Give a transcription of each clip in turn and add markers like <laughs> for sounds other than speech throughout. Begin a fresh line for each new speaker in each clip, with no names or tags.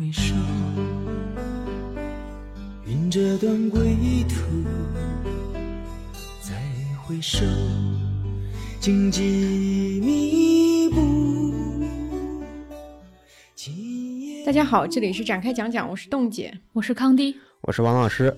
回首，云这段归途，再回首，荆棘密布。今夜
大家好，这里是展开讲讲，我是冻姐。
我是康迪，
我是王老师。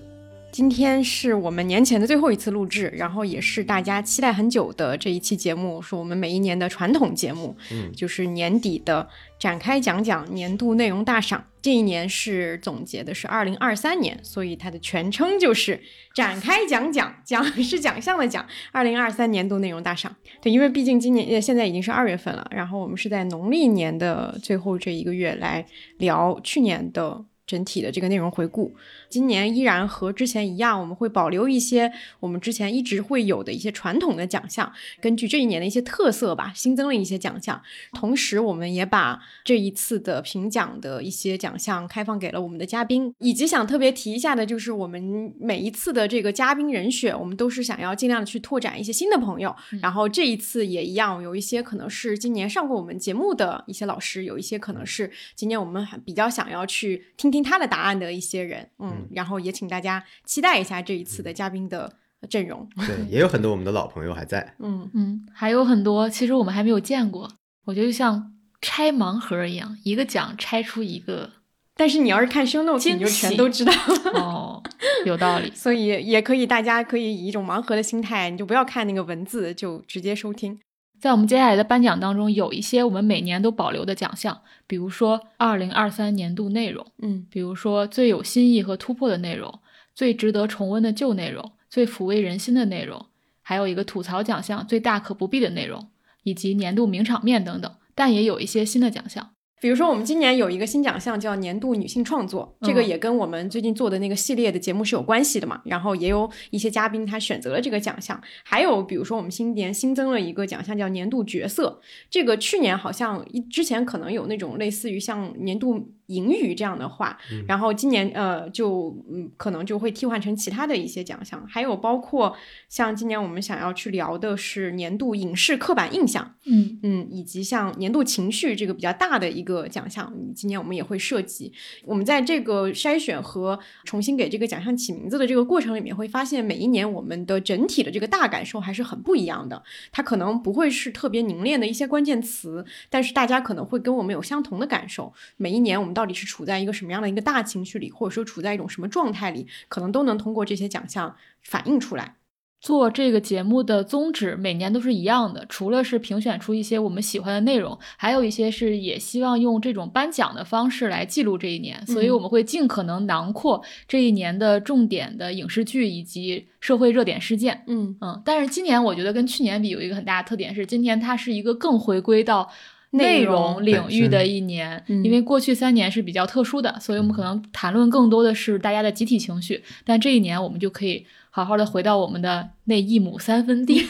今天是我们年前的最后一次录制，然后也是大家期待很久的这一期节目，是我们每一年的传统节目，
嗯，
就是年底的展开讲讲年度内容大赏。这一年是总结的是二零二三年，所以它的全称就是展开讲讲，讲是奖项的奖，二零二三年度内容大赏。对，因为毕竟今年呃现在已经是二月份了，然后我们是在农历年的最后这一个月来聊去年的。整体的这个内容回顾，今年依然和之前一样，我们会保留一些我们之前一直会有的一些传统的奖项，根据这一年的一些特色吧，新增了一些奖项。同时，我们也把这一次的评奖的一些奖项开放给了我们的嘉宾，以及想特别提一下的，就是我们每一次的这个嘉宾人选，我们都是想要尽量的去拓展一些新的朋友。然后这一次也一样，有一些可能是今年上过我们节目的一些老师，有一些可能是今年我们比较想要去听听他的答案的一些人。嗯，然后也请大家期待一下这一次的嘉宾的阵容。
对，也有很多我们的老朋友还在。<laughs>
嗯，
嗯，还有很多其实我们还没有见过，我觉得就像拆盲盒一样，一个奖拆出一个
但是你要是看 show notes，你就全都知道。<laughs>
哦，有道理。
所以也可以，大家可以以一种盲盒的心态，你就不要看那个文字，就直接收听。
在我们接下来的颁奖当中，有一些我们每年都保留的奖项，比如说二零二三年度内容，
嗯
比如说最有新意和突破的内容，最值得重温的旧内容，最抚慰人心的内容，还有一个吐槽奖项最大可不必的内容，以及年度名场面等等。但也有一些新的奖项。
比如说，我们今年有一个新奖项叫年度女性创作，这个
嗯
也跟我们最近做的那个系列的节目是有关系的嘛。然后也有一些嘉宾他选择了这个奖项，还有比如说我们新年新增了一个奖项叫年度角色，这个去年好像一之前可能有那种类似于像年度引语这样的话，然后今年呃就嗯可能就会替换成其他的一些奖项，还有包括像今年我们想要去聊的是年度影视刻板印象，
嗯
嗯，以及像年度情绪这个比较大的一个奖项，今年我们也会涉及。我们在这个筛选和重新给这个奖项起名字的这个过程里面，会发现每一年我们的整体的这个大感受还是很不一样的。它可能不会是特别凝练的一些关键词，但是大家可能会跟我们有相同的感受。每一年我们到底是处在一个什么样的一个大情绪里，或者说处在一种什么状态里，可能都能通过这些奖项反映出来。
做这个节目的宗旨每年都是一样的，除了是评选出一些我们喜欢的内容，还有一些是也希望用这种颁奖的方式来记录这一年，所以我们会尽可能囊括这一年的重点的影视剧以及社会热点事件。
嗯，
嗯，但是今年我觉得跟去年比有一个很大的特点是，今年它是一个更回归到内
内容
容领域的一年，
嗯
因为过去三年是比较特殊的，所以我们可能谈论更多的是大家的集体情绪，但这一年我们就可以好好的回到我们的那一亩三分地。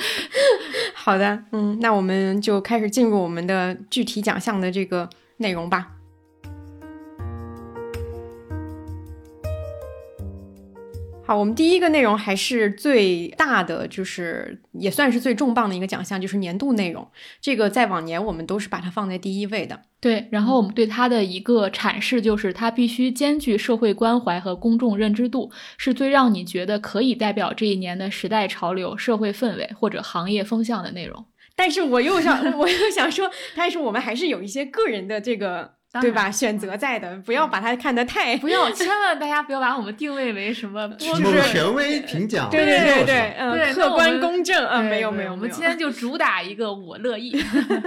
<laughs>
好的，嗯，那我们就开始进入我们的具体奖项的这个内容吧。好，我们第一个内容还是最大的，就是也算是最重磅的一个奖项，就是年度内容。这个在往年我们都是把它放在第一位的。
对，然后我们对它的一个阐释就是，它必须兼具社会关怀和公众认知度，是最让你觉得可以代表这一年的时代潮流、社会氛围或者行业风向的内容。
但是我又想，<laughs> 我又想说，但是我们还是有一些个人的这个，对吧？选择在的，不要把它看得太
不要，千万大家不要把我们定位为什么
就
是
权威评奖，
对对对对，嗯，
对
客观公正，
啊，
没有没有我们
今天就 <laughs> 主打一个我乐意。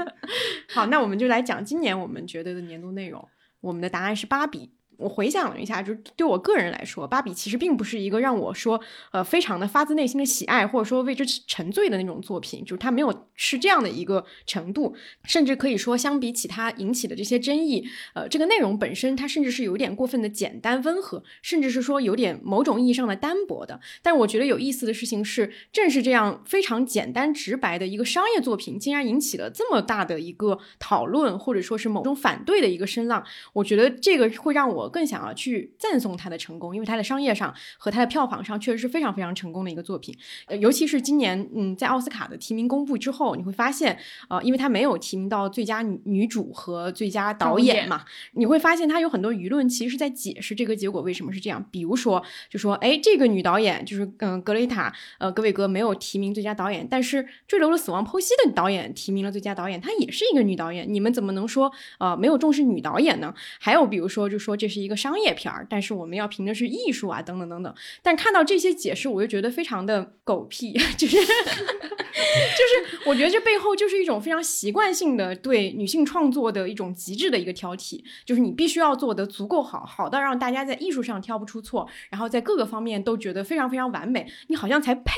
<laughs>
好，那我们就来讲今年我们觉得的年度内容。我们的答案是芭比。我回想了一下，就对我个人来说，芭比其实并不是一个让我说呃非常的发自内心的喜爱，或者说为之沉醉的那种作品，就是它没有是这样的一个程度，甚至可以说相比起它引起的这些争议，呃，这个内容本身它甚至是有点过分的简单温和，甚至是说有点某种意义上的单薄的。但我觉得有意思的事情是，正是这样非常简单直白的一个商业作品，竟然引起了这么大的一个讨论，或者说是某种反对的一个声浪。我觉得这个会让我我更想要去赞颂它的成功，因为它的商业上和它的票房上确实是非常非常成功的一个作品。呃，尤其是今年，嗯，在奥斯卡的提名公布之后，你会发现，呃，因为它没有提名到最佳女女主和最佳导演嘛，你会发现它有很多舆论其实是在解释这个结果为什么是这样。比如说，就说，哎，这个女导演就是，嗯，格雷塔，呃，格韦格没有提名最佳导演，但是《坠楼的死亡》剖析的导演提名了最佳导演，她也是一个女导演，你们怎么能说，呃，没有重视女导演呢？还有比如说，就说这是一个商业片儿，但是我们要评的是艺术啊，等等等等。但看到这些解释，我就觉得非常的狗屁，<laughs> 就是，就是我觉得这背后就是一种非常习惯性的对女性创作的一种极致的一个挑剔，就是你必须要做得足够好，好到让大家在艺术上挑不出错，然后在各个方面都觉得非常非常完美，你好像才配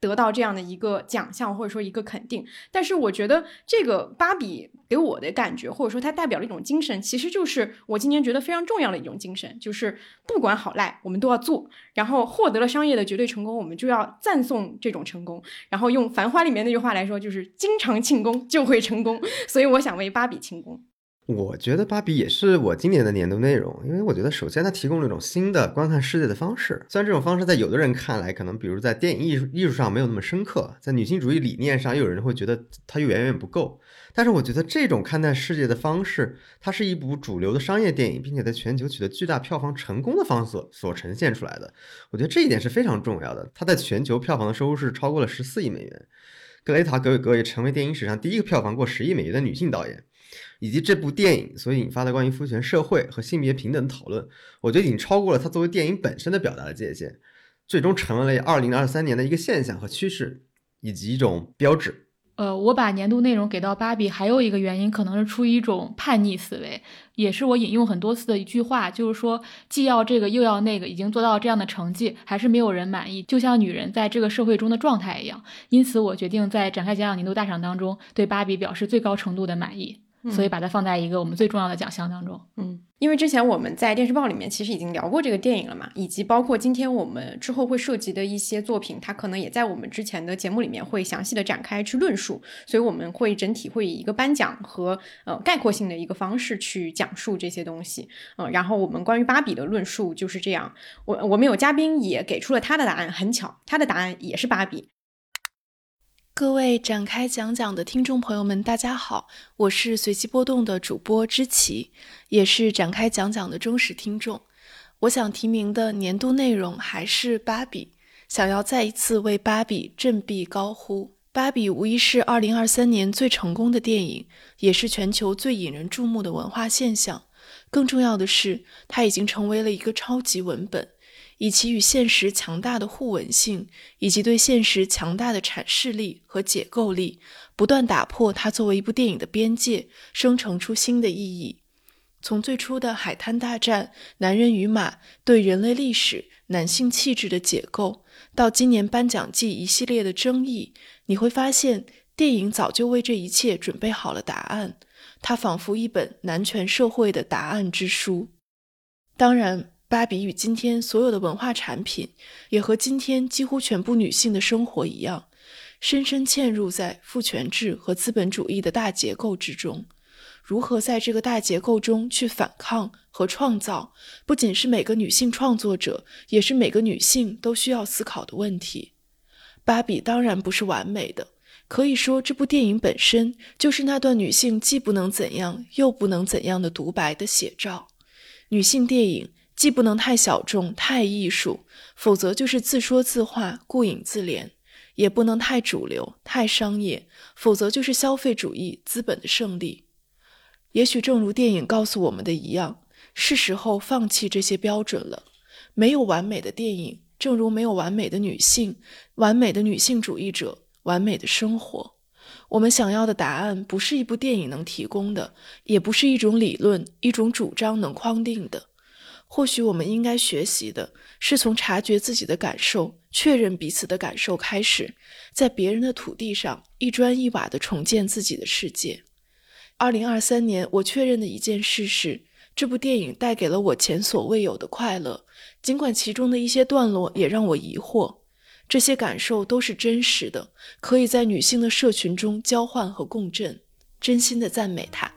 得到这样的一个奖项或者说一个肯定。但是我觉得这个芭比给我的感觉，或者说它代表了一种精神，其实就是我今年觉得非常重要的一种精神，就是不管好赖，我们都要做。然后获得了商业的绝对成功，我们就要赞颂这种成功。然后用《繁花》里面那句话来说，就是经常庆功就会成功。所以我想为芭比庆功。
我觉得芭比也是我今年的年度内容，因为我觉得首先它提供了一种新的观看世界的方式。虽然这种方式在有的人看来，可能比如在电影艺术艺术上没有那么深刻，在女性主义理念上，又有人会觉得它又远远不够。但是我觉得这种看待世界的方式，它是一部主流的商业电影，并且在全球取得巨大票房成功的方式所呈现出来的。我觉得这一点是非常重要的。它在全球票房的收入是超过了十四亿美元，格雷塔·格韦格也成为电影史上第一个票房过十亿美元的女性导演。以及这部电影所引发的关于父权社会和性别平等的讨论，我觉得已经超过了它作为电影本身的表达的界限，最终成为了二零二三年的一个现象和趋势，以及一种标志。
呃，我把年度内容给到芭比，还有一个原因可能是出于一种叛逆思维，也是我引用很多次的一句话，就是说既要这个又要那个，已经做到这样的成绩，还是没有人满意，就像女人在这个社会中的状态一样。因此，我决定在展开讲讲年度大赏当中，对芭比表示最高程度的满意。所以把它放在一个我们最重要的奖项当中。
嗯，因为之前我们在电视报里面其实已经聊过这个电影了嘛，以及包括今天我们之后会涉及的一些作品，它可能也在我们之前的节目里面会详细的展开去论述。所以我们会整体会以一个颁奖和呃概括性的一个方式去讲述这些东西。嗯，然后我们关于芭比的论述就是这样。我我们有嘉宾也给出了他的答案，很巧，他的答案也是芭比。
各位展开讲讲的听众朋友们，大家好，我是随机波动的主播知琪，也是展开讲讲的忠实听众。我想提名的年度内容还是《芭比》，想要再一次为《芭比》振臂高呼。《芭比》无疑是2023年最成功的电影，也是全球最引人注目的文化现象。更重要的是，它已经成为了一个超级文本。以其与现实强大的互文性，以及对现实强大的阐释力和解构力，不断打破它作为一部电影的边界，生成出新的意义。从最初的海滩大战、男人与马对人类历史、男性气质的解构，到今年颁奖季一系列的争议，你会发现，电影早就为这一切准备好了答案。它仿佛一本男权社会的答案之书。当然。芭比与今天所有的文化产品，也和今天几乎全部女性的生活一样，深深嵌入在父权制和资本主义的大结构之中。如何在这个大结构中去反抗和创造，不仅是每个女性创作者，也是每个女性都需要思考的问题。芭比当然不是完美的，可以说这部电影本身就是那段女性既不能怎样又不能怎样的独白的写照。女性电影。既不能太小众、太艺术，否则就是自说自话、顾影自怜；也不能太主流、太商业，否则就是消费主义、资本的胜利。也许正如电影告诉我们的一样，是时候放弃这些标准了。没有完美的电影，正如没有完美的女性、完美的女性主义者、完美的生活。我们想要的答案，不是一部电影能提供的，也不是一种理论、一种主张能框定的。或许我们应该学习的是从察觉自己的感受、确认彼此的感受开始，在别人的土地上一砖一瓦地重建自己的世界。二零二三年，我确认的一件事是，这部电影带给了我前所未有的快乐，尽管其中的一些段落也让我疑惑。这些感受都是真实的，可以在女性的社群中交换和共振。真心的赞美她。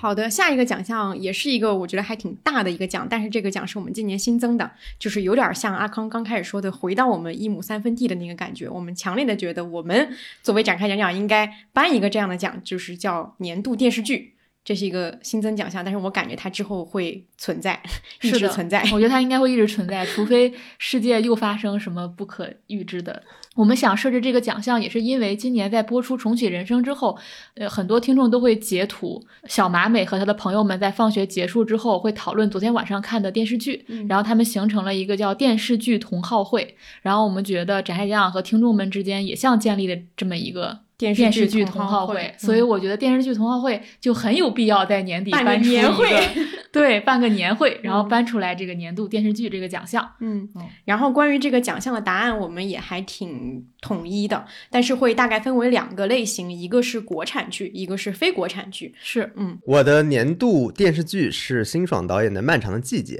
好的，下一个奖项也是一个我觉得还挺大的一个奖，但是这个奖是我们今年新增的，就是有点像阿康刚开始说的，回到我们一亩三分地的那个感觉。我们强烈的觉得，我们作为展开讲讲，应该颁一个这样的奖，就是叫年度电视剧。这是一个新增奖项，但是我感觉它之后会存在，一直存在。
我觉得它应该会一直存在，除非世界又发生什么不可预知的。我们想设置这个奖项，也是因为今年在播出重启人生之后，呃，很多听众都会截图小马美和他的朋友们在放学结束之后会讨论昨天晚上看的电视剧，然后他们形成了一个叫电视剧同好会。然后我们觉得展开讲讲和听众们之间也像建立了这么一个。电视剧同好会，所以我觉得电视剧同好会就很有必要在年底
办年会，<laughs>
对，办个年会，然后颁出来这个年度电视剧这个奖项。
嗯，然后关于这个奖项的答案，我们也还挺统一的，但是会大概分为两个类型，一个是国产剧，一个是非国产剧。
是，
嗯，
我的年度电视剧是辛爽导演的《漫长的季节》，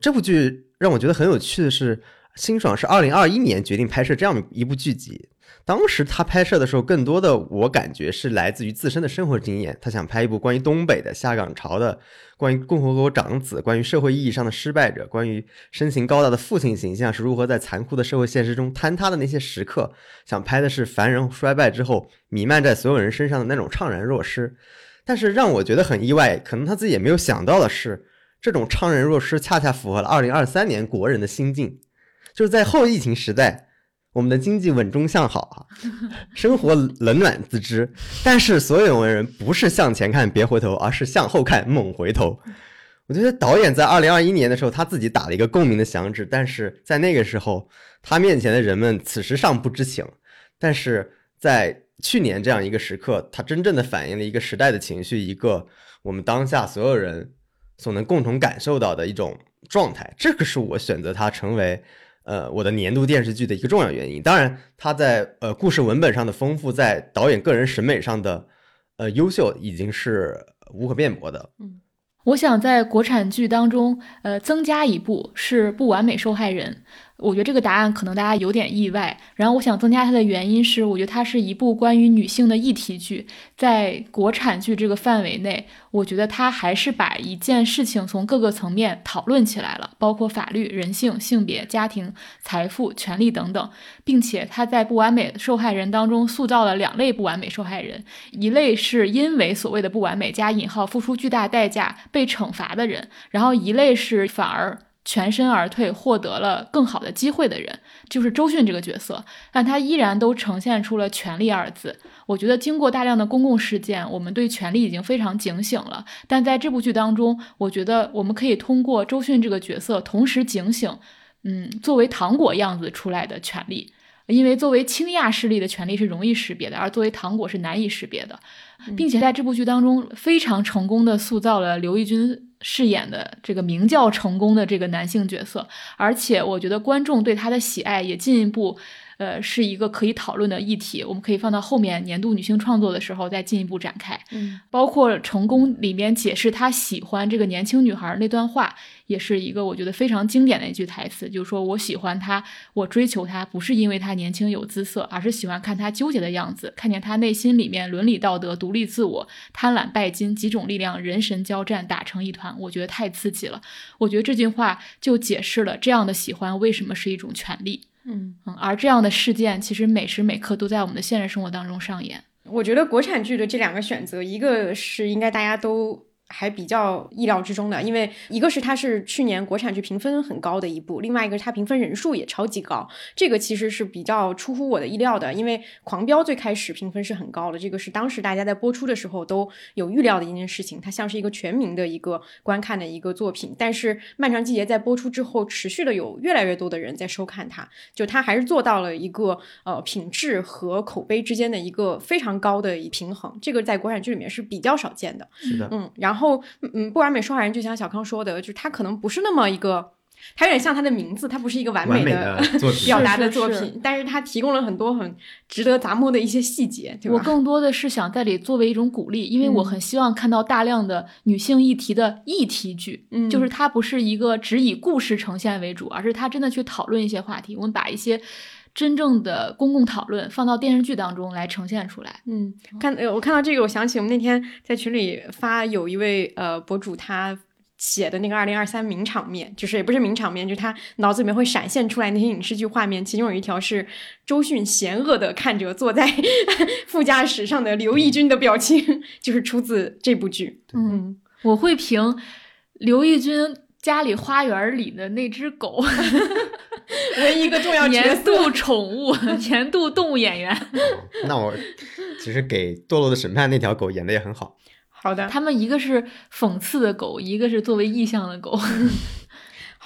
这部剧让我觉得很有趣的是，辛爽是二零二一年决定拍摄这样一部剧集。当时他拍摄的时候，更多的我感觉是来自于自身的生活经验。他想拍一部关于东北的下岗潮的，关于共和国长子，关于社会意义上的失败者，关于身形高大的父亲形象是如何在残酷的社会现实中坍塌的那些时刻。想拍的是凡人衰败之后弥漫在所有人身上的那种怅然若失。但是让我觉得很意外，可能他自己也没有想到的是，这种怅然若失恰恰符合了2023年国人的心境，就是在后疫情时代。我们的经济稳中向好啊，<laughs> 生活冷暖自知。但是所有文人不是向前看别回头，而是向后看猛回头。我觉得导演在二零二一年的时候，他自己打了一个共鸣的响指，但是在那个时候，他面前的人们此时尚不知情。但是在去年这样一个时刻，他真正的反映了一个时代的情绪，一个我们当下所有人所能共同感受到的一种状态。这个是我选择他成为。呃，我的年度电视剧的一个重要原因，当然，它在呃故事文本上的丰富，在导演个人审美上的呃优秀，已经是无可辩驳的。
嗯，我想在国产剧当中，呃，增加一部是《不完美受害人》。我觉得这个答案可能大家有点意外，然后我想增加它的原因是，我觉得它是一部关于女性的议题剧，在国产剧这个范围内，我觉得它还是把一件事情从各个层面讨论起来了，包括法律、人性、性别、家庭、财富、权利等等，并且它在不完美受害人当中塑造了两类不完美受害人，一类是因为所谓的不完美加引号付出巨大代价被惩罚的人，然后一类是反而。全身而退，获得了更好的机会的人，就是周迅这个角色，但他依然都呈现出了“权力”二字。我觉得经过大量的公共事件，我们对权力已经非常警醒了。但在这部剧当中，我觉得我们可以通过周迅这个角色，同时警醒，嗯，作为糖果样子出来的权力，因为作为倾轧势力的权利是容易识别的，而作为糖果是难以识别的，并且在这部剧当中非常成功的塑造了刘奕君。饰演的这个名叫成功的这个男性角色，而且我觉得观众对他的喜爱也进一步，呃，是一个可以讨论的议题。我们可以放到后面年度女性创作的时候再进一步展开。
嗯，
包括成功里面解释他喜欢这个年轻女孩那段话。也是一个我觉得非常经典的一句台词，就是说我喜欢她，我追求她，不是因为她年轻有姿色，而是喜欢看她纠结的样子，看见她内心里面伦理道德、独立自我、贪婪拜金几种力量人神交战打成一团，我觉得太刺激了。我觉得这句话就解释了这样的喜欢为什么是一种权利。
嗯
嗯，而这样的事件其实每时每刻都在我们的现实生活当中上演。
我觉得国产剧的这两个选择，一个是应该大家都。还比较意料之中的，因为一个是它是去年国产剧评分很高的一部，另外一个它评分人数也超级高，这个其实是比较出乎我的意料的。因为《狂飙》最开始评分是很高的，这个是当时大家在播出的时候都有预料的一件事情，它像是一个全民的一个观看的一个作品。但是《漫长季节》在播出之后，持续的有越来越多的人在收看它，就它还是做到了一个呃品质和口碑之间的一个非常高的一平衡，这个在国产剧里面是比较少见的。
是的，
嗯，然后。然后，嗯，不完美受害人就像小康说的，就是他可能不是那么一个，他有点像他的名字，他不是一个完
美
的 <laughs> 表达的作品，但是他提供了很多很值得咂摸的一些细节。
我更多的是想在里作为一种鼓励，因为我很希望看到大量的女性议题的议题剧，
嗯，
就是它不是一个只以故事呈现为主，而是它真的去讨论一些话题。我们把一些。真正的公共讨论放到电视剧当中来呈现出来。
嗯，看呃我看到这个，我想起我们那天在群里发有一位呃博主他。写的那个二零二三名场面，就是也不是名场面，就是他脑子里面会闪现出来那些影视剧画面。其中有一条是周迅嫌恶的看着坐在 <laughs> 副驾驶上的刘奕君的表情，<laughs> 就是出自这部剧。
嗯，我会评刘奕君家里花园里的那只狗 <laughs>
为一个重要角
年。度宠物、<laughs> 年度动物演员。
那我其实给《堕落的审判》那条狗演的也很好。
好的，
他们一个是讽刺的狗，一个是作为意象的狗。<laughs>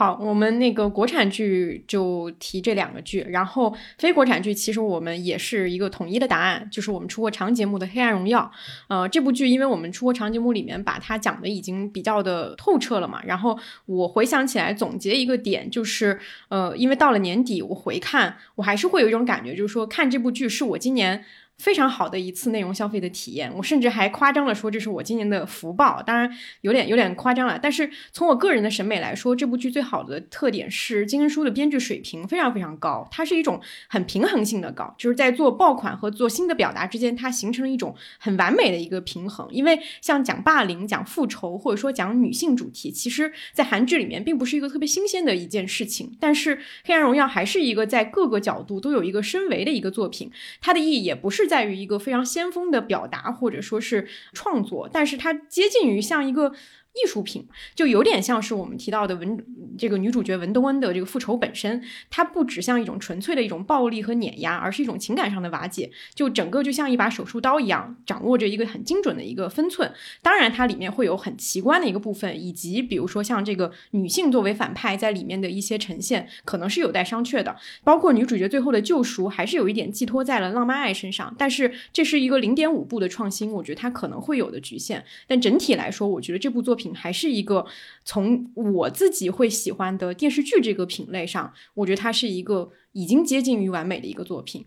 好，我们那个国产剧就提这两个剧，然后非国产剧其实我们也是一个统一的答案，就是我们出过长节目的《黑暗荣耀》。呃，这部剧因为我们出过长节目里面把它讲的已经比较的透彻了嘛，然后我回想起来总结一个点，就是呃，因为到了年底我回看，我还是会有一种感觉，就是说看这部剧是我今年。非常好的一次内容消费的体验，我甚至还夸张了说这是我今年的福报，当然有点有点夸张了。但是从我个人的审美来说，这部剧最好的特点是金恩淑的编剧水平非常非常高，它是一种很平衡性的高，就是在做爆款和做新的表达之间，它形成了一种很完美的一个平衡。因为像讲霸凌、讲复仇，或者说讲女性主题，其实在韩剧里面并不是一个特别新鲜的一件事情。但是《黑暗荣耀》还是一个在各个角度都有一个深维的一个作品，它的意义也不是。在于一个非常先锋的表达，或者说是创作，但是它接近于像一个。艺术品就有点像是我们提到的文这个女主角文东恩的这个复仇本身，它不只像一种纯粹的一种暴力和碾压，而是一种情感上的瓦解。就整个就像一把手术刀一样，掌握着一个很精准的一个分寸。当然，它里面会有很奇观的一个部分，以及比如说像这个女性作为反派在里面的一些呈现，可能是有待商榷的。包括女主角最后的救赎，还是有一点寄托在了浪漫爱身上。但是这是一个零点五步的创新，我觉得它可能会有的局限。但整体来说，我觉得这部作品。品还是一个从我自己会喜欢的电视剧这个品类上，我觉得它是一个已经接近于完美的一个作品。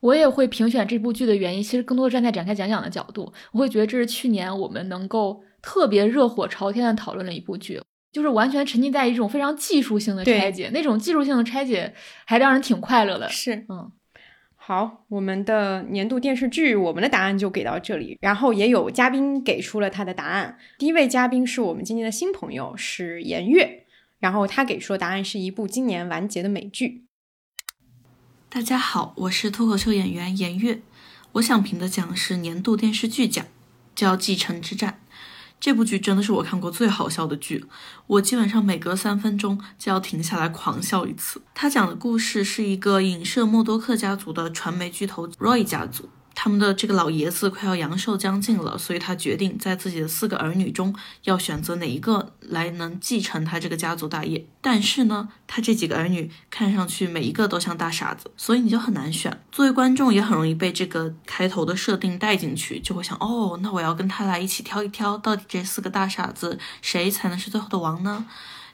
我也会评选这部剧的原因，其实更多站在展开讲讲的角度，我会觉得这是去年我们能够特别热火朝天的讨论的一部剧，就是完全沉浸在一种非常技术性的拆解，那种技术性的拆解还让人挺快乐的。
是，
嗯。
好，我们的年度电视剧，我们的答案就给到这里。然后也有嘉宾给出了他的答案。第一位嘉宾是我们今天的新朋友，是颜悦。然后他给出的答案是一部今年完结的美剧。
大家好，我是脱口秀演员颜悦。我想评的奖是年度电视剧奖，叫《继承之战》。这部剧真的是我看过最好笑的剧，我基本上每隔三分钟就要停下来狂笑一次。他讲的故事是一个影射默多克家族的传媒巨头 Roy 家族。他们的这个老爷子快要阳寿将近了，所以他决定在自己的四个儿女中要选择哪一个来能继承他这个家族大业。但是呢，他这几个儿女看上去每一个都像大傻子，所以你就很难选。作为观众也很容易被这个开头的设定带进去，就会想，哦，那我要跟他来一起挑一挑，到底这四个大傻子谁才能是最后的王呢？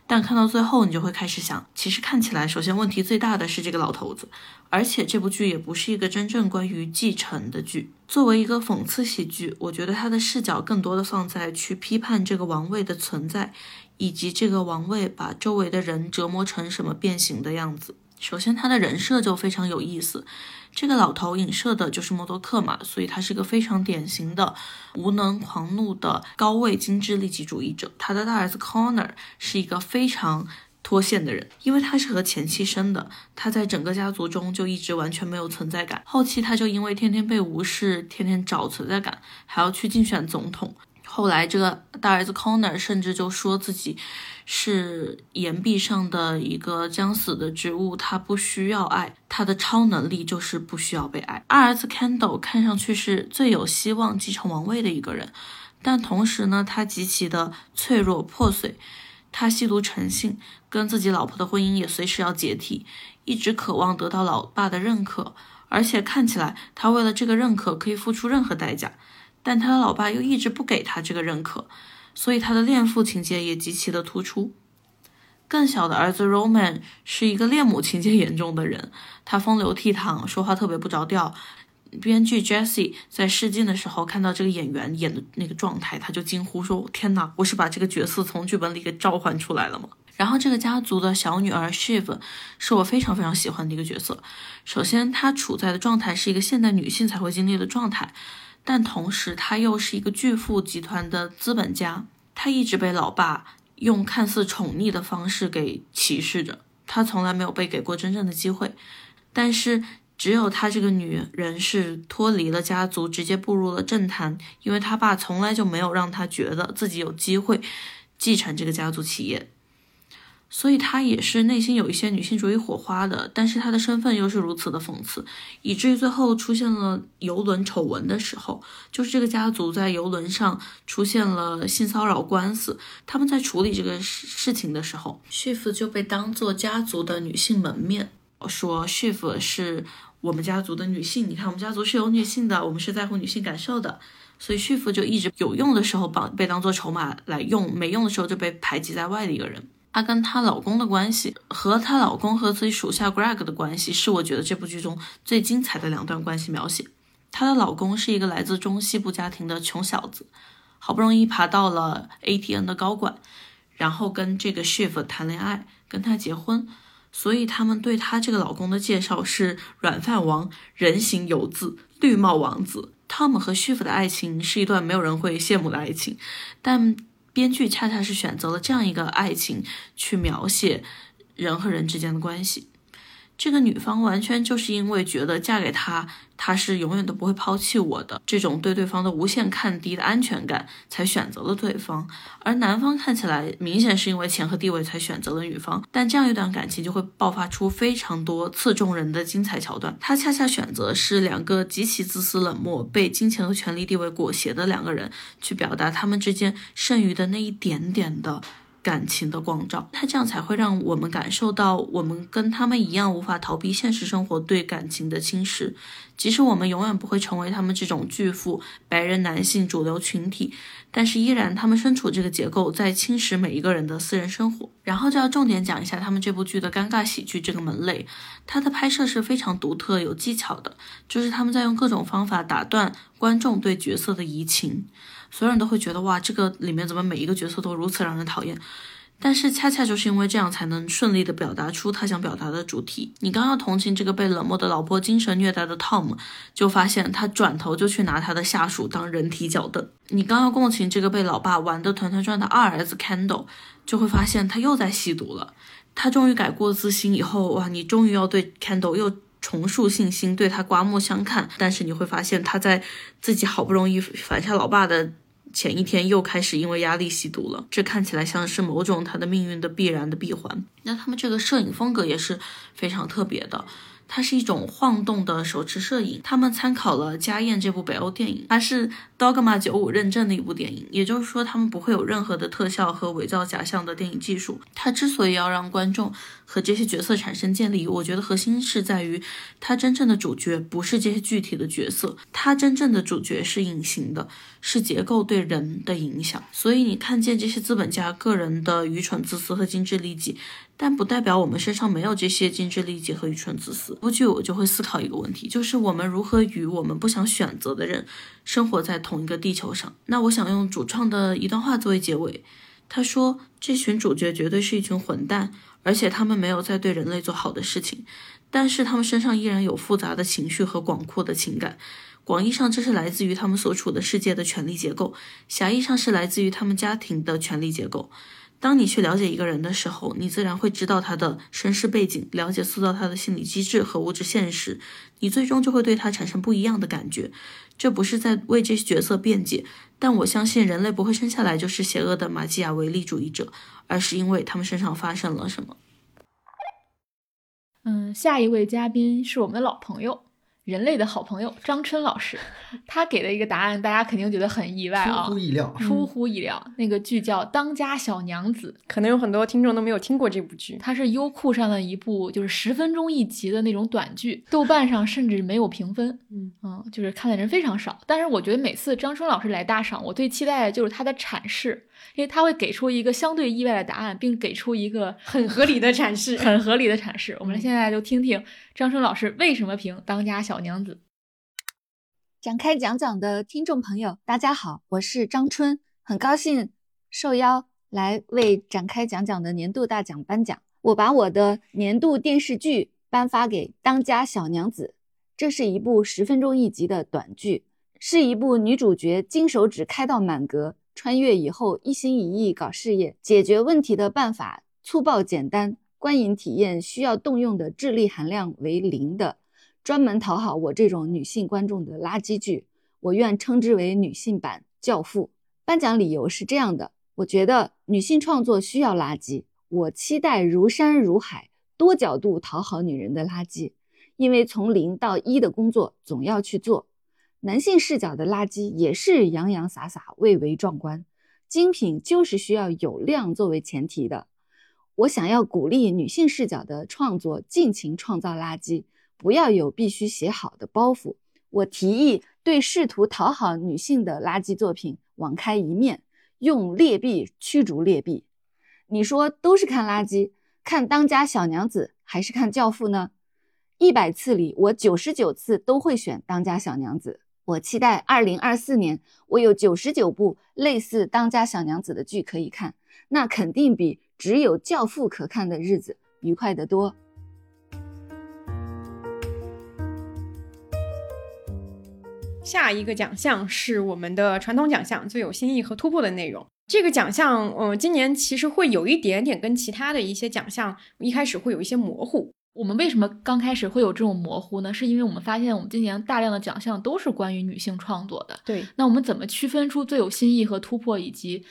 但看到最后，你就会开始想，其实看起来，首先问题最大的是这个老头子，而且这部剧也不是一个真正关于继承的剧。作为一个讽刺喜剧，我觉得他的视角更多的放在去批判这个王位的存在，以及这个王位把周围的人折磨成什么变形的样子。首先，他的人设就非常有意思。这个老头影射的就是默多克嘛，所以他是个非常典型的无能狂怒的高位精致利己主义者。他的大儿子 Connor 是一个非常脱线的人，因为他是和前妻生的，他在整个家族中就一直完全没有存在感。后期他就因为天天被无视，天天找存在感，还要去竞选总统。后来这个大儿子 Connor 甚至就说自己。是岩壁上的一个将死的植物，它不需要爱，它的超能力就是不需要被爱。二儿子 Candle 看上去是最有希望继承王位的一个人，但同时呢，他极其的脆弱破碎，他吸毒成性，跟自己老婆的婚姻也随时要解体，一直渴望得到老爸的认可，而且看起来他为了这个认可可以付出任何代价，但他的老爸又一直不给他这个认可。所以他的恋父情节也极其的突出。更小的儿子 Roman 是一个恋母情节严重的人，他风流倜傥，说话特别不着调。编剧 Jesse 在试镜的时候看到这个演员演的那个状态，他就惊呼说：“天哪，我是把这个角色从剧本里给召唤出来了吗？”然后这个家族的小女儿 Shiv 是我非常非常喜欢的一个角色。首先，她处在的状态是一个现代女性才会经历的状态，但同时她又是一个巨富集团的资本家。她一直被老爸用看似宠溺的方式给歧视着，她从来没有被给过真正的机会。但是，只有她这个女人是脱离了家族，直接步入了政坛，因为她爸从来就没有让她觉得自己有机会继承这个家族企业。所以她也是内心有一些女性主义火花的，但是她的身份又是如此的讽刺，以至于最后出现了游轮丑闻的时候，就是这个家族在游轮上出现了性骚扰官司。他们在处理这个事事情的时候，Shiv 就被当做家族的女性门面，说 Shiv 是我们家族的女性，你看我们家族是有女性的，我们是在乎女性感受的。所以 Shiv 就一直有用的时候绑被当做筹码来用，没用的时候就被排挤在外的一个人。她跟她老公的关系，和她老公和自己属下 Greg 的关系，是我觉得这部剧中最精彩的两段关系描写。她的老公是一个来自中西部家庭的穷小子，好不容易爬到了 ATN 的高管，然后跟这个 Shift 谈恋爱，跟他结婚。所以他们对她这个老公的介绍是软饭王、人形游子、绿帽王子。Tom 和 Shift 的爱情是一段没有人会羡慕的爱情，但。编剧恰恰是选择了这样一个爱情去描写人和人之间的关系。这个女方完全就是因为觉得嫁给他，他是永远都不会抛弃我的这种对对方的无限看低的安全感，才选择了对方。而男方看起来明显是因为钱和地位才选择了女方，但这样一段感情就会爆发出非常多刺中人的精彩桥段。他恰恰选择是两个极其自私冷漠、被金钱和权力地位裹挟的两个人，去表达他们之间剩余的那一点点的。感情的光照，他这样才会让我们感受到，我们跟他们一样无法逃避现实生活对感情的侵蚀。即使我们永远不会成为他们这种巨富白人男性主流群体，但是依然他们身处这个结构，在侵蚀每一个人的私人生活。然后就要重点讲一下他们这部剧的尴尬喜剧这个门类，它的拍摄是非常独特有技巧的，就是他们在用各种方法打断观众对角色的移情。所有人都会觉得哇，这个里面怎么每一个角色都如此让人讨厌？但是恰恰就是因为这样，才能顺利的表达出他想表达的主题。你刚要同情这个被冷漠的老婆精神虐待的 Tom，就发现他转头就去拿他的下属当人体脚凳。你刚要共情这个被老爸玩得团团转的二儿子 Candle，就会发现他又在吸毒了。他终于改过自新以后，哇，你终于要对 Candle 又重塑信心，对他刮目相看。但是你会发现他在自己好不容易反下老爸的。前一天又开始因为压力吸毒了，这看起来像是某种他的命运的必然的闭环。那他们这个摄影风格也是非常特别的。它是一种晃动的手持摄影，他们参考了《家宴》这部北欧电影，它是 Dogma 九五认证的一部电影，也就是说，他们不会有任何的特效和伪造假象的电影技术。它之所以要让观众和这些角色产生建立，我觉得核心是在于，它真正的主角不是这些具体的角色，它真正的主角是隐形的，是结构对人的影响。所以你看见这些资本家个人的愚蠢、自私和精致利己。但不代表我们身上没有这些精致利己和愚蠢自私。不久我就会思考一个问题，就是我们如何与我们不想选择的人生活在同一个地球上。那我想用主创的一段话作为结尾。他说：“这群主角绝对是一群混蛋，而且他们没有在对人类做好的事情，但是他们身上依然有复杂的情绪和广阔的情感。广义上，这是来自于他们所处的世界的权力结构；狭义上，是来自于他们家庭的权力结构。”当你去了解一个人的时候，你自然会知道他的身世背景，了解塑造他的心理机制和物质现实，你最终就会对他产生不一样的感觉。这不是在为这些角色辩解，但我相信人类不会生下来就是邪恶的马基雅维利主义者，而是因为他们身上发生了什么。
嗯，下一位嘉宾是我们的老朋友。人类的好朋友张春老师，他给的一个答案，大家肯定觉得很意外啊，
出乎意料，
出乎意料。那个剧叫《当家小娘子》，
可能有很多听众都没有听过这部剧。
它是优酷上的一部，就是十分钟一集的那种短剧，豆瓣上甚至没有评分，嗯嗯，就是看的人非常少。但是我觉得每次张春老师来大赏，我最期待的就是他的阐释。因为他会给出一个相对意外的答案，并给出一个 <laughs>
很合理的阐释，
很合理的阐释。我们现在就听听张春老师为什么评《当家小娘子》。
展开讲讲的听众朋友，大家好，我是张春，很高兴受邀来为展开讲讲的年度大奖颁奖。我把我的年度电视剧颁发给《当家小娘子》，这是一部十分钟一集的短剧，是一部女主角金手指开到满格，穿越以后一心一意搞事业，解决问题的办法粗暴简单，观影体验需要动用的智力含量为零的，专门讨好我这种女性观众的垃圾剧。我愿称之为女性版《教父》。颁奖理由是这样的：我觉得女性创作需要垃圾，我期待如山如海、多角度讨好女人的垃圾，因为从零到一的工作总要去做。男性视角的垃圾也是洋洋洒洒、蔚为壮观。精品就是需要有量作为前提的。我想要鼓励女性视角的创作，尽情创造垃圾，不要有必须写好的包袱。我提议。对试图讨好女性的垃圾作品网开一面，用劣币驱逐劣币。你说都是看垃圾，看《当家小娘子》还是看《教父》呢？一百次里，我九十九次都会选《当家小娘子》。我期待二零二四年，我有九十九部类似《当家小娘子》的剧可以看，那肯定比只有《教父》可看的日子愉快得多。
下一个奖项是我们的传统奖项，最有新意和突破的内容。这个奖项，呃，今年其实会有一点点跟其他的一些奖项一开始会有一些模糊。
我们为什么刚开始会有这种模糊呢？是因为我们发现我们今年大量的奖项都是关于女性创作的。
对，
那我们怎么区分出最有新意和突破以及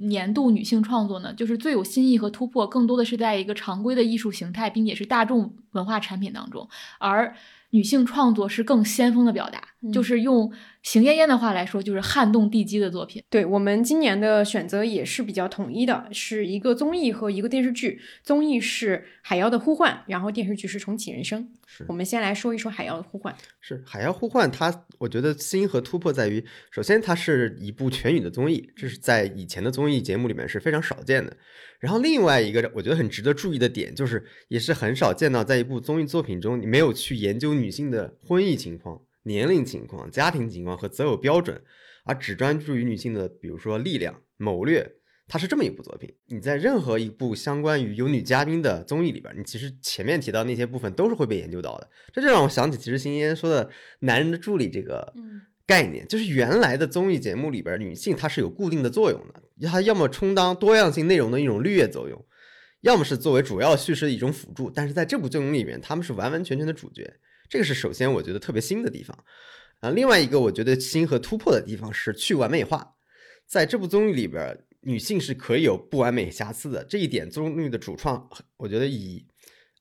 年度女性创作呢？就是最有新意和突破，更多的是在一个常规的艺术形态，并且是大众文化产品当中，而。女性创作是更先锋的表达，就是用邢燕燕的话来说，就是撼动地基的作品。
对我们今年的选择也是比较统一的，是一个综艺和一个电视剧。综艺是《海妖的呼唤》，然后电视剧是《重启人生》。
是
我们先来说一说《海妖的呼唤》。
是《海妖呼唤》，它我觉得新和突破在于，首先它是一部全语的综艺，这是在以前的综艺节目里面是非常少见的。然后另外一个我觉得很值得注意的点，就是也是很少见到在一部综艺作品中，你没有去研究女性的婚姻情况、年龄情况、家庭情况和择偶标准，而只专注于女性的，比如说力量、谋略，它是这么一部作品。你在任何一部相关于有女嘉宾的综艺里边，你其实前面提到那些部分都是会被研究到的。这就让我想起，其实新烟说的男人的助理这个，概念就是原来的综艺节目里边，女性她是有固定的作用的，她要么充当多样性内容的一种绿叶作用，要么是作为主要叙事的一种辅助。但是在这部综艺里面，他们是完完全全的主角，这个是首先我觉得特别新的地方。啊，另外一个我觉得新和突破的地方是去完美化，在这部综艺里边，女性是可以有不完美瑕疵的，这一点综艺的主创，我觉得以。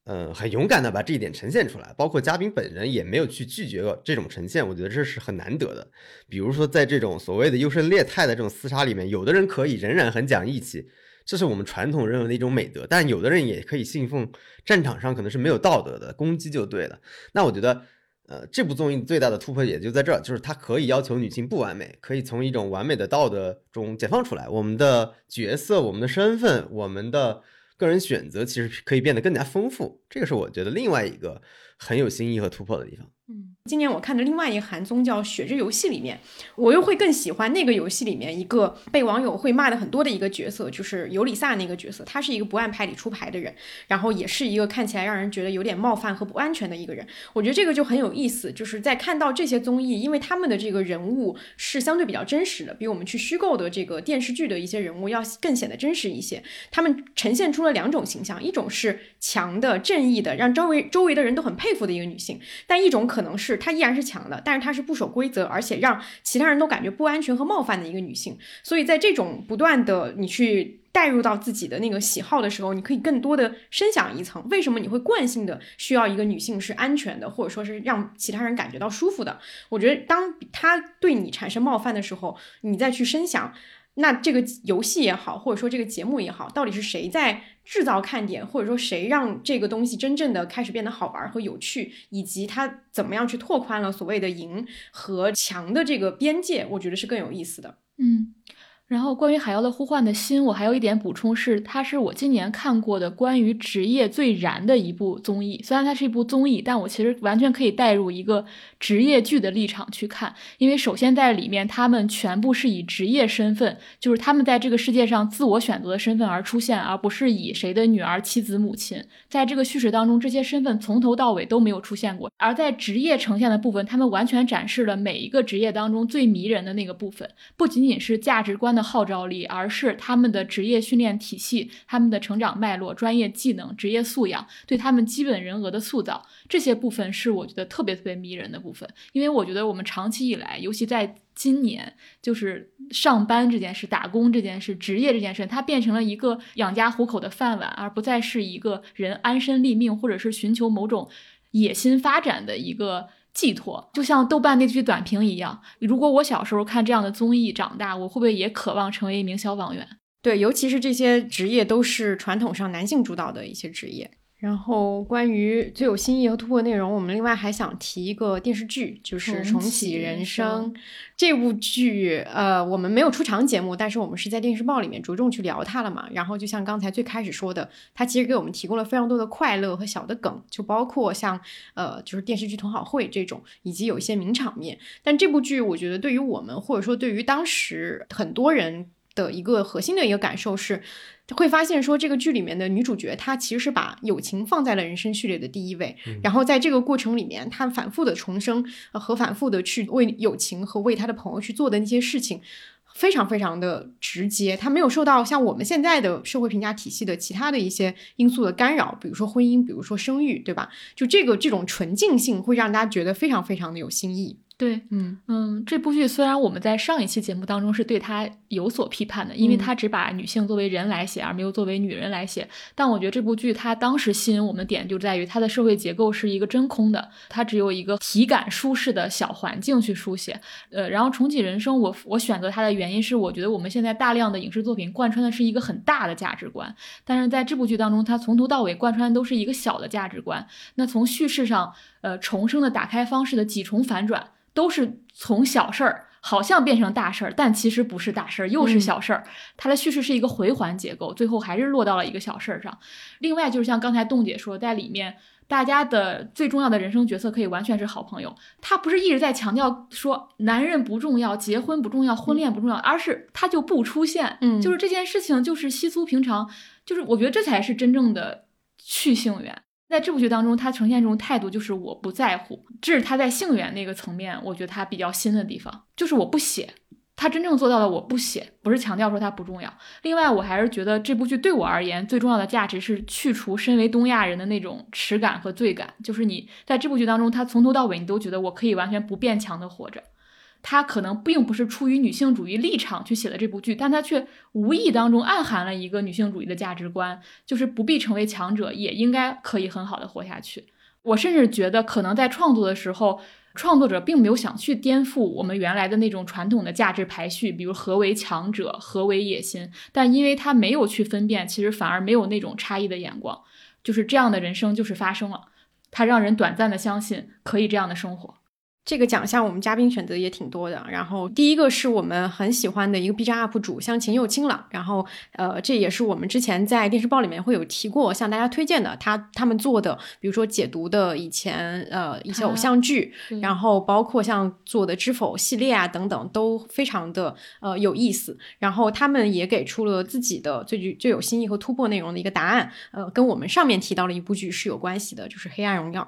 嗯，很勇敢的把这一点呈现出来，包括嘉宾本人也没有去拒绝这种呈现，我觉得这是很难得的。比如说，在这种所谓的优胜劣汰的这种厮杀里面，有的人可以仍然很讲义气，这是我们传统认为的一种美德；但有的人也可以信奉战场上可能是没有道德的，攻击就对了。那我觉得，呃，这部综艺最大的突破也就在这儿，就是它可以要求女性不完美，可以从一种完美的道德中解放出来，我们的角色、我们的身份、我们的。个人选择其实可以变得更加丰富，这个是我觉得另外一个很有新意和突破的地方。
嗯。今年我看的另外一个韩综叫《血之游戏》，里面我又会更喜欢那个游戏里面一个被网友会骂的很多的一个角色，就是尤里萨那个角色。他是一个不按牌理出牌的人，然后也是一个看起来让人觉得有点冒犯和不安全的一个人。我觉得这个就很有意思，就是在看到这些综艺，因为他们的这个人物是相对比较真实的，比我们去虚构的这个电视剧的一些人物要更显得真实一些。他们呈现出了两种形象，一种是强的、正义的，让周围周围的人都很佩服的一个女性，但一种可可能是。她依然是强的，但是她是不守规则，而且让其他人都感觉不安全和冒犯的一个女性。所以在这种不断的你去带入到自己的那个喜好的时候，你可以更多的深想一层：为什么你会惯性的需要一个女性是安全的，或者说是让其他人感觉到舒服的？我觉得当她对你产生冒犯的时候，你再去深想。那这个游戏也好，或者说这个节目也好，到底是谁在制造看点，或者说谁让这个东西真正的开始变得好玩和有趣，以及它怎么样去拓宽了所谓的赢和强的这个边界，我觉得是更有意思的。
嗯。然后关于《海妖的呼唤》的心，我还有一点补充是，它是我今年看过的关于职业最燃的一部综艺。虽然它是一部综艺，但我其实完全可以带入一个职业剧的立场去看，因为首先在里面，他们全部是以职业身份，就是他们在这个世界上自我选择的身份而出现，而不是以谁的女儿、妻子、母亲。在这个叙事当中，这些身份从头到尾都没有出现过。而在职业呈现的部分，他们完全展示了每一个职业当中最迷人的那个部分，不仅仅是价值观。的号召力，而是他们的职业训练体系、他们的成长脉络、专业技能、职业素养，对他们基本人格的塑造，这些部分是我觉得特别特别迷人的。部分因为我觉得我们长期以来，尤其在今年，就是上班这件事、打工这件事、职业这件事，它变成了一个养家糊口的饭碗，而不再是一个人安身立命或者是寻求某种野心发展的一个。寄托就像豆瓣那句短评一样，如果我小时候看这样的综艺长大，我会不会也渴望成为一名消防员？
对，尤其是这些职业都是传统上男性主导的一些职业。然后，关于最有新意和突破内容，我们另外还想提一个电视剧，就是《重启人生》这部剧。呃，我们没有出场节目，但是我们是在电视报里面着重去聊它了嘛。然后，就像刚才最开始说的，它其实给我们提供了非常多的快乐和小的梗，就包括像呃，就是电视剧同好会这种，以及有一些名场面。但这部剧，我觉得对于我们，或者说对于当时很多人的一个核心的一个感受是。会发现说，这个剧里面的女主角，她其实是把友情放在了人生序列的第一位。然后在这个过程里面，她反复的重生和反复的去为友情和为她的朋友去做的那些事情，非常非常的直接。她没有受到像我们现在的社会评价体系的其他的一些因素的干扰，比如说婚姻，比如说生育，对吧？就这个这种纯净性，会让大家觉得非常非常的有新意。
对，嗯嗯，这部剧虽然我们在上一期节目当中是对它有所批判的，因为它只把女性作为人来写，而没有作为女人来写。但我觉得这部剧它当时吸引我们的点就在于它的社会结构是一个真空的，它只有一个体感舒适的小环境去书写。呃，然后重启人生，我我选择它的原因是，我觉得我们现在大量的影视作品贯穿的是一个很大的价值观，但是在这部剧当中，它从头到尾贯穿都是一个小的价值观。那从叙事上，呃，重生的打开方式的几重反转。都是从小事儿好像变成大事儿，但其实不是大事儿，又是小事儿。它的叙事是一个回环结构，最后还是落到了一个小事儿上。另外，就是像刚才洞姐说，在里面大家的最重要的人生角色可以完全是好朋友。他不是一直在强调说男人不重要，结婚不重要，婚恋不重要，而是他就不出现。
嗯，
就是这件事情就是稀疏平常，就是我觉得这才是真正的去性缘。在这部剧当中，他呈现这种态度就是我不在乎，这是他在性缘那个层面，我觉得他比较新的地方，就是我不写，他真正做到了我不写，不是强调说他不重要。另外，我还是觉得这部剧对我而言最重要的价值是去除身为东亚人的那种耻感和罪感，就是你在这部剧当中，他从头到尾你都觉得我可以完全不变强的活着。他可能并不是出于女性主义立场去写的这部剧，但他却无意当中暗含了一个女性主义的价值观，就是不必成为强者，也应该可以很好的活下去。我甚至觉得，可能在创作的时候，创作者并没有想去颠覆我们原来的那种传统的价值排序，比如何为强者，何为野心。但因为他没有去分辨，其实反而没有那种差异的眼光，就是这样的人生就是发生了，他让人短暂的相信可以这样的生活。
这个奖项我们嘉宾选择也挺多的，然后第一个是我们很喜欢的一个 B 站 UP 主像秦又清了，然后呃这也是我们之前在电视报里面会有提过向大家推荐的，他他们做的，比如说解读的以前呃一些偶像剧，然后包括像做的知否系列啊等等都非常的呃有意思，然后他们也给出了自己的最具最有新意和突破内容的一个答案，呃跟我们上面提到的一部剧是有关系的，就是《黑暗荣耀》。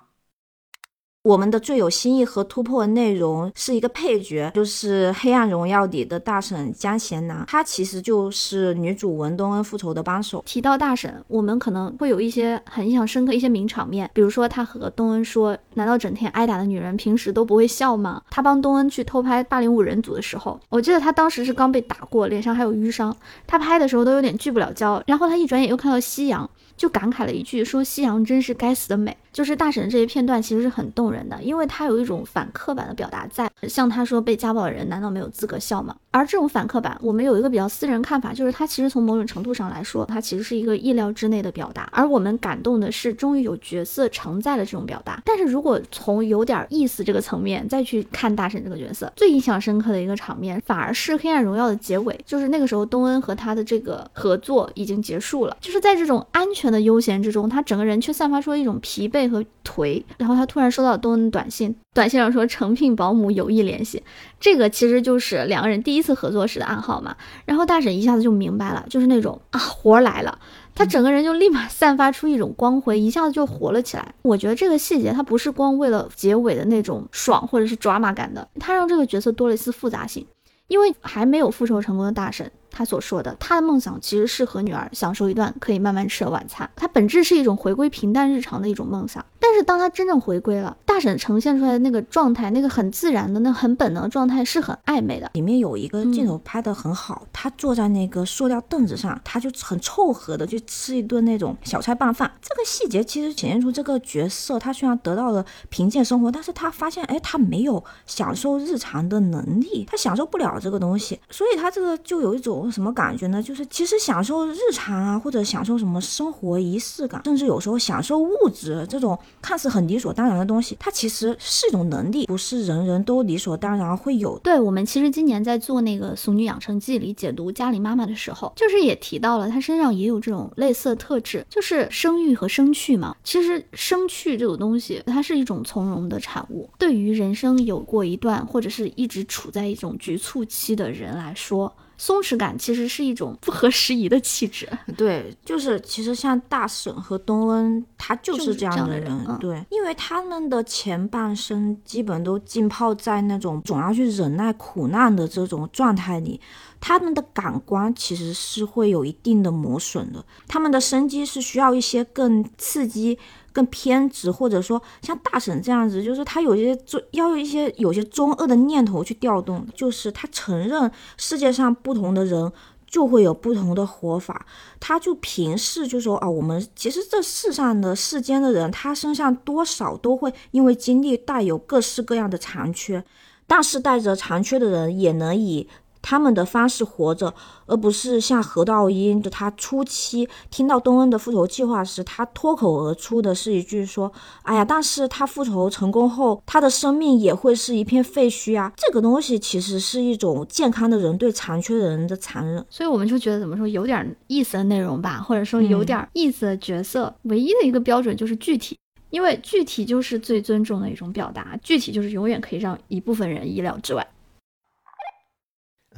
我们的最有新意和突破内容是一个配角，就是《黑暗荣耀》里的大婶江贤南，她其实就是女主文东恩复仇的帮手。
提到大婶，我们可能会有一些很印象深刻一些名场面，比如说她和东恩说：“难道整天挨打的女人平时都不会笑吗？”她帮东恩去偷拍八零五人组的时候，我记得她当时是刚被打过，脸上还有淤伤，她拍的时候都有点聚不了焦。然后她一转眼又看到夕阳，就感慨了一句：“说夕阳真是该死的美。”就是大婶这些片段其实是很动人的，因为他有一种反刻板的表达在。像他说被家暴的人难道没有资格笑吗？而这种反刻板，我们有一个比较私人看法，就是他其实从某种程度上来说，他其实是一个意料之内的表达。而我们感动的是，终于有角色承载了这种表达。但是如果从有点意思这个层面再去看大婶这个角色，最印象深刻的一个场面，反而是《黑暗荣耀》的结尾，就是那个时候东恩和他的这个合作已经结束了，就是在这种安全的悠闲之中，他整个人却散发出了一种疲惫和颓。然后他突然收到东恩的短信，短信上说诚聘保姆有意联系，这个其实就是两个人第一次合作时的暗号嘛。然后大婶一下子就明白了，就是那种啊活来了。他整个人就立马散发出一种光辉，一下子就活了起来。我觉得这个细节，他不是光为了结尾的那种爽或者是抓马感的，他让这个角色多了一丝复杂性。因为还没有复仇成功的大婶。他所说的，他的梦想其实是和女儿享受一段可以慢慢吃的晚餐。他本质是一种回归平淡日常的一种梦想。但是当他真正回归了，大婶呈现出来的那个状态，那个很自然的、那很本能的状态是很暧昧的。
里面有一个镜头拍得很好，他坐在那个塑料凳子上，他就很凑合的去吃一顿那种小菜拌饭。这个细节其实显现出这个角色，他虽然得到了贫贱生活，但是他发现，哎，他没有享受日常的能力，他享受不了这个东西，所以他这个就有一种。我什么感觉呢？就是其实享受日常啊，或者享受什么生活仪式感，甚至有时候享受物质这种看似很理所当然的东西，它其实是一种能力，不是人人都理所当然会有。
对我们其实今年在做那个《俗女养成记》里解读家里妈妈的时候，就是也提到了她身上也有这种类似的特质，就是生育和生去嘛。其实生去这种东西，它是一种从容的产物。对于人生有过一段或者是一直处在一种局促期的人来说。松弛感其实是一种不合时宜的气质。<laughs>
对，就是其实像大婶和东恩，他就是这样的
人。
对，因为他们的前半生基本都浸泡在那种总要去忍耐苦难的这种状态里，他们的感官其实是会有一定的磨损的。他们的生机是需要一些更刺激。更偏执，或者说像大婶这样子，就是他有些中要有一些有些中二的念头去调动，就是他承认世界上不同的人就会有不同的活法，他就平视就说啊，我们其实这世上的世间的人，他身上多少都会因为经历带有各式各样的残缺，但是带着残缺的人也能以。他们的方式活着，而不是像何道英的他初期听到东恩的复仇计划时，他脱口而出的是一句说：“哎呀，但是他复仇成功后，他的生命也会是一片废墟啊。”这个东西其实是一种健康的人对残缺的人的残忍。
所以我们就觉得怎么说有点意思的内容吧，或者说有点意思的角色，唯一的一个标准就是具体，因为具体就是最尊重的一种表达，具体就是永远可以让一部分人意料之外。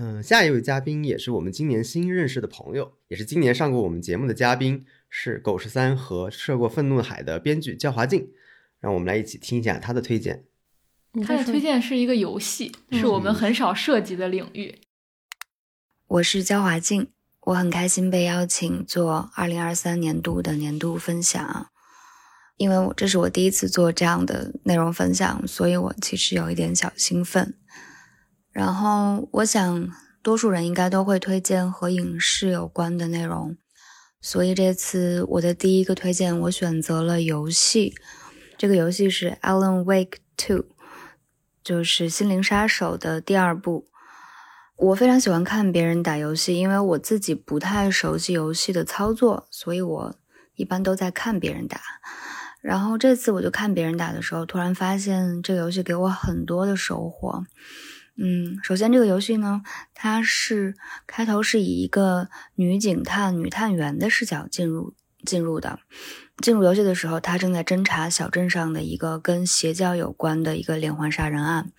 嗯，下一位嘉宾也是我们今年新认识的朋友，也是今年上过我们节目的嘉宾，是《狗十三》和《涉过愤怒的海》的编剧焦华静。让我们来一起听一下他的推荐。
他的推荐是一个游戏，是我们很少涉及的领域。
我是焦华静，我很开心被邀请做二零二三年度的年度分享，因为我这是我第一次做这样的内容分享，所以我其实有一点小兴奋。然后，我想多数人应该都会推荐和影视有关的内容，所以这次我的第一个推荐，我选择了游戏。这个游戏是《Alan Wake Two》，就是《心灵杀手》的第二部。我非常喜欢看别人打游戏，因为我自己不太熟悉游戏的操作，所以我一般都在看别人打。然后这次我就看别人打的时候，突然发现这个游戏给我很多的收获。嗯，首先这个游戏呢，它是开头是以一个女警探、女探员的视角进入进入的。进入游戏的时候，她正在侦查小镇上的一个跟邪教有关的一个连环杀人案。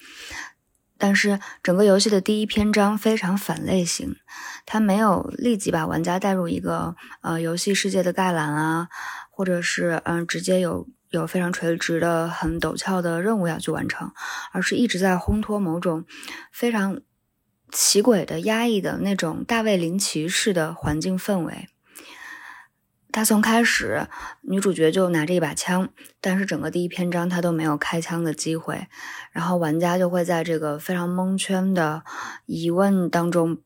但是整个游戏的第一篇章非常反类型，它没有立即把玩家带入一个呃游戏世界的概览啊，或者是嗯直接有。有非常垂直的、很陡峭的任务要去完成，而是一直在烘托某种非常奇诡的、压抑的那种大卫林奇式的环境氛围。他从开始，女主角就拿着一把枪，但是整个第一篇章她都没有开枪的机会，然后玩家就会在这个非常蒙圈的疑问当中，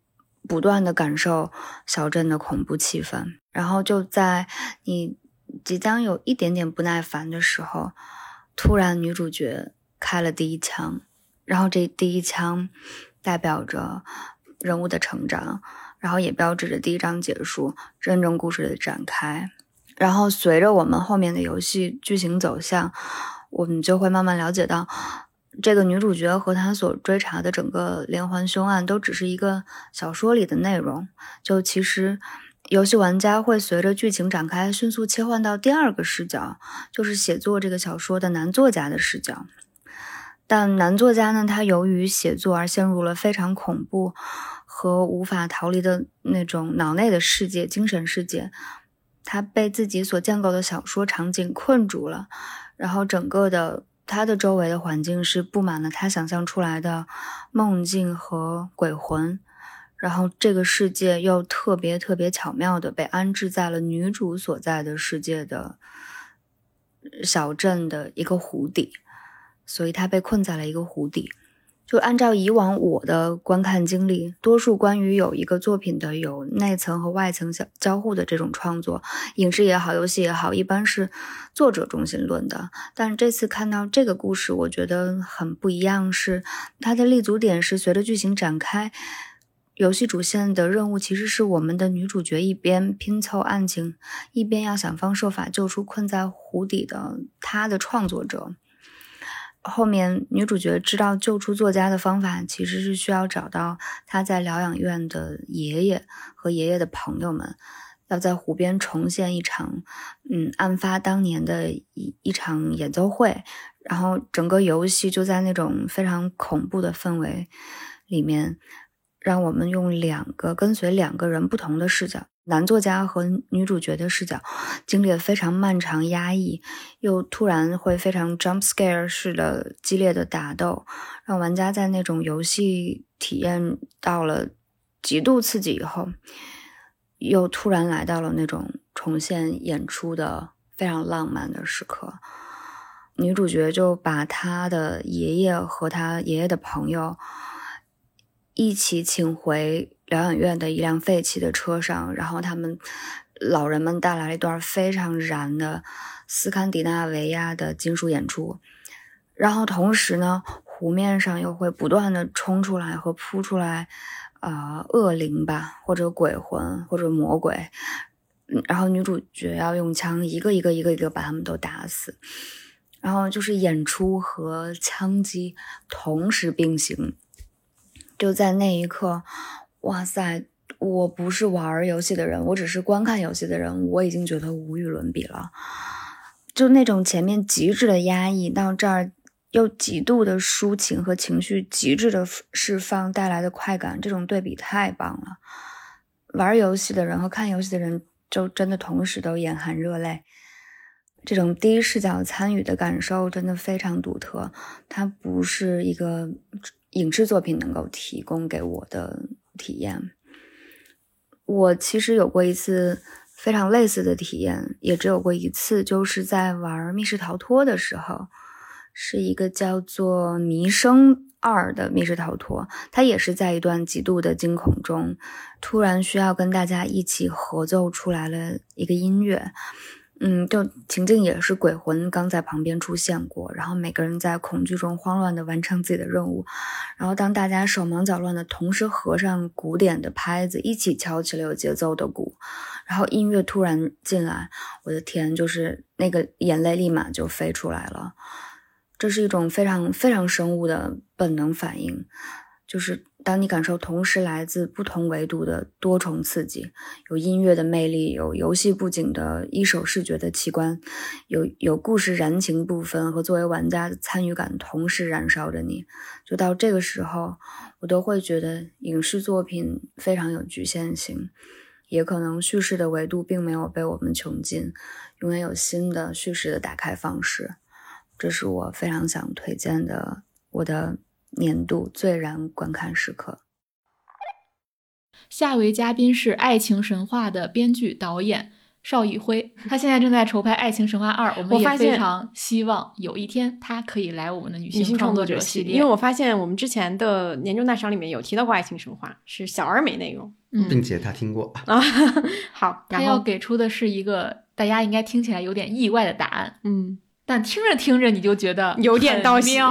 不断的感受小镇的恐怖气氛，然后就在你。即将有一点点不耐烦的时候，突然女主角开了第一枪，然后这第一枪代表着人物的成长，然后也标志着第一章结束，真正故事的展开。然后随着我们后面的游戏剧情走向，我们就会慢慢了解到，这个女主角和她所追查的整个连环凶案都只是一个小说里的内容。就其实，游戏玩家会随着剧情展开，迅速切换到第二个视角，就是写作这个小说的男作家的视角。但男作家呢，他由于写作而陷入了非常恐怖和无法逃离的那种脑内的世界、精神世界。他被自己所建构的小说场景困住了，然后整个的他的周围的环境是布满了他想象出来的梦境和鬼魂，然后这个世界又特别特别巧妙的被安置在了女主所在的世界的小镇的一个湖底，所以他被困在了一个湖底。就按照以往我的观看经历，多数关于有一个作品的有内层和外层交交互的这种创作，影视也好，游戏也好，一般是作者中心论的。但这次看到这个故事，我觉得很不一样，是它的立足点是随着剧情展开，游戏主线的任务其实是我们的女主角一边拼凑案情，一边要想方设法救出困在湖底的她的创作者。后面女主角知道救出作家的方法，其实是需要找到她在疗养院的爷爷和爷爷的朋友们，要在湖边重现一场，嗯，案发当年的一一场演奏会，然后整个游戏就在那种非常恐怖的氛围里面，让我们用两个跟随两个人不同的视角。男作家和女主角的视角，经历了非常漫长、压抑，又突然会非常 jump scare 式的激烈的打斗，让玩家在那种游戏体验到了极度刺激以后，又突然来到了那种重现演出的非常浪漫的时刻。女主角就把她的爷爷和她爷爷的朋友一起请回。疗养院的一辆废弃的车上，然后他们老人们带来了一段非常燃的斯堪的纳维亚的金属演出，然后同时呢，湖面上又会不断的冲出来和扑出来，呃，恶灵吧，或者鬼魂，或者魔鬼，然后女主角要用枪一个一个一个一个把他们都打死，然后就是演出和枪击同时并行，就在那一刻。哇塞！我不是玩游戏的人，我只是观看游戏的人，我已经觉得无与伦比了。就那种前面极致的压抑，到这儿又极度的抒情和情绪极致的释放带来的快感，这种对比太棒了。玩游戏的人和看游戏的人，就真的同时都眼含热泪。这种第一视角参与的感受真的非常独特，它不是一个影视作品能够提供给我的。体验，我其实有过一次非常类似的体验，也只有过一次，就是在玩密室逃脱的时候，是一个叫做《迷生二》的密室逃脱，它也是在一段极度的惊恐中，突然需要跟大家一起合奏出来了一个音乐。嗯，就情境也是鬼魂刚在旁边出现过，然后每个人在恐惧中慌乱的完成自己的任务，然后当大家手忙脚乱的同时合上鼓点的拍子，一起敲起了有节奏的鼓，然后音乐突然进来，我的天，就是那个眼泪立马就飞出来了，这是一种非常非常生物的本能反应，就是。当你感受同时来自不同维度的多重刺激，有音乐的魅力，有游戏布景的一手视觉的奇观，有有故事燃情部分和作为玩家的参与感同时燃烧着你，就到这个时候，我都会觉得影视作品非常有局限性，也可能叙事的维度并没有被我们穷尽，永远有新的叙事的打开方式，这是我非常想推荐的我的。年度最燃观看时刻。
下一位嘉宾是《爱情神话》的编剧导演邵艺辉，他现在正在筹拍《爱情神话二》，我们也非常希望有一天他可以来我们的女性创作者系列。
因为我发现我们之前的年终大赏里面有提到过《爱情神话》，是小而美内容，
并且他听过
啊。<laughs> 好，
他要给出的是一个大家应该听起来有点意外的答案，
嗯，
但听着听着你就觉得 <laughs>
有点道喜。<laughs>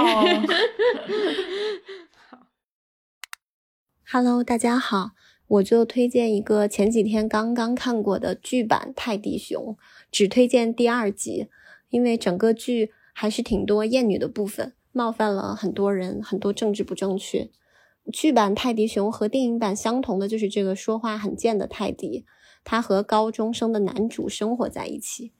Hello，大家好，我就推荐一个前几天刚刚看过的剧版《泰迪熊》，只推荐第二集，因为整个剧还是挺多厌女的部分，冒犯了很多人，很多政治不正确。剧版泰迪熊和电影版相同的就是这个说话很贱的泰迪，他和高中生的男主生活在一起。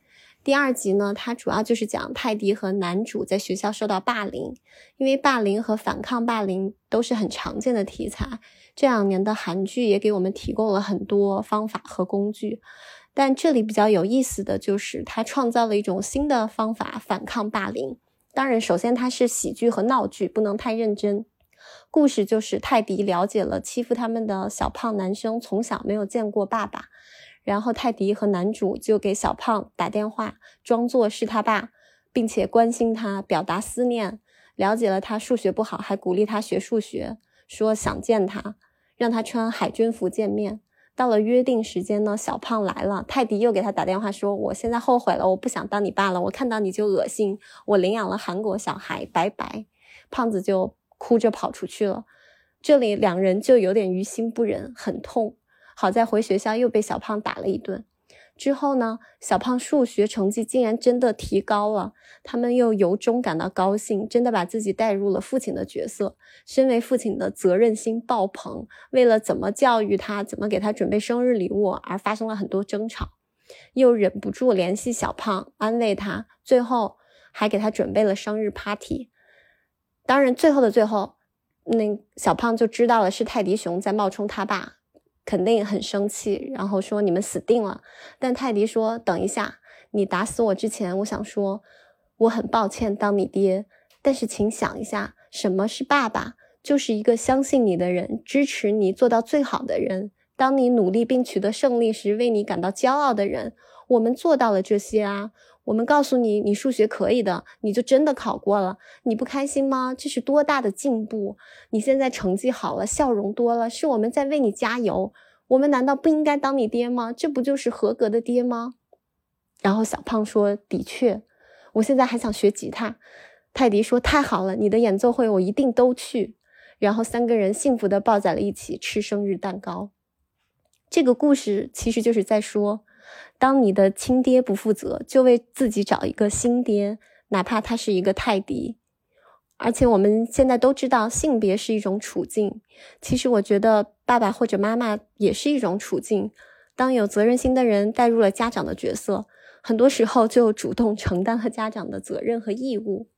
第二集呢，它主要就是讲泰迪和男主在学校受到霸凌，因为霸凌和反抗霸凌都是很常见的题材。这两年的韩剧也给我们提供了很多方法和工具，但这里比较有意思的就是它创造了一种新的方法反抗霸凌。当然，首先它是喜剧和闹剧，不能太认真。故事就是泰迪了解了欺负他们的小胖男生从小没有见过爸爸，然后泰迪和男主就给小胖打电话，装作是他爸，并且关心他，表达思念。了解了他数学不好，还鼓励他学数学，说想见他，让他穿海军服见面。到了约定时间呢，小胖来了，泰迪又给他打电话说：“我现在后悔了，我不想当你爸了，我看到你就恶心，我领养了韩国小孩，拜拜。”胖子就哭着跑出去了。这里两人就有点于心不忍，很痛。好在回学校又被小胖打了一顿。之后呢，小胖数学成绩竟然真的提高了，他们又由衷感到高兴，真的把自己带入了父亲的角色。身为父亲的责任心爆棚，为了怎么教育他，怎么给他准备生日礼物而发生了很多争吵，又忍不住联系小胖安慰他，最后还给他准备了生日 party。当然，最后的最后，那小胖就知道了是泰迪熊在冒充他爸。肯定很生气，然后说你们死定了。但泰迪说：“等一下，你打死我之前，我想说，我很抱歉当你爹，但是请想一下，什么是爸爸？就是一个相信你的人，支持你做到最好的人。当你努力并取得胜利时，为你感到骄傲的人。我们做到了这些啊！我们告诉你，你数学可以的，你就真的考过了。你不开心吗？这是多大的进步！你现在成绩好了，笑容多了，是我们在为你加油。我们难道不应该当你爹吗？这不就是合格的爹吗？然后小胖说：“的确，我现在还想学吉他。”泰迪说：“太好了，你的演奏会我一定都去。”然后三个人幸福的抱在了一起，吃生日蛋糕。这个故事其实就是在说，当你的亲爹不负责，就为自己找一个新爹，哪怕他是一个泰迪。而且我们现在都知道，性别是一种处境。其实我觉得，爸爸或者妈妈也是一种处境。当有责任心的人带入了家长的角色，很多时候就主动承担了家长的责任和义务。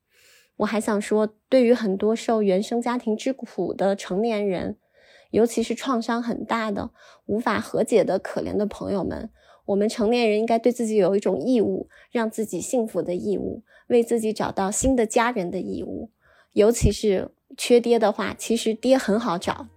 我还想说，对于很多受原生家庭之苦的成年人，尤其是创伤很大的、无法和解的可怜的朋友们，我们成年人应该对自己有一种义务，让自己幸福的义务，为自己找到新的家人的义务。尤其是缺爹的话，其实爹很好找。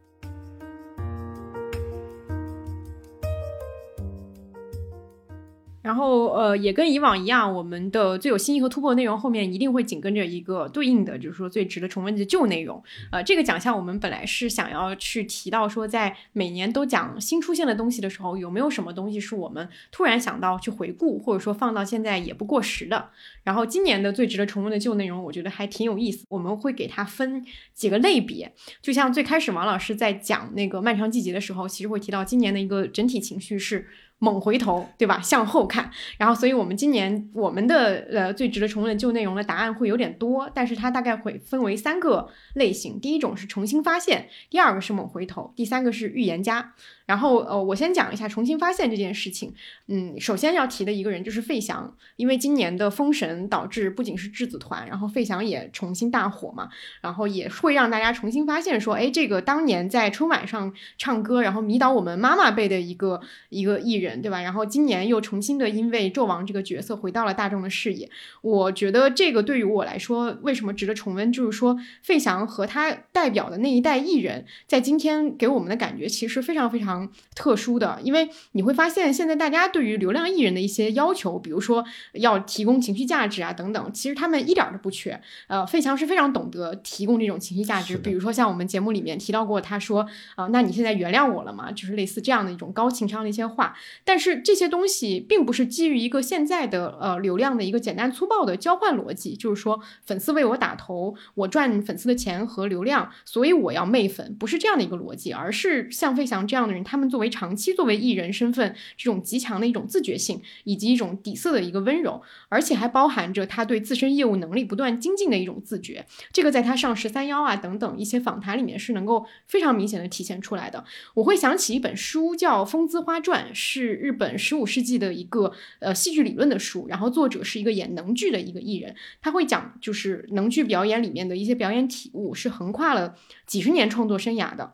然后，呃，也跟以往一样，我们的最有新意和突破的内容后面一定会紧跟着一个对应的，就是说最值得重温的旧内容。呃，这个奖项我们本来是想要去提到说，在每年都讲新出现的东西的时候，有没有什么东西是我们突然想到去回顾，或者说放到现在也不过时的。然后今年的最值得重温的旧内容，我觉得还挺有意思。我们会给它分几个类别，就像最开始王老师在讲那个漫长季节的时候，其实会提到今年的一个整体情绪是。猛回头，对吧？向后看，然后，所以我们今年我们的呃最值得重温的旧内容的答案会有点多，但是它大概会分为三个类型。第一种是重新发现，第二个是猛回头，第三个是预言家。然后呃，我先讲一下重新发现这件事情。嗯，首先要提的一个人就是费翔，因为今年的封神导致不仅是质子团，然后费翔也重新大火嘛，然后也会让大家重新发现说，哎，这个当年在春晚上唱歌，然后迷倒我们妈妈辈的一个一个艺人。对吧？然后今年又重新的因为纣王这个角色回到了大众的视野。我觉得这个对于我来说，为什么值得重温？就是说，费翔和他代表的那一代艺人，在今天给我们的感觉其实非常非常特殊的。因为你会发现，现在大家对于流量艺人的一些要求，比如说要提供情绪价值啊等等，其实他们一点都不缺。呃，费翔是非常懂得提供这种情绪价值。比如说像我们节目里面提到过，他说啊，那你现在原谅我了吗？就是类似这样的一种高情商的一些话。但是这些东西并不是基于一个现在的呃流量的一个简单粗暴的交换逻辑，就是说粉丝为我打头，我赚粉丝的钱和流量，所以我要媚粉，不是这样的一个逻辑，而是像费翔这样的人，他们作为长期作为艺人身份，这种极强的一种自觉性，以及一种底色的一个温柔，而且还包含着他对自身业务能力不断精进的一种自觉。这个在他上十三幺啊等等一些访谈里面是能够非常明显的体现出来的。我会想起一本书叫《风姿花传》，是日本十五世纪的一个呃戏剧理论的书，然后作者是一个演能剧的一个艺人，他会讲就是能剧表演里面的一些表演体悟，是横跨了几十年创作生涯的。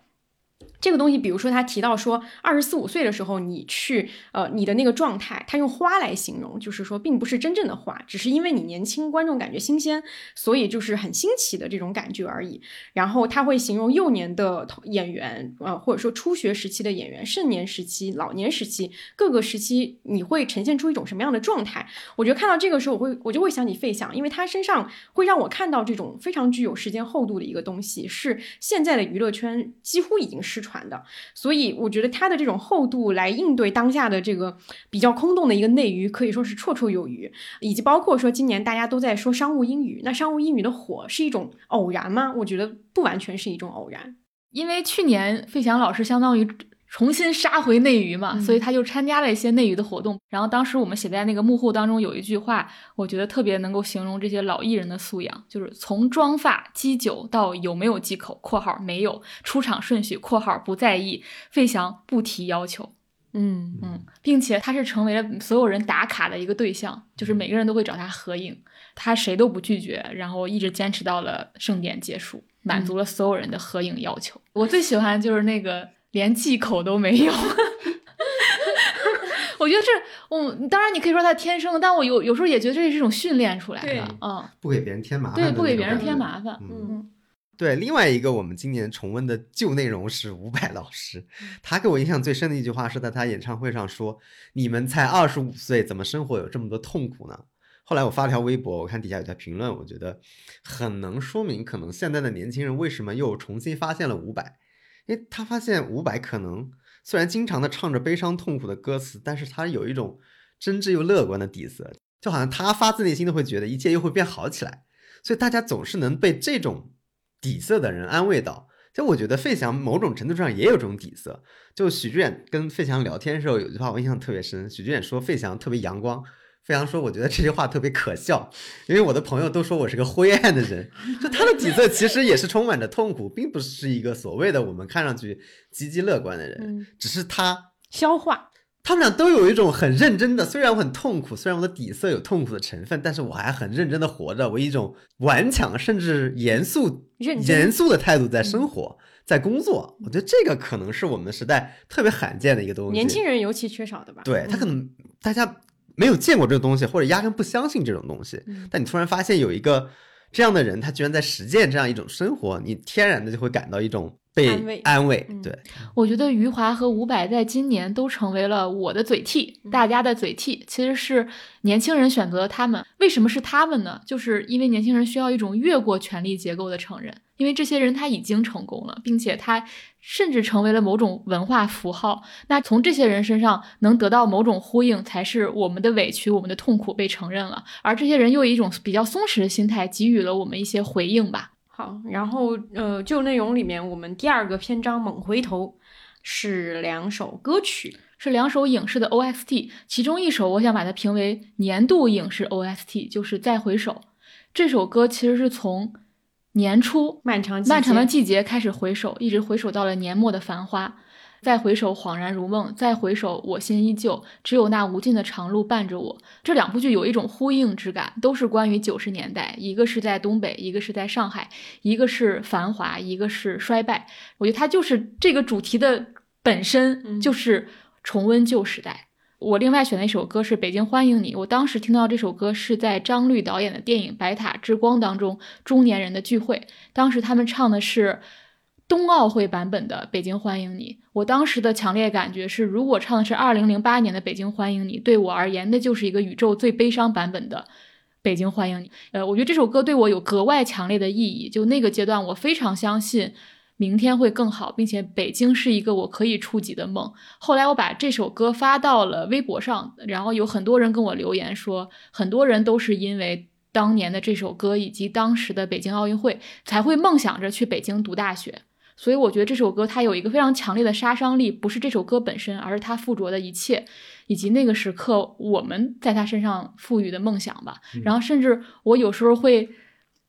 这个东西，比如说他提到说，二十四五岁的时候，你去呃你的那个状态，他用花来形容，就是说并不是真正的花，只是因为你年轻，观众感觉新鲜，所以就是很新奇的这种感觉而已。然后他会形容幼年的演员，呃或者说初学时期的演员，盛年时期、老年时期各个时期，你会呈现出一种什么样的状态？我觉得看到这个时候，我会我就会想起费翔，因为他身上会让我看到这种非常具有时间厚度的一个东西，是现在的娱乐圈几乎已经失传的。所以我觉得它的这种厚度来应对当下的这个比较空洞的一个内娱，可以说是绰绰有余。以及包括说今年大家都在说商务英语，那商务英语的火是一种偶然吗？我觉得不完全是一种偶然，
因为去年费翔老师相当于。重新杀回内娱嘛，所以他就参加了一些内娱的活动。然后当时我们写在那个幕后当中有一句话，我觉得特别能够形容这些老艺人的素养，就是从妆发、基酒到有没有忌口（括号没有），出场顺序（括号不在意），费翔不提要求。
嗯
嗯，并且他是成为了所有人打卡的一个对象，就是每个人都会找他合影，他谁都不拒绝，然后一直坚持到了盛典结束，满足了所有人的合影要求。我最喜欢就是那个。连忌口都没有，<laughs> 我觉得这，我当然你可以说他天生，但我有有时候也觉得这是一种训练出来的，嗯，
不给别人添麻烦，
对，不给别人添麻烦，嗯，
对。另外一个我们今年重温的旧内容是伍佰老师，他给我印象最深的一句话是在他演唱会上说：“你们才二十五岁，怎么生活有这么多痛苦呢？”后来我发了条微博，我看底下有条评论，我觉得很能说明，可能现在的年轻人为什么又重新发现了伍佰。因为他发现伍佰可能虽然经常的唱着悲伤痛苦的歌词，但是他有一种真挚又乐观的底色，就好像他发自内心的会觉得一切又会变好起来，所以大家总是能被这种底色的人安慰到。就我觉得费翔某种程度上也有这种底色。就许志远跟费翔聊天的时候，有句话我印象特别深，许志远说费翔特别阳光。费翔说：“我觉得这句话特别可笑，因为我的朋友都说我是个灰暗的人。就他的底色其实也是充满着痛苦，并不是一个所谓的我们看上去积极乐观的人，只是他
消化。
他们俩都有一种很认真的，虽然我很痛苦，虽然我的底色有痛苦的成分，但是我还很认真的活着，我一种顽强甚至严肃、严肃的态度在生活，在工作。我觉得这个可能是我们时代特别罕见的一个东西，
年轻人尤其缺少的吧？
对他可能大家。”没有见过这个东西，或者压根不相信这种东西，但你突然发现有一个这样的人，他居然在实践这样一种生活，你天然的就会感到一种被安慰。对，
我觉得余华和伍佰在今年都成为了我的嘴替，大家的嘴替，其实是年轻人选择了他们。为什么是他们呢？就是因为年轻人需要一种越过权力结构的承认。因为这些人他已经成功了，并且他甚至成为了某种文化符号。那从这些人身上能得到某种呼应，才是我们的委屈、我们的痛苦被承认了。而这些人又以一种比较松弛的心态给予了我们一些回应吧。
好，然后呃，旧内容里面，我们第二个篇章《猛回头》是两首歌曲，
是两首影视的 OST。其中一首我想把它评为年度影视 OST，就是《再回首》这首歌，其实是从。年初
漫长
漫长的季节开始回首，一直回首到了年末的繁花，再回首恍然如梦，再回首我心依旧，只有那无尽的长路伴着我。这两部剧有一种呼应之感，都是关于九十年代，一个是在东北，一个是在上海，一个是繁华，一个是衰败。我觉得它就是这个主题的本身，就是重温旧时代。我另外选的一首歌是《北京欢迎你》。我当时听到这首歌是在张律导演的电影《白塔之光》当中，中年人的聚会。当时他们唱的是冬奥会版本的《北京欢迎你》。我当时的强烈感觉是，如果唱的是2008年的《北京欢迎你》，对我而言，那就是一个宇宙最悲伤版本的《北京欢迎你》。呃，我觉得这首歌对我有格外强烈的意义。就那个阶段，我非常相信。明天会更好，并且北京是一个我可以触及的梦。后来我把这首歌发到了微博上，然后有很多人跟我留言说，很多人都是因为当年的这首歌以及当时的北京奥运会，才会梦想着去北京读大学。所以我觉得这首歌它有一个非常强烈的杀伤力，不是这首歌本身，而是它附着的一切，以及那个时刻我们在他身上赋予的梦想吧。然后甚至我有时候会。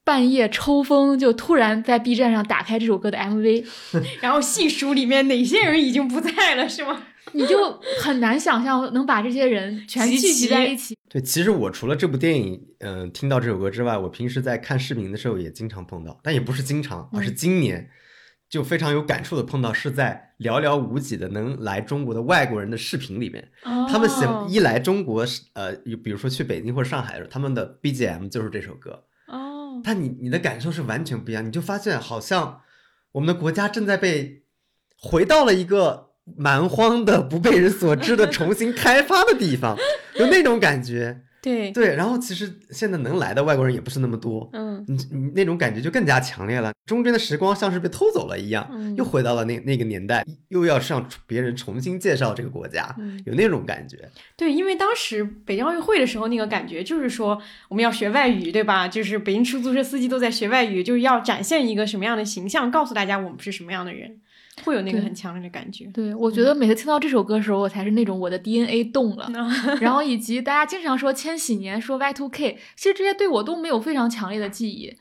半夜抽风，就突然在 B 站上打开这首歌的 MV，<laughs>
然后细数里面哪些人已经不在了，是吗？<laughs>
你就很难想象能把这些人全聚集在一起。
对，其实我除了这部电影，嗯，听到这首歌之外，我平时在看视频的时候也经常碰到，但也不是经常，而是今年就非常有感触的碰到，是在寥寥无几的能来中国的外国人的视频里面，他们想一来中国，呃，比如说去北京或者上海的时候，他们的 BGM 就是这首歌。哦但你你的感受是完全不一样，你就发现好像我们的国家正在被回到了一个蛮荒的、不被人所知的、重新开发的地方，有那种感觉。
对
对，然后其实现在能来的外国人也不是那么多，
嗯，
你你那种感觉就更加强烈了。中间的时光像是被偷走了一样，又回到了那那个年代，又要向别人重新介绍这个国家，有那种感觉。
对，因为当时北京奥运会的时候，那个感觉就是说我们要学外语，对吧？就是北京出租车司机都在学外语，就是要展现一个什么样的形象，告诉大家我们是什么样的人。会有那个很强烈的感觉。
对，我觉得每次听到这首歌的时候，我才是那种我的 DNA 动了。<laughs> 然后以及大家经常说千禧年，说 Y2K，其实这些对我都没有非常强烈的记忆，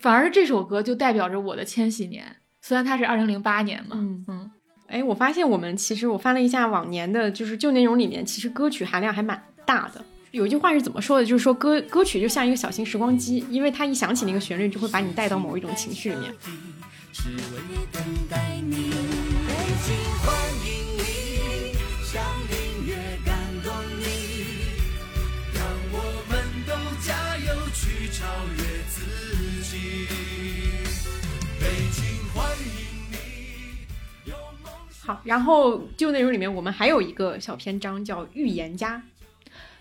反而是这首歌就代表着我的千禧年。虽然它是二零零八年嘛。
嗯嗯。哎，我发现我们其实我翻了一下往年的，就是旧内容里面，其实歌曲含量还蛮大的。有一句话是怎么说的？就是说歌歌曲就像一个小型时光机，因为它一响起那个旋律，就会把你带到某一种情绪里面。是为等待你，北京欢迎你，像音乐感动你，让我们都加油去超越自己。北京欢迎你，有梦好，然后旧内容里面我们还有一个小篇章叫《预言家》。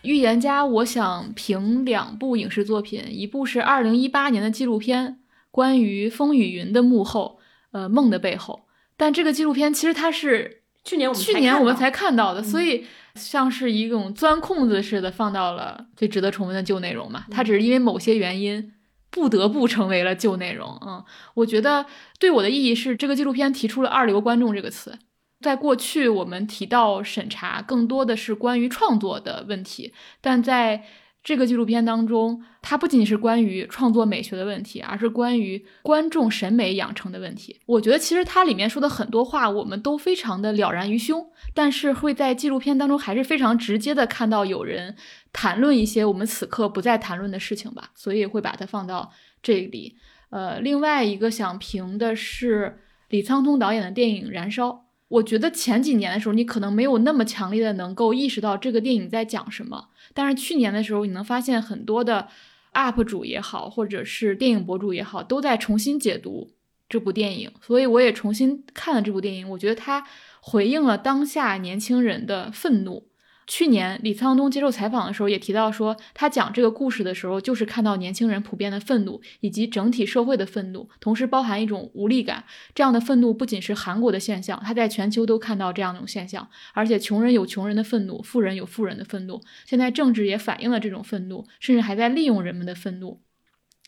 预言家，我想评两部影视作品，一部是二零一八年的纪录片。关于风雨云的幕后，呃，梦的背后。但这个纪录片其实它是
去年我们
去年我们才看到的，所以像是一种钻空子似的放到了最值得重温的旧内容嘛。它只是因为某些原因不得不成为了旧内容。嗯，我觉得对我的意义是，这个纪录片提出了“二流观众”这个词。在过去，我们提到审查更多的是关于创作的问题，但在这个纪录片当中，它不仅仅是关于创作美学的问题，而是关于观众审美养成的问题。我觉得其实它里面说的很多话，我们都非常的了然于胸，但是会在纪录片当中还是非常直接的看到有人谈论一些我们此刻不再谈论的事情吧，所以会把它放到这里。呃，另外一个想评的是李沧东导演的电影《燃烧》。我觉得前几年的时候，你可能没有那么强烈的能够意识到这个电影在讲什么。但是去年的时候，你能发现很多的 UP 主也好，或者是电影博主也好，都在重新解读这部电影。所以我也重新看了这部电影，我觉得它回应了当下年轻人的愤怒。去年李沧东接受采访的时候也提到说，他讲这个故事的时候，就是看到年轻人普遍的愤怒，以及整体社会的愤怒，同时包含一种无力感。这样的愤怒不仅是韩国的现象，他在全球都看到这样一种现象。而且穷人有穷人的愤怒，富人有富人的愤怒。现在政治也反映了这种愤怒，甚至还在利用人们的愤怒，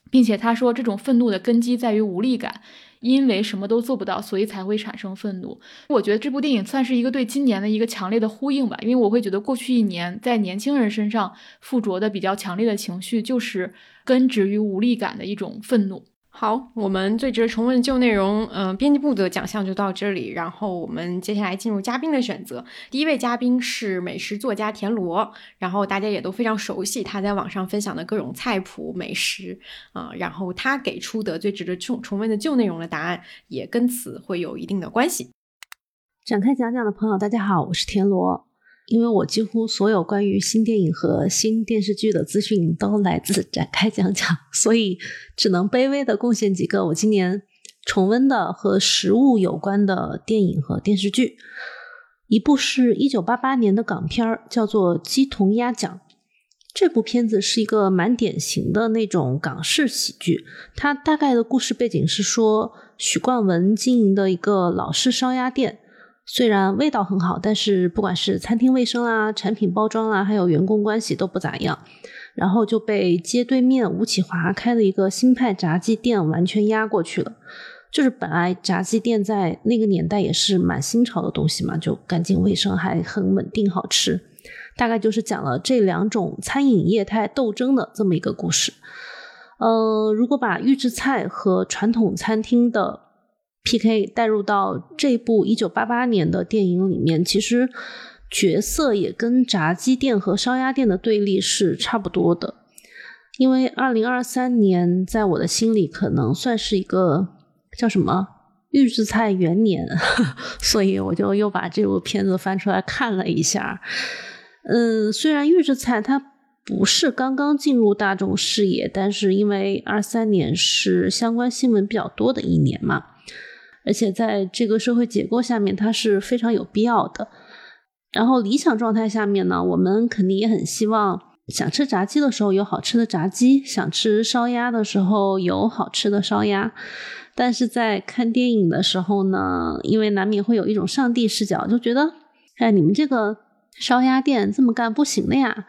并且他说这种愤怒的根基在于无力感。因为什么都做不到，所以才会产生愤怒。我觉得这部电影算是一个对今年的一个强烈的呼应吧。因为我会觉得过去一年在年轻人身上附着的比较强烈的情绪，就是根植于无力感的一种愤怒。
好，我们最值得重温旧内容，嗯，编辑部的奖项就到这里。然后我们接下来进入嘉宾的选择。第一位嘉宾是美食作家田螺，然后大家也都非常熟悉他在网上分享的各种菜谱美食啊。然后他给出的最值得重重温的旧内容的答案，也跟此会有一定的关系。
展开讲讲的朋友，大家好，我是田螺。因为我几乎所有关于新电影和新电视剧的资讯都来自展开讲讲，所以只能卑微的贡献几个我今年重温的和食物有关的电影和电视剧。一部是一九八八年的港片儿，叫做《鸡同鸭讲》。这部片子是一个蛮典型的那种港式喜剧。它大概的故事背景是说，许冠文经营的一个老式烧鸭店。虽然味道很好，但是不管是餐厅卫生啦、产品包装啦，还有员工关系都不咋样，然后就被街对面吴启华开的一个新派炸鸡店完全压过去了。就是本来炸鸡店在那个年代也是蛮新潮的东西嘛，就干净卫生，还很稳定好吃。大概就是讲了这两种餐饮业态斗争的这么一个故事。呃，如果把预制菜和传统餐厅的 P.K. 带入到这部一九八八年的电影里面，其实角色也跟炸鸡店和烧鸭店的对立是差不多的。因为二零二三年在我的心里可能算是一个叫什么预制菜元年，<laughs> 所以我就又把这部片子翻出来看了一下。嗯，虽然预制菜它不是刚刚进入大众视野，但是因为二三年是相关新闻比较多的一年嘛。而且在这个社会结构下面，它是非常有必要的。然后理想状态下面呢，我们肯定也很希望想吃炸鸡的时候有好吃的炸鸡，想吃烧鸭的时候有好吃的烧鸭。但是在看电影的时候呢，因为难免会有一种上帝视角，就觉得，哎，你们这个烧鸭店这么干不行的呀，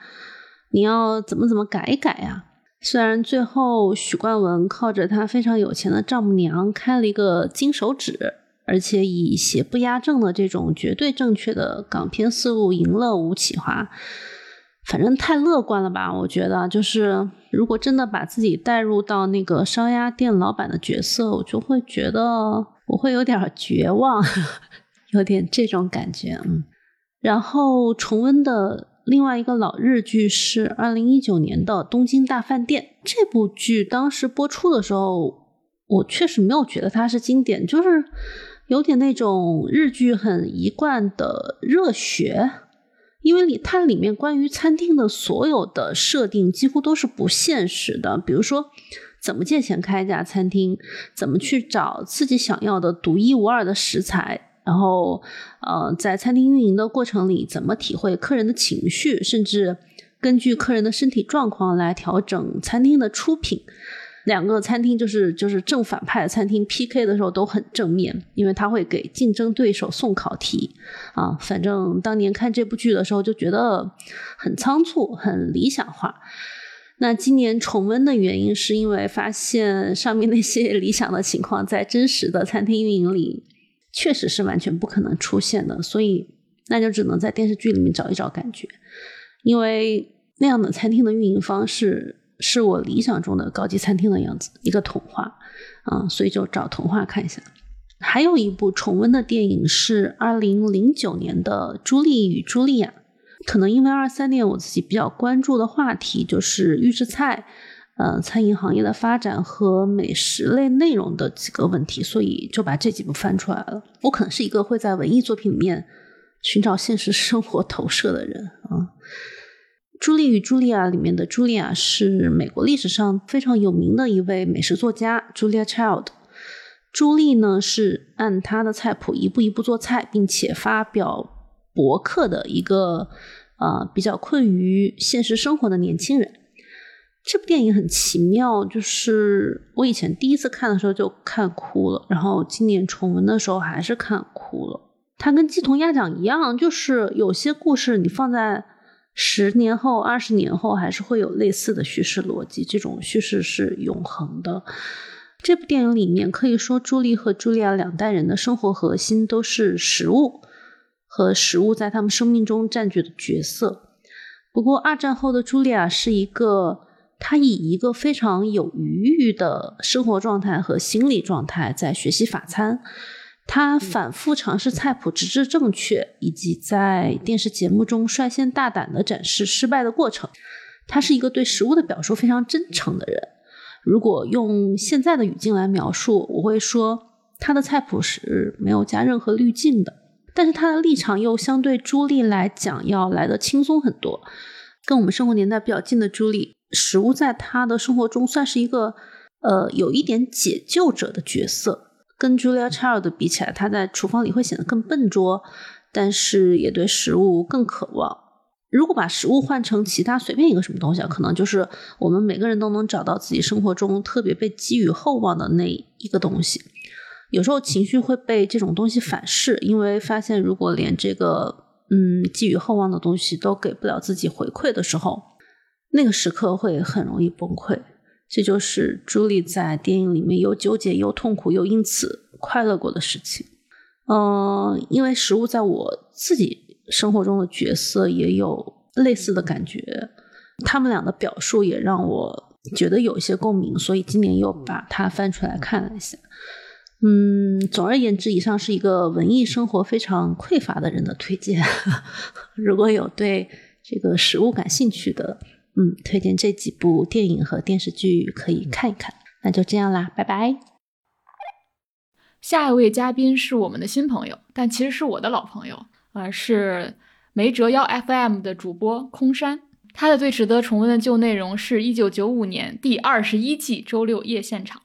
你要怎么怎么改一改呀？虽然最后许冠文靠着他非常有钱的丈母娘开了一个金手指，而且以邪不压正的这种绝对正确的港片思路赢了吴启华，反正太乐观了吧？我觉得，就是如果真的把自己带入到那个烧鸭店老板的角色，我就会觉得我会有点绝望，<laughs> 有点这种感觉。嗯，然后重温的。另外一个老日剧是二零一九年的《东京大饭店》。这部剧当时播出的时候，我确实没有觉得它是经典，就是有点那种日剧很一贯的热血。因为里它里面关于餐厅的所有的设定几乎都是不现实的，比如说怎么借钱开一家餐厅，怎么去找自己想要的独一无二的食材。然后，呃，在餐厅运营的过程里，怎么体会客人的情绪，甚至根据客人的身体状况来调整餐厅的出品。两个餐厅就是就是正反派餐厅 PK 的时候都很正面，因为他会给竞争对手送考题啊。反正当年看这部剧的时候就觉得很仓促，很理想化。那今年重温的原因是因为发现上面那些理想的情况在真实的餐厅运营里。确实是完全不可能出现的，所以那就只能在电视剧里面找一找感觉，因为那样的餐厅的运营方式是我理想中的高级餐厅的样子，一个童话啊，所以就找童话看一下。还有一部重温的电影是二零零九年的《朱莉与茱莉亚》，可能因为二三年我自己比较关注的话题就是预制菜。呃，餐饮行业的发展和美食类内容的几个问题，所以就把这几部翻出来了。我可能是一个会在文艺作品里面寻找现实生活投射的人啊。《朱莉与茱莉亚》里面的茱莉亚是美国历史上非常有名的一位美食作家，Julia Child。朱莉呢是按她的菜谱一步一步做菜，并且发表博客的一个呃比较困于现实生活的年轻人。这部电影很奇妙，就是我以前第一次看的时候就看哭了，然后今年重温的时候还是看哭了。它跟鸡同鸭讲一样，就是有些故事你放在十年后、二十年后，还是会有类似的叙事逻辑，这种叙事是永恒的。这部电影里面可以说，朱莉和茱莉亚两代人的生活核心都是食物和食物在他们生命中占据的角色。不过，二战后的茱莉亚是一个。他以一个非常有余裕的生活状态和心理状态在学习法餐，他反复尝试菜谱直至正确，以及在电视节目中率先大胆的展示失败的过程。他是一个对食物的表述非常真诚的人。如果用现在的语境来描述，我会说他的菜谱是没有加任何滤镜的。但是他的立场又相对朱莉来讲要来的轻松很多，跟我们生活年代比较近的朱莉。食物在他的生活中算是一个，呃，有一点解救者的角色。跟 Julia Child 比起来，他在厨房里会显得更笨拙，但是也对食物更渴望。如果把食物换成其他随便一个什么东西，可能就是我们每个人都能找到自己生活中特别被寄予厚望的那一个东西。有时候情绪会被这种东西反噬，因为发现如果连这个嗯寄予厚望的东西都给不了自己回馈的时候，那个时刻会很容易崩溃。这就是朱莉在电影里面又纠结又痛苦又因此快乐过的事情。嗯，因为食物在我自己生活中的角色也有类似的感觉，他们俩的表述也让我觉得有一些共鸣，所以今年又把它翻出来看了一下。嗯，总而言之，以上是一个文艺生活非常匮乏的人的推荐。<laughs> 如果有对这个食物感兴趣的，嗯，推荐这几部电影和电视剧可以看一看。那就这样啦，拜拜。
下一位嘉宾是我们的新朋友，但其实是我的老朋友，呃，是梅折腰 FM 的主播空山。他的最值得重温的旧内容是一九九五年第二十一季周六夜现场。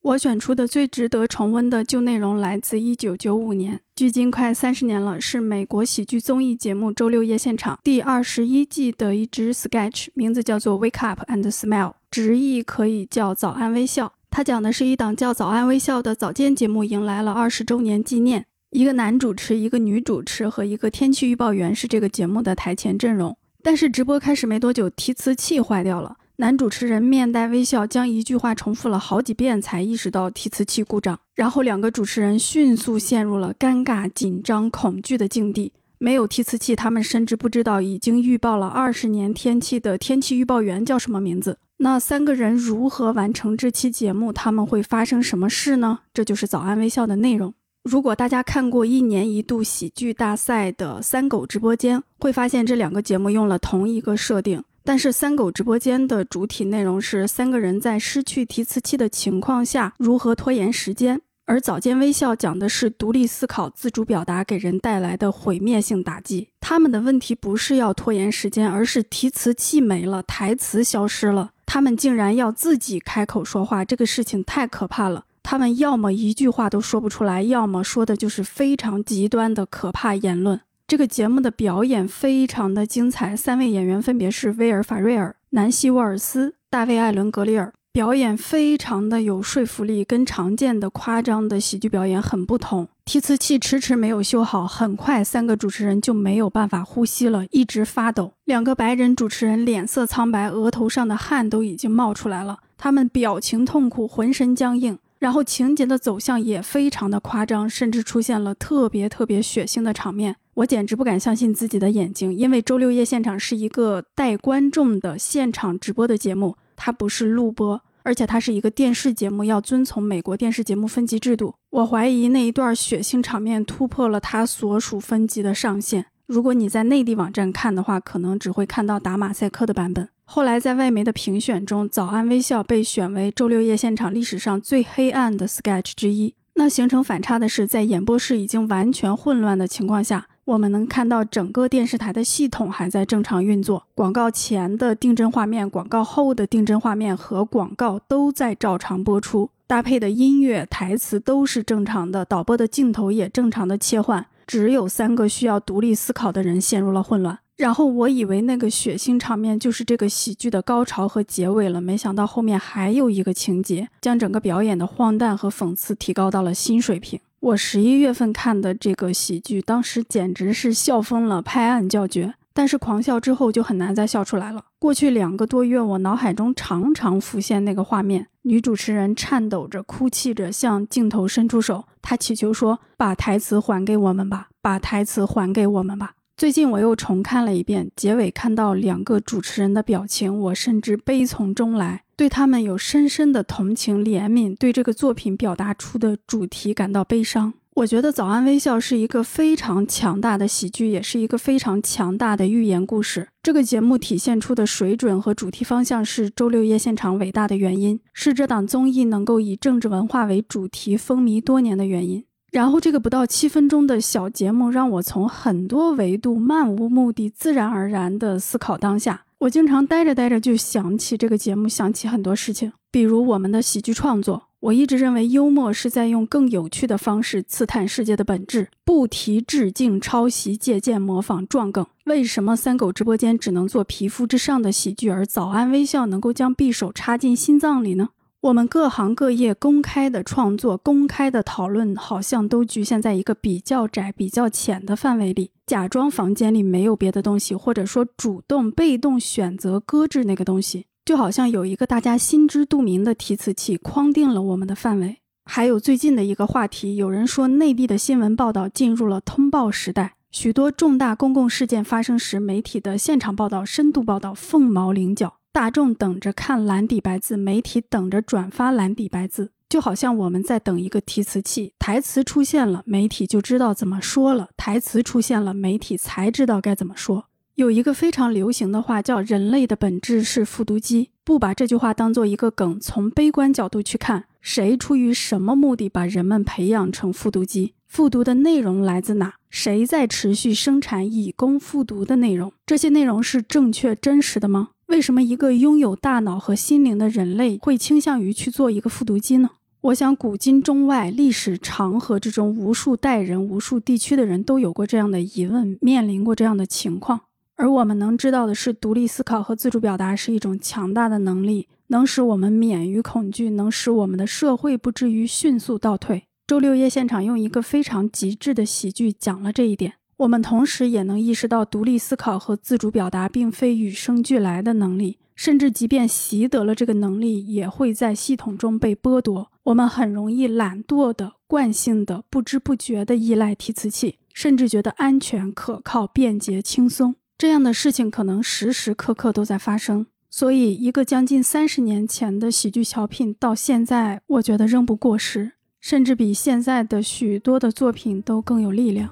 我选出的最值得重温的旧内容来自一九九五年，距今快三十年了，是美国喜剧综艺节目《周六夜现场》第二十一季的一支 sketch，名字叫做《Wake Up and Smile》，直译可以叫“早安微笑”。它讲的是一档叫《早安微笑》的早间节目迎来了二十周年纪念，一个男主持、一个女主持和一个天气预报员是这个节目的台前阵容。但是直播开始没多久，提词器坏掉了。男主持人面带微笑，将一句话重复了好几遍，才意识到提词器故障。然后两个主持人迅速陷入了尴尬、紧张、恐惧的境地。没有提词器，他们甚至不知道已经预报了二十年天气的天气预报员叫什么名字。那三个人如何完成这期节目？他们会发生什么事呢？这就是早安微笑的内容。如果大家看过一年一度喜剧大赛的三狗直播间，会发现这两个节目用了同一个设定。但是三狗直播间的主体内容是三个人在失去提词器的情况下如何拖延时间，而早间微笑讲的是独立思考、自主表达给人带来的毁灭性打击。他们的问题不是要拖延时间，而是提词器没了，台词消失了，他们竟然要自己开口说话，这个事情太可怕了。他们要么一句话都说不出来，要么说的就是非常极端的可怕言论。这个节目的表演非常的精彩，三位演员分别是威尔·法瑞尔、南希·沃尔斯、大卫·艾伦·格里尔，表演非常的有说服力，跟常见的夸张的喜剧表演很不同。提词器迟迟没有修好，很快三个主持人就没有办法呼吸了，一直发抖。两个白人主持人脸色苍白，额头上的汗都已经冒出来了，他们表情痛苦，浑身僵硬。然后情节的走向也非常的夸张，甚至出现了特别特别血腥的场面。我简直不敢相信自己的眼睛，因为周六夜现场是一个带观众的现场直播的节目，它不是录播，而且它是一个电视节目，要遵从美国电视节目分级制度。我怀疑那一段血腥场面突破了它所属分级的上限。如果你在内地网站看的话，可能只会看到打马赛克的版本。后来在外媒的评选中，《早安微笑》被选为周六夜现场历史上最黑暗的 sketch 之一。那形成反差的是，在演播室已经完全混乱的情况下。我们能看到整个电视台的系统还在正常运作，广告前的定帧画面、广告后的定帧画面和广告都在照常播出，搭配的音乐、台词都是正常的，导播的镜头也正常的切换。只有三个需要独立思考的人陷入了混乱。然后我以为那个血腥场面就是这个喜剧的高潮和结尾了，没想到后面还有一个情节，将整个表演的荒诞和讽刺提高到了新水平。我十一月份看的这个喜剧，当时简直是笑疯了，拍案叫绝。但是狂笑之后就很难再笑出来了。过去两个多月，我脑海中常常浮现那个画面：女主持人颤抖着、哭泣着向镜头伸出手，她祈求说：“把台词还给我们吧，把台词还给我们吧。”最近我又重看了一遍，结尾看到两个主持人的表情，我甚至悲从中来。对他们有深深的同情、怜悯，对这个作品表达出的主题感到悲伤。我觉得《早安微笑》是一个非常强大的喜剧，也是一个非常强大的寓言故事。这个节目体现出的水准和主题方向是周六夜现场伟大的原因，是这档综艺能够以政治文化为主题风靡多年的原因。然后，这个不到七分钟的小节目，让我从很多维度漫无目的、自然而然地思考当下。我经常待着待着就想起这个节目，想起很多事情，比如我们的喜剧创作。我一直认为幽默是在用更有趣的方式刺探世界的本质，不提致敬、抄袭、借鉴、模仿、撞梗。为什么三狗直播间只能做皮肤之上的喜剧，而早安微笑能够将匕首插进心脏里呢？我们各行各业公开的创作、公开的讨论，好像都局限在一个比较窄、比较浅的范围里，假装房间里没有别的东西，或者说主动、被动选择搁置那个东西，就好像有一个大家心知肚明的提词器框定了我们的范围。还有最近的一个话题，有人说内地的新闻报道进入了通报时代，许多重大公共事件发生时，媒体的现场报道、深度报道凤毛麟角。大众等着看蓝底白字，媒体等着转发蓝底白字，就好像我们在等一个提词器，台词出现了，媒体就知道怎么说了；台词出现了，媒体才知道该怎么说。有一个非常流行的话叫“人类的本质是复读机”，不把这句话当做一个梗，从悲观角度去看，谁出于什么目的把人们培养成复读机？复读的内容来自哪？谁在持续生产以供复读的内容？这些内容是正确真实的吗？为什么一个拥有大脑和心灵的人类会倾向于去做一个复读机呢？我想，古今中外历史长河之中，无数代人、无数地区的人都有过这样的疑问，面临过这样的情况。而我们能知道的是，独立思考和自主表达是一种强大的能力，能使我们免于恐惧，能使我们的社会不至于迅速倒退。周六夜现场用一个非常极致的喜剧讲了这一点。我们同时也能意识到，独立思考和自主表达并非与生俱来的能力，甚至即便习得了这个能力，也会在系统中被剥夺。我们很容易懒惰的、惯性的、不知不觉的依赖提词器，甚至觉得安全、可靠、便捷、轻松。这样的事情可能时时刻刻都在发生。所以，一个将近三十年前的喜剧小品，到现在，我觉得仍不过时，甚至比现在的许多的作品都更有力量。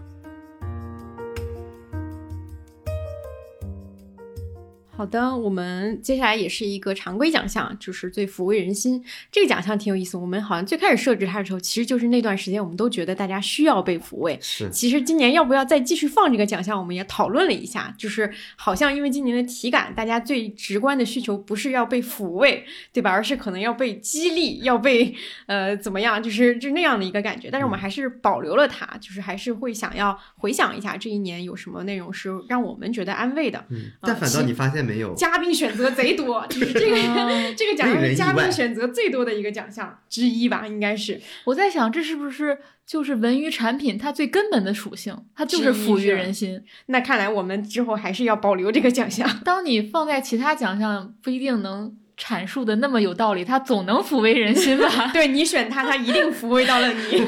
好的，我们接下来也是一个常规奖项，就是最抚慰人心。这个奖项挺有意思。我们好像最开始设置它的时候，其实就是那段时间，我们都觉得大家需要被抚慰。
是。
其实今年要不要再继续放这个奖项，我们也讨论了一下。就是好像因为今年的体感，大家最直观的需求不是要被抚慰，对吧？而是可能要被激励，要被呃怎么样，就是就那样的一个感觉。但是我们还是保留了它，就是还是会想要回想一下这一年有什么内容是让我们觉得安慰的。
嗯。但反倒你发现。没有
嘉宾选择贼多，<laughs> 就是这个 <laughs> 这个奖项是嘉宾选择最多的一个奖项之一吧，应该是。
我在想，这是不是就是文娱产品它最根本的属性？它就是抚育人心。
那看来我们之后还是要保留这个奖项。<laughs>
当你放在其他奖项，不一定能阐述的那么有道理，它总能抚慰人心吧？
对你选它，它一定抚慰到了你。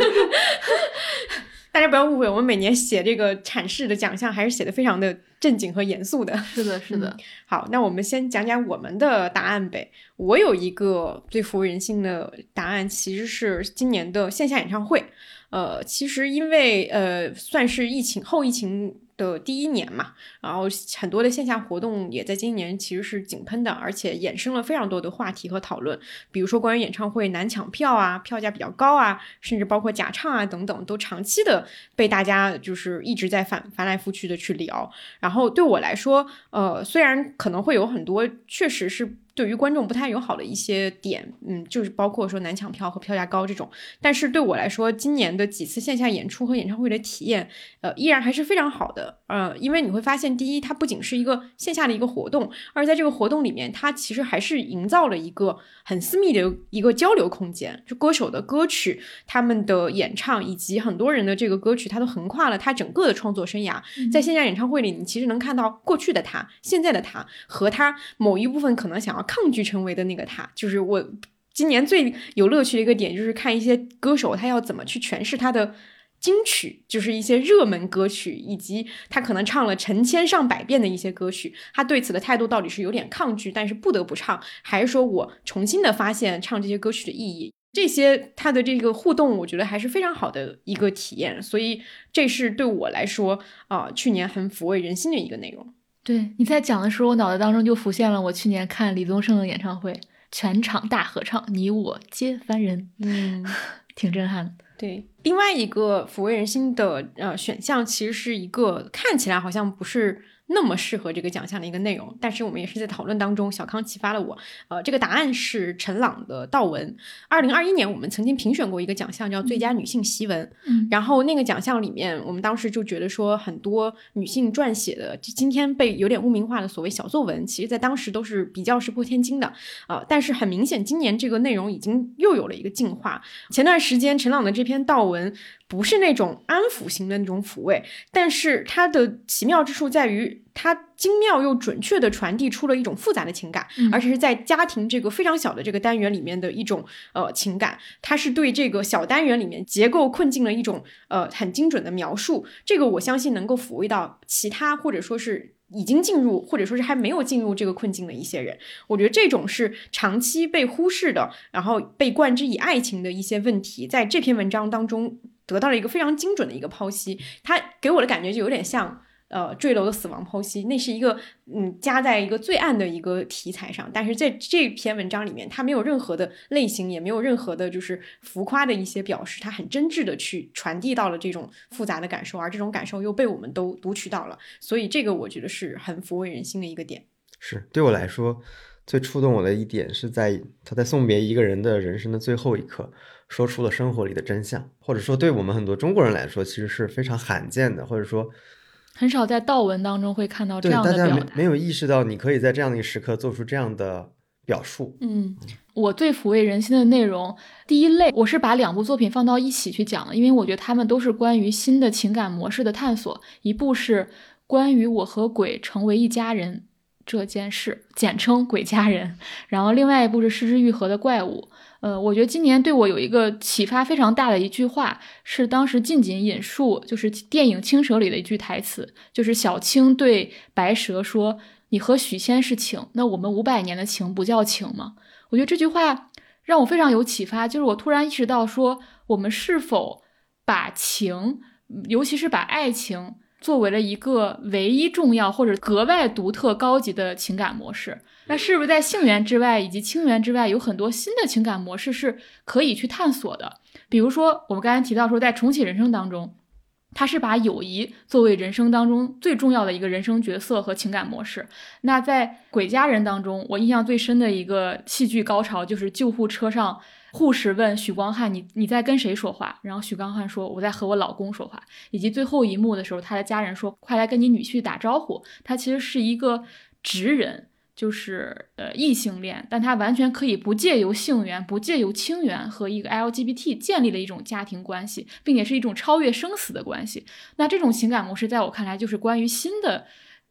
大家不要误会，我们每年写这个阐释的奖项，还是写的非常的正经和严肃的。
是的，是的。
好，那我们先讲讲我们的答案呗。我有一个最服人心的答案，其实是今年的线下演唱会。呃，其实因为呃，算是疫情后疫情。的第一年嘛，然后很多的线下活动也在今年其实是井喷的，而且衍生了非常多的话题和讨论，比如说关于演唱会难抢票啊，票价比较高啊，甚至包括假唱啊等等，都长期的被大家就是一直在反翻来覆去的去聊。然后对我来说，呃，虽然可能会有很多确实是。对于观众不太友好的一些点，嗯，就是包括说难抢票和票价高这种。但是对我来说，今年的几次线下演出和演唱会的体验，呃，依然还是非常好的。呃，因为你会发现，第一，它不仅是一个线下的一个活动，而在这个活动里面，它其实还是营造了一个很私密的一个交流空间。就歌手的歌曲、他们的演唱，以及很多人的这个歌曲，它都横跨了他整个的创作生涯。在线下演唱会里，你其实能看到过去的他、现在的他和他某一部分可能想要。抗拒成为的那个他，就是我今年最有乐趣的一个点，就是看一些歌手他要怎么去诠释他的金曲，就是一些热门歌曲，以及他可能唱了成千上百遍的一些歌曲，他对此的态度到底是有点抗拒，但是不得不唱，还是说我重新的发现唱这些歌曲的意义？这些他的这个互动，我觉得还是非常好的一个体验，所以这是对我来说啊，去年很抚慰人心的一个内容。
对你在讲的时候，我脑袋当中就浮现了我去年看李宗盛的演唱会，全场大合唱，你我皆凡人，
嗯，<laughs>
挺震撼的。
对，另外一个抚慰人心的呃选项，其实是一个看起来好像不是。那么适合这个奖项的一个内容，但是我们也是在讨论当中，小康启发了我。呃，这个答案是陈朗的悼文。二零二一年，我们曾经评选过一个奖项，叫最佳女性檄文。
嗯，
然后那个奖项里面，我们当时就觉得说，很多女性撰写的，就今天被有点污名化的所谓小作文，其实在当时都是比较石破天惊的。啊，但是很明显，今年这个内容已经又有了一个进化。前段时间陈朗的这篇悼文。不是那种安抚型的那种抚慰，但是它的奇妙之处在于，它精妙又准确地传递出了一种复杂的情感，而且是在家庭这个非常小的这个单元里面的一种呃情感。它是对这个小单元里面结构困境的一种呃很精准的描述。这个我相信能够抚慰到其他或者说是已经进入或者说是还没有进入这个困境的一些人。我觉得这种是长期被忽视的，然后被冠之以爱情的一些问题，在这篇文章当中。得到了一个非常精准的一个剖析，他给我的感觉就有点像，呃，坠楼的死亡剖析，那是一个，嗯，加在一个最暗的一个题材上，但是在这篇文章里面，它没有任何的类型，也没有任何的就是浮夸的一些表示，它很真挚的去传递到了这种复杂的感受，而这种感受又被我们都读取到了，所以这个我觉得是很抚慰人心的一个点。
是对我来说。最触动我的一点是在他在送别一个人的人生的最后一刻，说出了生活里的真相，或者说对我们很多中国人来说，其实是非常罕见的，或者说
很少在悼文当中会看到这样
的表达。大家没没有意识到，你可以在这样的一个时刻做出这样的表述。
嗯，我最抚慰人心的内容，第一类，我是把两部作品放到一起去讲的，因为我觉得他们都是关于新的情感模式的探索。一部是关于我和鬼成为一家人。这件事，简称《鬼家人》，然后另外一部是《失之愈合的怪物》。呃，我觉得今年对我有一个启发非常大的一句话，是当时近景引述，就是电影《青蛇》里的一句台词，就是小青对白蛇说：“你和许仙是情，那我们五百年的情不叫情吗？”我觉得这句话让我非常有启发，就是我突然意识到，说我们是否把情，尤其是把爱情。作为了一个唯一重要或者格外独特、高级的情感模式，那是不是在性缘之外以及清缘之外，有很多新的情感模式是可以去探索的？比如说，我们刚才提到说，在重启人生当中，他是把友谊作为人生当中最重要的一个人生角色和情感模式。那在鬼家人当中，我印象最深的一个戏剧高潮就是救护车上。护士问许光汉：“你你在跟谁说话？”然后许光汉说：“我在和我老公说话。”以及最后一幕的时候，他的家人说：“快来跟你女婿打招呼。”他其实是一个直人，就是呃异性恋，但他完全可以不借由性缘、不借由亲缘和一个 LGBT 建立了一种家庭关系，并且是一种超越生死的关系。那这种情感模式，在我看来，就是关于新的。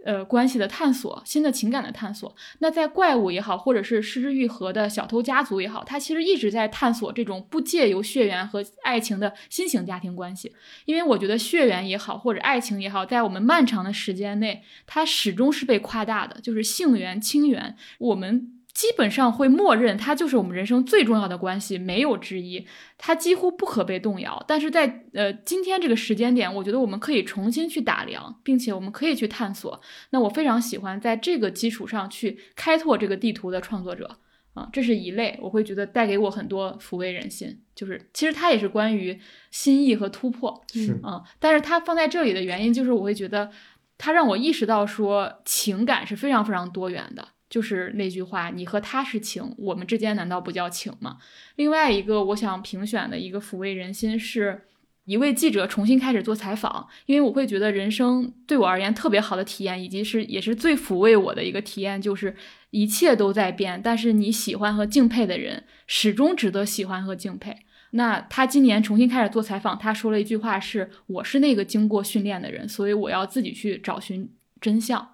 呃，关系的探索，新的情感的探索。那在怪物也好，或者是失之愈合的小偷家族也好，他其实一直在探索这种不借由血缘和爱情的新型家庭关系。因为我觉得血缘也好，或者爱情也好，在我们漫长的时间内，它始终是被夸大的，就是性缘、亲缘，我们。基本上会默认它就是我们人生最重要的关系，没有之一，它几乎不可被动摇。但是在呃今天这个时间点，我觉得我们可以重新去打量，并且我们可以去探索。那我非常喜欢在这个基础上去开拓这个地图的创作者啊，这是一类，我会觉得带给我很多抚慰人心。就是其实它也是关于心意和突破，
是
啊，但是它放在这里的原因就是我会觉得它让我意识到说情感是非常非常多元的。就是那句话，你和他是情，我们之间难道不叫情吗？另外一个我想评选的一个抚慰人心，是一位记者重新开始做采访，因为我会觉得人生对我而言特别好的体验，以及是也是最抚慰我的一个体验，就是一切都在变，但是你喜欢和敬佩的人始终值得喜欢和敬佩。那他今年重新开始做采访，他说了一句话是：“我是那个经过训练的人，所以我要自己去找寻真相。”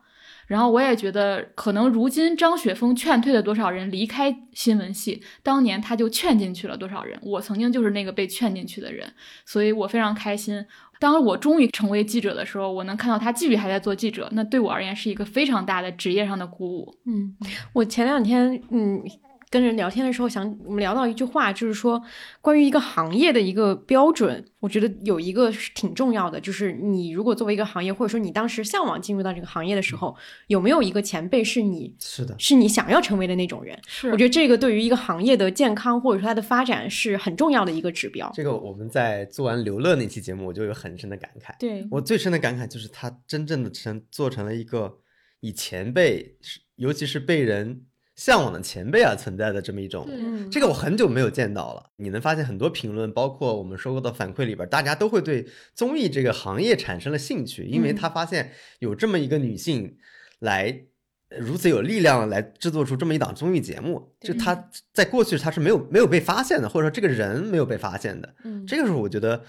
然后我也觉得，可能如今张雪峰劝退了多少人离开新闻系，当年他就劝进去了多少人。我曾经就是那个被劝进去的人，所以我非常开心。当我终于成为记者的时候，我能看到他继续还在做记者，那对我而言是一个非常大的职业上的鼓舞。
嗯，我前两天嗯。跟人聊天的时候想，我们聊到一句话，就是说关于一个行业的一个标准，我觉得有一个是挺重要的，就是你如果作为一个行业，或者说你当时向往进入到这个行业的时候，有没有一个前辈是你
是的，
是你想要成为的那种人？
是
我觉得这个对于一个行业的健康或者说它的发展是很重要的一个指标。
这个我们在做完刘乐那期节目，我就有很深的感慨。
对
我最深的感慨就是他真正的成做成了一个以前辈，尤其是被人。向往的前辈啊，存在的这么一种，这个我很久没有见到了。你能发现很多评论，包括我们收过的反馈里边，大家都会对综艺这个行业产生了兴趣，因为他发现有这么一个女性来如此有力量来制作出这么一档综艺节目，就他在过去他是没有没有被发现的，或者说这个人没有被发现的。
嗯，
这个是我觉得，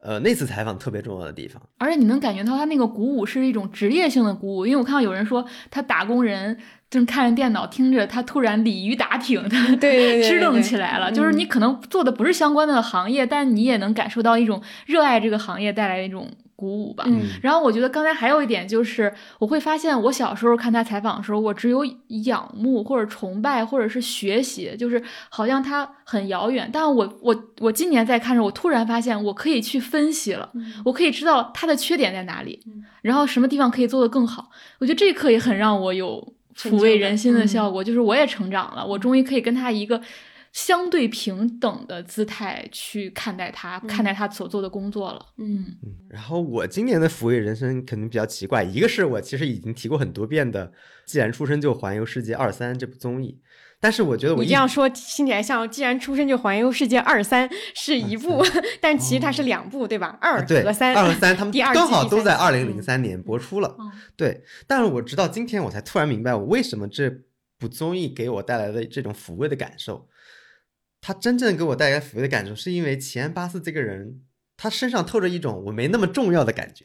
呃，那次采访特别重要的地方。
而且你能感觉到他那个鼓舞是一种职业性的鼓舞，因为我看到有人说他打工人。正看着电脑，听着他突然鲤鱼打挺，他
对
支棱起来了。就是你可能做的不是相关的行业，但你也能感受到一种热爱这个行业带来的一种鼓舞吧。
嗯。
然后我觉得刚才还有一点就是，我会发现我小时候看他采访的时候，我只有仰慕或者崇拜或者是学习，就是好像他很遥远。但我我我今年在看着，我突然发现我可以去分析了，我可以知道他的缺点在哪里，然后什么地方可以做得更好。我觉得这一刻也很让我有。抚慰人心的效果，就是我也成长了，我终于可以跟他一个相对平等的姿态去看待他，看待他所做的工作了。
嗯
嗯。然后我今年的抚慰人生可能比较奇怪，一个是我其实已经提过很多遍的《既然出生就环游世界二三》这部综艺。但是我觉得我
你这样说听起来像，既然出生就环游世界二三是一部，<laughs> 但其实它是两部，对吧？二和三，
二和三他们 <laughs> 刚好都在二零零
三
年播出了。对，但是我直到今天我才突然明白，我为什么这部综艺给我带来的这种抚慰的感受。他真正给我带来抚慰的感受，是因为齐安巴斯这个人，他身上透着一种我没那么重要的感觉，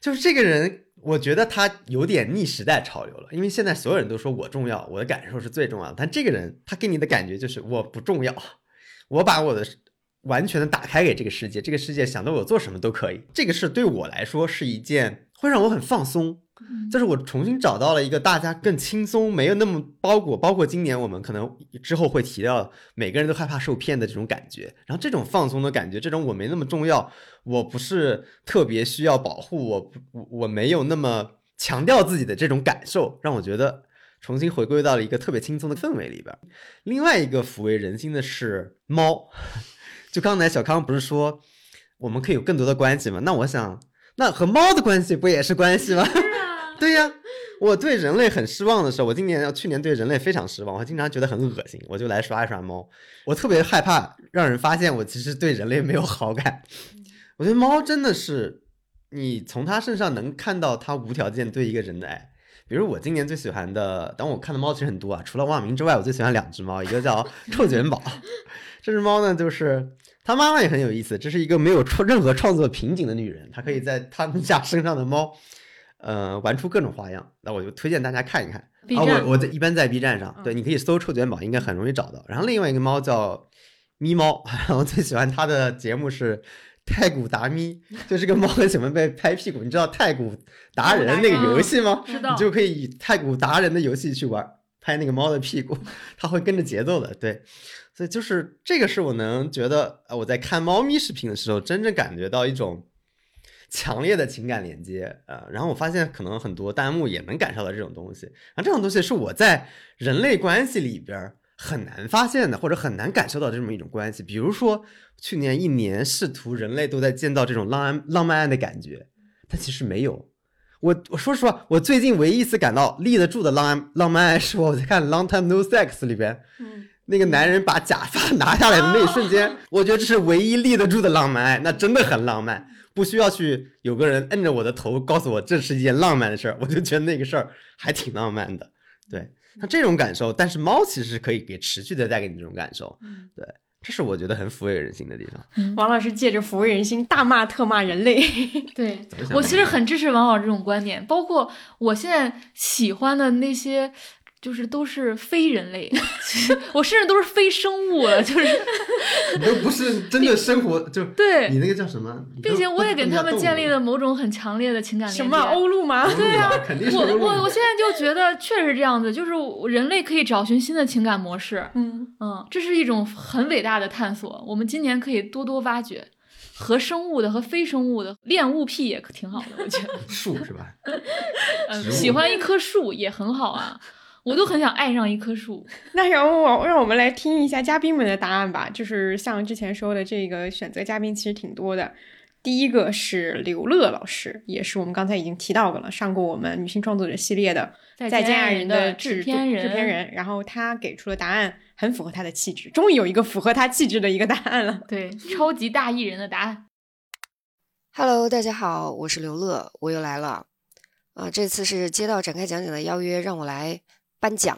就是这个人。我觉得他有点逆时代潮流了，因为现在所有人都说我重要，我的感受是最重要的。但这个人，他给你的感觉就是我不重要，<laughs> 我把我的完全的打开给这个世界，这个世界想对我做什么都可以。这个事对我来说是一件会让我很放松。就是我重新找到了一个大家更轻松，没有那么包裹。包括今年我们可能之后会提到，每个人都害怕受骗的这种感觉。然后这种放松的感觉，这种我没那么重要，我不是特别需要保护，我我我没有那么强调自己的这种感受，让我觉得重新回归到了一个特别轻松的氛围里边。另外一个抚慰人心的是猫，<laughs> 就刚才小康不是说我们可以有更多的关系吗？那我想，那和猫的关系不也是关系吗？<laughs> <laughs> 对呀，我对人类很失望的时候，我今年去年对人类非常失望，我经常觉得很恶心，我就来刷一刷猫。我特别害怕让人发现我其实对人类没有好感。我觉得猫真的是，你从它身上能看到它无条件对一个人的爱。比如我今年最喜欢的，当我看的猫其实很多啊，除了望明之外，我最喜欢两只猫，一个叫臭卷宝，<laughs> 这只猫呢就是它妈妈也很有意思，这是一个没有创任何创作瓶颈的女人，她可以在他们家身上的猫。呃，玩出各种花样，那我就推荐大家看一看。啊，我我在一般在 B 站上，对，你可以搜臭卷宝，应该很容易找到。然后另外一个猫叫咪猫，<laughs> 我最喜欢它的节目是太古达咪，就是个猫很喜欢被拍屁股。你知道太古达人那个游戏吗？
知道。
你就可以以太古达人的游戏去玩，拍那个猫的屁股，<laughs> 它会跟着节奏的。对，所以就是这个是我能觉得，呃，我在看猫咪视频的时候，真正感觉到一种。强烈的情感连接，呃，然后我发现可能很多弹幕也能感受到这种东西，然后这种东西是我在人类关系里边很难发现的，或者很难感受到这么一种关系。比如说去年一年试图人类都在见到这种浪漫浪漫爱的感觉，但其实没有。我我说实话，我最近唯一一次感到立得住的浪浪漫爱是我在看《Long Time No Sex》里边，嗯那个男人把假发拿下来的那一瞬间，我觉得这是唯一立得住的浪漫爱，那真的很浪漫。<laughs> 不需要去有个人摁着我的头告诉我这是一件浪漫的事儿，我就觉得那个事儿还挺浪漫的。对，像这种感受，但是猫其实是可以给持续的带给你这种感受。对，这是我觉得很抚慰人心的地方。
王老师借着抚慰人心大骂特骂人类。<laughs>
对我其实很支持王老这种观点，包括我现在喜欢的那些。就是都是非人类，我甚至都是非生物了，就是
你都不是真的生活，就 <laughs>
对
你那个叫什么？
并且我也给他们建立了某种很强烈的情感连接。
什么欧陆吗？
对啊，
肯定是
我我我现在就觉得确实这样子，就是人类可以找寻新的情感模式。
嗯
嗯，这是一种很伟大的探索，我们今年可以多多挖掘。和生物的和非生物的恋物癖也挺好的，我觉得 <laughs>
树是吧？<laughs>
嗯，喜欢一棵树也很好啊。我都很想爱上一棵树。<laughs>
那让我让我们来听一下嘉宾们的答案吧。就是像之前说的，这个选择嘉宾其实挺多的。第一个是刘乐老师，也是我们刚才已经提到过了，上过我们女性创作者系列的《再见爱人》
的
制
片人。
制片人，然后他给出了答案，很符合他的气质。终于有一个符合他气质的一个答案了。
对，超级大艺人的答案。
Hello，大家好，我是刘乐，我又来了。啊，这次是接到展开讲解的邀约，让我来颁奖。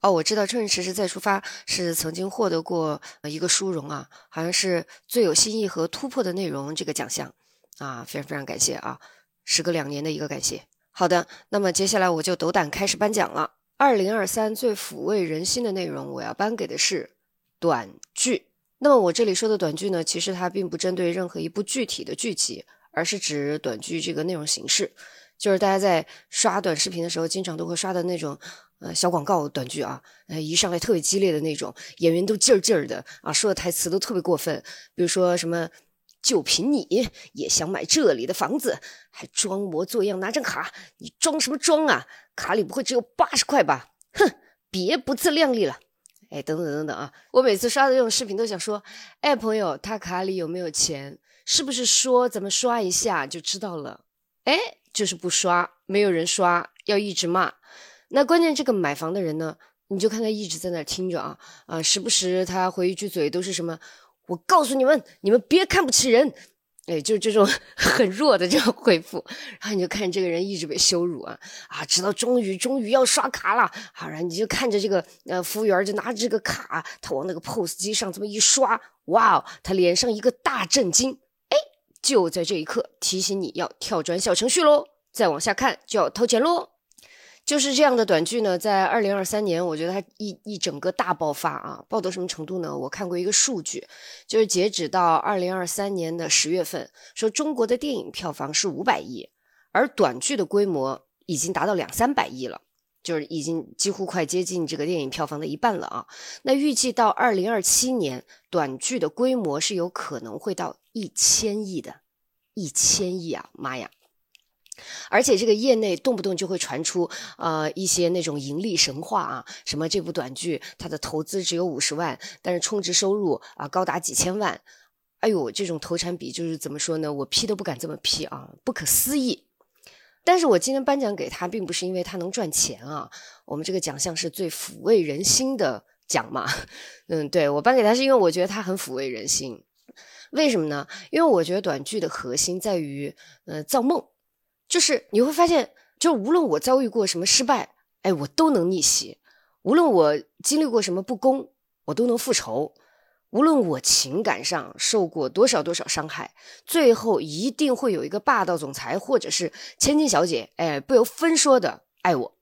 哦，我知道《春日迟迟再出发》是曾经获得过一个殊荣啊，好像是最有新意和突破的内容这个奖项啊，非常非常感谢啊，时隔两年的一个感谢。好的，那么接下来我就斗胆开始颁奖了。二零二三最抚慰人心的内容，我要颁给的是短剧。那么我这里说的短剧呢，其实它并不针对任何一部具体的剧集，而是指短剧这个内容形式，就是大家在刷短视频的时候，经常都会刷的那种。呃，小广告短剧啊，呃，一上来特别激烈的那种，演员都劲儿劲儿的啊，说的台词都特别过分，比如说什么“就凭你也想买这里的房子，还装模作样拿张卡，你装什么装啊？卡里不会只有八十块吧？哼，别不自量力了！哎，等等等等啊，我每次刷的这种视频都想说，哎，朋友，他卡里有没有钱？是不是说咱们刷一下就知道了？哎，就是不刷，没有人刷，要一直骂。那关键这个买房的人呢，你就看他一直在那听着啊啊，时不时他回一句嘴都是什么，我告诉你们，你们别看不起人，哎，就是这种 <laughs> 很弱的这种回复，然后你就看这个人一直被羞辱啊啊，直到终于终于要刷卡了，好，然后你就看着这个呃服务员就拿着这个卡，他往那个 POS 机上这么一刷，哇哦，他脸上一个大震惊，就在这一刻提醒你要跳转小程序喽，再往下看就要掏钱喽。就是这样的短剧呢，在二零二三年，我觉得它一一整个大爆发啊，爆到什么程度呢？我看过一个数据，就是截止到二零二三年的十月份，说中国的电影票房是五百亿，而短剧的规模已经达到两三百亿了，就是已经几乎快接近这个电影票房的一半了啊。那预计到二零二七年，短剧的规模是有可能会到一千亿的，一千亿啊，妈呀！而且这个业内动不动就会传出呃一些那种盈利神话啊，什么这部短剧它的投资只有五十万，但是充值收入啊高达几千万，哎呦，这种投产比就是怎么说呢？我批都不敢这么批啊，不可思议。但是我今天颁奖给他，并不是因为他能赚钱啊，我们这个奖项是最抚慰人心的奖嘛，嗯，对我颁给他是因为我觉得他很抚慰人心。为什么呢？因为我觉得短剧的核心在于呃造梦。就是你会发现，就无论我遭遇过什么失败，哎，我都能逆袭；无论我经历过什么不公，我都能复仇；无论我情感上受过多少多少伤害，最后一定会有一个霸道总裁或者是千金小姐，哎，不由分说的爱我。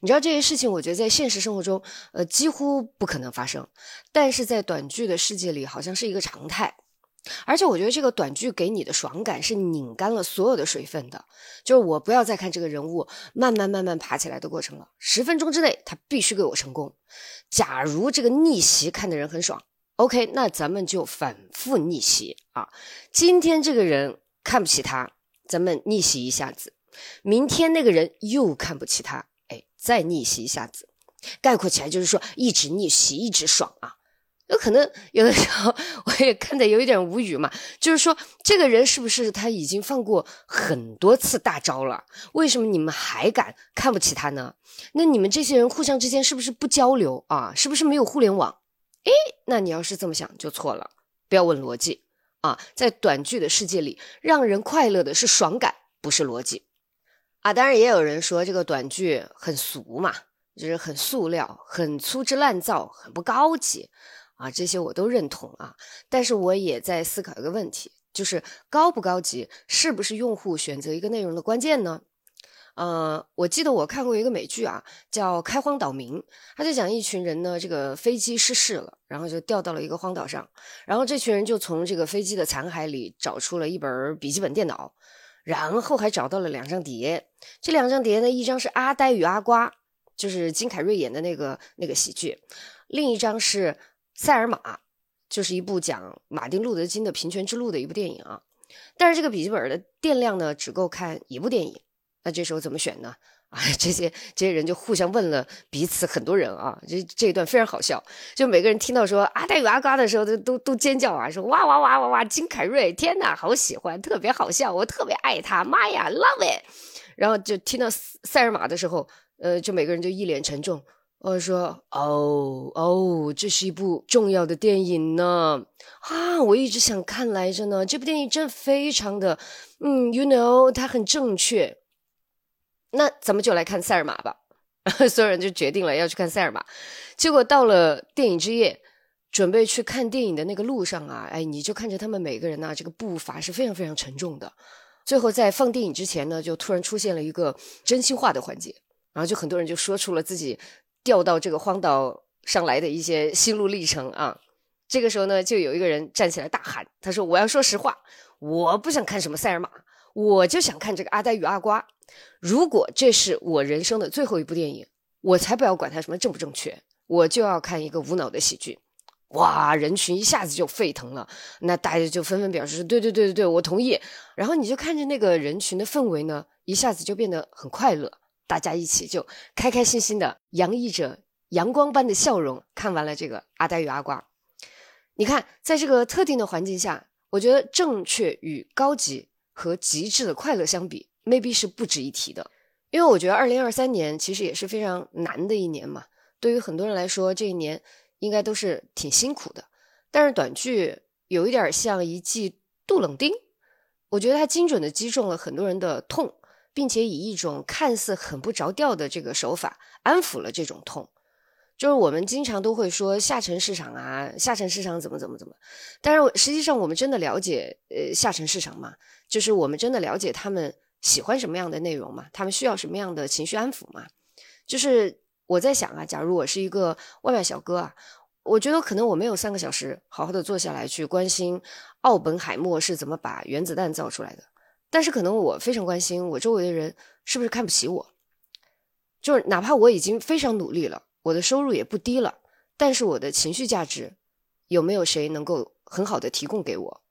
你知道这些事情，我觉得在现实生活中，呃，几乎不可能发生，但是在短剧的世界里，好像是一个常态。而且我觉得这个短剧给你的爽感是拧干了所有的水分的，就是我不要再看这个人物慢慢慢慢爬起来的过程了，十分钟之内他必须给我成功。假如这个逆袭看的人很爽，OK，那咱们就反复逆袭啊。今天这个人看不起他，咱们逆袭一下子；明天那个人又看不起他，哎，再逆袭一下子。概括起来就是说，一直逆袭，一直爽啊。有可能有的时候 <laughs> 我也看得有一点无语嘛，就是说这个人是不是他已经放过很多次大招了？为什么你们还敢看不起他呢？那你们这些人互相之间是不是不交流啊？是不是没有互联网？诶，那你要是这么想就错了，不要问逻辑啊！在短剧的世界里，让人快乐的是爽感，不是逻辑啊！当然也有人说这个短剧很俗嘛，就是很塑料、很粗制滥造、很不高级。啊，这些我都认同啊，但是我也在思考一个问题，就是高不高级是不是用户选择一个内容的关键呢？呃，我记得我看过一个美剧啊，叫《开荒岛民》，他就讲一群人呢，这个飞机失事了，然后就掉到了一个荒岛上，然后这群人就从这个飞机的残骸里找出了一本笔记本电脑，然后还找到了两张碟，这两张碟呢，一张是《阿呆与阿瓜》，就是金凯瑞演的那个那个喜剧，另一张是《塞尔玛》，就是一部讲马丁路德金的平权之路的一部电影啊。但是这个笔记本的电量呢，只够看一部电影。那这时候怎么选呢？啊，这些这些人就互相问了彼此很多人啊，这这一段非常好笑。就每个人听到说阿呆与阿瓜的时候，都都都尖叫啊，说哇哇哇哇哇，金凯瑞，天哪，好喜欢，特别好笑，我特别爱他，妈呀，love it。然后就听到塞尔玛的时候，呃，就每个人就一脸沉重。我说哦哦，这是一部重要的电影呢啊！我一直想看来着呢。这部电影真非常的，嗯，you know，它很正确。那咱们就来看塞尔玛吧。<laughs> 所有人就决定了要去看塞尔玛。结果到了电影之夜，准备去看电影的那个路上啊，哎，你就看着他们每个人呐，这个步伐是非常非常沉重的。最后在放电影之前呢，就突然出现了一个真心话的环节，然后就很多人就说出了自己。调到这个荒岛上来的一些心路历程啊，这个时候呢，就有一个人站起来大喊：“他说我要说实话，我不想看什么塞尔玛，我就想看这个阿呆与阿瓜。如果这是我人生的最后一部电影，我才不要管它什么正不正确，我就要看一个无脑的喜剧。”哇，人群一下子就沸腾了，那大家就纷纷表示：“对对对对对，我同意。”然后你就看着那个人群的氛围呢，一下子就变得很快乐。大家一起就开开心心的洋溢着阳光般的笑容，看完了这个《阿呆与阿瓜》。你看，在这个特定的环境下，我觉得正确与高级和极致的快乐相比，maybe 是不值一提的。因为我觉得二零二三年其实也是非常难的一年嘛，对于很多人来说，这一年应该都是挺辛苦的。但是短剧有一点像一剂杜冷丁，我觉得它精准的击中了很多人的痛。并且以一种看似很不着调的这个手法安抚了这种痛，就是我们经常都会说下沉市场啊，下沉市场怎么怎么怎么，但是实际上我们真的了解呃下沉市场吗？就是我们真的了解他们喜欢什么样的内容吗？他们需要什么样的情绪安抚吗？就是我在想啊，假如我是一个外卖小哥啊，我觉得可能我没有三个小时好好的坐下来去关心奥本海默是怎么把原子弹造出来的。但是可能我非常关心我周围的人是不是看不起我，就是哪怕我已经非常努力了，我的收入也不低了，但是我的情绪价值有没有谁能够很好的提供给我？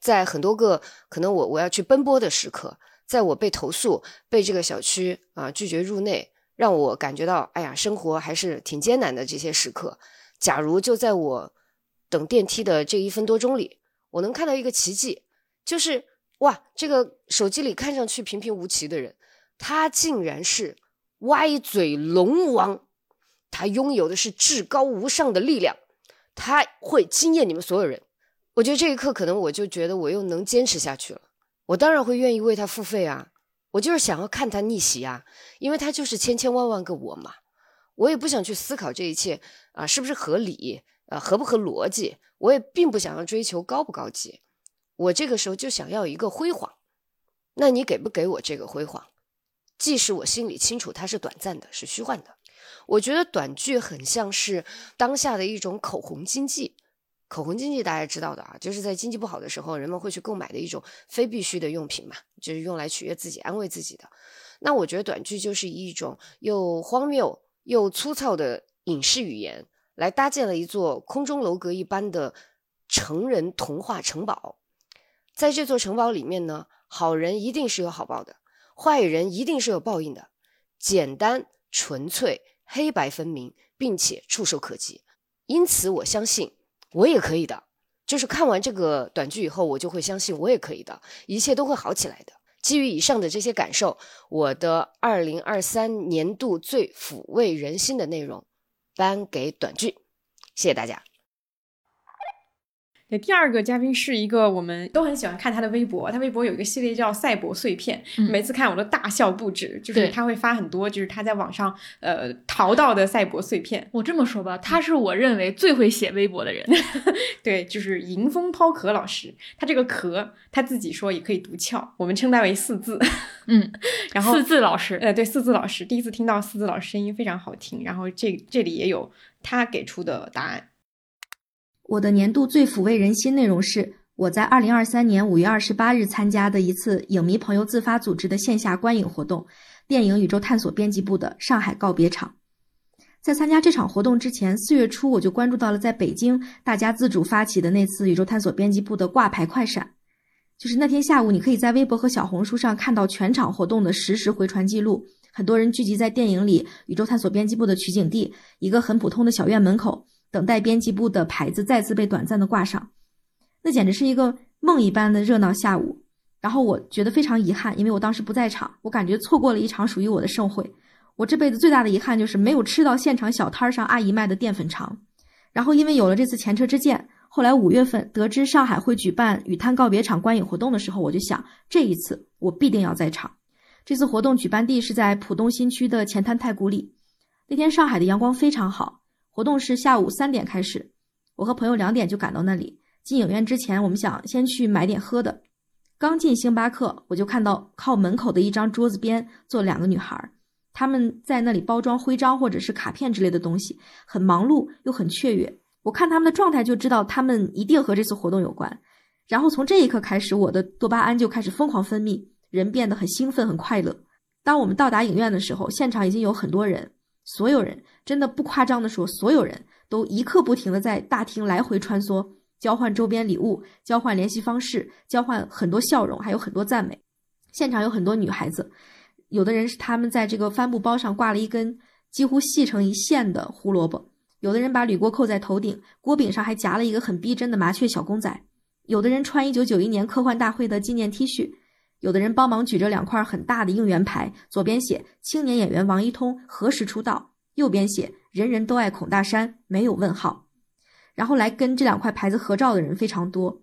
在很多个可能我我要去奔波的时刻，在我被投诉、被这个小区啊拒绝入内，让我感觉到哎呀生活还是挺艰难的这些时刻，假如就在我等电梯的这一分多钟里，我能看到一个奇迹，就是。哇，这个手机里看上去平平无奇的人，他竟然是歪嘴龙王，他拥有的是至高无上的力量，他会惊艳你们所有人。我觉得这一刻，可能我就觉得我又能坚持下去了。我当然会愿意为他付费啊，我就是想要看他逆袭啊，因为他就是千千万万个我嘛。我也不想去思考这一切啊是不是合理，啊合不合逻辑，我也并不想要追求高不高级。我这个时候就想要一个辉煌，那你给不给我这个辉煌？即使我心里清楚它是短暂的，是虚幻的。我觉得短剧很像是当下的一种口红经济。口红经济大家知道的啊，就是在经济不好的时候，人们会去购买的一种非必需的用品嘛，就是用来取悦自己、安慰自己的。那我觉得短剧就是一种又荒谬又粗糙的影视语言，来搭建了一座空中楼阁一般的成人童话城堡。在这座城堡里面呢，好人一定是有好报的，坏人一定是有报应的，简单纯粹，黑白分明，并且触手可及。因此，我相信我也可以的。就是看完这个短剧以后，我就会相信我也可以的，一切都会好起来的。基于以上的这些感受，我的二零二三年度最抚慰人心的内容，颁给短剧。谢谢大家。
对，第二个嘉宾是一个我们都很喜欢看他的微博，他微博有一个系列叫“赛博碎片”，
嗯
每次看我都大笑不止。就是他会发很多，就是他在网上呃淘到的赛博碎片。
我这么说吧，他是我认为最会写微博的人。<laughs>
对，就是迎风抛壳老师，他这个壳他自己说也可以读翘，我们称他为四字。
嗯，<laughs>
然后
四字老师，
呃，对，四字老师，第一次听到四字老师声音非常好听。然后这这里也有他给出的答案。
我的年度最抚慰人心内容是我在二零二三年五月二十八日参加的一次影迷朋友自发组织的线下观影活动——电影宇宙探索编辑部的上海告别场。在参加这场活动之前，四月初我就关注到了在北京大家自主发起的那次宇宙探索编辑部的挂牌快闪。就是那天下午，你可以在微博和小红书上看到全场活动的实时回传记录。很多人聚集在电影里宇宙探索编辑部的取景地，一个很普通的小院门口，等待编辑部的牌子再次被短暂的挂上。那简直是一个梦一般的热闹下午。然后我觉得非常遗憾，因为我当时不在场，我感觉错过了一场属于我的盛会。我这辈子最大的遗憾就是没有吃到现场小摊上阿姨卖的淀粉肠。然后因为有了这次前车之鉴，后来五月份得知上海会举办雨滩告别场观影活动的时候，我就想这一次我必定要在场。这次活动举办地是在浦东新区的前滩太古里。那天上海的阳光非常好，活动是下午三点开始，我和朋友两点就赶到那里。进影院之前，我们想先去买点喝的。刚进星巴克，我就看到靠门口的一张桌子边坐两个女孩，她们在那里包装徽章或者是卡片之类的东西，很忙碌又很雀跃。我看她们的状态就知道她们一定和这次活动有关。然后从这一刻开始，我的多巴胺就开始疯狂分泌，人变得很兴奋、很快乐。当我们到达影院的时候，现场已经有很多人，所有人真的不夸张的说，所有人都一刻不停的在大厅来回穿梭。交换周边礼物，交换联系方式，交换很多笑容，还有很多赞美。现场有很多女孩子，有的人是他们在这个帆布包上挂了一根几乎细成一线的胡萝卜，有的人把铝锅扣在头顶，锅柄上还夹了一个很逼真的麻雀小公仔，有的人穿一九九一年科幻大会的纪念 T 恤，有的人帮忙举着两块很大的应援牌，左边写“青年演员王一通何时出道”，右边写“人人都爱孔大山”，没有问号。然后来跟这两块牌子合照的人非常多，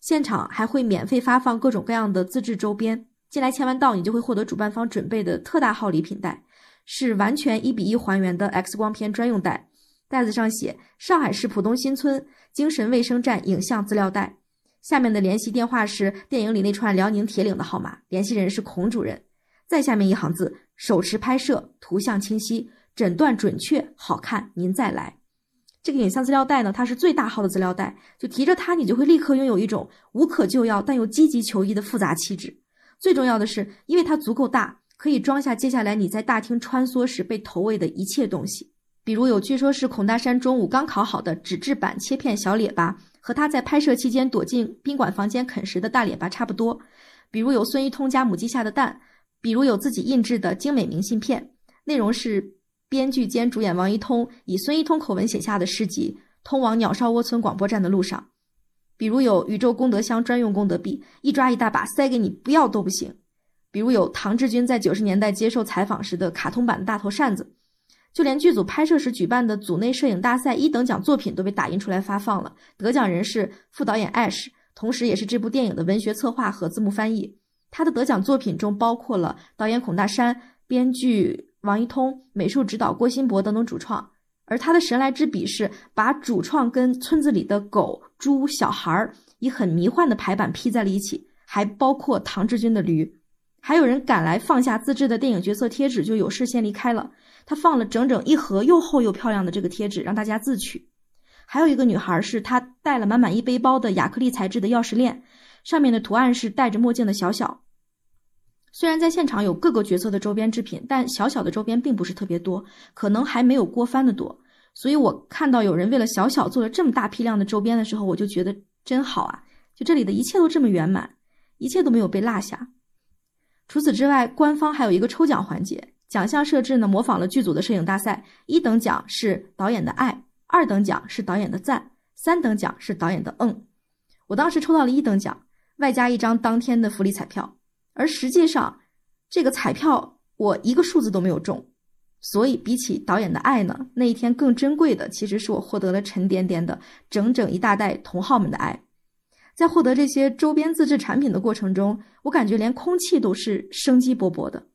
现场还会免费发放各种各样的自制周边。进来签完到，你就会获得主办方准备的特大号礼品袋，是完全一比一还原的 X 光片专用袋。袋子上写“上海市浦东新村精神卫生站影像资料袋”，下面的联系电话是电影里那串辽宁铁岭的号码，联系人是孔主任。再下面一行字：手持拍摄，图像清晰，诊断准确，好看，您再来。这个影像资料袋呢，它是最大号的资料袋，就提着它，你就会立刻拥有一种无可救药但又积极求医的复杂气质。最重要的是，因为它足够大，可以装下接下来你在大厅穿梭时被投喂的一切东西。比如有据说是孔大山中午刚烤好的纸质版切片小列巴，和他在拍摄期间躲进宾馆房间啃食的大列巴差不多；比如有孙一通家母鸡下的蛋；比如有自己印制的精美明信片，内容是。编剧兼主演王一通以孙一通口吻写下的诗集《通往鸟巢窝村广播站的路上》，比如有宇宙功德箱专用功德币，一抓一大把塞给你，不要都不行；比如有唐志军在九十年代接受采访时的卡通版的大头扇子，就连剧组拍摄时举办的组内摄影大赛一等奖作品都被打印出来发放了。得奖人是副导演 Ash，同时也是这部电影的文学策划和字幕翻译。他的得奖作品中包括了导演孔大山、编剧。王一通、美术指导郭新博等等主创，而他的神来之笔是把主创跟村子里的狗、猪、小孩儿以很迷幻的排版 P 在了一起，还包括唐志军的驴。还有人赶来放下自制的电影角色贴纸，就有事先离开了。他放了整整一盒又厚又漂亮的这个贴纸，让大家自取。还有一个女孩是她带了满满一背包的亚克力材质的钥匙链，上面的图案是戴着墨镜的小小。虽然在现场有各个角色的周边制品，但小小的周边并不是特别多，可能还没有郭帆的多。所以我看到有人为了小小做了这么大批量的周边的时候，我就觉得真好啊！就这里的一切都这么圆满，一切都没有被落下。除此之外，官方还有一个抽奖环节，奖项设置呢模仿了剧组的摄影大赛，一等奖是导演的爱，二等奖是导演的赞，三等奖是导演的嗯。我当时抽到了一等奖，外加一张当天的福利彩票。而实际上，这个彩票我一个数字都没有中，所以比起导演的爱呢，那一天更珍贵的其实是我获得了沉甸甸的整整一大袋同好们的爱。在获得这些周边自制产品的过程中，我感觉连空气都是生机勃勃的。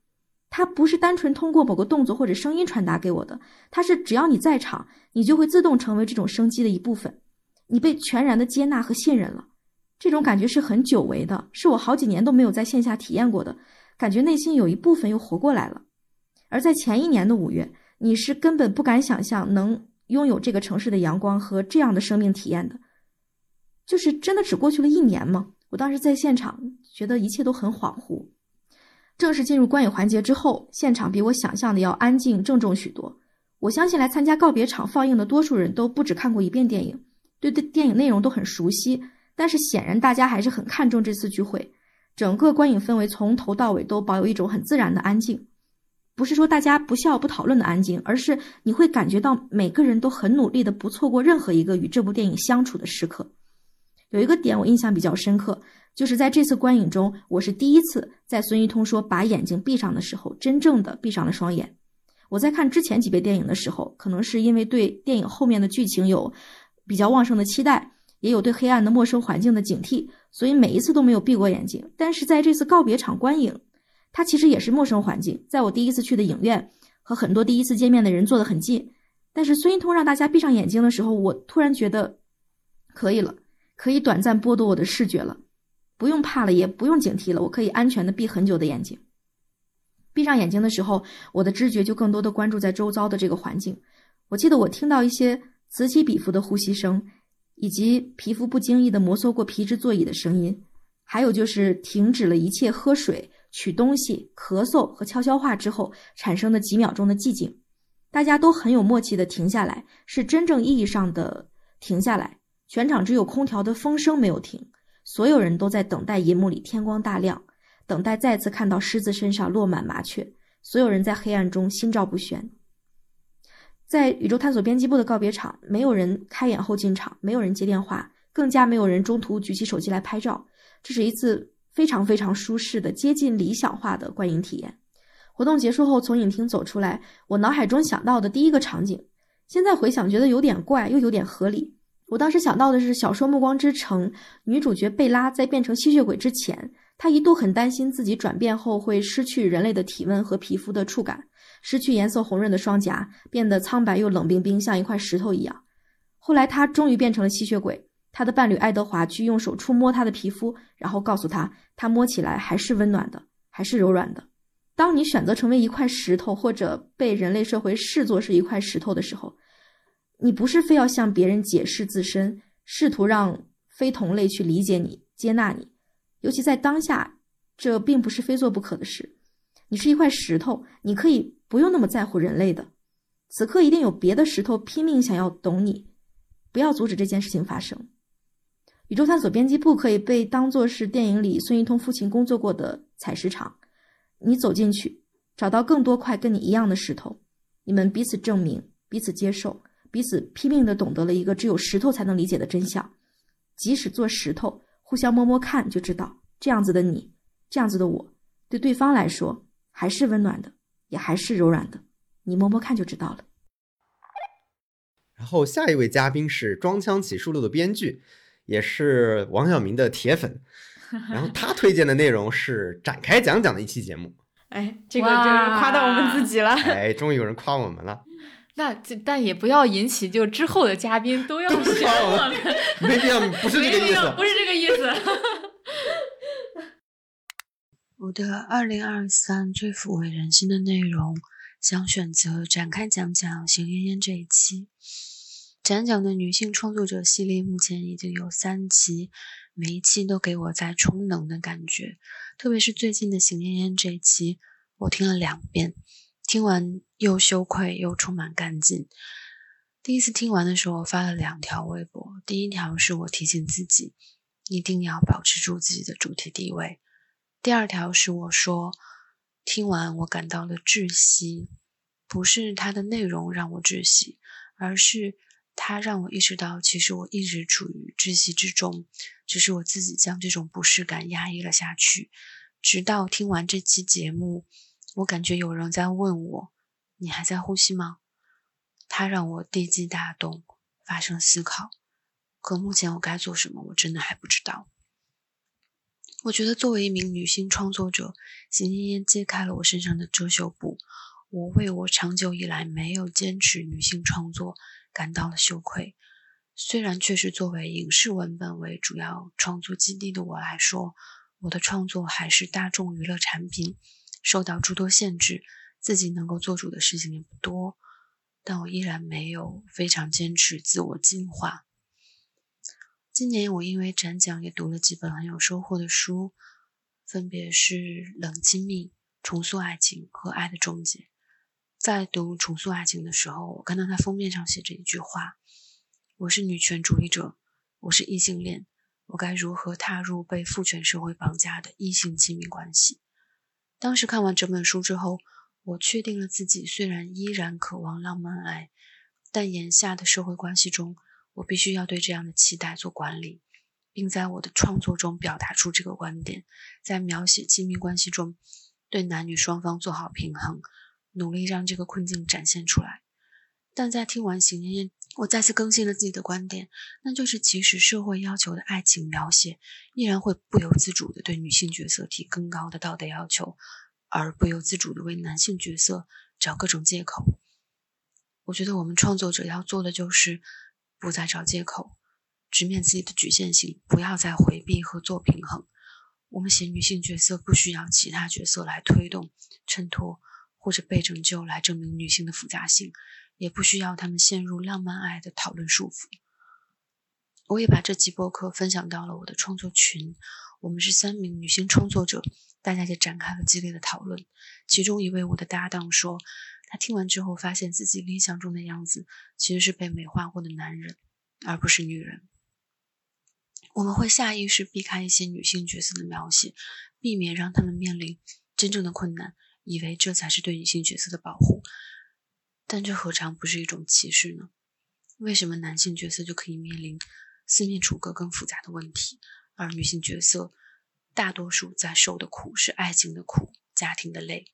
它不是单纯通过某个动作或者声音传达给我的，它是只要你在场，你就会自动成为这种生机的一部分，你被全然的接纳和信任了。这种感觉是很久违的，是我好几年都没有在线下体验过的，感觉内心有一部分又活过来了。而在前一年的五月，你是根本不敢想象能拥有这个城市的阳光和这样的生命体验的，就是真的只过去了一年吗？我当时在现场，觉得一切都很恍惚。正式进入观影环节之后，现场比我想象的要安静郑重许多。我相信来参加告别场放映的多数人都不止看过一遍电影，对对电影内容都很熟悉。但是显然大家还是很看重这次聚会。整个观影氛围从头到尾都保有一种很自然的安静，不是说大家不笑不讨论的安静，而是你会感觉到每个人都很努力的不错过任何一个与这部电影相处的时刻。有一个点我印象比较深刻。就是在这次观影中，我是第一次在孙一通说把眼睛闭上的时候，真正的闭上了双眼。我在看之前几遍电影的时候，可能是因为对电影后面的剧情有比较旺盛的期待，也有对黑暗的陌生环境的警惕，所以每一次都没有闭过眼睛。但是在这次告别场观影，它其实也是陌生环境，在我第一次去的影院，和很多第一次见面的人坐得很近。但是孙一通让大家闭上眼睛的时候，我突然觉得可以了，可以短暂剥夺我的视觉了。不用怕了，也不用警惕了，我可以安全的闭很久的眼睛。闭上眼睛的时候，我的知觉就更多的关注在周遭的这个环境。我记得我听到一些此起彼伏的呼吸声，以及皮肤不经意的摩挲过皮质座椅的声音，还有就是停止了一切喝水、取东西、咳嗽和悄悄话之后产生的几秒钟的寂静。大家都很有默契的停下来，是真正意义上的停下来。全场只有空调的风声没有停。所有人都在等待银幕里天光大亮，等待再次看到狮子身上落满麻雀。所有人在黑暗中心照不宣。在宇宙探索编辑部的告别场，没有人开演后进场，没有人接电话，更加没有人中途举起手机来拍照。这是一次非常非常舒适的、接近理想化的观影体验。活动结束后，从影厅走出来，我脑海中想到的第一个场景，现在回想觉得有点怪，又有点合理。我当时想到的是小说《暮光之城》，女主角贝拉在变成吸血鬼之前，她一度很担心自己转变后会失去人类的体温和皮肤的触感，失去颜色红润的双颊，变得苍白又冷冰冰，像一块石头一样。后来她终于变成了吸血鬼，她的伴侣爱德华去用手触摸她的皮肤，然后告诉她，她摸起来还是温暖的，还是柔软的。当你选择成为一块石头，或者被人类社会视作是一块石头的时候。你不是非要向别人解释自身，试图让非同类去理解你、接纳你，尤其在当下，这并不是非做不可的事。你是一块石头，你可以不用那么在乎人类的。此刻一定有别的石头拼命想要懂你，不要阻止这件事情发生。宇宙探索编辑部可以被当作是电影里孙一通父亲工作过的采石场。你走进去，找到更多块跟你一样的石头，你们彼此证明，彼此接受。彼此拼命的懂得了一个只有石头才能理解的真相，即使做石头，互相摸摸看就知道，这样子的你，这样子的我，对对方来说还是温暖的，也还是柔软的。你摸摸看就知道了。
然后下一位嘉宾是《装腔启示录》的编剧，也是王晓明的铁粉，<laughs> 然后他推荐的内容是展开讲讲的一期节目。
哎，这个就是夸到我们自己了。
哎，终于有人夸我们了。<laughs>
那这但也不要引起就之后的嘉宾都要选我们，
没必要，不是这个意思，
不是这个意思。
我的二零二三最抚慰人心的内容，想选择展开讲讲邢嫣嫣这一期。讲讲的女性创作者系列目前已经有三期，每一期都给我在充能的感觉，特别是最近的邢嫣嫣这一期，我听了两遍。听完又羞愧又充满干劲。第一次听完的时候，我发了两条微博。第一条是我提醒自己，一定要保持住自己的主题地位。第二条是我说，听完我感到了窒息，不是它的内容让我窒息，而是它让我意识到，其实我一直处于窒息之中，只是我自己将这种不适感压抑了下去。直到听完这期节目。我感觉有人在问我：“你还在呼吸吗？”它让我地基大动，发生思考。可目前我该做什么，我真的还不知道。我觉得作为一名女性创作者，邢嫣嫣揭开了我身上的遮羞布。我为我长久以来没有坚持女性创作感到了羞愧。虽然确实作为影视文本为主要创作基地的我来说，我的创作还是大众娱乐产品，受到诸多限制，自己能够做主的事情也不多。但我依然没有非常坚持自我进化。今年我因为展讲也读了几本很有收获的书，分别是《冷亲密》《重塑爱情》和《爱的终结》。在读《重塑爱情》的时候，我看到它封面上写着一句话：“我是女权主义者，我是异性恋，我该如何踏入被父权社会绑架的异性亲密关系？”当时看完整本书之后，我确定了自己虽然依然渴望浪漫爱，但眼下的社会关系中。我必须要对这样的期待做管理，并在我的创作中表达出这个观点，在描写亲密关系中对男女双方做好平衡，努力让这个困境展现出来。但在听完邢燕燕，我再次更新了自己的观点，那就是其实社会要求的爱情描写，依然会不由自主的对女性角色提更高的道德要求，而不由自主的为男性角色找各种借口。我觉得我们创作者要做的就是。不再找借口，直面自己的局限性，不要再回避和做平衡。我们写女性角色不需要其他角色来推动、衬托或者被拯救来证明女性的复杂性，也不需要他们陷入浪漫爱的讨论束缚。我也把这期播客分享到了我的创作群，我们是三名女性创作者，大家也展开了激烈的讨论。其中一位我的搭档说。他听完之后，发现自己理想中的样子其实是被美化过的男人，而不是女人。我们会下意识避开一些女性角色的描写，避免让他们面临真正的困难，以为这才是对女性角色的保护。但这何尝不是一种歧视呢？为什么男性角色就可以面临四面楚歌更复杂的问题，而女性角色大多数在受的苦是爱情的苦、家庭的累？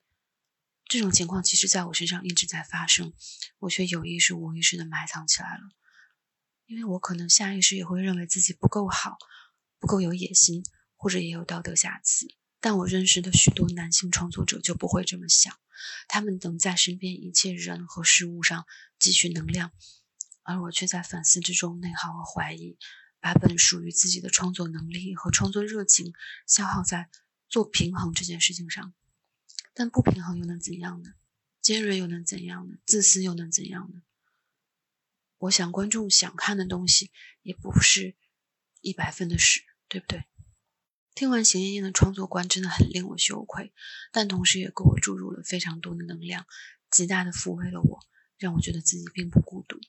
这种情况其实在我身上一直在发生，我却有意识无意识的埋藏起来了，因为我可能下意识也会认为自己不够好，不够有野心，或者也有道德瑕疵。但我认识的许多男性创作者就不会这么想，他们能在身边一切人和事物上汲取能量，而我却在反思之中内耗和怀疑，把本属于自己的创作能力和创作热情消耗在做平衡这件事情上。但不平衡又能怎样呢？尖锐又能怎样呢？自私又能怎样呢？我想观众想看的东西也不是一百分的屎，对不对？听完邢艳艳的创作观真的很令我羞愧，但同时也给我注入了非常多的能量，极大的抚慰了我，让我觉得自己并不孤独。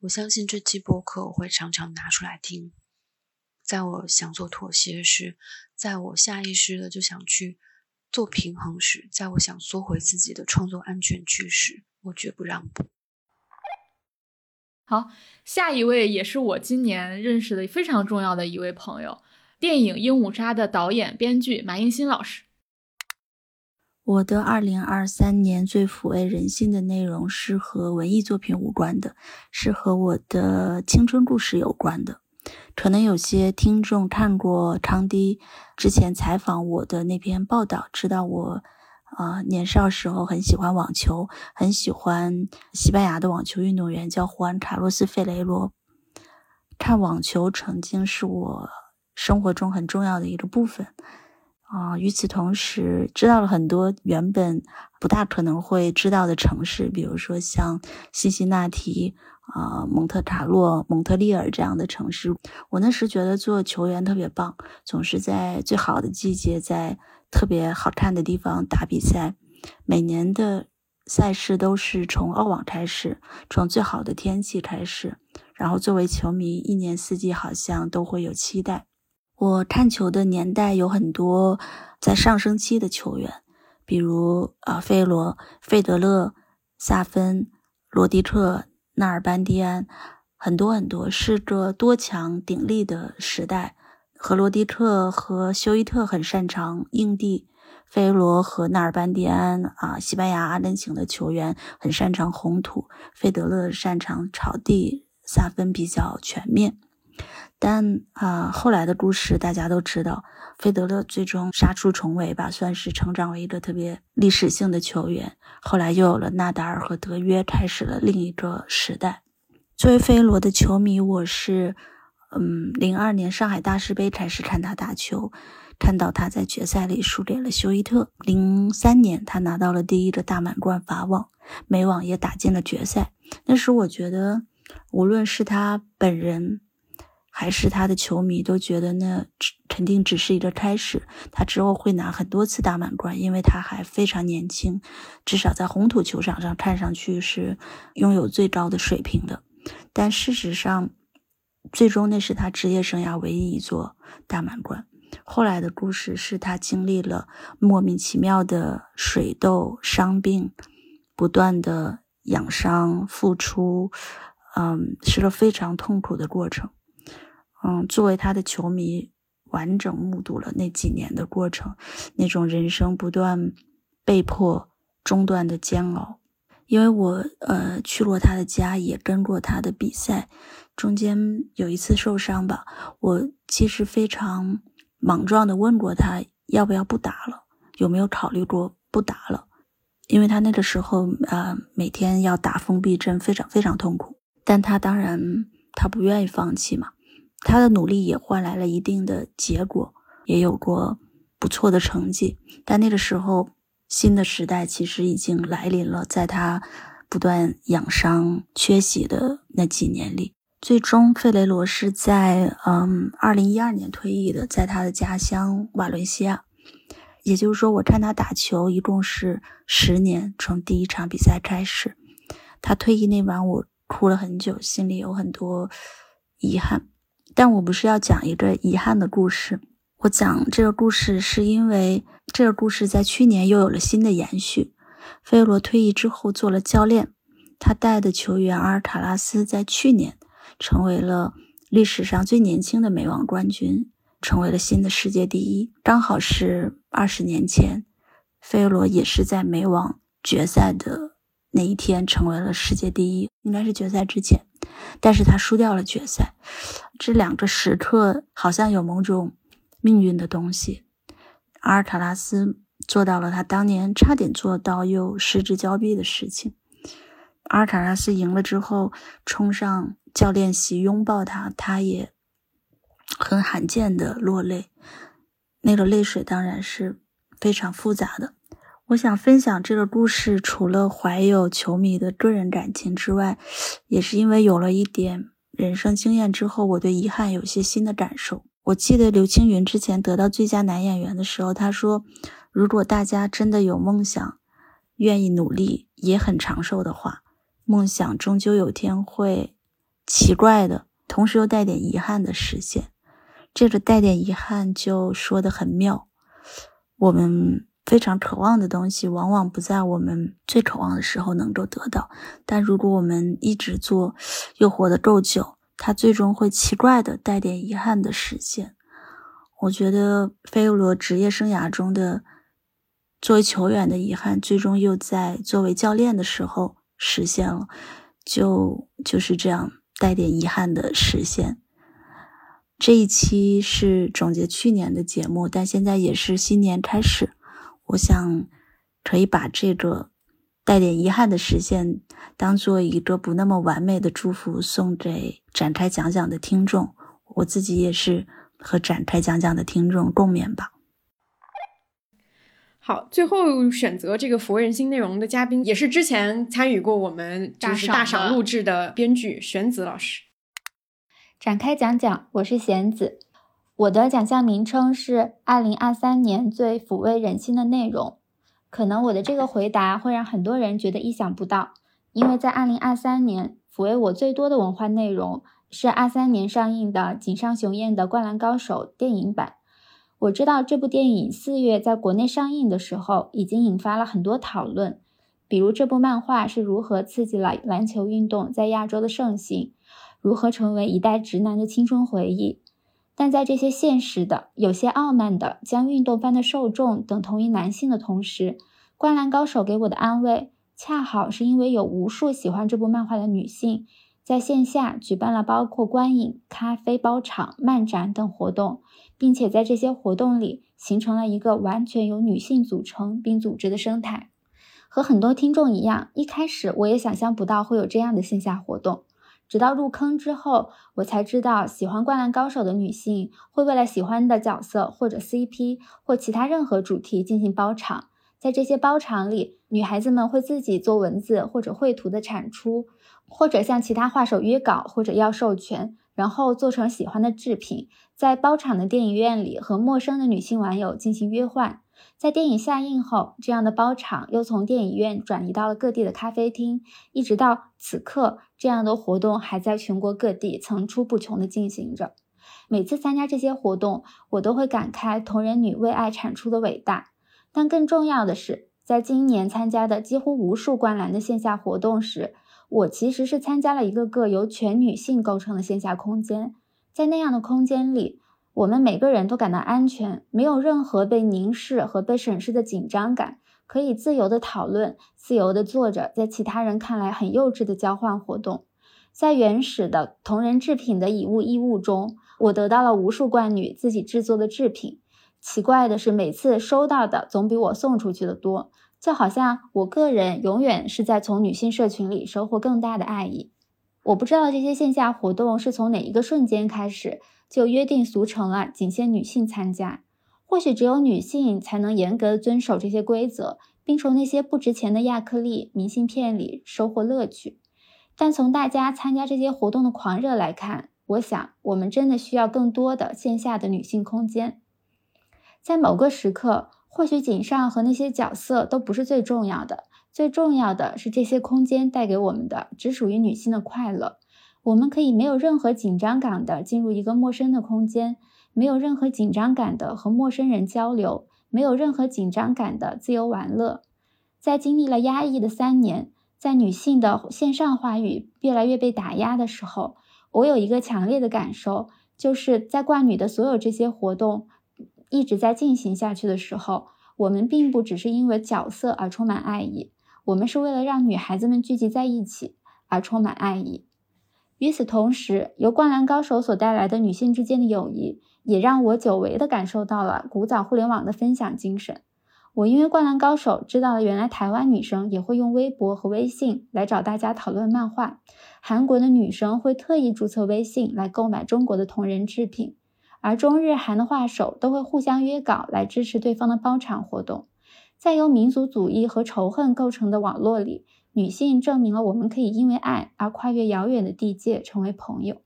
我相信这期播客我会常常拿出来听，在我想做妥协时，在我下意识的就想去。做平衡时，在我想缩回自己的创作安全区时，我绝不让步。
好，下一位也是我今年认识的非常重要的一位朋友，电影《鹦鹉杀》的导演、编剧马应新老师。
我的二零二三年最抚慰人心的内容是和文艺作品无关的，是和我的青春故事有关的。可能有些听众看过康迪之前采访我的那篇报道，知道我啊年少时候很喜欢网球，很喜欢西班牙的网球运动员叫胡安卡洛斯费雷罗。看网球曾经是我生活中很重要的一个部分啊。与此同时，知道了很多原本不大可能会知道的城市，比如说像辛辛那提。啊，蒙特卡洛、蒙特利尔这样的城市，我那时觉得做球员特别棒，总是在最好的季节，在特别好看的地方打比赛。每年的赛事都是从澳网开始，从最好的天气开始，然后作为球迷，一年四季好像都会有期待。我看球的年代有很多在上升期的球员，比如啊，费罗、费德勒、萨芬、罗迪克。纳尔班迪安，很多很多，是个多强鼎立的时代。和罗迪克和休伊特很擅长硬地，费罗和纳尔班迪安啊，西班牙阿根廷的球员很擅长红土，费德勒擅长草地，萨芬比较全面。但啊，后来的故事大家都知道，费德勒最终杀出重围吧，算是成长为一个特别历史性的球员。后来又有了纳达尔和德约，开始了另一个时代。作为费罗的球迷，我是嗯，零二年上海大师杯开始看他打球，看到他在决赛里输给了休伊特。零三年，他拿到了第一个大满贯法网，美网也打进了决赛。那时我觉得，无论是他本人。还是他的球迷都觉得那肯定只是一个开始，他之后会拿很多次大满贯，因为他还非常年轻，至少在红土球场上看上去是拥有最高的水平的。但事实上，最终那是他职业生涯唯一一座大满贯。后来的故事是他经历了莫名其妙的水痘、伤病，不断的养伤复出，嗯，是个非常痛苦的过程。嗯，作为他的球迷，完整目睹了那几年的过程，那种人生不断被迫中断的煎熬。因为我呃去过他的家，也跟过他的比赛，中间有一次受伤吧，我其实非常莽撞的问过他要不要不打了，有没有考虑过不打了？因为他那个时候呃每天要打封闭针，非常非常痛苦，但他当然他不愿意放弃嘛。他的努力也换来了一定的结果，也有过不错的成绩。但那个时候，新的时代其实已经来临了。在他不断养伤、缺席的那几年里，最终费雷罗是在嗯二零一二年退役的，在他的家乡瓦伦西亚。也就是说，我看他打球一共是十年，从第一场比赛开始。他退役那晚，我哭了很久，心里有很多遗憾。但我不是要讲一个遗憾的故事，我讲这个故事是因为这个故事在去年又有了新的延续。费罗退役之后做了教练，他带的球员阿尔卡拉斯在去年成为了历史上最年轻的美网冠军，成为了新的世界第一。刚好是二十年前，费罗也是在美网决赛的那一天成为了世界第一，应该是决赛之前。但是他输掉了决赛，这两个时刻好像有某种命运的东西。阿尔卡拉斯做到了他当年差点做到又失之交臂的事情。阿尔卡拉斯赢了之后，冲上教练席拥抱他，他也很罕见的落泪。那个泪水当然是非常复杂的。我想分享这个故事，除了怀有球迷的个人感情之外，也是因为有了一点人生经验之后，我对遗憾有些新的感受。我记得刘青云之前得到最佳男演员的时候，他说：“如果大家真的有梦想，愿意努力，也很长寿的话，梦想终究有天会奇怪的，同时又带点遗憾的实现。这个带点遗憾就说的很妙，我们。”非常渴望的东西，往往不在我们最渴望的时候能够得到。但如果我们一直做，又活得够久，它最终会奇怪的带点遗憾的实现。我觉得费罗职业生涯中的作为球员的遗憾，最终又在作为教练的时候实现了，就就是这样带点遗憾的实现。这一期是总结去年的节目，但现在也是新年开始。我想可以把这个带点遗憾的实现，当做一个不那么完美的祝福，送给展开讲讲的听众。我自己也是和展开讲讲的听众共勉吧。
好，最后选择这个抚慰人心内容的嘉宾，也是之前参与过我们就是大赏录制的编剧玄子老师。
展开讲讲，我是贤子。我的奖项名称是二零二三年最抚慰人心的内容。可能我的这个回答会让很多人觉得意想不到，因为在二零二三年抚慰我最多的文化内容是二三年上映的井上雄彦的《灌篮高手》电影版。我知道这部电影四月在国内上映的时候，已经引发了很多讨论，比如这部漫画是如何刺激了篮球运动在亚洲的盛行，如何成为一代直男的青春回忆。但在这些现实的、有些傲慢的将运动番的受众等同于男性的同时，《灌篮高手》给我的安慰，恰好是因为有无数喜欢这部漫画的女性，在线下举办了包括观影、咖啡包场、漫展等活动，并且在这些活动里形成了一个完全由女性组成并组织的生态。和很多听众一样，一开始我也想象不到会有这样的线下活动。直到入坑之后，我才知道，喜欢《灌篮高手》的女性会为了喜欢的角色或者 CP 或其他任何主题进行包场。在这些包场里，女孩子们会自己做文字或者绘图的产出，或者向其他画手约稿或者要授权，然后做成喜欢的制品，在包场的电影院里和陌生的女性网友进行约换。在电影下映后，这样的包场又从电影院转移到了各地的咖啡厅，一直到此刻，这样的活动还在全国各地层出不穷地进行着。每次参加这些活动，我都会感慨同人女为爱产出的伟大。但更重要的是，在今年参加的几乎无数观澜的线下活动时，我其实是参加了一个个由全女性构成的线下空间。在那样的空间里，我们每个人都感到安全，没有任何被凝视和被审视的紧张感，可以自由的讨论，自由的做着在其他人看来很幼稚的交换活动。在原始的同人制品的以物易物中，我得到了无数冠女自己制作的制品。奇怪的是，每次收到的总比我送出去的多，就好像我个人永远是在从女性社群里收获更大的爱意。我不知道这些线下活动是从哪一个瞬间开始。就约定俗成了，仅限女性参加。或许只有女性才能严格遵守这些规则，并从那些不值钱的亚克力明信片里收获乐趣。但从大家参加这些活动的狂热来看，我想我们真的需要更多的线下的女性空间。在某个时刻，或许井上和那些角色都不是最重要的，最重要的是这些空间带给我们的只属于女性的快乐。我们可以没有任何紧张感的进入一个陌生的空间，没有任何紧张感的和陌生人交流，没有任何紧张感的自由玩乐。在经历了压抑的三年，在女性的线上话语越来越被打压的时候，我有一个强烈的感受，就是在冠女的所有这些活动一直在进行下去的时候，我们并不只是因为角色而充满爱意，我们是为了让女孩子们聚集在一起而充满爱意。与此同时，由《灌篮高手》所带来的女性之间的友谊，也让我久违地感受到了古早互联网的分享精神。我因为《灌篮高手》知道了，原来台湾女生也会用微博和微信来找大家讨论漫画；韩国的女生会特意注册微信来购买中国的同人制品；而中日韩的画手都会互相约稿来支持对方的包场活动。在由民族主义和仇恨构成的网络里。女性证明了我们可以因为爱而跨越遥远的地界，成为朋友。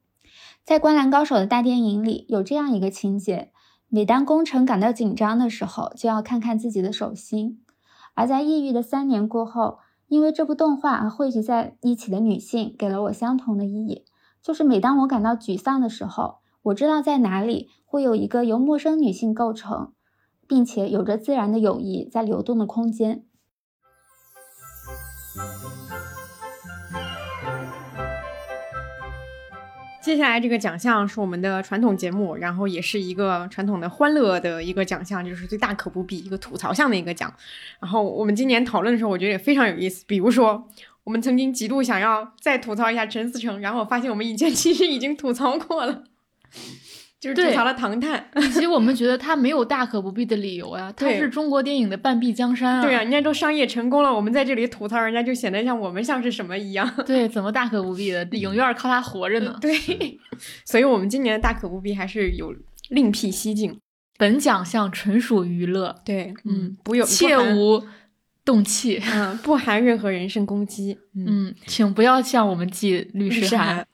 在《灌篮高手》的大电影里，有这样一个情节：每当工程感到紧张的时候，就要看看自己的手心。而在抑郁的三年过后，因为这部动画而汇聚在一起的女性，给了我相同的意义。就是每当我感到沮丧的时候，我知道在哪里会有一个由陌生女性构成，并且有着自然的友谊在流动的空间。
接下来这个奖项是我们的传统节目，然后也是一个传统的欢乐的一个奖项，就是最大可不必一个吐槽项的一个奖。然后我们今年讨论的时候，我觉得也非常有意思。比如说，我们曾经极度想要再吐槽一下陈思诚，然后我发现我们以前其实已经吐槽过了。就是吐槽了唐探，
其实我们觉得他没有大可不必的理由啊，<laughs> 他是中国电影的半壁江山啊。
对啊，人家都商业成功了，我们在这里吐槽人家，就显得像我们像是什么一样。
对，怎么大可不必的？影院靠他活着呢。
对，<laughs> 所以我们今年的大可不必还是有另辟蹊径。
本奖项纯属娱乐，
对，嗯，不有
切无动气，
嗯，不含任何人身攻击，
嗯，请不要向我们寄律
师
函。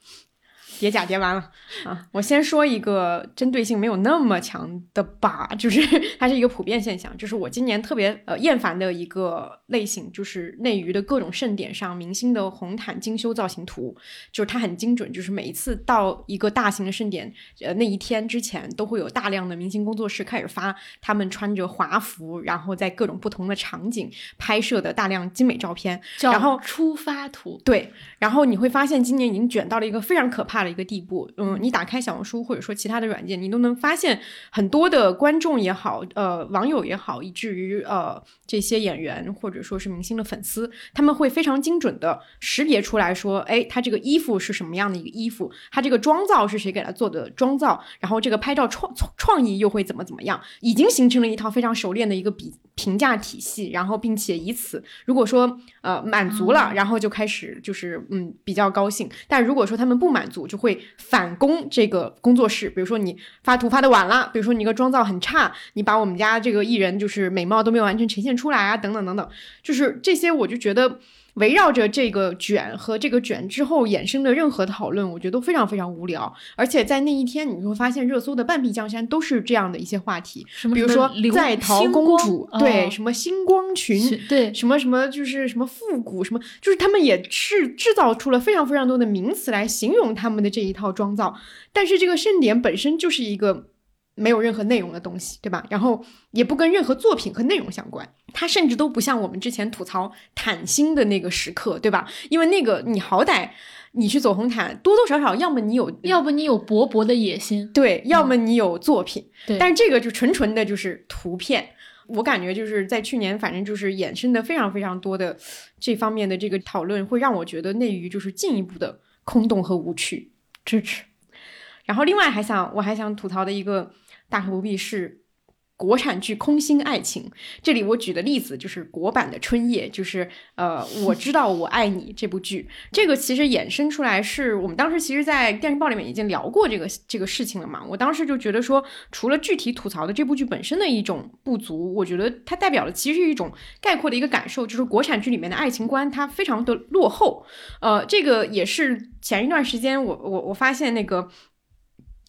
叠甲叠完了啊！我先说一个针对性没有那么强的吧，就是 <laughs> 它是一个普遍现象，就是我今年特别呃厌烦的一个类型，就是内娱的各种盛典上明星的红毯精修造型图，就是它很精准，就是每一次到一个大型的盛典呃那一天之前，都会有大量的明星工作室开始发他们穿着华服，然后在各种不同的场景拍摄的大量精美照片，然后
出发图
对，然后你会发现今年已经卷到了一个非常可怕的。的一个地步。嗯，你打开小红书或者说其他的软件，你都能发现很多的观众也好，呃，网友也好，以至于呃这些演员或者说是明星的粉丝，他们会非常精准的识别出来说，哎，他这个衣服是什么样的一个衣服，他这个妆造是谁给他做的妆造，然后这个拍照创创意又会怎么怎么样，已经形成了一套非常熟练的一个比评价体系，然后并且以此，如果说呃满足了，然后就开始就是嗯比较高兴，但如果说他们不满足，就会反攻这个工作室，比如说你发图发的晚了，比如说你一个妆造很差，你把我们家这个艺人就是美貌都没有完全呈现出来啊，等等等等，就是这些，我就觉得。围绕着这个卷和这个卷之后衍生的任何讨论，我觉得都非常非常无聊。而且在那一天，你会发现热搜的半壁江山都是这样的一些话题，比如说在逃公主，对什么星光群，
对
什么什么就是什么复古，什么就是他们也是制造出了非常非常多的名词来形容他们的这一套妆造。但是这个盛典本身就是一个。没有任何内容的东西，对吧？然后也不跟任何作品和内容相关，它甚至都不像我们之前吐槽坦星的那个时刻，对吧？因为那个你好歹你去走红毯，多多少少要么你有，
要么你有勃勃的野心，
对，要么你有作品，
对。
但是这个就纯纯的就是图片，我感觉就是在去年，反正就是衍生的非常非常多的这方面的这个讨论，会让我觉得内娱就是进一步的空洞和无趣。
支持。
然后另外还想，我还想吐槽的一个。大可不必是国产剧空心爱情。这里我举的例子就是国版的《春夜》，就是呃，我知道我爱你这部剧。这个其实衍生出来是我们当时其实，在电视报里面已经聊过这个这个事情了嘛。我当时就觉得说，除了具体吐槽的这部剧本身的一种不足，我觉得它代表的其实是一种概括的一个感受，就是国产剧里面的爱情观它非常的落后。呃，这个也是前一段时间我我我发现那个。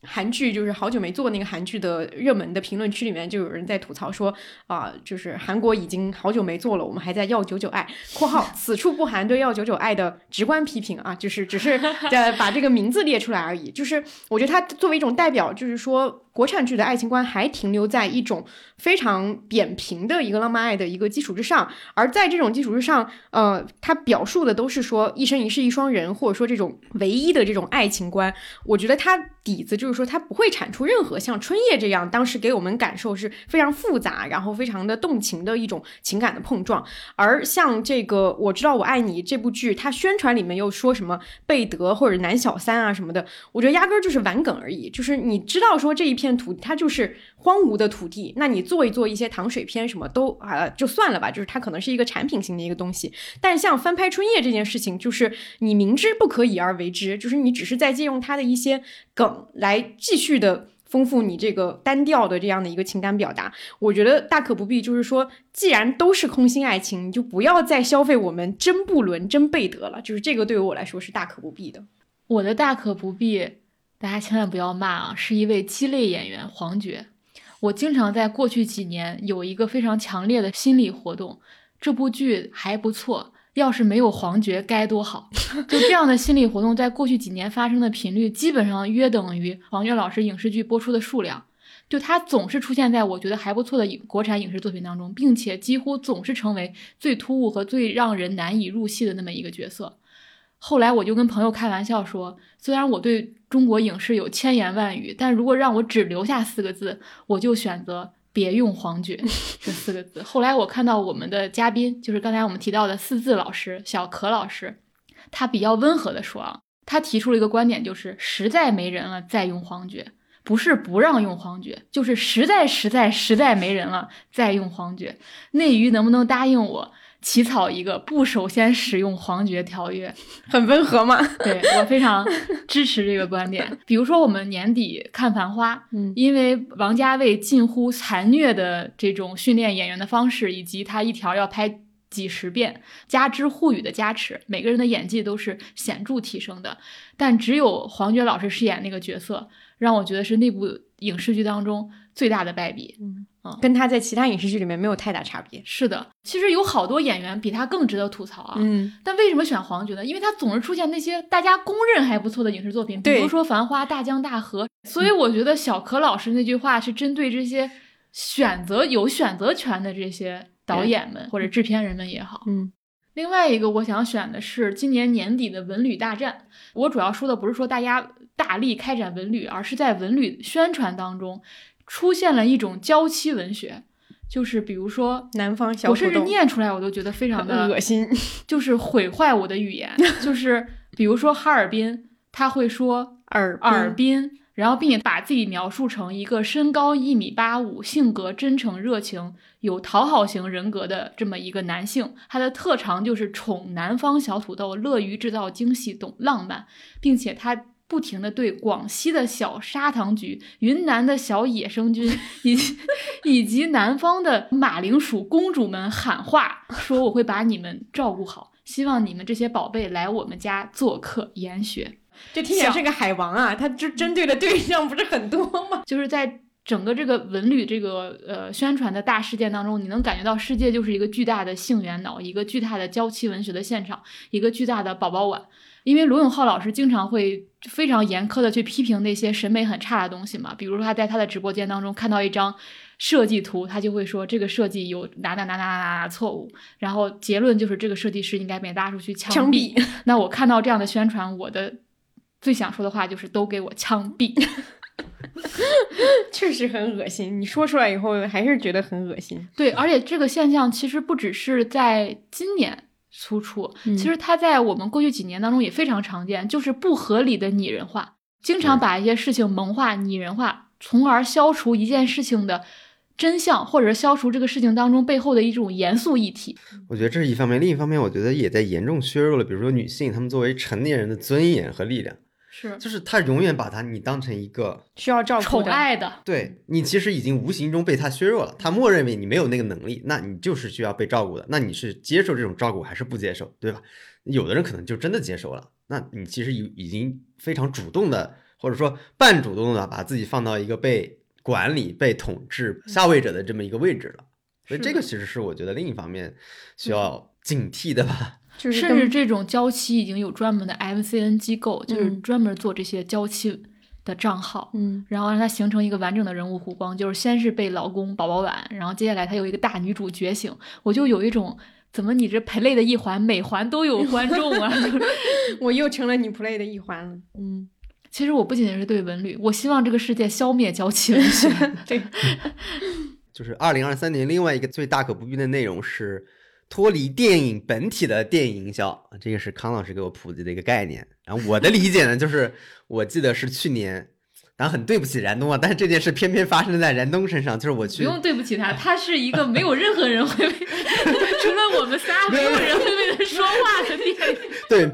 韩剧就是好久没做那个韩剧的热门的评论区里面就有人在吐槽说啊，就是韩国已经好久没做了，我们还在要九九爱（括号此处不含对要九九爱的直观批评啊，就是只是呃把这个名字列出来而已）。就是我觉得它作为一种代表，就是说。国产剧的爱情观还停留在一种非常扁平的一个浪漫爱的一个基础之上，而在这种基础之上，呃，它表述的都是说一生一世一双人，或者说这种唯一的这种爱情观。我觉得它底子就是说，它不会产出任何像《春夜》这样当时给我们感受是非常复杂，然后非常的动情的一种情感的碰撞。而像这个《我知道我爱你》这部剧，它宣传里面又说什么贝德或者男小三啊什么的，我觉得压根儿就是玩梗而已。就是你知道说这一。片土它就是荒芜的土地，那你做一做一些糖水片什么都啊就算了吧，就是它可能是一个产品型的一个东西。但像翻拍《春夜》这件事情，就是你明知不可以而为之，就是你只是在借用它的一些梗来继续的丰富你这个单调的这样的一个情感表达。我觉得大可不必，就是说，既然都是空心爱情，你就不要再消费我们真不伦、真贝德了。就是这个对于我来说是大可不必的。
我的大可不必。大家千万不要骂啊！是一位鸡肋演员黄觉。我经常在过去几年有一个非常强烈的心理活动，这部剧还不错，要是没有黄觉该多好。就这样的心理活动，在过去几年发生的频率，基本上约等于黄觉老师影视剧播出的数量。就他总是出现在我觉得还不错的国产影视作品当中，并且几乎总是成为最突兀和最让人难以入戏的那么一个角色。后来我就跟朋友开玩笑说，虽然我对中国影视有千言万语，但如果让我只留下四个字，我就选择别用黄觉这四个字。<laughs> 后来我看到我们的嘉宾，就是刚才我们提到的四字老师小可老师，他比较温和的说啊，他提出了一个观点，就是实在没人了再用黄觉，不是不让用黄觉，就是实在实在实在没人了再用黄觉。内娱能不能答应我？起草一个不首先使用黄觉条约，<laughs>
很温和嘛？
对我非常支持这个观点。比如说，我们年底看《繁花》，嗯，因为王家卫近乎残虐的这种训练演员的方式，以及他一条要拍几十遍，加之沪语的加持，每个人的演技都是显著提升的。但只有黄觉老师饰演那个角色，让我觉得是那部影视剧当中最大的败笔。
嗯。嗯，跟他在其他影视剧里面没有太大差别。
是的，其实有好多演员比他更值得吐槽啊。
嗯，
但为什么选黄觉呢？因为他总是出现那些大家公认还不错的影视作品，比如说《繁花》《大江大河》。所以我觉得小可老师那句话是针对这些选择有选择权的这些导演们或者制片人们也好。
嗯，
另外一个我想选的是今年年底的文旅大战。我主要说的不是说大家大力开展文旅，而是在文旅宣传当中出现了一种娇妻文学，就是比如说
南方小
我甚至念出来我都觉得非常的
恶心，
就是毁坏我的语言。就是比如说哈尔滨，他会说
尔
尔滨。然后，并且把自己描述成一个身高一米八五、性格真诚热情、有讨好型人格的这么一个男性，他的特长就是宠南方小土豆，乐于制造惊喜，懂浪漫，并且他不停的对广西的小砂糖橘、云南的小野生菌以及以及南方的马铃薯公主们喊话，说我会把你们照顾好，希望你们这些宝贝来我们家做客研学。
这听起来是个海王啊，他这针对的对象不是很多吗？<laughs>
就是在整个这个文旅这个呃宣传的大事件当中，你能感觉到世界就是一个巨大的性缘脑，一个巨大的娇妻文学的现场，一个巨大的宝宝碗。因为罗永浩老师经常会非常严苛的去批评那些审美很差的东西嘛，比如说他在他的直播间当中看到一张设计图，他就会说这个设计有哪哪哪哪哪哪错误，然后结论就是这个设计师应该被拉出去枪毙。<laughs> 那我看到这样的宣传，我的。最想说的话就是都给我枪毙，<laughs>
确实很恶心。你说出来以后还是觉得很恶心。
对，而且这个现象其实不只是在今年突出，其实它在我们过去几年当中也非常常见，就是不合理的拟人化，经常把一些事情萌化、拟人化，从而消除一件事情的真相，或者消除这个事情当中背后的一种严肃议题。
我觉得这是一方面，另一方面，我觉得也在严重削弱了，比如说女性她们作为成年人的尊严和力量。
是，
就是他永远把他你当成一个
需要照顾、
宠爱的，
对你其实已经无形中被他削弱了。他默认为你没有那个能力，那你就是需要被照顾的。那你是接受这种照顾还是不接受，对吧？有的人可能就真的接受了，那你其实已已经非常主动的，或者说半主动的把自己放到一个被管理、被统治下位者的这么一个位置了。所以这个其实是我觉得另一方面需要警惕的吧。
甚至这种娇妻已经有专门的 MCN 机构，就是专门做这些娇妻的账号，
嗯，
然后让它形成一个完整的人物弧光，就是先是被老公宝宝碗，然后接下来她有一个大女主觉醒，我就有一种怎么你这 play 的一环，每环都有观众啊 <laughs> <laughs>
我又成了你 play 的一环了，嗯，
其实我不仅仅是对文旅，我希望这个世界消灭娇妻文学，<laughs>
对，
就是二零二三年另外一个最大可不必的内容是。脱离电影本体的电影营销，这个是康老师给我普及的一个概念。然后我的理解呢，就是 <laughs> 我记得是去年，然后很对不起燃冬啊，但是这件事偏偏发生在燃冬身上，就是我去
不用对不起他，他是一个没有任何人会为，<laughs> 除了我们仨，没有人会为他说话的电影。<laughs>
对，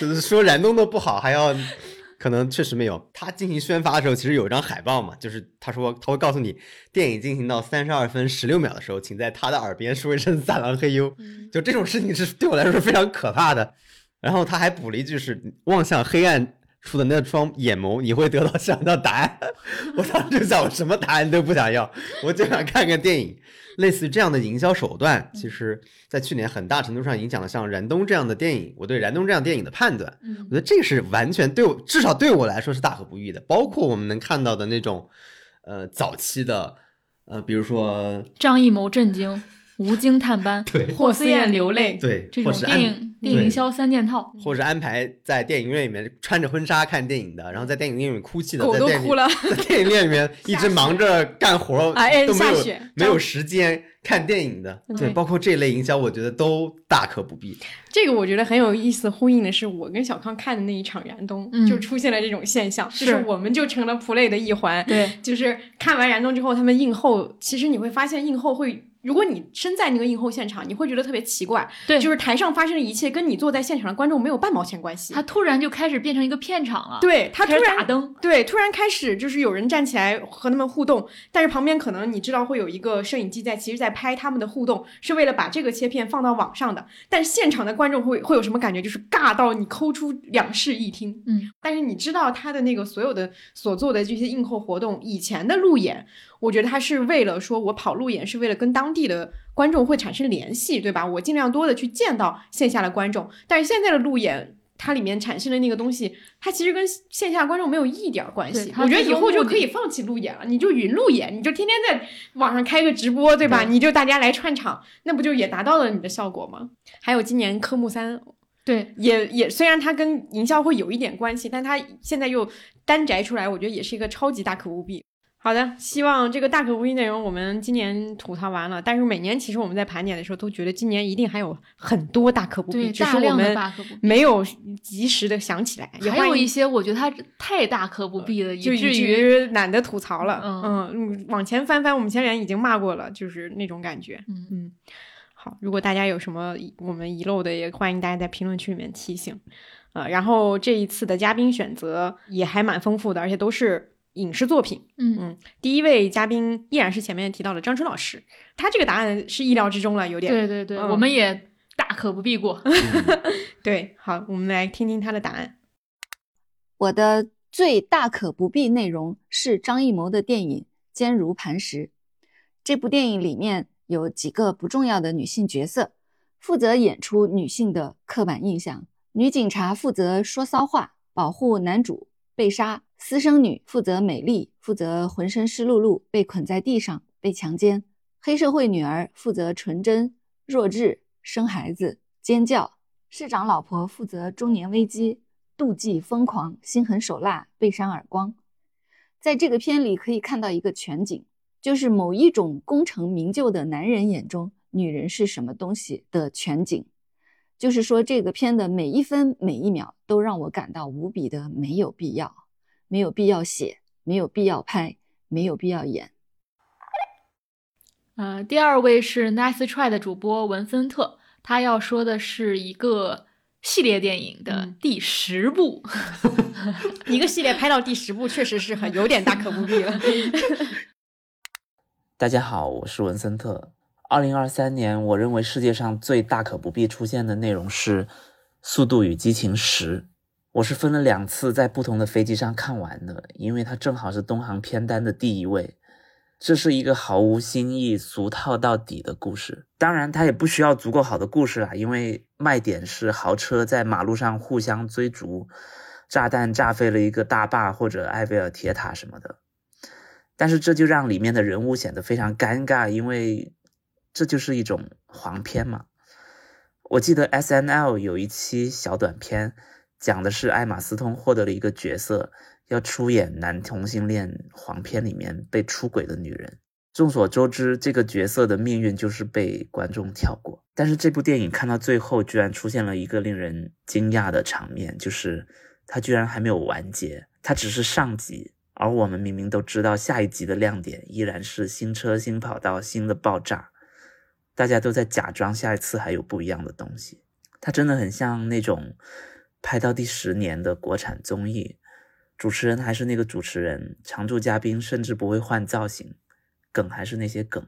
就是说燃冬的不好，还要。可能确实没有。他进行宣发的时候，其实有一张海报嘛，就是他说他会告诉你，电影进行到三十二分十六秒的时候，请在他的耳边说一声“萨郎嘿呦”。就这种事情是对我来说是非常可怕的。然后他还补了一句是“望向黑暗处的那双眼眸，你会得到想要的答案”。<laughs> 我当时就想，我什么答案都不想要，我就想看个电影。类似于这样的营销手段，其实在去年很大程度上影响了像《燃冬》这样的电影。我对《燃冬》这样电影的判断，我觉得这个是完全对我，至少对我来说是大可不必的。包括我们能看到的那种，呃，早期的，呃，比如说
张艺谋震惊。无精探班，
对，
霍思燕流泪，
对，
这种电影电影营销三件套，
或者安排在电影院里面穿着婚纱看电影的，然后在电影院里面哭泣的，
狗都哭了，<laughs>
在电影院里面 <laughs> 一直忙着干活，都没有没有时间看电影的，对，包括这类营销，我觉得都大可不必。
这个我觉得很有意思，呼应的是我跟小康看的那一场燃冬，就出现了这种现象，就是我们就成了 play 的一环，
对，
就是看完燃冬之后，他们映后，其实你会发现映后会。如果你身在那个映后现场，你会觉得特别奇怪，
对，
就是台上发生的一切跟你坐在现场的观众没有半毛钱关系。
他突然就开始变成一个片场了，
对他突然
打灯，
对，突然开始就是有人站起来和他们互动，但是旁边可能你知道会有一个摄影机在，其实在拍他们的互动，是为了把这个切片放到网上的。但是现场的观众会会有什么感觉？就是尬到你抠出两室一厅，
嗯。
但是你知道他的那个所有的所做的这些映后活动，以前的路演。我觉得他是为了说，我跑路演是为了跟当地的观众会产生联系，对吧？我尽量多的去见到线下的观众。但是现在的路演，它里面产生的那个东西，它其实跟线下观众没有一点关系。我觉得以后就可以放弃路演了，你就云路演，你就天天在网上开个直播，对吧？
对
你就大家来串场，那不就也达到了你的效果吗？还有今年科目三。
对，
也也虽然它跟营销会有一点关系，但它现在又单摘出来，我觉得也是一个超级大可不必。好的，希望这个大可不必内容我们今年吐槽完了，但是每年其实我们在盘点的时候都觉得今年一定还有很多大可不必，只是我们没有及时的想起来。也
还有一些我觉得它太大可不必了，
就
以至于
于懒得吐槽了。嗯嗯，往前翻翻，我们前面已经骂过了，就是那种感觉。
嗯
嗯。好，如果大家有什么我们遗漏的，也欢迎大家在评论区里面提醒。呃，然后这一次的嘉宾选择也还蛮丰富的，而且都是影视作品。
嗯
嗯，第一位嘉宾依然是前面提到的张春老师，他这个答案是意料之中了，有点。
对对对，
嗯
我们也大可不必过。<laughs>
对，好，我们来听听他的答案。
我的最大可不必内容是张艺谋的电影《坚如磐石》。这部电影里面有几个不重要的女性角色，负责演出女性的刻板印象。女警察负责说骚话，保护男主被杀；私生女负责美丽，负责浑身湿漉漉，被捆在地上，被强奸；黑社会女儿负责纯真、弱智、生孩子、尖叫；市长老婆负责中年危机。妒忌、疯狂、心狠手辣、被扇耳光，在这个片里可以看到一个全景，就是某一种功成名就的男人眼中女人是什么东西的全景。就是说，这个片的每一分每一秒都让我感到无比的没有必要，没有必要写，没有必要拍，没有必要演。
呃，第二位是 Nice Try 的主播文森特，他要说的是一个。系列电影的第十部，<laughs>
一个系列拍到第十部，确实是很有点大可不必了。<laughs> <laughs>
大家好，我是文森特。二零二三年，我认为世界上最大可不必出现的内容是《速度与激情十》。我是分了两次在不同的飞机上看完的，因为它正好是东航片单的第一位。这是一个毫无新意、俗套到底的故事。当然，它也不需要足够好的故事啦，因为卖点是豪车在马路上互相追逐，炸弹炸飞了一个大坝或者埃菲尔铁塔什么的。但是这就让里面的人物显得非常尴尬，因为这就是一种黄片嘛。我记得 S N L 有一期小短片，讲的是艾玛斯通获得了一个角色。要出演男同性恋黄片里面被出轨的女人。众所周知，这个角色的命运就是被观众跳过。但是这部电影看到最后，居然出现了一个令人惊讶的场面，就是它居然还没有完结，它只是上集，而我们明明都知道下一集的亮点依然是新车、新跑道、新的爆炸，大家都在假装下一次还有不一样的东西。它真的很像那种拍到第十年的国产综艺。主持人还是那个主持人，常驻嘉宾甚至不会换造型，梗还是那些梗，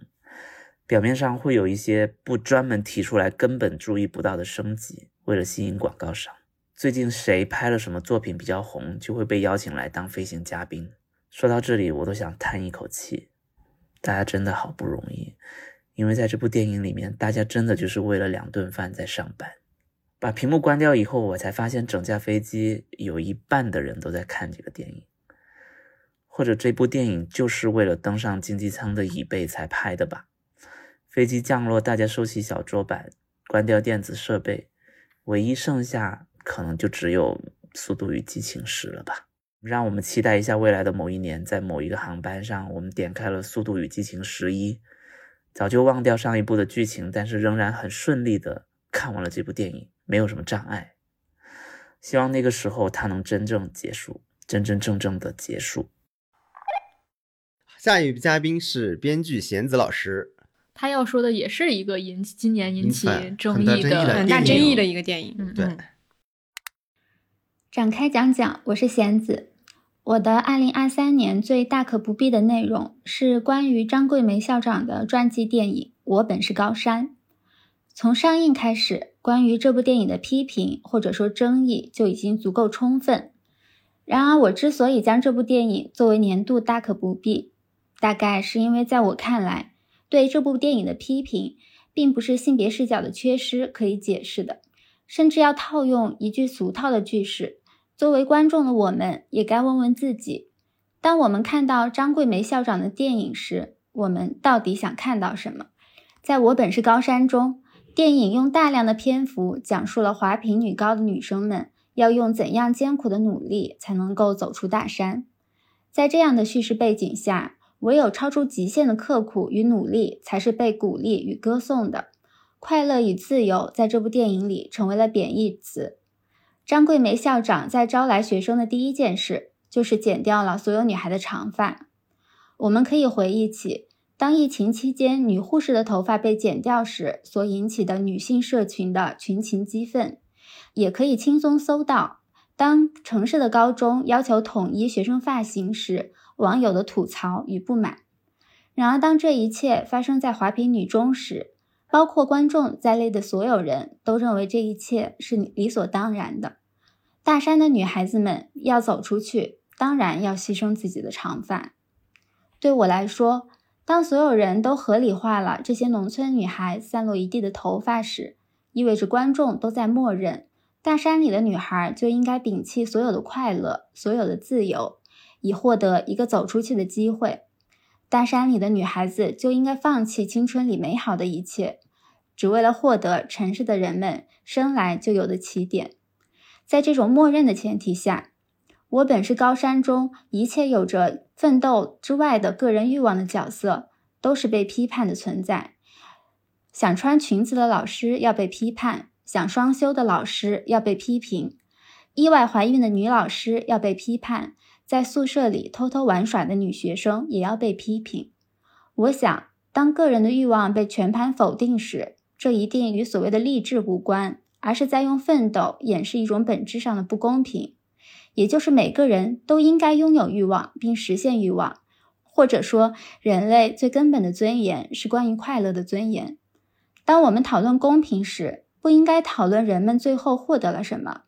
表面上会有一些不专门提出来，根本注意不到的升级，为了吸引广告商。最近谁拍了什么作品比较红，就会被邀请来当飞行嘉宾。说到这里，我都想叹一口气，大家真的好不容易，因为在这部电影里面，大家真的就是为了两顿饭在上班。把屏幕关掉以后，我才发现整架飞机有一半的人都在看这个电影，或者这部电影就是为了登上经济舱的椅背才拍的吧。飞机降落，大家收起小桌板，关掉电子设备，唯一剩下可能就只有《速度与激情十》了吧。让我们期待一下未来的某一年，在某一个航班上，我们点开了《速度与激情十一》，早就忘掉上一部的剧情，但是仍然很顺利的看完了这部电影。没有什么障碍，希望那个时候它能真正结束，真真正正的结束。
下一位嘉宾是编剧贤子老师，
他要说的也是一个引起今年引起争
议的
很大争议的一个电影。
嗯，
对。
展开讲讲，我是贤子。我的二零二三年最大可不必的内容是关于张桂梅校长的传记电影《我本是高山》。从上映开始，关于这部电影的批评或者说争议就已经足够充分。然而，我之所以将这部电影作为年度大可不必，大概是因为在我看来，对这部电影的批评并不是性别视角的缺失可以解释的，甚至要套用一句俗套的句式。作为观众的我们，也该问问自己：当我们看到张桂梅校长的电影时，我们到底想看到什么？在我本是高山中，电影用大量的篇幅讲述了华坪女高的女生们要用怎样艰苦的努力才能够走出大山。在这样的叙事背景下，唯有超出极限的刻苦与努力才是被鼓励与歌颂的。快乐与自由在这部电影里成为了贬义词。张桂梅校长在招来学生的第一件事就是剪掉了所有女孩的长发。我们可以回忆起，当疫情期间女护士的头发被剪掉时所引起的女性社群的群情激愤，也可以轻松搜到当城市的高中要求统一学生发型时网友的吐槽与不满。然而，当这一切发生在华坪女中时，包括观众在内的所有人都认为这一切是理所当然的。大山的女孩子们要走出去，当然要牺牲自己的长发。对我来说，当所有人都合理化了这些农村女孩散落一地的头发时，意味着观众都在默认大山里的女孩就应该摒弃所有的快乐、所有的自由，以获得一个走出去的机会。大山里的女孩子就应该放弃青春里美好的一切，只为了获得城市的人们生来就有的起点。在这种默认的前提下，我本是高山中一切有着奋斗之外的个人欲望的角色，都是被批判的存在。想穿裙子的老师要被批判，想双休的老师要被批评，意外怀孕的女老师要被批判。在宿舍里偷偷玩耍的女学生也要被批评。我想，当个人的欲望被全盘否定时，这一定与所谓的励志无关，而是在用奋斗掩饰一种本质上的不公平，也就是每个人都应该拥有欲望并实现欲望，或者说，人类最根本的尊严是关于快乐的尊严。当我们讨论公平时，不应该讨论人们最后获得了什么。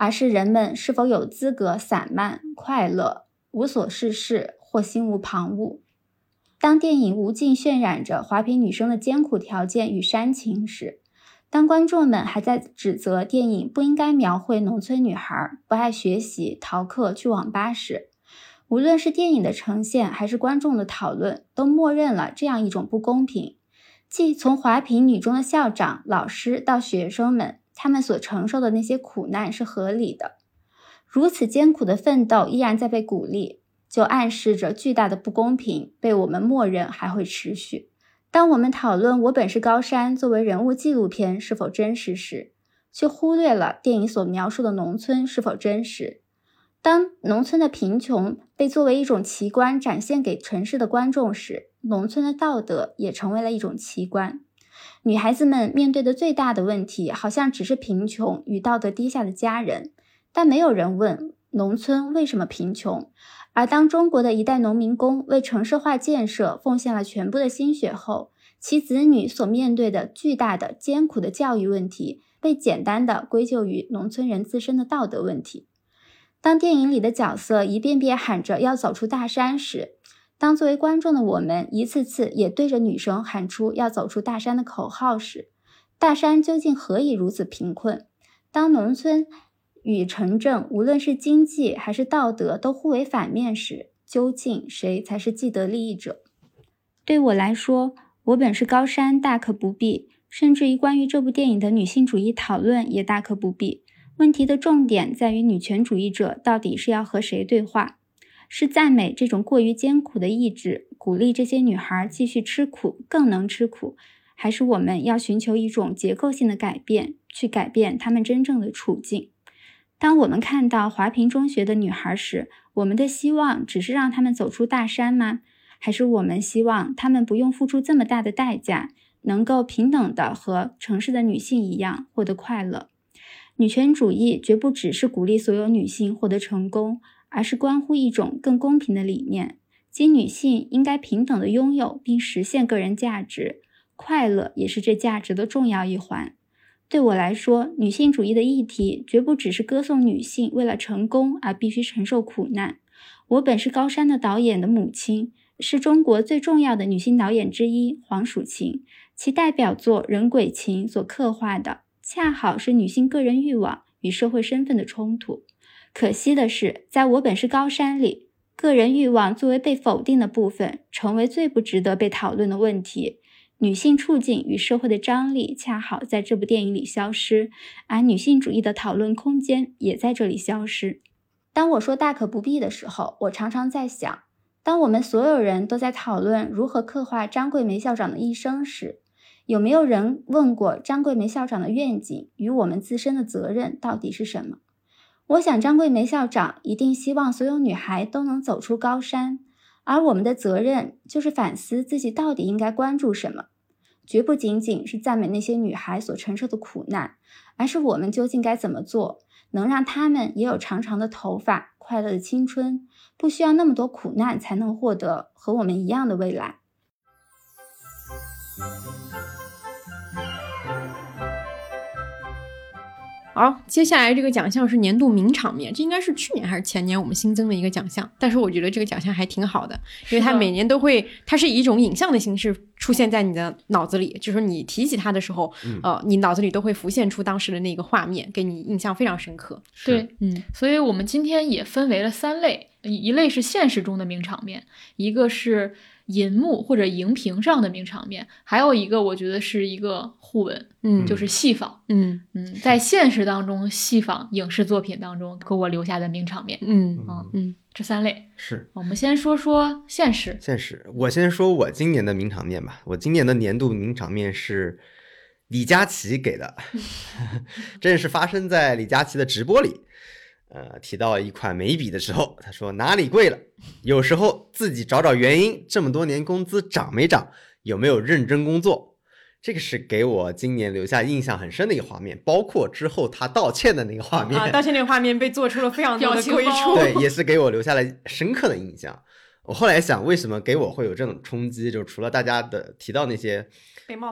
而是人们是否有资格散漫、快乐、无所事事或心无旁骛？当电影无尽渲染着华坪女生的艰苦条件与煽情时，当观众们还在指责电影不应该描绘农村女孩不爱学习、逃课去网吧时，无论是电影的呈现还是观众的讨论，都默认了这样一种不公平：即从华坪女中的校长、老师到学生们。他们所承受的那些苦难是合理的，如此艰苦的奋斗依然在被鼓励，就暗示着巨大的不公平被我们默认还会持续。当我们讨论《我本是高山》作为人物纪录片是否真实时，却忽略了电影所描述的农村是否真实。当农村的贫穷被作为一种奇观展现给城市的观众时，农村的道德也成为了一种奇观。女孩子们面对的最大的问题，好像只是贫穷与道德低下的家人，但没有人问农村为什么贫穷。而当中国的一代农民工为城市化建设奉献了全部的心血后，其子女所面对的巨大的艰苦的教育问题，被简单的归咎于农村人自身的道德问题。当电影里的角色一遍遍喊着要走出大山时，当作为观众的我们一次次也对着女生喊出要走出大山的口号时，大山究竟何以如此贫困？当农村与城镇无论是经济还是道德都互为反面时，究竟谁才是既得利益者？对我来说，我本是高山，大可不必，甚至于关于这部电影的女性主义讨论也大可不必。问题的重点在于女权主义者到底是要和谁对话？是赞美这种过于艰苦的意志，鼓励这些女孩继续吃苦，更能吃苦，还是我们要寻求一种结构性的改变，去改变她们真正的处境？当我们看到华坪中学的女孩时，我们的希望只是让她们走出大山吗？还是我们希望她们不用付出这么大的代价，能够平等的和城市的女性一样获得快乐？女权主义绝不只是鼓励所有女性获得成功。而是关乎一种更公平的理念，即女性应该平等的拥有并实现个人价值，快乐也是这价值的重要一环。对我来说，女性主义的议题绝不只是歌颂女性为了成功而必须承受苦难。我本是高山的导演的母亲，是中国最重要的女性导演之一黄蜀芹，其代表作《人鬼情》所刻画的。恰好是女性个人欲望与社会身份的冲突。可惜的是，在我本是高山里，个人欲望作为被否定的部分，成为最不值得被讨论的问题。女性处境与社会的张力恰好在这部电影里消失，而女性主义的讨论空间也在这里消失。当我说大可不必的时候，我常常在想，当我们所有人都在讨论如何刻画张桂梅校长的一生时，有没有人问过张桂梅校长的愿景与我们自身的责任到底是什么？我想，张桂梅校长一定希望所有女孩都能走出高山。而我们的责任就是反思自己到底应该关注什么，绝不仅仅是赞美那些女孩所承受的苦难，而是我们究竟该怎么做，能让她们也有长长的头发、快乐的青春，不需要那么多苦难才能获得和我们一样的未来。
好，接下来这个奖项是年度名场面，这应该是去年还是前年我们新增的一个奖项。但是我觉得这个奖项还挺好的，因为它每年都会，它是以一种影像的形式出现在你的脑子里，就是你提起它的时候，呃，你脑子里都会浮现出当时的那个画面，给你印象非常深刻。
对，嗯，所以我们今天也分为了三类，一类是现实中的名场面，一个是。银幕或者荧屏上的名场面，还有一个我觉得是一个互文，
嗯，
就是戏仿，
嗯。
嗯，在现实当中戏仿影视作品当中给我留下的名场面，
嗯。
嗯嗯，这三类
是。
我们先说说现实，
现实，我先说我今年的名场面吧，我今年的年度名场面是李佳琦给的，<laughs> 这是发生在李佳琦的直播里。呃，提到一款眉笔的时候，他说哪里贵了？有时候自己找找原因，这么多年工资涨没涨？有没有认真工作？这个是给我今年留下印象很深的一个画面，包括之后他道歉的那个画面。
啊，道歉那个画面被做出了非常多的
归处，
对，也是给我留下了深刻的印象。我后来想，为什么给我会有这种冲击？就除了大家的提到那些。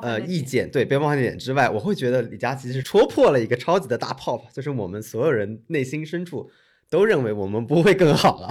呃，意见对被冒犯点之外，我会觉得李佳琦是戳破了一个超级的大泡泡，就是我们所有人内心深处都认为我们不会更好了。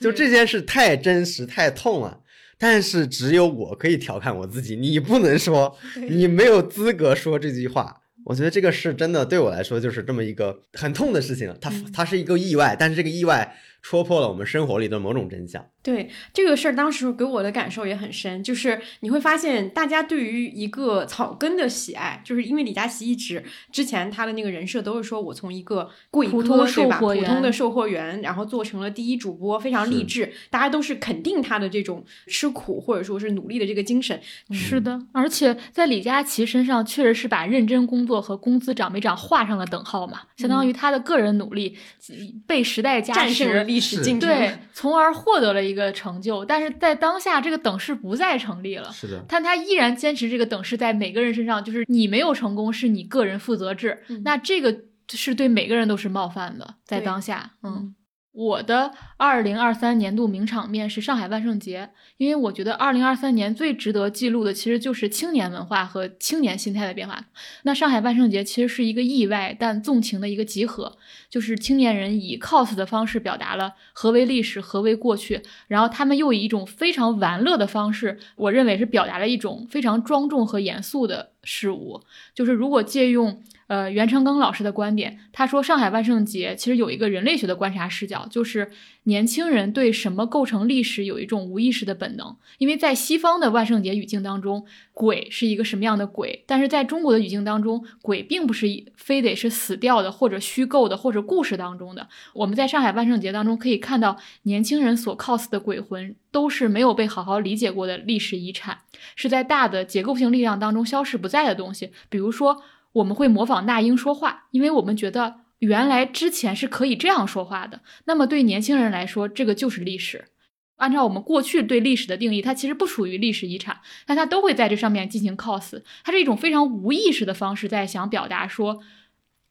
就这件事太真实、太痛了，但是只有我可以调侃我自己，你不能说，你没有资格说这句话。我觉得这个是真的，对我来说就是这么一个很痛的事情。它它是一个意外，但是这个意外戳破了我们生活里的某种真相。
对这个事儿，当时给我的感受也很深，就是你会发现，大家对于一个草根的喜爱，就是因为李佳琦一直之前他的那个人设都是说我从一个贵
哥
对吧，普通的售货员，然后做成了第一主播，非常励志，大家都是肯定他的这种吃苦或者说是努力的这个精神。
是的，而且在李佳琦身上，确实是把认真工作和工资涨没涨画上了等号嘛，相当于他的个人努力被时代加
持，历史进程，
对，从而获得了一。个成就，但是在当下这个等式不再成立了。
是的，
但他依然坚持这个等式在每个人身上，就是你没有成功是你个人负责制，那这个是对每个人都是冒犯的。在当下，嗯。我的二零二三年度名场面是上海万圣节，因为我觉得二零二三年最值得记录的其实就是青年文化和青年心态的变化。那上海万圣节其实是一个意外但纵情的一个集合，就是青年人以 cos 的方式表达了何为历史，何为过去，然后他们又以一种非常玩乐的方式，我认为是表达了一种非常庄重和严肃的事物。就是如果借用。呃，袁成庚老师的观点，他说上海万圣节其实有一个人类学的观察视角，就是年轻人对什么构成历史有一种无意识的本能。因为在西方的万圣节语境当中，鬼是一个什么样的鬼？但是在中国的语境当中，鬼并不是非得是死掉的或者虚构的或者故事当中的。我们在上海万圣节当中可以看到，年轻人所 cos 的鬼魂都是没有被好好理解过的历史遗产，是在大的结构性力量当中消失不在的东西，比如说。我们会模仿那英说话，因为我们觉得原来之前是可以这样说话的。那么对年轻人来说，这个就是历史。按照我们过去对历史的定义，它其实不属于历史遗产，但它都会在这上面进行 cos。它是一种非常无意识的方式，在想表达说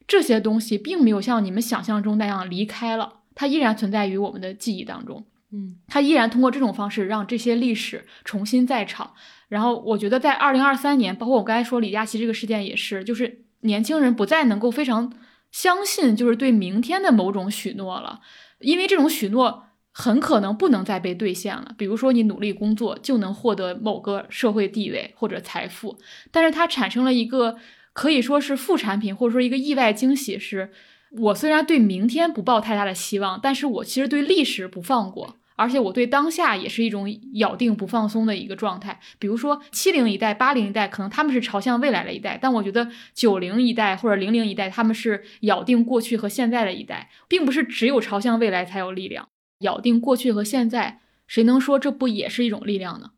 这些东西并没有像你们想象中那样离开了，它依然存在于我们的记忆当中。
嗯，
它依然通过这种方式让这些历史重新再炒。然后我觉得，在二零二三年，包括我刚才说李佳琦这个事件也是，就是年轻人不再能够非常相信，就是对明天的某种许诺了，因为这种许诺很可能不能再被兑现了。比如说，你努力工作就能获得某个社会地位或者财富，但是它产生了一个可以说是副产品，或者说一个意外惊喜是。我虽然对明天不抱太大的希望，但是我其实对历史不放过，而且我对当下也是一种咬定不放松的一个状态。比如说七零一代、八零一代，可能他们是朝向未来的一代，但我觉得九零一代或者零零一代，他们是咬定过去和现在的一代，并不是只有朝向未来才有力量。咬定过去和现在，谁能说这不也是一种力量呢？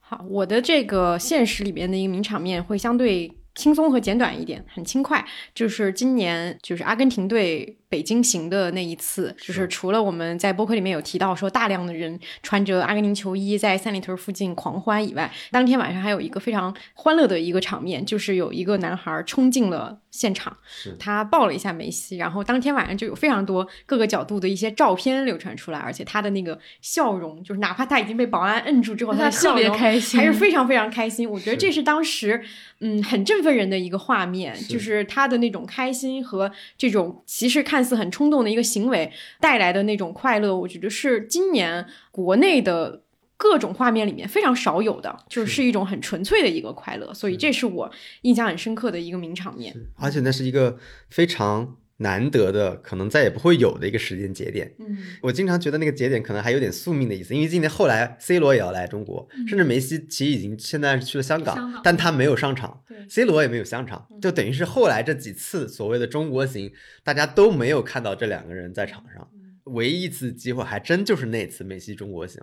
好，我的这个现实里面的一个名场面会相对。轻松和简短一点，很轻快。就是今年，就是阿根廷队。北京行的那一次，就是除了我们在播客里面有提到说大量的人穿着阿根廷球衣在三里屯附近狂欢以外，当天晚上还有一个非常欢乐的一个场面，就是有一个男孩冲进了现场，他抱了一下梅西，然后当天晚上就有非常多各个角度的一些照片流传出来，而且他的那个笑容，就是哪怕他已经被保安摁住之后，他
特别开心，
还是非常非常开心。我觉得这是当时嗯很振奋人的一个画面，就是他的那种开心和这种其实。看似很冲动的一个行为带来的那种快乐，我觉得是今年国内的各种画面里面非常少有的，就是一种很纯粹的一个快乐，所以这是我印象很深刻的一个名场面。
而且那是一个非常。难得的，可能再也不会有的一个时间节点。
嗯，
我经常觉得那个节点可能还有点宿命的意思，因为今年后来 C 罗也要来中国，甚至梅西其实已经现在去了香港，但他没有上场，C 罗也没有上场，就等于是后来这几次所谓的中国行，大家都没有看到这两个人在场上，唯一一次机会还真就是那次梅西中国行。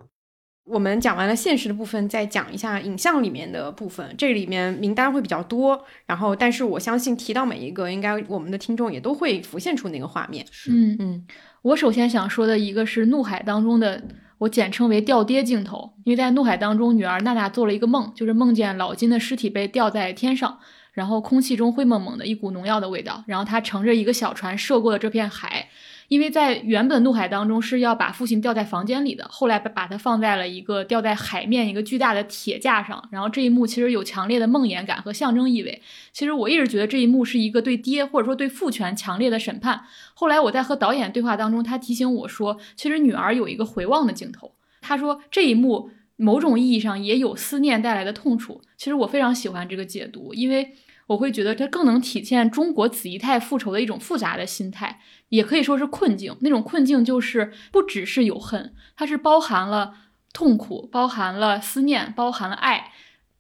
我们讲完了现实的部分，再讲一下影像里面的部分。这里面名单会比较多，然后但是我相信提到每一个，应该我们的听众也都会浮现出那个画面。
嗯嗯，我首先想说的一个是《怒海》当中的，我简称为吊跌镜头，因为在《怒海》当中，女儿娜娜做了一个梦，就是梦见老金的尸体被吊在天上，然后空气中灰蒙蒙的一股农药的味道，然后她乘着一个小船涉过了这片海。因为在原本怒海当中是要把父亲吊在房间里的，后来把把他放在了一个吊在海面一个巨大的铁架上，然后这一幕其实有强烈的梦魇感和象征意味。其实我一直觉得这一幕是一个对爹或者说对父权强烈的审判。后来我在和导演对话当中，他提醒我说，其实女儿有一个回望的镜头。他说这一幕某种意义上也有思念带来的痛楚。其实我非常喜欢这个解读，因为。我会觉得它更能体现中国子怡太复仇的一种复杂的心态，也可以说是困境。那种困境就是不只是有恨，它是包含了痛苦，包含了思念，包含了爱，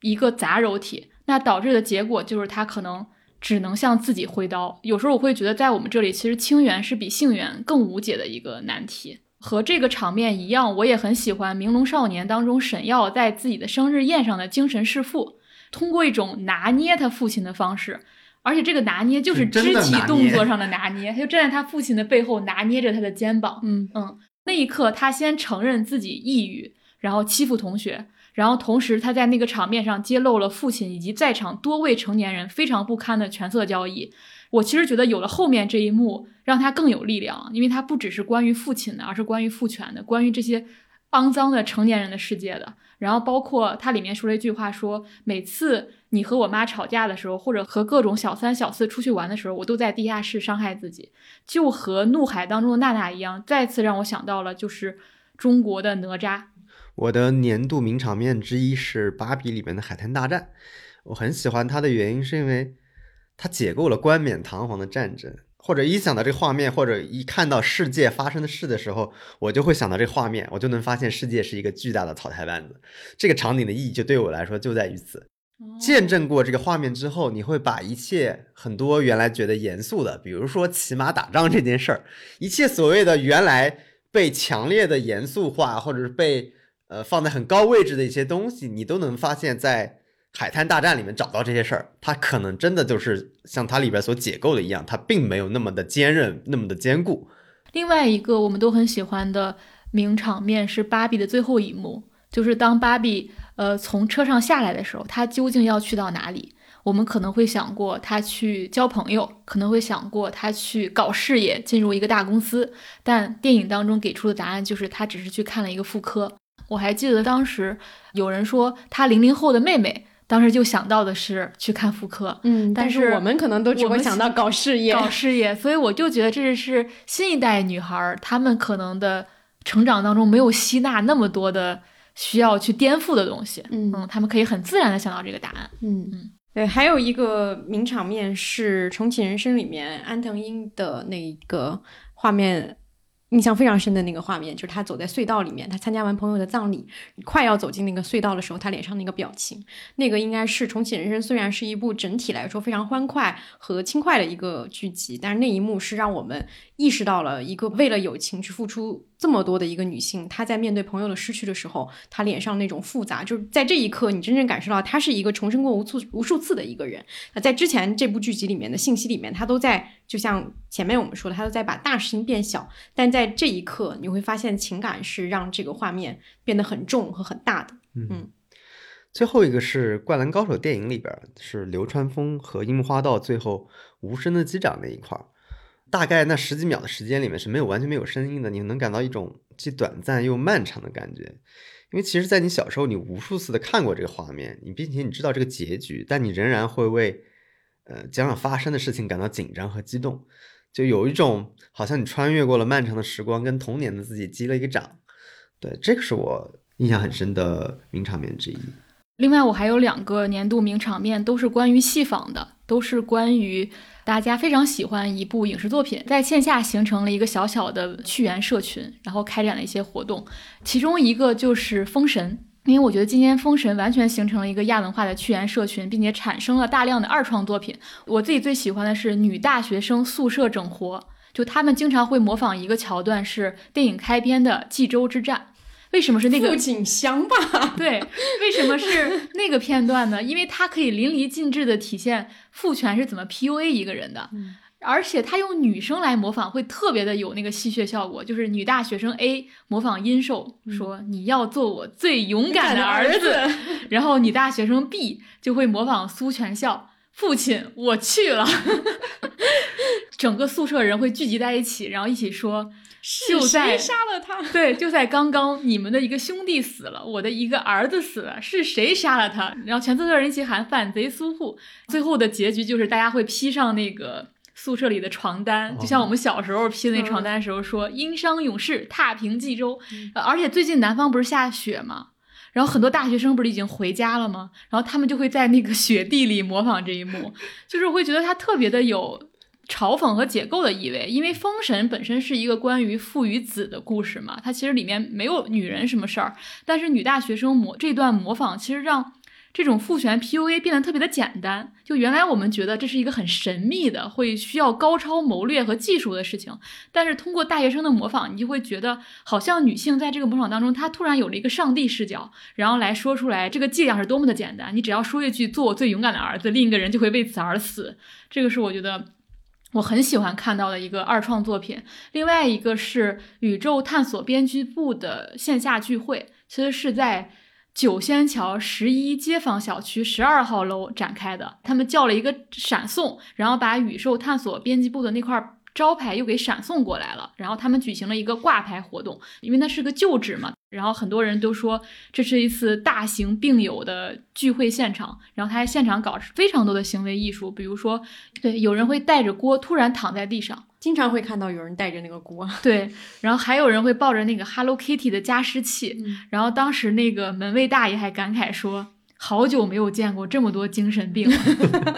一个杂糅体。那导致的结果就是他可能只能向自己挥刀。有时候我会觉得，在我们这里，其实清源是比性缘更无解的一个难题。和这个场面一样，我也很喜欢《明龙少年》当中沈耀在自己的生日宴上的精神弑父。通过一种拿捏他父亲的方式，而且这个拿捏就是肢体动作上的拿捏，他就站在他父亲的背后拿捏着他的肩膀。
嗯
嗯，那一刻他先承认自己抑郁，然后欺负同学，然后同时他在那个场面上揭露了父亲以及在场多位成年人非常不堪的权色交易。我其实觉得有了后面这一幕，让他更有力量，因为他不只是关于父亲的，而是关于父权的，关于这些肮脏的成年人的世界的。然后包括它里面说了一句话，说每次你和我妈吵架的时候，或者和各种小三小四出去玩的时候，我都在地下室伤害自己，就和怒海当中的娜娜一样，再次让我想到了就是中国的哪吒。
我的年度名场面之一是《芭比》里面的海滩大战，我很喜欢它的原因是因为它解构了冠冕堂皇的战争。或者一想到这个画面，或者一看到世界发生的事的时候，我就会想到这个画面，我就能发现世界是一个巨大的草台班子。这个场景的意义就对我来说就在于此。见证过这个画面之后，你会把一切很多原来觉得严肃的，比如说骑马打仗这件事儿，一切所谓的原来被强烈的严肃化，或者是被呃放在很高位置的一些东西，你都能发现，在。海滩大战里面找到这些事儿，它可能真的就是像它里边所解构的一样，它并没有那么的坚韧，那么的坚固。
另外一个我们都很喜欢的名场面是芭比的最后一幕，就是当芭比呃从车上下来的时候，她究竟要去到哪里？我们可能会想过她去交朋友，可能会想过她去搞事业，进入一个大公司，但电影当中给出的答案就是她只是去看了一个妇科。我还记得当时有人说她零零后的妹妹。当时就想到的是去看妇科，
嗯，
但
是我们可能都只会想到搞事业，
搞事业。所以我就觉得这是新一代女孩她们可能的成长当中没有吸纳那么多的需要去颠覆的东西，嗯，她们可以很自然的想到这个答案，
嗯嗯。对，还有一个名场面是《重启人生》里面安藤英的那个画面。印象非常深的那个画面，就是他走在隧道里面，他参加完朋友的葬礼，快要走进那个隧道的时候，他脸上那个表情，那个应该是《重启人生》虽然是一部整体来说非常欢快和轻快的一个剧集，但是那一幕是让我们意识到了一个为了友情去付出这么多的一个女性，她在面对朋友的失去的时候，她脸上那种复杂，就是在这一刻，你真正感受到她是一个重生过无数无数次的一个人。那在之前这部剧集里面的信息里面，她都在。就像前面我们说的，她都在把大事情变小，但在这一刻，你会发现情感是让这个画面变得很重和很大的。嗯，
最后一个是《灌篮高手》电影里边，是流川枫和樱木花道最后无声的击掌那一块儿，大概那十几秒的时间里面是没有完全没有声音的，你能感到一种既短暂又漫长的感觉。因为其实，在你小时候，你无数次的看过这个画面，你并且你知道这个结局，但你仍然会为。呃，将要发生的事情感到紧张和激动，就有一种好像你穿越过了漫长的时光，跟童年的自己击了一个掌。对，这个是我印象很深的名场面之一。
另外，我还有两个年度名场面，都是关于戏仿的，都是关于大家非常喜欢一部影视作品，在线下形成了一个小小的趣园社群，然后开展了一些活动。其中一个就是《封神》。因为我觉得今年《封神》完全形成了一个亚文化的趣园社群，并且产生了大量的二创作品。我自己最喜欢的是女大学生宿舍整活，就他们经常会模仿一个桥段，是电影开篇的冀州之战。为什么是那个
傅锦香吧？<laughs>
对，为什么是那个片段呢？因为它可以淋漓尽致的体现父权是怎么 PUA 一个人的。而且他用女生来模仿，会特别的有那个戏谑效果。就是女大学生 A 模仿殷寿说：“你要做我最勇敢的儿子。” <laughs> 然后女大学生 B 就会模仿苏全孝：“父亲，我去了。<laughs> ”整个宿舍人会聚集在一起，然后一起说：“就在
杀了他？
对，就在刚刚，你们的一个兄弟死了，我的一个儿子死了，是谁杀了他？”然后全宿舍人一起喊：“反贼苏护！”最后的结局就是大家会披上那个。宿舍里的床单，就像我们小时候披那床单的时候说“殷商勇士踏平冀州”，而且最近南方不是下雪吗？然后很多大学生不是已经回家了吗？然后他们就会在那个雪地里模仿这一幕，就是会觉得他特别的有嘲讽和解构的意味。因为《封神》本身是一个关于父与子的故事嘛，它其实里面没有女人什么事儿，但是女大学生模这段模仿，其实让。这种父权 PUA 变得特别的简单，就原来我们觉得这是一个很神秘的，会需要高超谋略和技术的事情，但是通过大学生的模仿，你就会觉得好像女性在这个模仿当中，她突然有了一个上帝视角，然后来说出来这个伎俩是多么的简单，你只要说一句“做我最勇敢的儿子”，另一个人就会为此而死。这个是我觉得我很喜欢看到的一个二创作品。另外一个是宇宙探索编辑部的线下聚会，其实是在。九仙桥十一街坊小区十二号楼展开的，他们叫了一个闪送，然后把宇宙探索编辑部的那块招牌又给闪送过来了，然后他们举行了一个挂牌活动，因为那是个旧址嘛，然后很多人都说这是一次大型病友的聚会现场，然后他还现场搞非常多的行为艺术，比如说，对，有人会带着锅突然躺在地上。
经常会看到有人带着那个锅，<laughs>
对，然后还有人会抱着那个 Hello Kitty 的加湿器，然后当时那个门卫大爷还感慨说。好久没有见过这么多精神病了，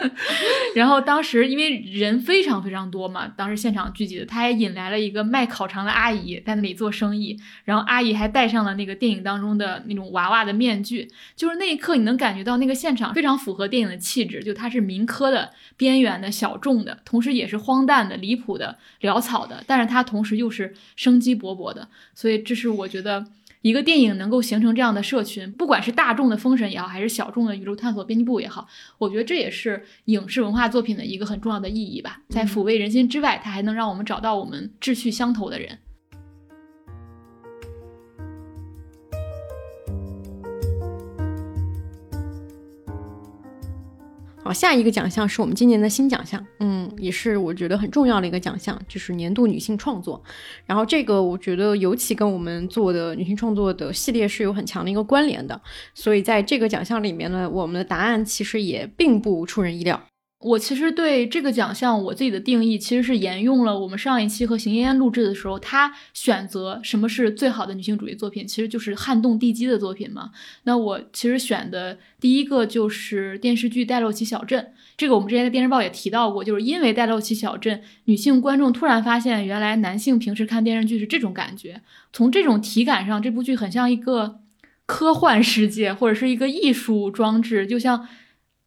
<laughs> 然后当时因为人非常非常多嘛，当时现场聚集的，他还引来了一个卖烤肠的阿姨在那里做生意，然后阿姨还戴上了那个电影当中的那种娃娃的面具，就是那一刻你能感觉到那个现场非常符合电影的气质，就它是民科的、边缘的小众的，同时也是荒诞的、离谱的、潦草的，但是它同时又是生机勃勃的，所以这是我觉得。一个电影能够形成这样的社群，不管是大众的封神也好，还是小众的宇宙探索编辑部也好，我觉得这也是影视文化作品的一个很重要的意义吧。在抚慰人心之外，它还能让我们找到我们志趣相投的人。
好，下一个奖项是我们今年的新奖项，嗯，也是我觉得很重要的一个奖项，就是年度女性创作。然后这个我觉得尤其跟我们做的女性创作的系列是有很强的一个关联的，所以在这个奖项里面呢，我们的答案其实也并不出人意料。
我其实对这个奖项我自己的定义，其实是沿用了我们上一期和邢嫣嫣录制的时候，她选择什么是最好的女性主义作品，其实就是撼动地基的作品嘛。那我其实选的第一个就是电视剧《戴洛奇小镇》，这个我们之前在电视报也提到过，就是因为《戴洛奇小镇》，女性观众突然发现，原来男性平时看电视剧是这种感觉。从这种体感上，这部剧很像一个科幻世界，或者是一个艺术装置，就像。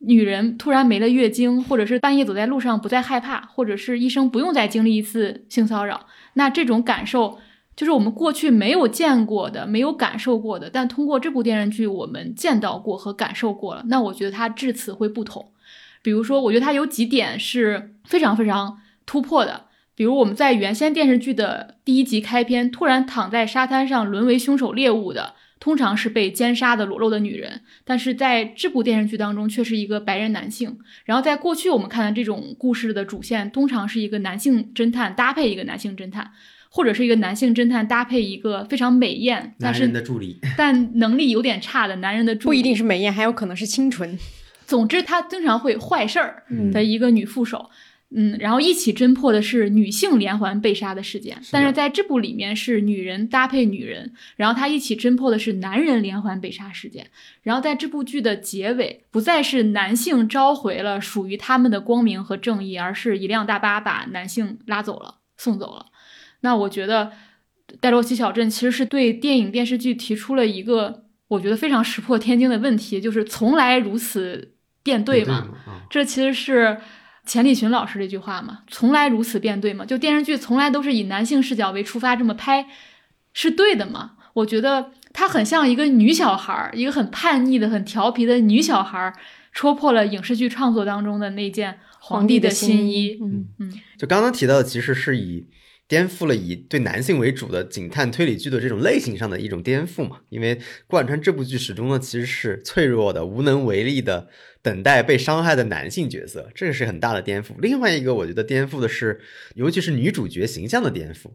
女人突然没了月经，或者是半夜走在路上不再害怕，或者是医生不用再经历一次性骚扰，那这种感受就是我们过去没有见过的、没有感受过的。但通过这部电视剧，我们见到过和感受过了。那我觉得它至此会不同。比如说，我觉得它有几点是非常非常突破的。比如我们在原先电视剧的第一集开篇，突然躺在沙滩上沦为凶手猎物的。通常是被奸杀的裸露的女人，但是在这部电视剧当中却是一个白人男性。然后在过去我们看的这种故事的主线，通常是一个男性侦探搭配一个男性侦探，或者是一个男性侦探搭配一个非常美艳但是
的助理，
但能力有点差的男人的助理，
不一定是美艳，还有可能是清纯。
总之，他经常会坏事儿的一个女副手。嗯，然后一起侦破的是女性连环被杀的事件，但是在这部里面是女人搭配女人，然后他一起侦破的是男人连环被杀事件，然后在这部剧的结尾不再是男性召回了属于他们的光明和正义，而是一辆大巴把男性拉走了，送走了。那我觉得《戴洛奇小镇》其实是对电影电视剧提出了一个我觉得非常石破天惊的问题，就是从来如此变对吗？这其实是。钱理群老师这句话嘛，从来如此便对嘛？就电视剧从来都是以男性视角为出发这么拍，是对的嘛？我觉得他很像一个女小孩儿，一个很叛逆的、很调皮的女小孩儿，戳破了影视剧创作当中的那件皇帝的新衣。嗯嗯，
就刚刚提到的，其实是以。颠覆了以对男性为主的警探推理剧的这种类型上的一种颠覆嘛？因为贯穿这部剧始终呢，其实是脆弱的、无能为力的、等待被伤害的男性角色，这是很大的颠覆。另外一个，我觉得颠覆的是，尤其是女主角形象的颠覆。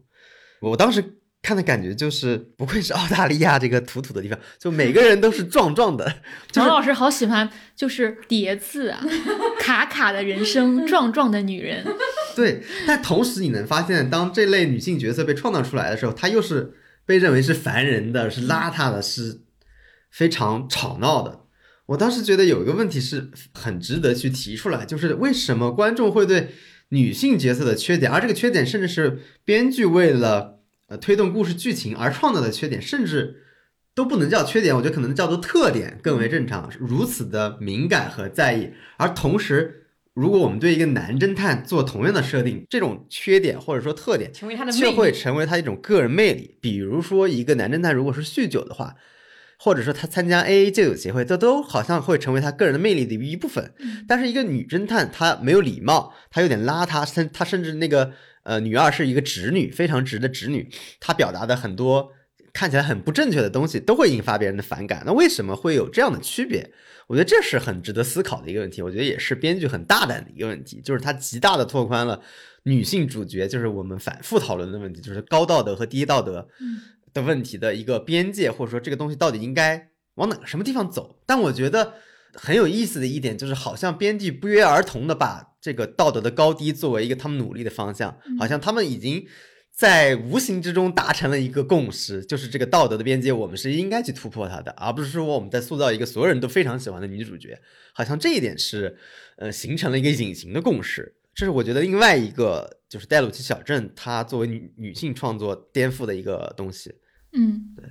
我当时。看的感觉就是不愧是澳大利亚这个土土的地方，就每个人都是壮壮的。
王老师好喜欢就是叠字啊，卡卡的人生，壮壮的女人。<laughs>
对，但同时你能发现，当这类女性角色被创造出来的时候，她又是被认为是烦人的，是邋遢的，是非常吵闹的。我当时觉得有一个问题是很值得去提出来，就是为什么观众会对女性角色的缺点，而这个缺点甚至是编剧为了。呃，推动故事剧情而创造的缺点，甚至都不能叫缺点，我觉得可能叫做特点更为正常。如此的敏感和在意，而同时，如果我们对一个男侦探做同样的设定，这种缺点或者说特点，
成为他的
却会成为他一种个人魅力。比如说，一个男侦探如果是酗酒的话，或者说他参加 AA 戒酒协会，这都好像会成为他个人的魅力的一部分。但是，一个女侦探，她没有礼貌，她有点邋遢，甚她甚至那个。呃，女二是一个直女，非常直的直女，她表达的很多看起来很不正确的东西，都会引发别人的反感。那为什么会有这样的区别？我觉得这是很值得思考的一个问题。我觉得也是编剧很大胆的一个问题，就是它极大的拓宽了女性主角，就是我们反复讨论的问题，就是高道德和低道德的问题的一个边界，或者说这个东西到底应该往哪个什么地方走。但我觉得。很有意思的一点就是，好像编剧不约而同的把这个道德的高低作为一个他们努力的方向，好像他们已经在无形之中达成了一个共识，就是这个道德的边界，我们是应该去突破它的，而不是说我们在塑造一个所有人都非常喜欢的女主角，好像这一点是呃形成了一个隐形的共识。这是我觉得另外一个就是《戴鲁奇小镇》它作为女女性创作颠覆的一个东西。
嗯，
对。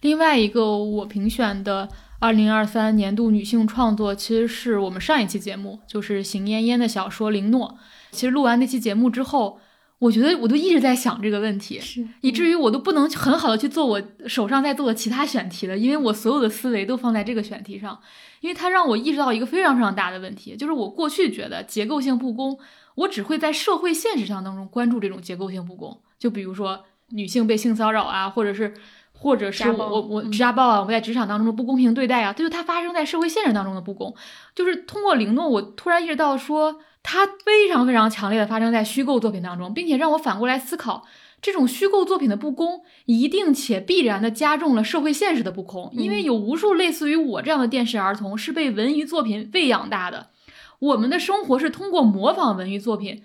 另外一个我评选的。二零二三年度女性创作，其实是我们上一期节目，就是邢嫣嫣的小说《林诺》。其实录完那期节目之后，我觉得我都一直在想这个问题，以至于我都不能很好的去做我手上在做的其他选题了，因为我所有的思维都放在这个选题上，因为它让我意识到一个非常非常大的问题，就是我过去觉得结构性不公，我只会在社会现实上当中关注这种结构性不公，就比如说女性被性骚扰啊，或者是。或者是我我我家暴啊，我在职场当中的不公平对待啊，这就它发生在社会现实当中的不公，就是通过灵诺，我突然意识到说，它非常非常强烈的发生在虚构作品当中，并且让我反过来思考，这种虚构作品的不公，一定且必然的加重了社会现实的不公，因为有无数类似于我这样的电视儿童是被文娱作品喂养大的。我们的生活是通过模仿文娱作品，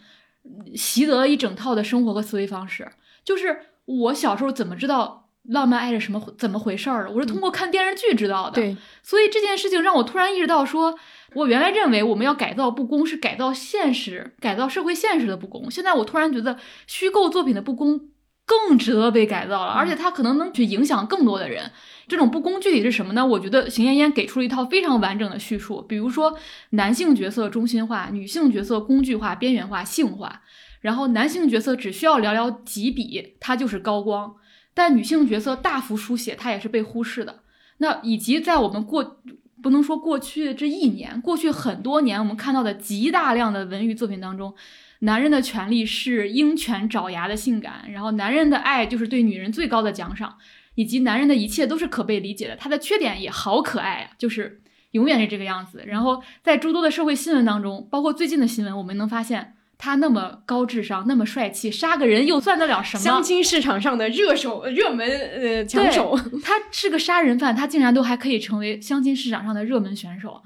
习得了一整套的生活和思维方式。就是我小时候怎么知道浪漫爱是什么怎么回事儿的？我是通过看电视剧知道的。
对，
所以这件事情让我突然意识到，说我原来认为我们要改造不公是改造现实、改造社会现实的不公，现在我突然觉得虚构作品的不公更值得被改造了，而且它可能能去影响更多的人。这种不公具体是什么呢？我觉得邢艳艳给出了一套非常完整的叙述，比如说男性角色中心化，女性角色工具化、边缘化、性化，然后男性角色只需要寥寥几笔，他就是高光，但女性角色大幅书写，他也是被忽视的。那以及在我们过不能说过去这一年，过去很多年我们看到的极大量的文娱作品当中，男人的权利是鹰犬爪牙的性感，然后男人的爱就是对女人最高的奖赏。以及男人的一切都是可被理解的，他的缺点也好可爱啊，就是永远是这个样子。然后在诸多的社会新闻当中，包括最近的新闻，我们能发现他那么高智商，那么帅气，杀个人又算得了什么？
相亲市场上的热手、热门呃抢手，<laughs> <laughs>
他是个杀人犯，他竟然都还可以成为相亲市场上的热门选手。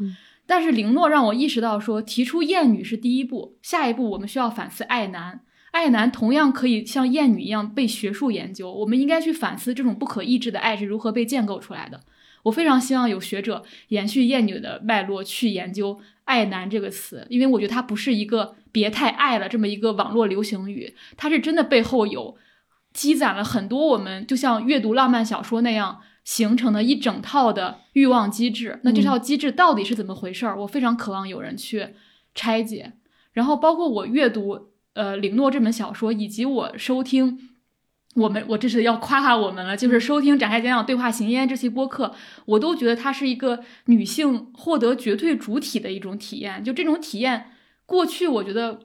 但是林诺让我意识到，说提出厌女是第一步，下一步我们需要反思爱男。爱男同样可以像厌女一样被学术研究，我们应该去反思这种不可抑制的爱是如何被建构出来的。我非常希望有学者延续厌女的脉络去研究“爱男”这个词，因为我觉得它不是一个别太爱了这么一个网络流行语，它是真的背后有积攒了很多我们就像阅读浪漫小说那样形成的一整套的欲望机制。那这套机制到底是怎么回事儿？我非常渴望有人去拆解。然后包括我阅读。呃，《凌诺》这本小说，以及我收听我们，我这是要夸夸我们了，就是收听展开讲讲对话行烟这期播客，我都觉得它是一个女性获得绝对主体的一种体验。就这种体验，过去我觉得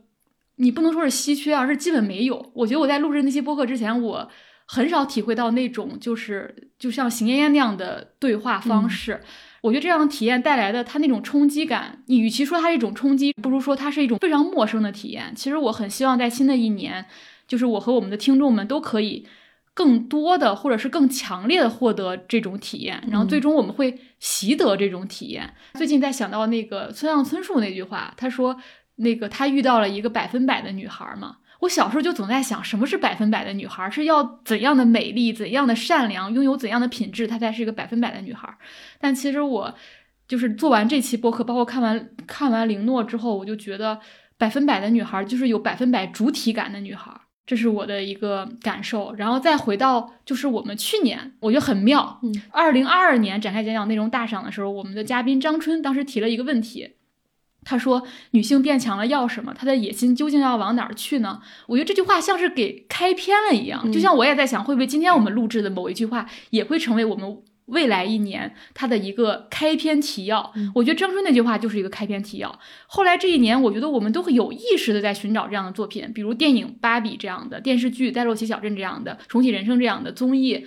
你不能说是稀缺，而是基本没有。我觉得我在录制那期播客之前，我很少体会到那种就是就像邢烟烟那样的对话方式。我觉得这样的体验带来的它那种冲击感，你与其说它是一种冲击，不如说它是一种非常陌生的体验。其实我很希望在新的一年，就是我和我们的听众们都可以更多的或者是更强烈的获得这种体验，然后最终我们会习得这种体验。最近在想到那个村上春树那句话，他说那个他遇到了一个百分百的女孩嘛。我小时候就总在想，什么是百分百的女孩？是要怎样的美丽、怎样的善良、拥有怎样的品质，她才是一个百分百的女孩？但其实我就是做完这期播客，包括看完看完林诺之后，我就觉得百分百的女孩就是有百分百主体感的女孩，这是我的一个感受。然后再回到就是我们去年，我觉得很妙。嗯，二零二二年展开讲讲内容大赏的时候，我们的嘉宾张春当时提了一个问题。他说：“女性变强了要什么？她的野心究竟要往哪儿去呢？”我觉得这句话像是给开篇了一样，就像我也在想，会不会今天我们录制的某一句话也会成为我们未来一年它的一个开篇提要？我觉得张春那句话就是一个开篇提要。后来这一年，我觉得我们都会有意识的在寻找这样的作品，比如电影《芭比》这样的电视剧，《戴洛奇小镇》这样的重启人生这样的综艺。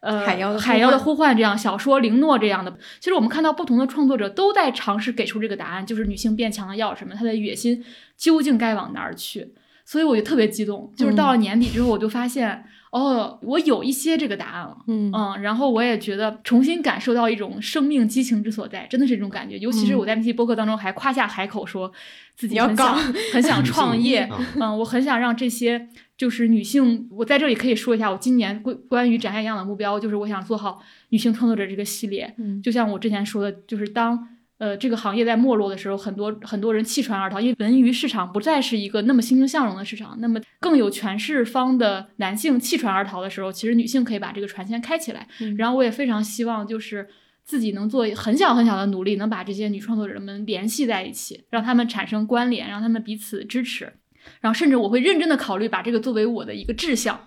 呃，
海妖
海妖的呼唤这样小说，林诺这样的，其实我们看到不同的创作者都在尝试给出这个答案，就是女性变强了要什么，她的野心究竟该往哪儿去？所以我就特别激动，就是到了年底之后，我就发现，哦，我有一些这个答案了，嗯嗯，然后我也觉得重新感受到一种生命激情之所在，真的是这种感觉。尤其是我在那期播客当中还夸下海口，说自己很想很想创 <laughs> 业，嗯，我很想让这些。就是女性，我在这里可以说一下，我今年关关于展现一样的目标，就是我想做好女性创作者这个系列。嗯，就像我之前说的，就是当呃这个行业在没落的时候，很多很多人弃船而逃，因为文娱市场不再是一个那么欣欣向荣的市场，那么更有权势方的男性弃船而逃的时候，其实女性可以把这个船先开起来。然后我也非常希望，就是自己能做很小很小的努力，能把这些女创作者们联系在一起，让他们产生关联，让他们彼此支持。然后甚至我会认真的考虑把这个作为我的一个志向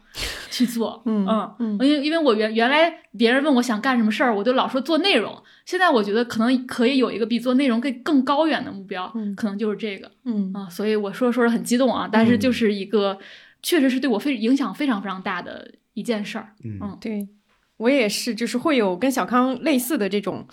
去做，嗯嗯，因为因为我原原来别人问我想干什么事儿，我就老说做内容。现在我觉得可能可以有一个比做内容更更高远的目标，可能就是这个，嗯啊，所以我说说着很激动啊，但是就是一个确实是对我非影响非常非常大的一件事儿，嗯，
对我也是，就是会有跟小康类似的这种。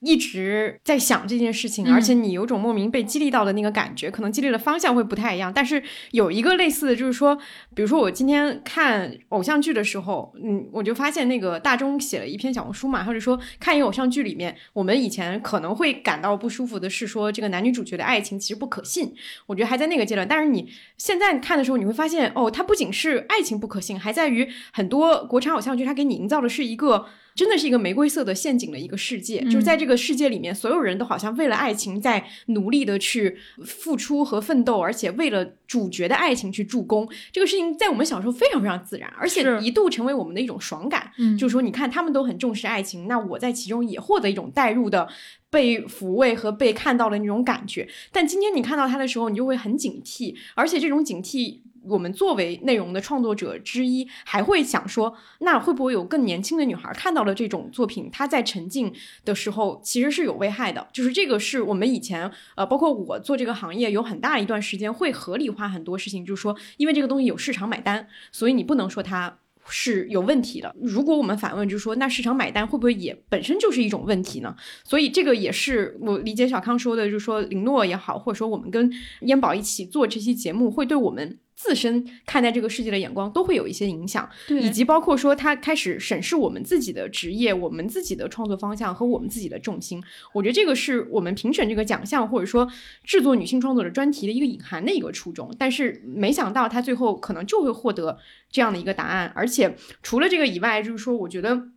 一直在想这件事情，
嗯
而且你有种莫名被激励到的那个感觉，可能激励的方向会不太一样。但是有一个类似的，就是说，比如说我今天看偶像剧的时候，嗯，我就发现那个大钟写了一篇小红书嘛，或者说看一个偶像剧里面，我们以前可能会感到不舒服的是说这个男女主角的爱情其实不可信，我觉得还在那个阶段。但是你现在看的时候，你会发现，哦，它不仅是爱情不可信，还在于很多国产偶像剧它给你营造的是一个。真的是一个玫瑰色的陷阱的一个世界，就是在这个世界里面，所有人都好像为了爱情在努力的去付出和奋斗，而且为了主角的爱情去助攻。这个事情在我们小时候非常非常自然，而且一度成为我们的一种爽感。
嗯
就是说，你看他们都很重视爱情，那我在其中也获得一种代入的。被抚慰和被看到的那种感觉，但今天你看到他的时候，你就会很警惕，而且这种警惕，我们作为内容的创作者之一，还会想说，那会不会有更年轻的女孩看到了这种作品，她在沉浸的时候其实是有危害的，就是这个是我们以前呃，包括我做这个行业有很大一段时间会合理化很多事情，就是说，因为这个东西有市场买单，所以你不能说它。是有问题的。如果我们反问，就是说，那市场买单会不会也本身就是一种问题呢？所以这个也是我理解小康说的，就是说林诺也好，或者说我们跟烟宝一起做这期节目，会对我们。自身看待这个世界的眼光都会有一些影响，
对
以及包括说他开始审视我们自己的职业、我们自己的创作方向和我们自己的重心。我觉得这个是我们评审这个奖项或者说制作女性创作者专题的一个隐含的一个初衷。但是没想到他最后可能就会获得这样的一个答案，而且除了这个以外，就是说我觉得。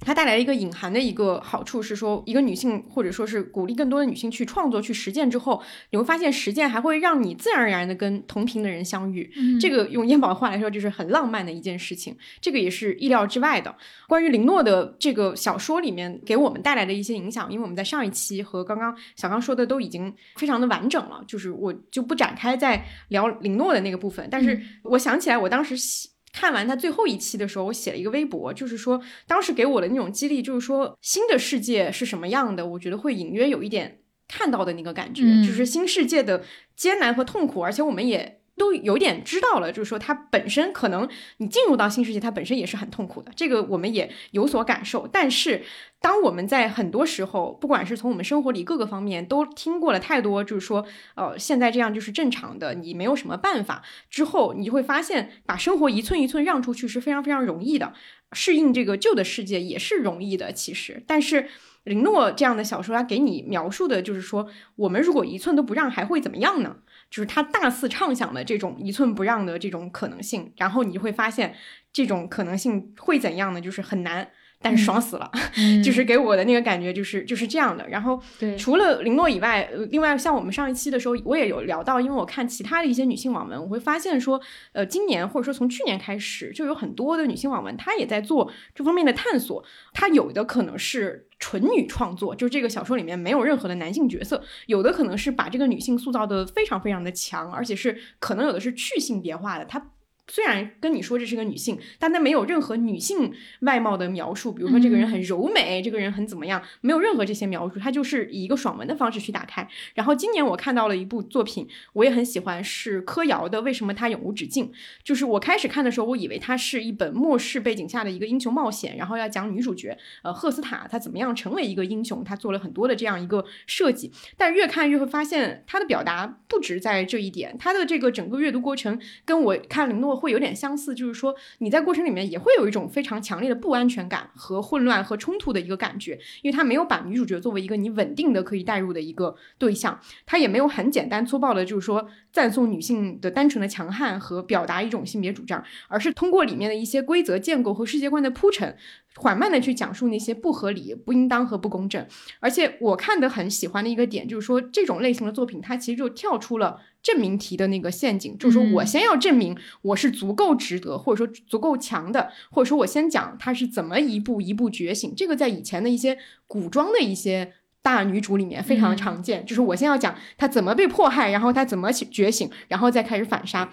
它带来了一个隐含的一个好处是说，一个女性或者说是鼓励更多的女性去创作、去实践之后，你会发现实践还会让你自然而然的跟同频的人相遇。
嗯
这个用燕宝的话来说，就是很浪漫的一件事情。这个也是意料之外的。关于林诺的这个小说里面给我们带来的一些影响，因为我们在上一期和刚刚小刚说的都已经非常的完整了，就是我就不展开再聊林诺的那个部分。但是我想起来，我当时写。看完他最后一期的时候，我写了一个微博，就是说当时给我的那种激励，就是说新的世界是什么样的，我觉得会隐约有一点看到的那个感觉，
嗯
就是新世界的艰难和痛苦，而且我们也。都有点知道了，就是说它本身可能你进入到新世界，它本身也是很痛苦的，这个我们也有所感受。但是当我们在很多时候，不管是从我们生活里各个方面都听过了太多，就是说，呃，现在这样就是正常的，你没有什么办法。之后你就会发现，把生活一寸一寸让出去是非常非常容易的，适应这个旧的世界也是容易的。其实，但是林诺这样的小说，它给你描述的就是说，我们如果一寸都不让，还会怎么样呢？就是他大肆畅想的这种一寸不让的这种可能性，然后你就会发现这种可能性会怎样呢？就是很难。但是爽死了，
嗯 <laughs>
就是给我的那个感觉就是就是这样的。然后
对
除了林诺以外，呃另外像我们上一期的时候，我也有聊到，因为我看其他的一些女性网文，我会发现说，呃，今年或者说从去年开始，就有很多的女性网文，她也在做这方面的探索。她有的可能是纯女创作，就是这个小说里面没有任何的男性角色；有的可能是把这个女性塑造的非常非常的强，而且是可能有的是去性别化的，它。虽然跟你说这是个女性，但她没有任何女性外貌的描述，比如说这个人很柔美，这个人很怎么样，没有任何这些描述，她就是以一个爽文的方式去打开。然后今年我看到了一部作品，我也很喜欢，是柯瑶的《为什么他永无止境》。就是我开始看的时候，我以为它是一本末世背景下的一个英雄冒险，然后要讲女主角呃赫斯塔她怎么样成为一个英雄，她做了很多的这样一个设计。但越看越会发现，她的表达不止在这一点，她的这个整个阅读过程跟我看林诺会有点相似，就是说你在过程里面也会有一种非常强烈的不安全感和混乱和冲突的一个感觉，因为他没有把女主角作为一个你稳定的可以代入的一个对象，他也没有很简单粗暴的，就是说赞颂女性的单纯的强悍和表达一种性别主张，而是通过里面的一些规则建构和世界观的铺陈。缓慢的去讲述那些不合理、不应当和不公正，而且我看的很喜欢的一个点就是说，这种类型的作品它其实就跳出了证明题的那个陷阱，就是说我先要证明我是足够值得，或者说足够强的，或者说我先讲他是怎么一步一步觉醒。这个在以前的一些古装的一些大女主里面非常常见，就是我先要讲她怎么被迫害，然后她怎么觉醒，然后再开始反杀。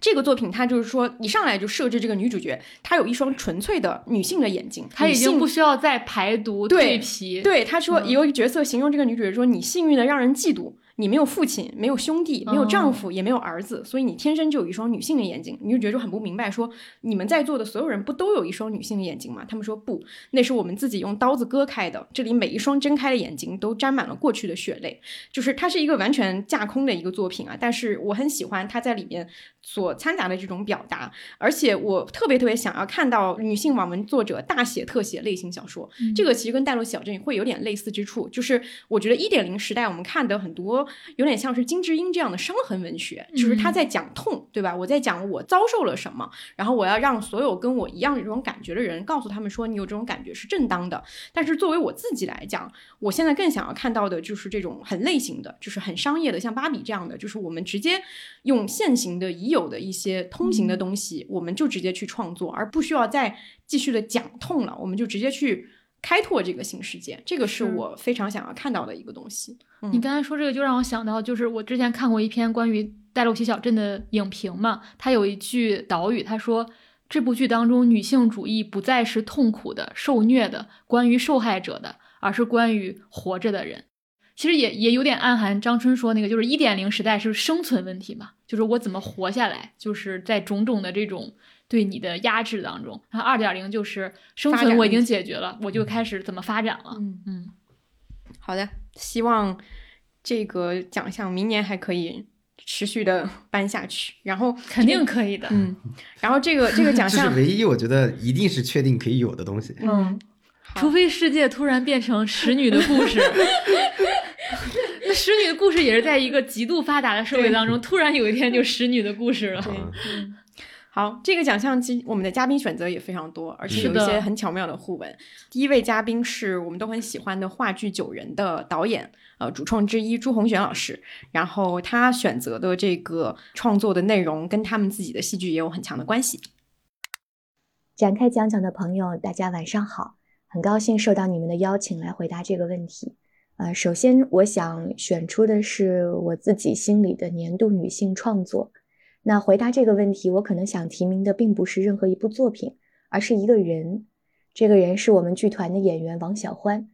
这个作品，它就是说，一上来就设置这个女主角，她有一双纯粹的女性的眼睛，
她已经不需要再排毒
对
蜕皮。
对，她说
嗯
有一个角色形容这个女主角说：“你幸运的让人嫉妒。”你没有父亲，没有兄弟，没有丈夫，也没有儿子，所以你天生就有一双女性的眼睛，你就觉得就很不明白，说你们在座的所有人不都有一双女性的眼睛吗？他们说不，那是我们自己用刀子割开的，这里每一双睁开的眼睛都沾满了过去的血泪，就是它是一个完全架空的一个作品啊，但是我很喜欢它在里面所掺杂的这种表达，而且我特别特别想要看到女性网文作者大写特写类型小说，这个其实跟带路小镇会有点类似之处，就是我觉得一点零时代我们看的很多。有点像是金智英这样的伤痕文学，就是他在讲痛，对吧？我在讲我遭受了什么，然后我要让所有跟我一样有这种感觉的人，告诉他们说你有这种感觉是正当的。但是作为我自己来讲，我现在更想要看到的就是这种很类型的，就是很商业的，像芭比这样的，就是我们直接用现行的已有的一些通行的东西，我们就直接去创作，而不需要再继续的讲痛了，我们就直接去。开拓这个新世界，这个是我非常想要看到的一个东西。
你刚才说这个，就让我想到，就是我之前看过一篇关于戴洛奇小镇的影评嘛，他有一句导语，他说这部剧当中女性主义不再是痛苦的、受虐的、关于受害者的，而是关于活着的人。其实也也有点暗含张春说那个，就是一点零时代是生存问题嘛，就是我怎么活下来，就是在种种的这种。对你的压制当中，然后二点零就是生存，我已经解决了，我就开始怎么发展了。
嗯嗯，好的，希望这个奖项明年还可以持续的颁下去，然后 <laughs>
肯定可以的。
嗯，<laughs> 然后这个这个奖项
是唯一我觉得一定是确定可以有的东西。
嗯，除非世界突然变成使女的故事，<laughs> 那使女的故事也是在一个极度发达的社会当中，突然有一天就使女的故事了。
嗯。好，这个奖项其我们的嘉宾选择也非常多，而且有一些很巧妙的互文。第一位嘉宾是我们都很喜欢的话剧《九人》的导演，呃，主创之一朱红璇老师。然后他选择的这个创作的内容跟他们自己的戏剧也有很强的关系。
展开讲讲的朋友，大家晚上好，很高兴受到你们的邀请来回答这个问题。呃，首先我想选出的是我自己心里的年度女性创作。那回答这个问题，我可能想提名的并不是任何一部作品，而是一个人。这个人是我们剧团的演员王小欢。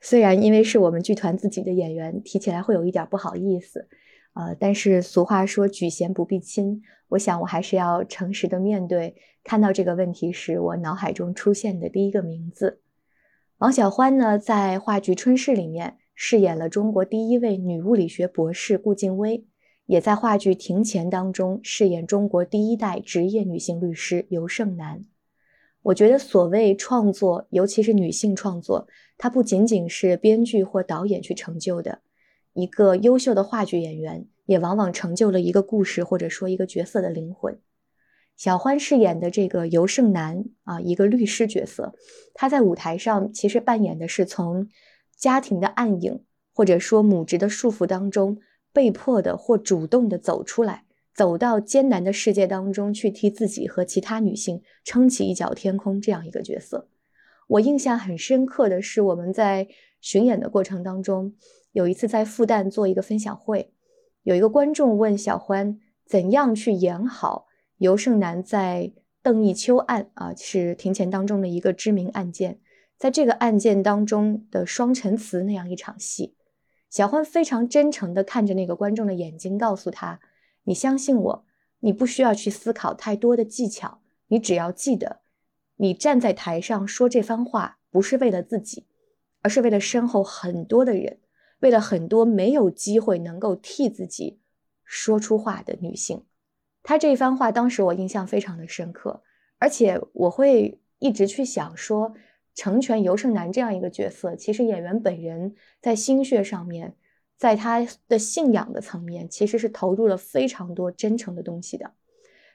虽然因为是我们剧团自己的演员，提起来会有一点不好意思，呃，但是俗话说举贤不避亲，我想我还是要诚实的面对。看到这个问题时，我脑海中出现的第一个名字，王小欢呢，在话剧《春逝》里面饰演了中国第一位女物理学博士顾静薇。也在话剧《庭前》当中饰演中国第一代职业女性律师尤胜男。我觉得，所谓创作，尤其是女性创作，它不仅仅是编剧或导演去成就的。一个优秀的话剧演员，也往往成就了一个故事或者说一个角色的灵魂。小欢饰演的这个尤胜男啊，一个律师角色，他在舞台上其实扮演的是从家庭的暗影或者说母职的束缚当中。被迫的或主动的走出来，走到艰难的世界当中去，替自己和其他女性撑起一角天空，这样一个角色。我印象很深刻的是，我们在巡演的过程当中，有一次在复旦做一个分享会，有一个观众问小欢怎样去演好尤胜男在邓义秋案啊，是庭前当中的一个知名案件，在这个案件当中的双陈词那样一场戏。小欢非常真诚地看着那个观众的眼睛，告诉他：“你相信我，你不需要去思考太多的技巧，你只要记得，你站在台上说这番话，不是为了自己，而是为了身后很多的人，为了很多没有机会能够替自己说出话的女性。”他这一番话当时我印象非常的深刻，而且我会一直去想说。成全尤胜男这样一个角色，其实演员本人在心血上面，在他的信仰的层面，其实是投入了非常多真诚的东西的。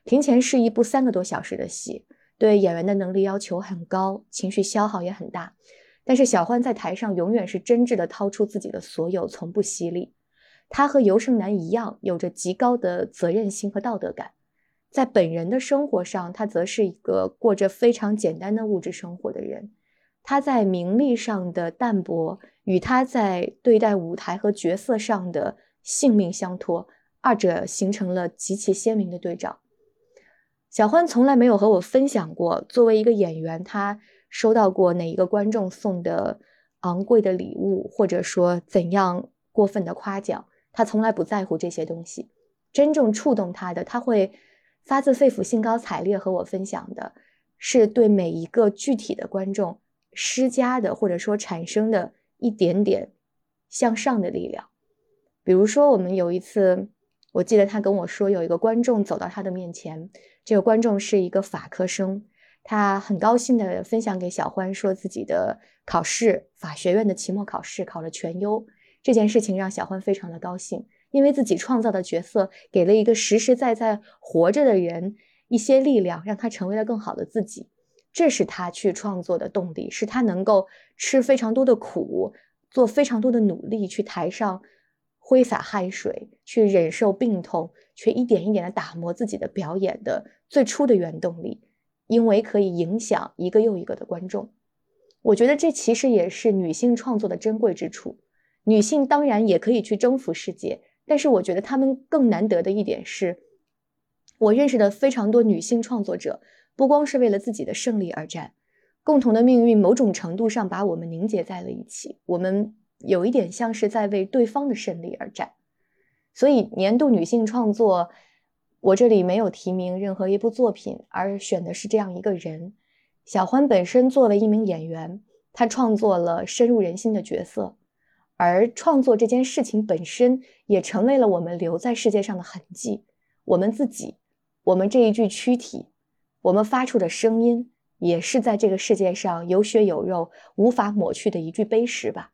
庭前是一部三个多小时的戏，对演员的能力要求很高，情绪消耗也很大。但是小欢在台上永远是真挚的掏出自己的所有，从不犀利。他和尤胜男一样，有着极高的责任心和道德感。在本人的生活上，他则是一个过着非常简单的物质生活的人。他在名利上的淡泊，与他在对待舞台和角色上的性命相托，二者形成了极其鲜明的对照。小欢从来没有和我分享过，作为一个演员，他收到过哪一个观众送的昂贵的礼物，或者说怎样过分的夸奖。他从来不在乎这些东西。真正触动他的，他会发自肺腑、兴高采烈和我分享的，是对每一个具体的观众施加的，或者说产生的一点点向上的力量。比如说，我们有一次，我记得他跟我说，有一个观众走到他的面前，这个观众是一个法科生，他很高兴地分享给小欢，说自己的考试，法学院的期末考试考了全优。这件事情让小欢非常的高兴，因为自己创造的角色给了一个实实在在活着的人一些力量，让他成为了更好的自己。这是他去创作的动力，是他能够吃非常多的苦，做非常多的努力，去台上挥洒汗水，去忍受病痛，却一点一点的打磨自己的表演的最初的原动力，因为可以影响一个又一个的观众。我觉得这其实也是女性创作的珍贵之处。女性当然也可以去征服世界，但是我觉得她们更难得的一点是，我认识的非常多女性创作者，不光是为了自己的胜利而战，共同的命运某种程度上把我们凝结在了一起。我们有一点像是在为对方的胜利而战。所以年度女性创作，我这里没有提名任何一部作品，而选的是这样一个人：小欢本身作为一名演员，她创作了深入人心的角色。而创作这件事情本身也成为了我们留在世界上的痕迹。我们自己，我们这一具躯体，我们发出的声音，也是在这个世界上有血有肉、无法抹去的一具碑石吧。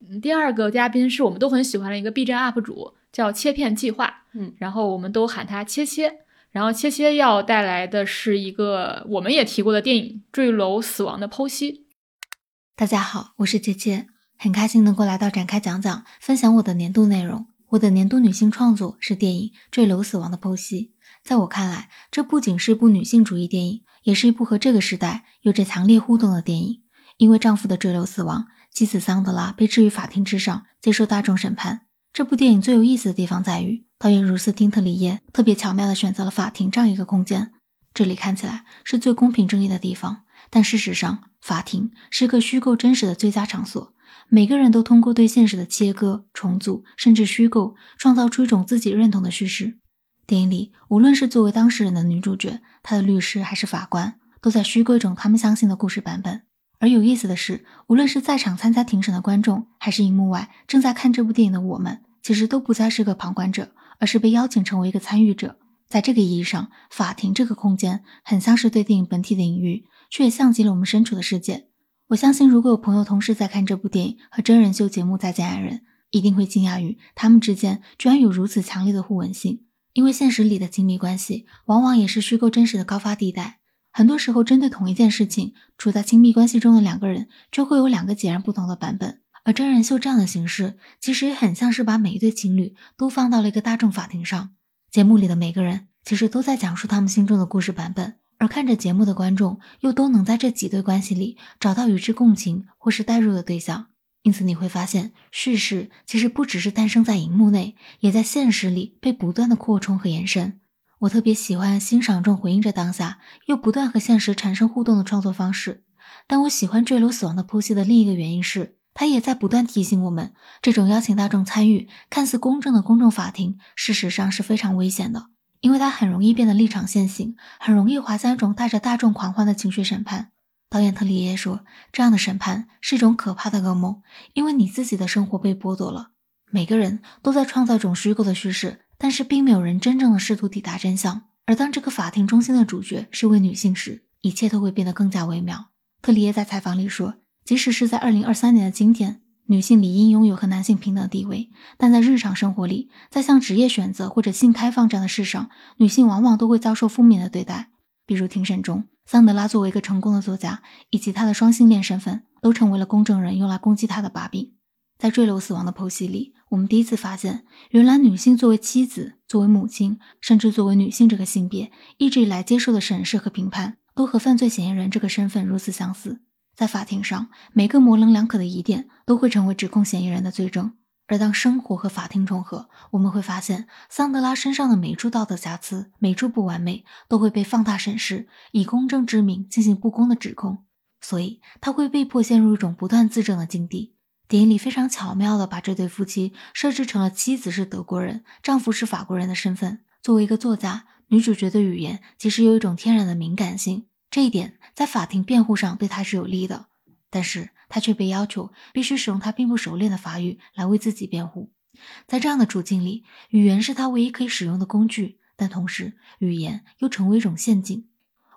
嗯，第二个嘉宾是我们都很喜欢的一个 B 站 UP 主，叫切片计划。
嗯，
然后我们都喊他切切。然后切切要带来的是一个我们也提过的电影《坠楼死亡的剖析》。
大家好，我是姐姐，很开心能够来到展开讲讲，分享我的年度内容。我的年度女性创作是电影《坠楼死亡的剖析》。在我看来，这不仅是一部女性主义电影，也是一部和这个时代有着强烈互动的电影。因为丈夫的坠楼死亡，妻子桑德拉被置于法庭之上，接受大众审判。这部电影最有意思的地方在于，导演如斯汀特里耶特别巧妙地选择了法庭这样一个空间，这里看起来是最公平正义的地方。但事实上，法庭是个虚构真实的最佳场所。每个人都通过对现实的切割、重组，甚至虚构，创造出一种自己认同的叙事。电影里，无论是作为当事人的女主角，她的律师，还是法官，都在虚构一种他们相信的故事版本。而有意思的是，无论是在场参加庭审的观众，还是荧幕外正在看这部电影的我们，其实都不再是个旁观者，而是被邀请成为一个参与者。在这个意义上，法庭这个空间很像是对电影本体的隐喻。却也像极了我们身处的世界。我相信，如果有朋友同时在看这部电影和真人秀节目《再见爱人》，一定会惊讶于他们之间居然有如此强烈的互文性。因为现实里的亲密关系往往也是虚构真实的高发地带。很多时候，针对同一件事情，处在亲密关系中的两个人就会有两个截然不同的版本。而真人秀这样的形式，其实也很像是把每一对情侣都放到了一个大众法庭上，节目里的每个人其实都在讲述他们心中的故事版本。而看着节目的观众又都能在这几对关系里找到与之共情或是代入的对象，因此你会发现，叙事其实不只是诞生在荧幕内，也在现实里被不断的扩充和延伸。我特别喜欢欣赏这种回应着当下又不断和现实产生互动的创作方式。但我喜欢《坠楼死亡的剖析》的另一个原因是，它也在不断提醒我们，这种邀请大众参与、看似公正的公众法庭，事实上是非常危险的。因为它很容易变得立场先行，很容易滑向一种带着大众狂欢的情绪审判。导演特里耶说，这样的审判是一种可怕的噩梦，因为你自己的生活被剥夺了。每个人都在创造一种虚构的叙事，但是并没有人真正的试图抵达真相。而当这个法庭中心的主角是位女性时，一切都会变得更加微妙。特里耶在采访里说，即使是在2023年的今天。女性理应拥有和男性平等地位，但在日常生活里，在像职业选择或者性开放这样的事上，女性往往都会遭受负面的对待。比如庭审中，桑德拉作为一个成功的作家，以及她的双性恋身份，都成为了公证人用来攻击她的把柄。在坠楼死亡的剖析里，我们第一次发现，原来女性作为妻子、作为母亲，甚至作为女性这个性别，一直以来接受的审视和评判，都和犯罪嫌疑人这个身份如此相似。在法庭上，每个模棱两可的疑点都会成为指控嫌疑人的罪证。而当生活和法庭重合，我们会发现桑德拉身上的每处道德瑕疵、每处不完美都会被放大审视，以公正之名进行不公的指控。所以，他会被迫陷入一种不断自证的境地。电影里非常巧妙地把这对夫妻设置成了妻子是德国人，丈夫是法国人的身份。作为一个作家，女主角的语言其实有一种天然的敏感性，这一点在法庭辩护上对她是有利的。但是他却被要求必须使用他并不熟练的法语来为自己辩护。在这样的处境里，语言是他唯一可以使用的工具，但同时语言又成为一种陷阱。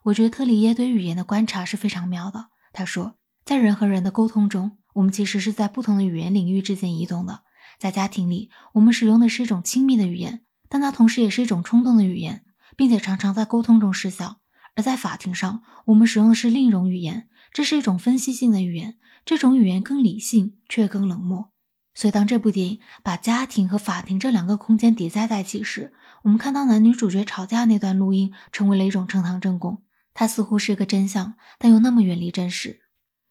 我觉得特里耶对语言的观察是非常妙的。他说，在人和人的沟通中，我们其实是在不同的语言领域之间移动的。在家庭里，我们使用的是一种亲密的语言。但它同时也是一种冲动的语言，并且常常在沟通中失效。而在法庭上，我们使用的是另一种语言，这是一种分析性的语言。这种语言更理性，却更冷漠。所以，当这部电影把家庭和法庭这两个空间叠加在一起时，我们看到男女主角吵架那段录音成为了一种呈堂证供。它似乎是一个真相，但又那么远离真实。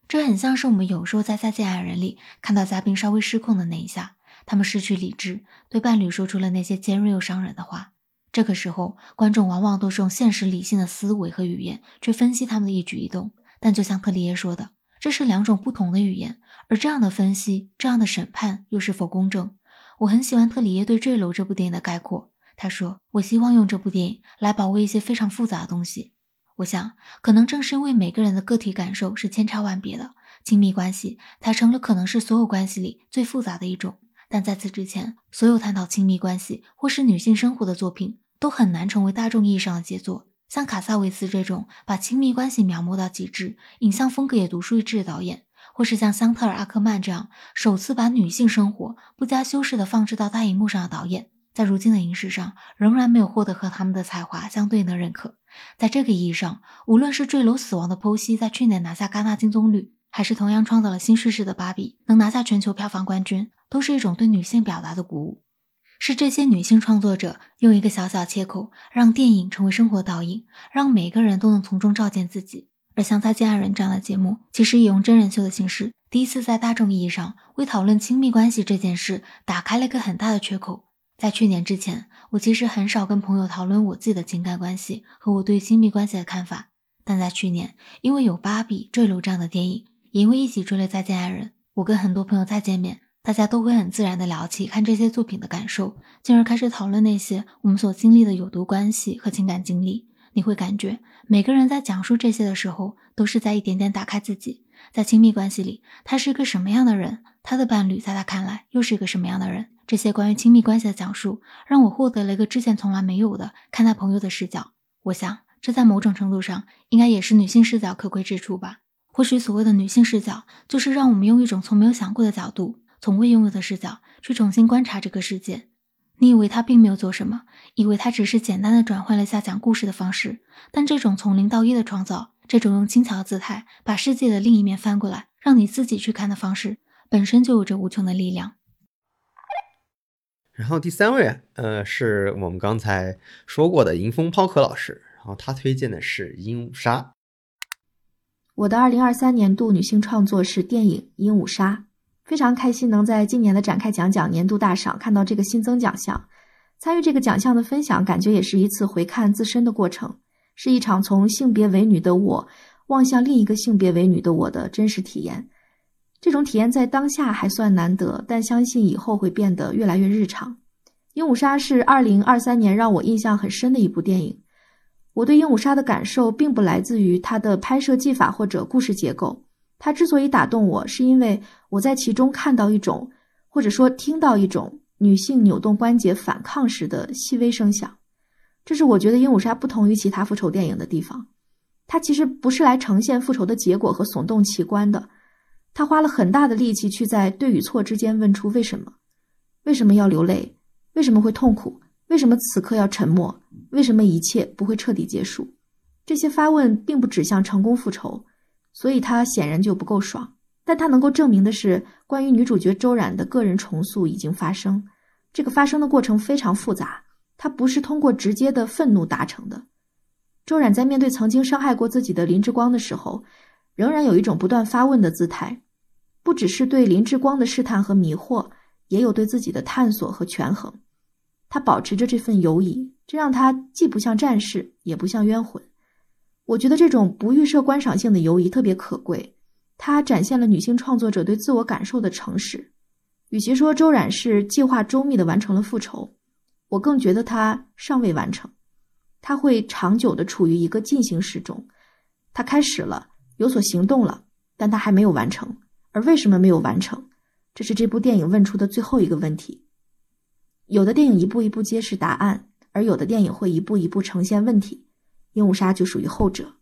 这很像是我们有时候在《再见爱人》里看到嘉宾稍微失控的那一下。他们失去理智，对伴侣说出了那些尖锐又伤人的话。这个时候，观众往往都是用现实理性的思维和语言去分析他们的一举一动。但就像特里耶说的，这是两种不同的语言，而这样的分析、这样的审判又是否公正？我很喜欢特里耶对《坠楼》这部电影的概括。他说：“我希望用这部电影来保卫一些非常复杂的东西。我想，可能正是因为每个人的个体感受是千差万别的，亲密关系才成了可能是所有关系里最复杂的一种。”但在此之前，所有探讨亲密关系或是女性生活的作品都很难成为大众意义上的杰作。像卡萨维茨这种把亲密关系描摹到极致、影像风格也独树一帜的导演，或是像桑特尔·阿克曼这样首次把女性生活不加修饰的放置到大荧幕上的导演，在如今的影史上仍然没有获得和他们的才华相对应的认可。在这个意义上，无论是《坠楼死亡的剖析》在去年拿下戛纳金棕榈，还是同样创造了新叙事的《芭比》能拿下全球票房冠军。都是一种对女性表达的鼓舞，是这些女性创作者用一个小小切口，让电影成为生活倒影，让每个人都能从中照见自己。而像《再见爱人》这样的节目，其实也用真人秀的形式，第一次在大众意义上为讨论亲密关系这件事打开了一个很大的缺口。在去年之前，我其实很少跟朋友讨论我自己的情感关系和我对亲密关系的看法，但在去年，因为有《芭比》《坠楼》这样的电影，也因为一起追了《再见爱人》，我跟很多朋友再见面。大家都会很自然的聊起看这些作品的感受，进而开始讨论那些我们所经历的有毒关系和情感经历。你会感觉每个人在讲述这些的时候，都是在一点点打开自己。在亲密关系里，他是一个什么样的人？他的伴侣在他看来又是一个什么样的人？这些关于亲密关系的讲述，让我获得了一个之前从来没有的看待朋友的视角。我想，这在某种程度上，应该也是女性视角可贵之处吧。或许所谓的女性视角，就是让我们用一种从没有想过的角度。从未拥有的视角去重新观察这个世界，你以为他并没有做什么，以为他只是简单的转换了一下讲故事的方式，但这种从零到一的创造，这种用轻巧的姿态把世界的另一面翻过来，让你自己去看的方式，本身就有着无穷的力量。
然后第三位，呃，是我们刚才说过的迎风抛壳老师，然后他推荐的是《鹦鹉杀》。
我的二零二三年度女性创作是电影《鹦鹉杀》。非常开心能在今年的展开讲讲年度大赏看到这个新增奖项，参与这个奖项的分享，感觉也是一次回看自身的过程，是一场从性别为女的我望向另一个性别为女的我的真实体验。这种体验在当下还算难得，但相信以后会变得越来越日常。《鹦鹉杀》是二零二三年让我印象很深的一部电影。我对《鹦鹉杀》的感受并不来自于它的拍摄技法或者故事结构。它之所以打动我，是因为我在其中看到一种，或者说听到一种女性扭动关节反抗时的细微声响。这是我觉得《鹦鹉杀》不同于其他复仇电影的地方。它其实不是来呈现复仇的结果和耸动奇观的，他花了很大的力气去在对与错之间问出为什么：为什么要流泪？为什么会痛苦？为什么此刻要沉默？为什么一切不会彻底结束？这些发问并不指向成功复仇。所以他显然就不够爽，但它能够证明的是，关于女主角周冉的个人重塑已经发生。这个发生的过程非常复杂，它不是通过直接的愤怒达成的。周冉在面对曾经伤害过自己的林志光的时候，仍然有一种不断发问的姿态，不只是对林志光的试探和迷惑，也有对自己的探索和权衡。他保持着这份犹疑，这让他既不像战士，也不像冤魂。我觉得这种不预设观赏性的犹疑特别可贵，它展现了女性创作者对自我感受的诚实。与其说周冉是计划周密的完成了复仇，我更觉得他尚未完成。他会长久的处于一个进行时中，他开始了，有所行动了，但他还没有完成。而为什么没有完成？这是这部电影问出的最后一个问题。有的电影一步一步揭示答案，而有的电影会一步一步呈现问题。《鹦鹉杀》就属于后者。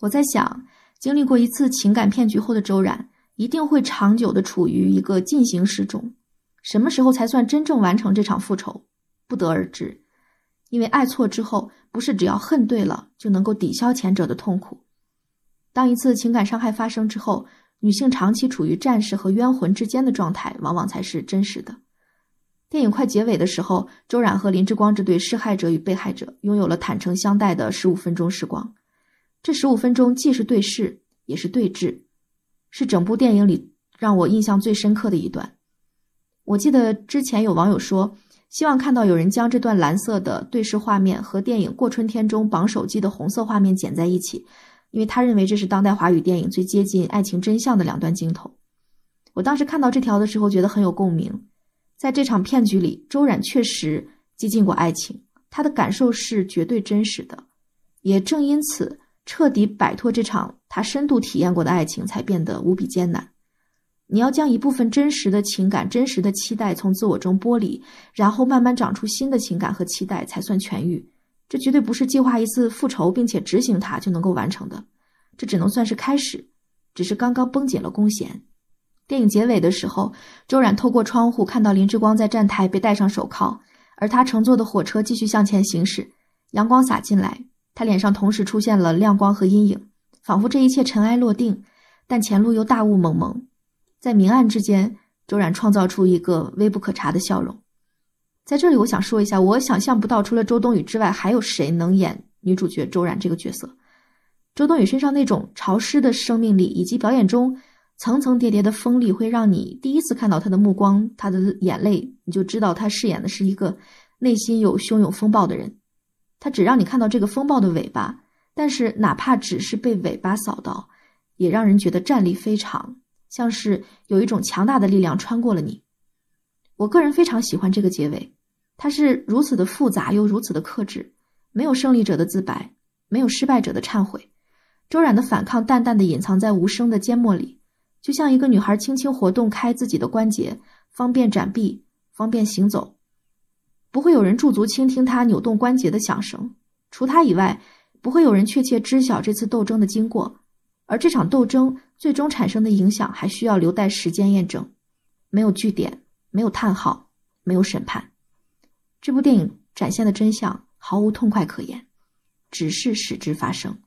我在想，经历过一次情感骗局后的周冉，一定会长久的处于一个进行时中。什么时候才算真正完成这场复仇？不得而知。因为爱错之后，不是只要恨对了就能够抵消前者的痛苦。当一次情感伤害发生之后，女性长期处于战士和冤魂之间的状态，往往才是真实的。电影快结尾的时候，周冉和林志光这对施害者与被害者拥有了坦诚相待的十五分钟时光。这十五分钟既是对视，也是对峙，是整部电影里让我印象最深刻的一段。我记得之前有网友说。希望看到有人将这段蓝色的对视画面和电影《过春天》中绑手机的红色画面剪在一起，因为他认为这是当代华语电影最接近爱情真相的两段镜头。我当时看到这条的时候，觉得很有共鸣。在这场骗局里，周冉确实接近过爱情，他的感受是绝对真实的。也正因此，彻底摆脱这场他深度体验过的爱情，才变得无比艰难。你要将一部分真实的情感、真实的期待从自我中剥离，然后慢慢长出新的情感和期待，才算痊愈。这绝对不是计划一次复仇并且执行它就能够完成的，这只能算是开始，只是刚刚绷紧了弓弦。电影结尾的时候，周冉透过窗户看到林志光在站台被戴上手铐，而他乘坐的火车继续向前行驶，阳光洒进来，他脸上同时出现了亮光和阴影，仿佛这一切尘埃落定，但前路又大雾蒙蒙。在明暗之间，周冉创造出一个微不可察的笑容。在这里，我想说一下，我想象不到除了周冬雨之外，还有谁能演女主角周冉这个角色。周冬雨身上那种潮湿的生命力，以及表演中层层叠叠的锋利，会让你第一次看到她的目光、她的眼泪，你就知道她饰演的是一个内心有汹涌风暴的人。她只让你看到这个风暴的尾巴，但是哪怕只是被尾巴扫到，也让人觉得战力非常。像是有一种强大的力量穿过了你。我个人非常喜欢这个结尾，它是如此的复杂又如此的克制，没有胜利者的自白，没有失败者的忏悔。周冉的反抗淡淡的隐藏在无声的缄默里，就像一个女孩轻轻活动开自己的关节，方便展臂，方便行走。不会有人驻足倾听他扭动关节的响声，除他以外，不会有人确切知晓这次斗争的经过。而这场斗争最终产生的影响，还需要留待时间验证。没有句点，没有叹号，没有审判。这部电影展现的真相毫无痛快可言，只是使之发生。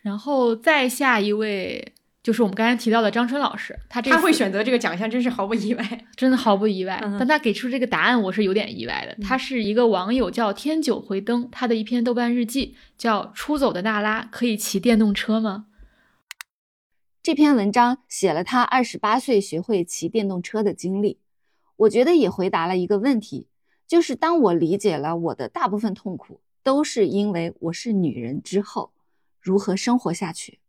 然后再下一位。就是我们刚才提到的张春老师，他
他会选择这个奖项，真是毫不意外，<laughs>
真的毫不意外。但他给出这个答案，我是有点意外的。他是一个网友叫天九回灯，他的一篇豆瓣日记叫《出走的娜拉可以骑电动车吗》。
这篇文章写了他二十八岁学会骑电动车的经历，我觉得也回答了一个问题，就是当我理解了我的大部分痛苦都是因为我是女人之后，如何生活下去？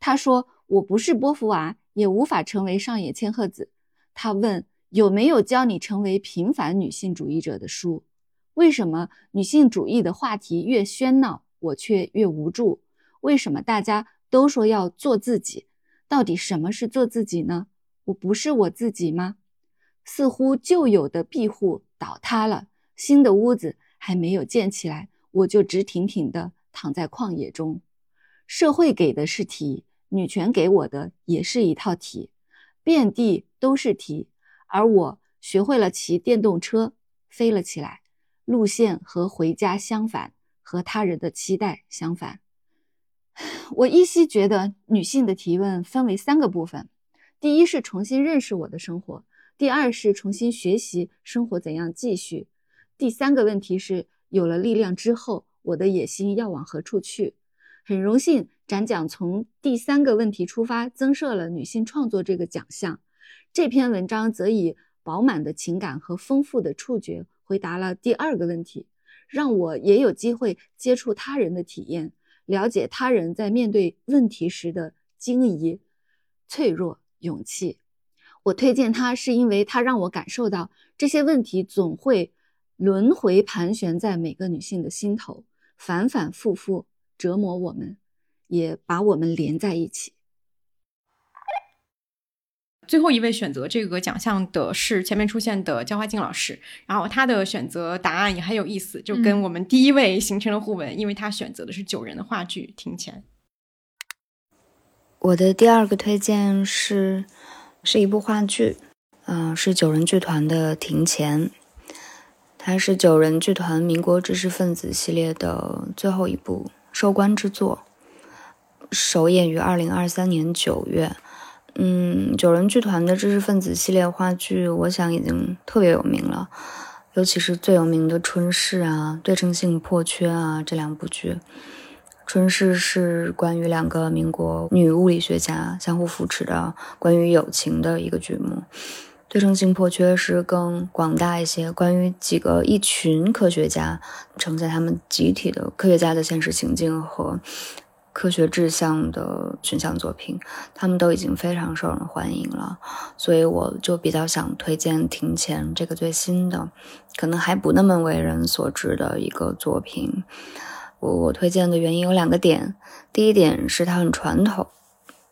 他说。我不是波伏娃，也无法成为上野千鹤子。他问有没有教你成为平凡女性主义者的书？为什么女性主义的话题越喧闹，我却越无助？为什么大家都说要做自己？到底什么是做自己呢？我不是我自己吗？似乎旧有的庇护倒塌了，新的屋子还没有建起来，我就直挺挺地躺在旷野中。社会给的是题。女权给我的也是一套题，遍地都是题，而我学会了骑电动车，飞了起来，路线和回家相反，和他人的期待相反。<sighs> 我依稀觉得女性的提问分为三个部分：第一是重新认识我的生活；第二是重新学习生活怎样继续；第三个问题是有了力量之后，我的野心要往何处去？很荣幸。展讲从第三个问题出发，增设了女性创作这个奖项。这篇文章则以饱满的情感和丰富的触觉回答了第二个问题，让我也有机会接触他人的体验，了解他人在面对问题时的惊疑、脆弱、勇气。我推荐它，是因为它让我感受到这些问题总会轮回盘旋在每个女性的心头，反反复复折磨我们，也把我们连在一起。
最后一位选择这个奖项的是前面出现的焦华静老师，然后他的选择答案也很有意思，就跟我们第一位形成了互文，因为他选择的是九人的话剧《庭前》。
我的第二个推荐是是一部话剧，嗯，是九人剧团的《庭前》，它是九人剧团民国知识分子系列的最后一部收官之作，首演于二零二三年九月。嗯，九人剧团的知识分子系列话剧，我想已经特别有名了，尤其是最有名的《春逝》啊，《对称性破缺》啊这两部剧。《春逝》是关于两个民国女物理学家相互扶持的关于友情的一个剧目，《对称性破缺》是更广大一些，关于几个一群科学家呈现他们集体的科学家的现实情境和。科学志向的群像作品，他们都已经非常受人欢迎了，所以我就比较想推荐《庭前》这个最新的，可能还不那么为人所知的一个作品。我我推荐的原因有两个点，第一点是它很传统，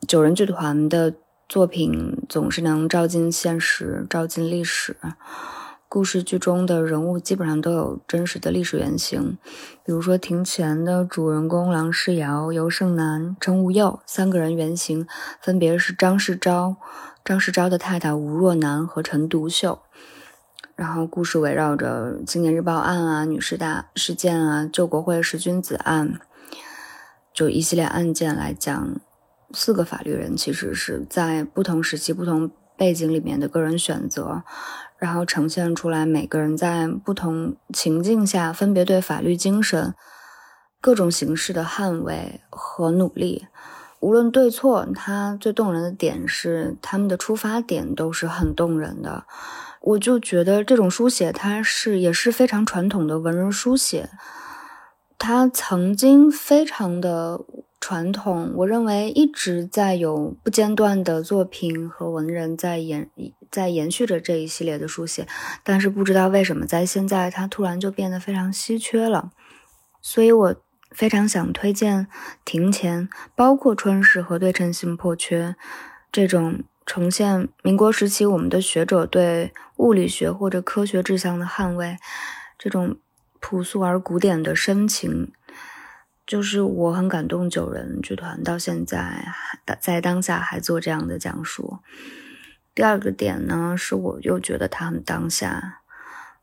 九人剧团的作品总是能照进现实，照进历史。故事剧中的人物基本上都有真实的历史原型，比如说庭前的主人公郎世尧、尤胜男、陈无佑三个人原型分别是张世钊、张世钊的太太吴若楠和陈独秀。然后故事围绕着《青年日报》案啊、女士大事件啊、救国会十君子案，就一系列案件来讲，四个法律人其实是在不同时期、不同背景里面的个人选择。然后呈现出来，每个人在不同情境下分别对法律精神各种形式的捍卫和努力，无论对错，它最动人的点是他们的出发点都是很动人的。我就觉得这种书写，它是也是非常传统的文人书写，它曾经非常的传统，我认为一直在有不间断的作品和文人在延。在延续着这一系列的书写，但是不知道为什么在现在它突然就变得非常稀缺了，所以我非常想推荐《庭前》，包括《春逝》和《对称性破缺》这种呈现民国时期我们的学者对物理学或者科学志向的捍卫，这种朴素而古典的深情，就是我很感动。九人剧团到现在还在当下还做这样的讲述。第二个点呢，是我又觉得他很当下，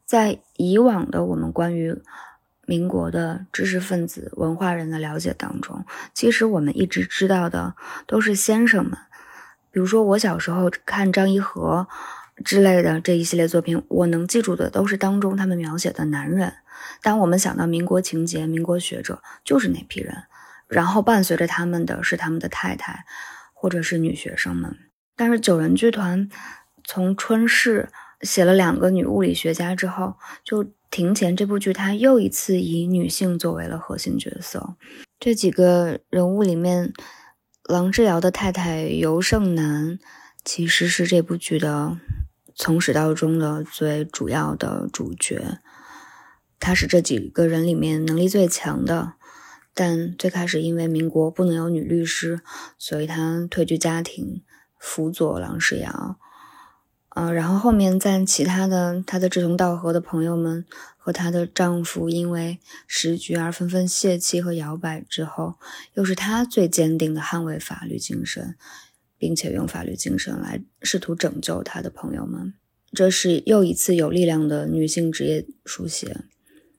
在以往的我们关于民国的知识分子、文化人的了解当中，其实我们一直知道的都是先生们，比如说我小时候看张一和之类的这一系列作品，我能记住的都是当中他们描写的男人。当我们想到民国情节、民国学者，就是那批人，然后伴随着他们的是他们的太太，或者是女学生们。但是九人剧团从《春逝》写了两个女物理学家之后，就《庭前》这部剧，它又一次以女性作为了核心角色。这几个人物里面，郎志尧的太太尤胜男其实是这部剧的从始到终的最主要的主角。他是这几个人里面能力最强的，但最开始因为民国不能有女律师，所以他退居家庭。辅佐郎世尧，呃，然后后面在其他的她的志同道合的朋友们和她的丈夫因为时局而纷纷泄气和摇摆之后，又是她最坚定的捍卫法律精神，并且用法律精神来试图拯救她的朋友们。这是又一次有力量的女性职业书写。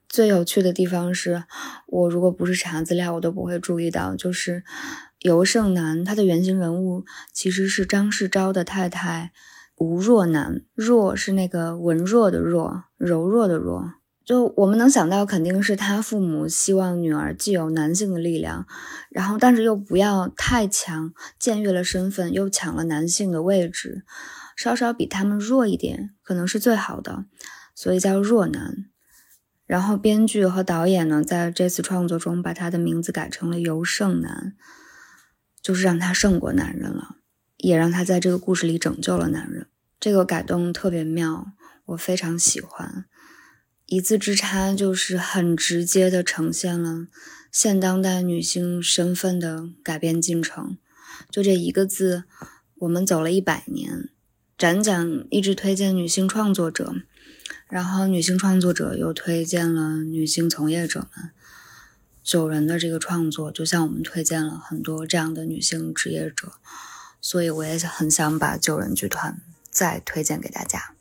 最有趣的地方是，我如果不是查资料，我都不会注意到，就是。尤胜男，他的原型人物其实是张世钊的太太吴若楠。若是那个文弱的弱，柔弱的弱。就我们能想到，肯定是他父母希望女儿既有男性的力量，然后但是又不要太强，僭越了身份，又抢了男性的位置，稍稍比他们弱一点，可能是最好的，所以叫弱男。然后编剧和导演呢，在这次创作中把他的名字改成了尤胜男，就是让他胜过男人了，也让他在这个故事里拯救了男人。这个改动特别妙，我非常喜欢。一字之差，就是很直接的呈现了现当代女性身份的改变进程。就这一个字，我们走了一百年。展讲一直推荐女性创作者。然后，女性创作者又推荐了女性从业者们九人的这个创作，就像我们推荐了很多这样的女性职业者，所以我也很想把九人剧团再推荐给大家。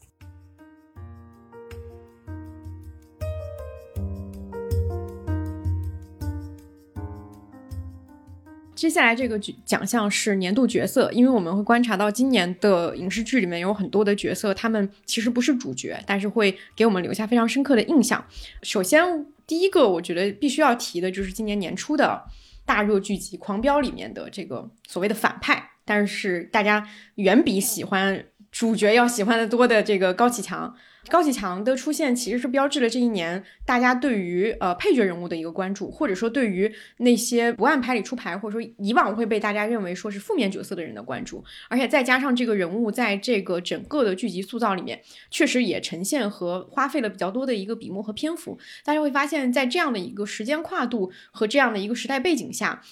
接下来这个奖项是年度角色，因为我们会观察到今年的影视剧里面有很多的角色，他们其实不是主角，但是会给我们留下非常深刻的印象。首先，第一个我觉得必须要提的就是今年年初的大热剧集《狂飙》里面的这个所谓的反派，但是大家远比喜欢主角要喜欢的多的这个高启强。高启强的出现其实是标志了这一年大家对于呃配角人物的一个关注，或者说对于那些不按牌理出牌，或者说以往会被大家认为说是负面角色的人的关注。而且再加上这个人物在这个整个的剧集塑造里面，确实也呈现和花费了比较多的一个笔墨和篇幅。大家会发现，在这样的一个时间跨度和这样的一个时代背景下。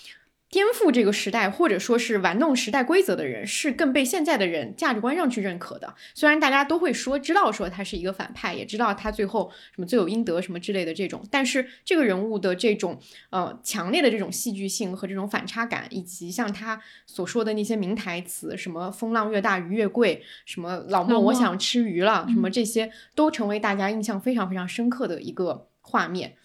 颠覆这个时代，或者说是玩弄时代规则的人，是更被现在的人价值观上去认可的。虽然大家都会说知道说他是一个反派，也知道他最后什么罪有应得什么之类的这种，但是这个人物的这种呃强烈的这种戏剧性和这种反差感，以及像他所说的那些名台词，什么风浪越大鱼越贵，什么老莫我想吃鱼了，什么这些都成为大家印象非常非常深刻的一个画面。
嗯，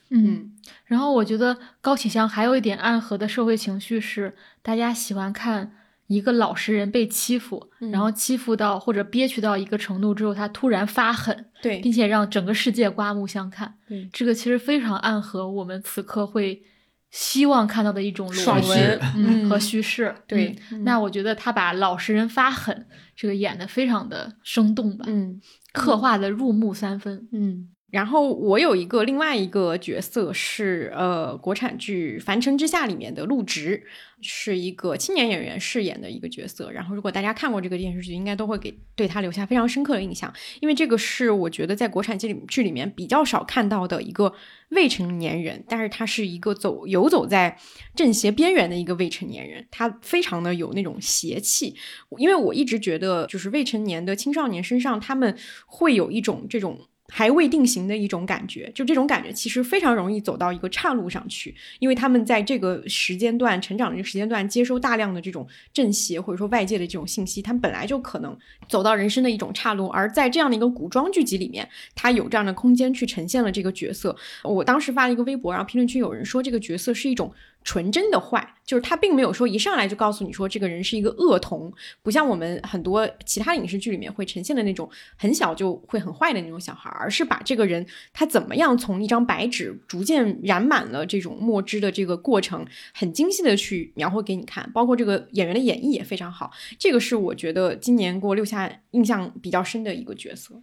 然后我觉得高启强还有一点暗合的社会情绪是，大家喜欢看一个老实人被欺负，然后欺负到或者憋屈到一个程度之后，他突然发狠，
对，
并且让整个世界刮目相看。
对，
这个其实非常暗合我们此刻会希望看到的一种
爽文
嗯和叙事。
对，
那我觉得他把老实人发狠这个演的非常的生动吧，
嗯，
刻画的入木三分，
嗯。然后我有一个另外一个角色是呃国产剧《凡尘之下》里面的陆植，是一个青年演员饰演的一个角色。然后如果大家看过这个电视剧，应该都会给对他留下非常深刻的印象，因为这个是我觉得在国产剧里剧里面比较少看到的一个未成年人，但是他是一个走游走在正邪边缘的一个未成年人，他非常的有那种邪气。因为我一直觉得，就是未成年的青少年身上，他们会有一种这种。还未定型的一种感觉，就这种感觉其实非常容易走到一个岔路上去，因为他们在这个时间段成长的这个时间段，接收大量的这种正邪或者说外界的这种信息，他们本来就可能走到人生的一种岔路。而在这样的一个古装剧集里面，他有这样的空间去呈现了这个角色。我当时发了一个微博，然后评论区有人说这个角色是一种。纯真的坏，就是他并没有说一上来就告诉你说这个人是一个恶童，不像我们很多其他影视剧里面会呈现的那种很小就会很坏的那种小孩，而是把这个人他怎么样从一张白纸逐渐染满了这种墨汁的这个过程，很精细的去描绘给你看，包括这个演员的演绎也非常好，这个是我觉得今年给我留下印象比较深的一个角色。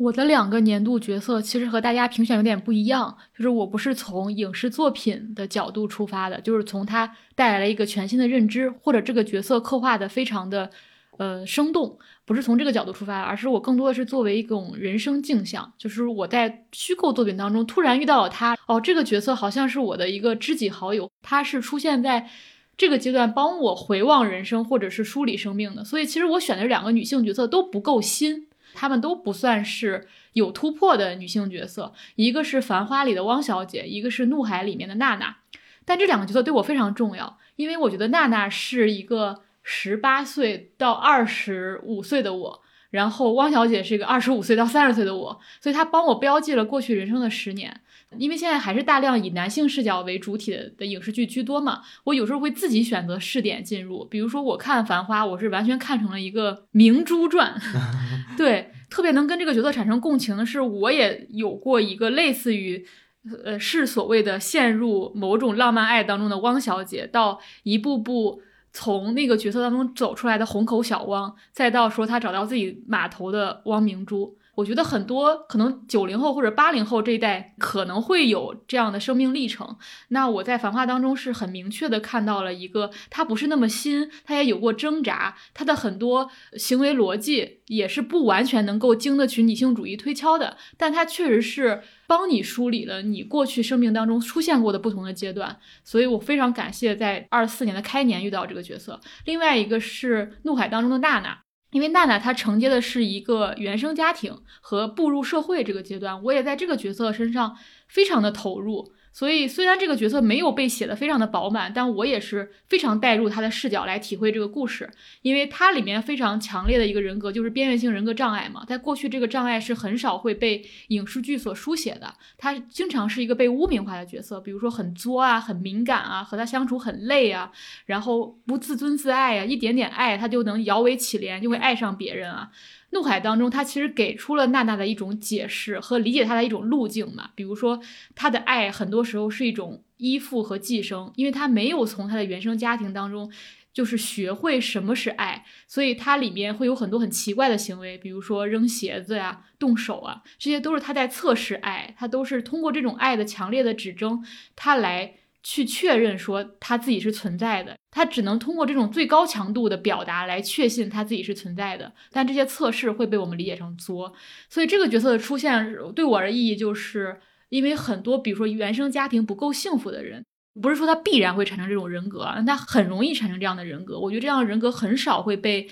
我的两个年度角色其实和大家评选有点不一样，就是我不是从影视作品的角度出发的，就是从他带来了一个全新的认知，或者这个角色刻画的非常的呃生动，不是从这个角度出发，而是我更多的是作为一种人生镜像，就是我在虚构作品当中突然遇到了他，哦，这个角色好像是我的一个知己好友，他是出现在这个阶段帮我回望人生或者是梳理生命的，所以其实我选的两个女性角色都不够新。她们都不算是有突破的女性角色，一个是《繁花》里的汪小姐，一个是《怒海》里面的娜娜。但这两个角色对我非常重要，因为我觉得娜娜是一个十八岁到二十五岁的我，然后汪小姐是一个二十五岁到三十岁的我，所以她帮我标记了过去人生的十年。因为现在还是大量以男性视角为主体的的影视剧居多嘛，我有时候会自己选择试点进入。比如说我看《繁花》，我是完全看成了一个明珠传，<laughs> 对，特别能跟这个角色产生共情的是，我也有过一个类似于，呃，是所谓的陷入某种浪漫爱当中的汪小姐，到一步步从那个角色当中走出来的虹口小汪，再到说她找到自己码头的汪明珠。我觉得很多可能九零后或者八零后这一代可能会有这样的生命历程。那我在《繁花》当中是很明确的看到了一个，他不是那么新，他也有过挣扎，他的很多行为逻辑也是不完全能够经得起女性主义推敲的，但他确实是帮你梳理了你过去生命当中出现过的不同的阶段。所以我非常感谢在二四年的开年遇到这个角色。另外一个是《怒海》当中的娜娜。因为娜娜她承接的是一个原生家庭和步入社会这个阶段，我也在这个角色身上非常的投入。所以，虽然这个角色没有被写的非常的饱满，但我也是非常带入他的视角来体会这个故事，因为它里面非常强烈的一个人格就是边缘性人格障碍嘛。在过去，这个障碍是很少会被影视剧所书写的，他经常是一个被污名化的角色，比如说很作啊、很敏感啊、和他相处很累啊，然后不自尊自爱啊，一点点爱他就能摇尾乞怜，就会爱上别人啊。怒海当中，他其实给出了娜娜的一种解释和理解她的一种路径嘛。比如说，她的爱很多时候是一种依附和寄生，因为她没有从她的原生家庭当中就是学会什么是爱，所以它里面会有很多很奇怪的行为，比如说扔鞋子呀、动手啊，这些都是她在测试爱，她都是通过这种爱的强烈的指征，她来。去确认说他自己是存在的，他只能通过这种最高强度的表达来确信他自己是存在的。但这些测试会被我们理解成作，所以这个角色的出现对我的意义，就是因为很多，比如说原生家庭不够幸福的人，不是说他必然会产生这种人格，但他很容易产生这样的人格。我觉得这样的人格很少会被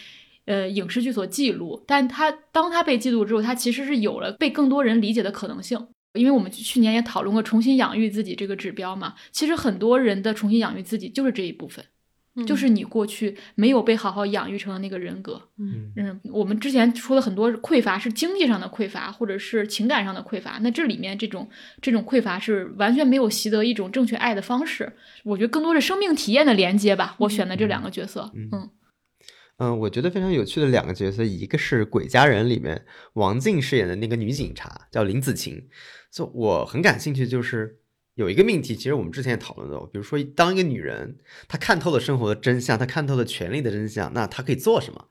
呃影视剧所记录，但他当他被记录之后，他其实是有了被更多人理解的可能性。因为我们去年也讨论过重新养育自己这个指标嘛，其实很多人的重新养育自己就是这一部分，就是你过去没有被好好养育成的那个人格。
嗯
嗯，我们之前说了很多匮乏是经济上的匮乏，或者是情感上的匮乏，那这里面这种这种匮乏是完全没有习得一种正确爱的方式。我觉得更多是生命体验的连接吧。我选的这两个角色，嗯
嗯，我觉得非常有趣的两个角色，一个是《鬼家人》里面王静饰演的那个女警察，叫林子晴。就我很感兴趣，就是有一个命题，其实我们之前也讨论过，比如说，当一个女人她看透了生活的真相，她看透了权力的真相，那她可以做什么？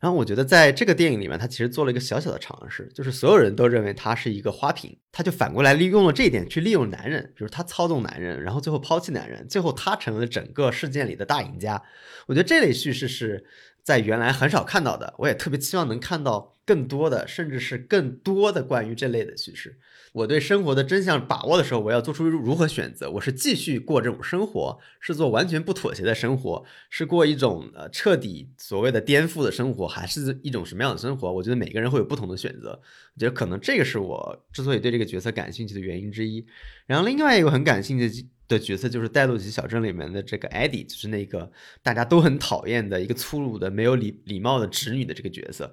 然后我觉得在这个电影里面，她其实做了一个小小的尝试，就是所有人都认为她是一个花瓶，她就反过来利用了这一点去利用男人，比如她操纵男人，然后最后抛弃男人，最后她成为了整个事件里的大赢家。我觉得这类叙事是在原来很少看到的，我也特别期望能看到更多的，甚至是更多的关于这类的叙事。我对生活的真相把握的时候，我要做出如何选择？我是继续过这种生活，是做完全不妥协的生活，是过一种呃彻底所谓的颠覆的生活，还是一种什么样的生活？我觉得每个人会有不同的选择。我觉得可能这个是我之所以对这个角色感兴趣的原因之一。然后另外一个很感兴趣的角色就是《戴洛奇小镇》里面的这个艾迪，就是那个大家都很讨厌的一个粗鲁的、没有礼礼貌的侄女的这个角色。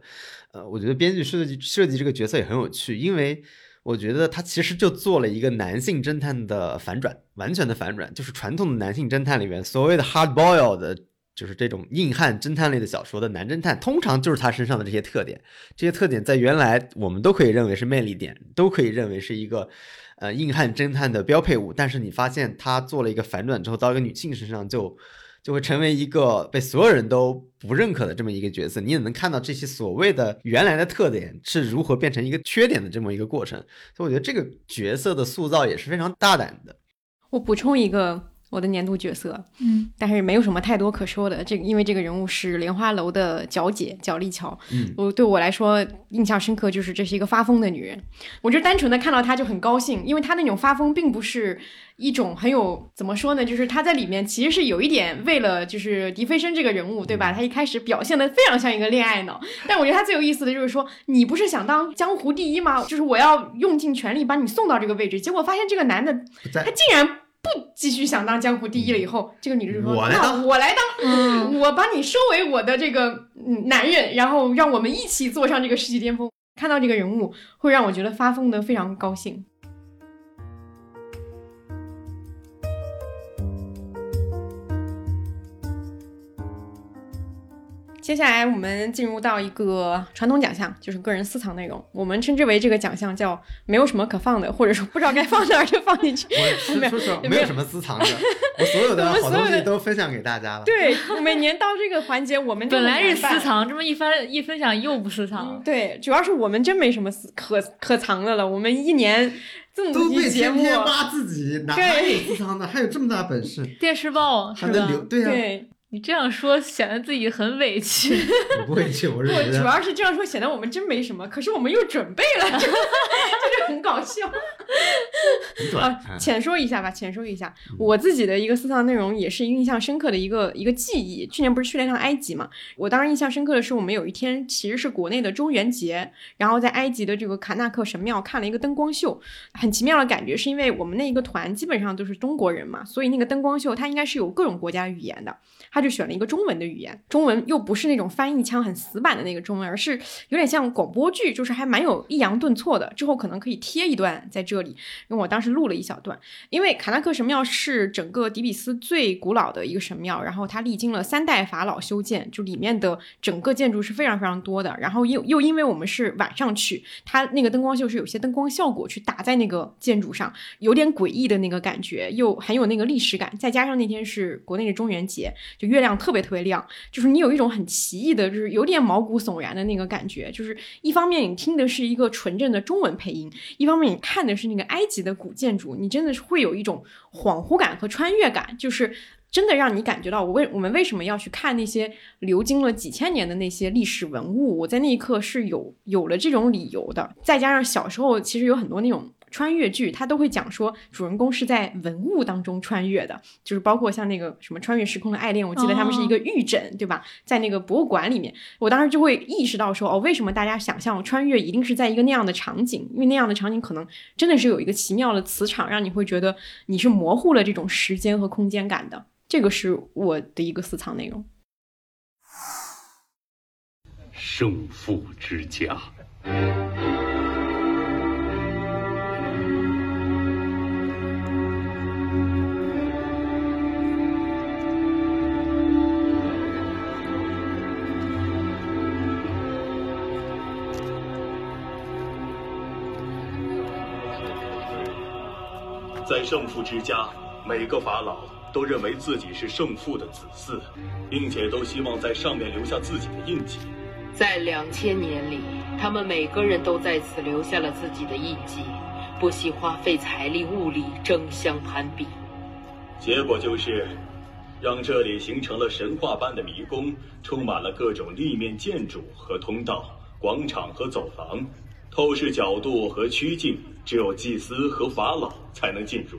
呃，我觉得编剧设计设计这个角色也很有趣，因为。我觉得他其实就做了一个男性侦探的反转，完全的反转，就是传统的男性侦探里面所谓的 hard boil 的，就是这种硬汉侦探类的小说的男侦探，通常就是他身上的这些特点。这些特点在原来我们都可以认为是魅力点，都可以认为是一个呃硬汉侦探的标配物。但是你发现他做了一个反转之后，到一个女性身上就。就会成为一个被所有人都不认可的这么一个角色，你也能看到这些所谓的原来的特点是如何变成一个缺点的这么一个过程。所以我觉得这个角色的塑造也是非常大胆的。
我补充一个。我的年度角色，
嗯，
但是没有什么太多可说的。这个因为这个人物是莲花楼的角姐角丽乔，
嗯，
我对我来说印象深刻，就是这是一个发疯的女人。我就单纯的看到她就很高兴，因为她那种发疯并不是一种很有怎么说呢，就是她在里面其实是有一点为了就是狄飞生这个人物，对吧？她一开始表现的非常像一个恋爱脑，但我觉得她最有意思的就是说，你不是想当江湖第一吗？就是我要用尽全力把你送到这个位置，结果发现这个男的他竟然。不继续想当江湖第一了，以后这个女的就说：“那我来当，我把你收为我的这个男人，然后让我们一起坐上这个世纪巅峰。”看到这个人物，会让我觉得发疯的非常高兴。接下来我们进入到一个传统奖项，就是个人私藏内容。我们称之为这个奖项叫没有什么可放的，或者说不知道该放哪儿就放进去。<laughs>
我说说没有什么私藏的，我所有的好东西都分享给大家了。<laughs>
对，每年到这个环节，我们
本来是私藏，这么一翻一分享又不私藏。
对，主要是我们真没什么私可可藏的了。我们一年这么多期节目，
天天挖自己，哪还有私藏的？还有这么大本事？
电视报
还能留？对
呀。
你这样说显得自己很委屈，
不委屈，我是
我主要是这样说显得我们真没什么，可是我们又准备了，<laughs> 就是很搞笑。啊，浅说一下吧，浅说一下我自己的一个私藏内容，也是印象深刻的一个一个记忆。去年不是去了一趟埃及嘛？我当时印象深刻的是，我们有一天其实是国内的中元节，然后在埃及的这个卡纳克神庙看了一个灯光秀，很奇妙的感觉，是因为我们那一个团基本上都是中国人嘛，所以那个灯光秀它应该是有各种国家语言的。他就选了一个中文的语言，中文又不是那种翻译腔很死板的那个中文，而是有点像广播剧，就是还蛮有抑扬顿挫的。之后可能可以贴一段在这里，因为我当时录了一小段。因为卡纳克神庙是整个底比斯最古老的一个神庙，然后它历经了三代法老修建，就里面的整个建筑是非常非常多的。然后又又因为我们是晚上去，它那个灯光秀是有些灯光效果去打在那个建筑上，有点诡异的那个感觉，又很有那个历史感。再加上那天是国内的中元节，月亮特别特别亮，就是你有一种很奇异的，就是有点毛骨悚然的那个感觉。就是一方面你听的是一个纯正的中文配音，一方面你看的是那个埃及的古建筑，你真的是会有一种恍惚感和穿越感，就是真的让你感觉到我为我们为什么要去看那些流经了几千年的那些历史文物。我在那一刻是有有了这种理由的，再加上小时候其实有很多那种。穿越剧，它都会讲说主人公是在文物当中穿越的，就是包括像那个什么穿越时空的爱恋，我记得他们是一个玉枕，对吧？在那个博物馆里面，我当时就会意识到说，哦，为什么大家想象穿越一定是在一个那样的场景？因为那样的场景可能真的是有一个奇妙的磁场，让你会觉得你是模糊了这种时间和空间感的。这个是我的一个私藏内容。
胜负之家。圣父之家，每个法老都认为自己是圣父的子嗣，并且都希望在上面留下自己的印记。
在两千年里，他们每个人都在此留下了自己的印记，不惜花费财力物力争相攀比。
结果就是，让这里形成了神话般的迷宫，充满了各种立面建筑和通道、广场和走廊，透视角度和曲径。只有祭司和法老才能进入。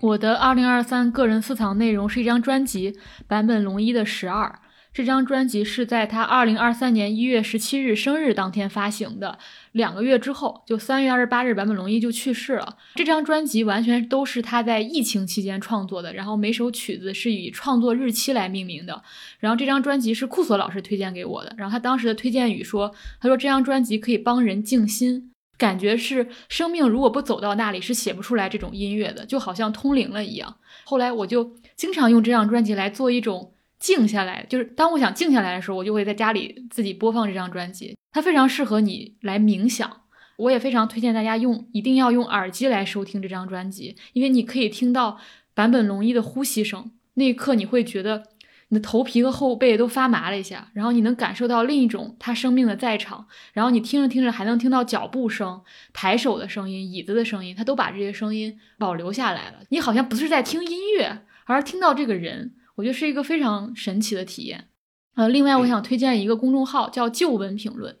我的二零二三个人私藏内容是一张专辑，版本龙一的《十二》。这张专辑是在他二零二三年一月十七日生日当天发行的。两个月之后，就三月二十八日，坂本龙一就去世了。这张专辑完全都是他在疫情期间创作的，然后每首曲子是以创作日期来命名的。然后这张专辑是库索老师推荐给我的，然后他当时的推荐语说：“他说这张专辑可以帮人静心，感觉是生命如果不走到那里是写不出来这种音乐的，就好像通灵了一样。”后来我就经常用这张专辑来做一种。静下来，就是当我想静下来的时候，我就会在家里自己播放这张专辑。它非常适合你来冥想，我也非常推荐大家用，一定要用耳机来收听这张专辑，因为你可以听到坂本龙一的呼吸声。那一刻，你会觉得你的头皮和后背都发麻了一下，然后你能感受到另一种他生命的在场。然后你听着听着，还能听到脚步声、抬手的声音、椅子的声音，他都把这些声音保留下来了。你好像不是在听音乐，而听到这个人。我觉得是一个非常神奇的体验，呃，另外我想推荐一个公众号叫旧闻评论，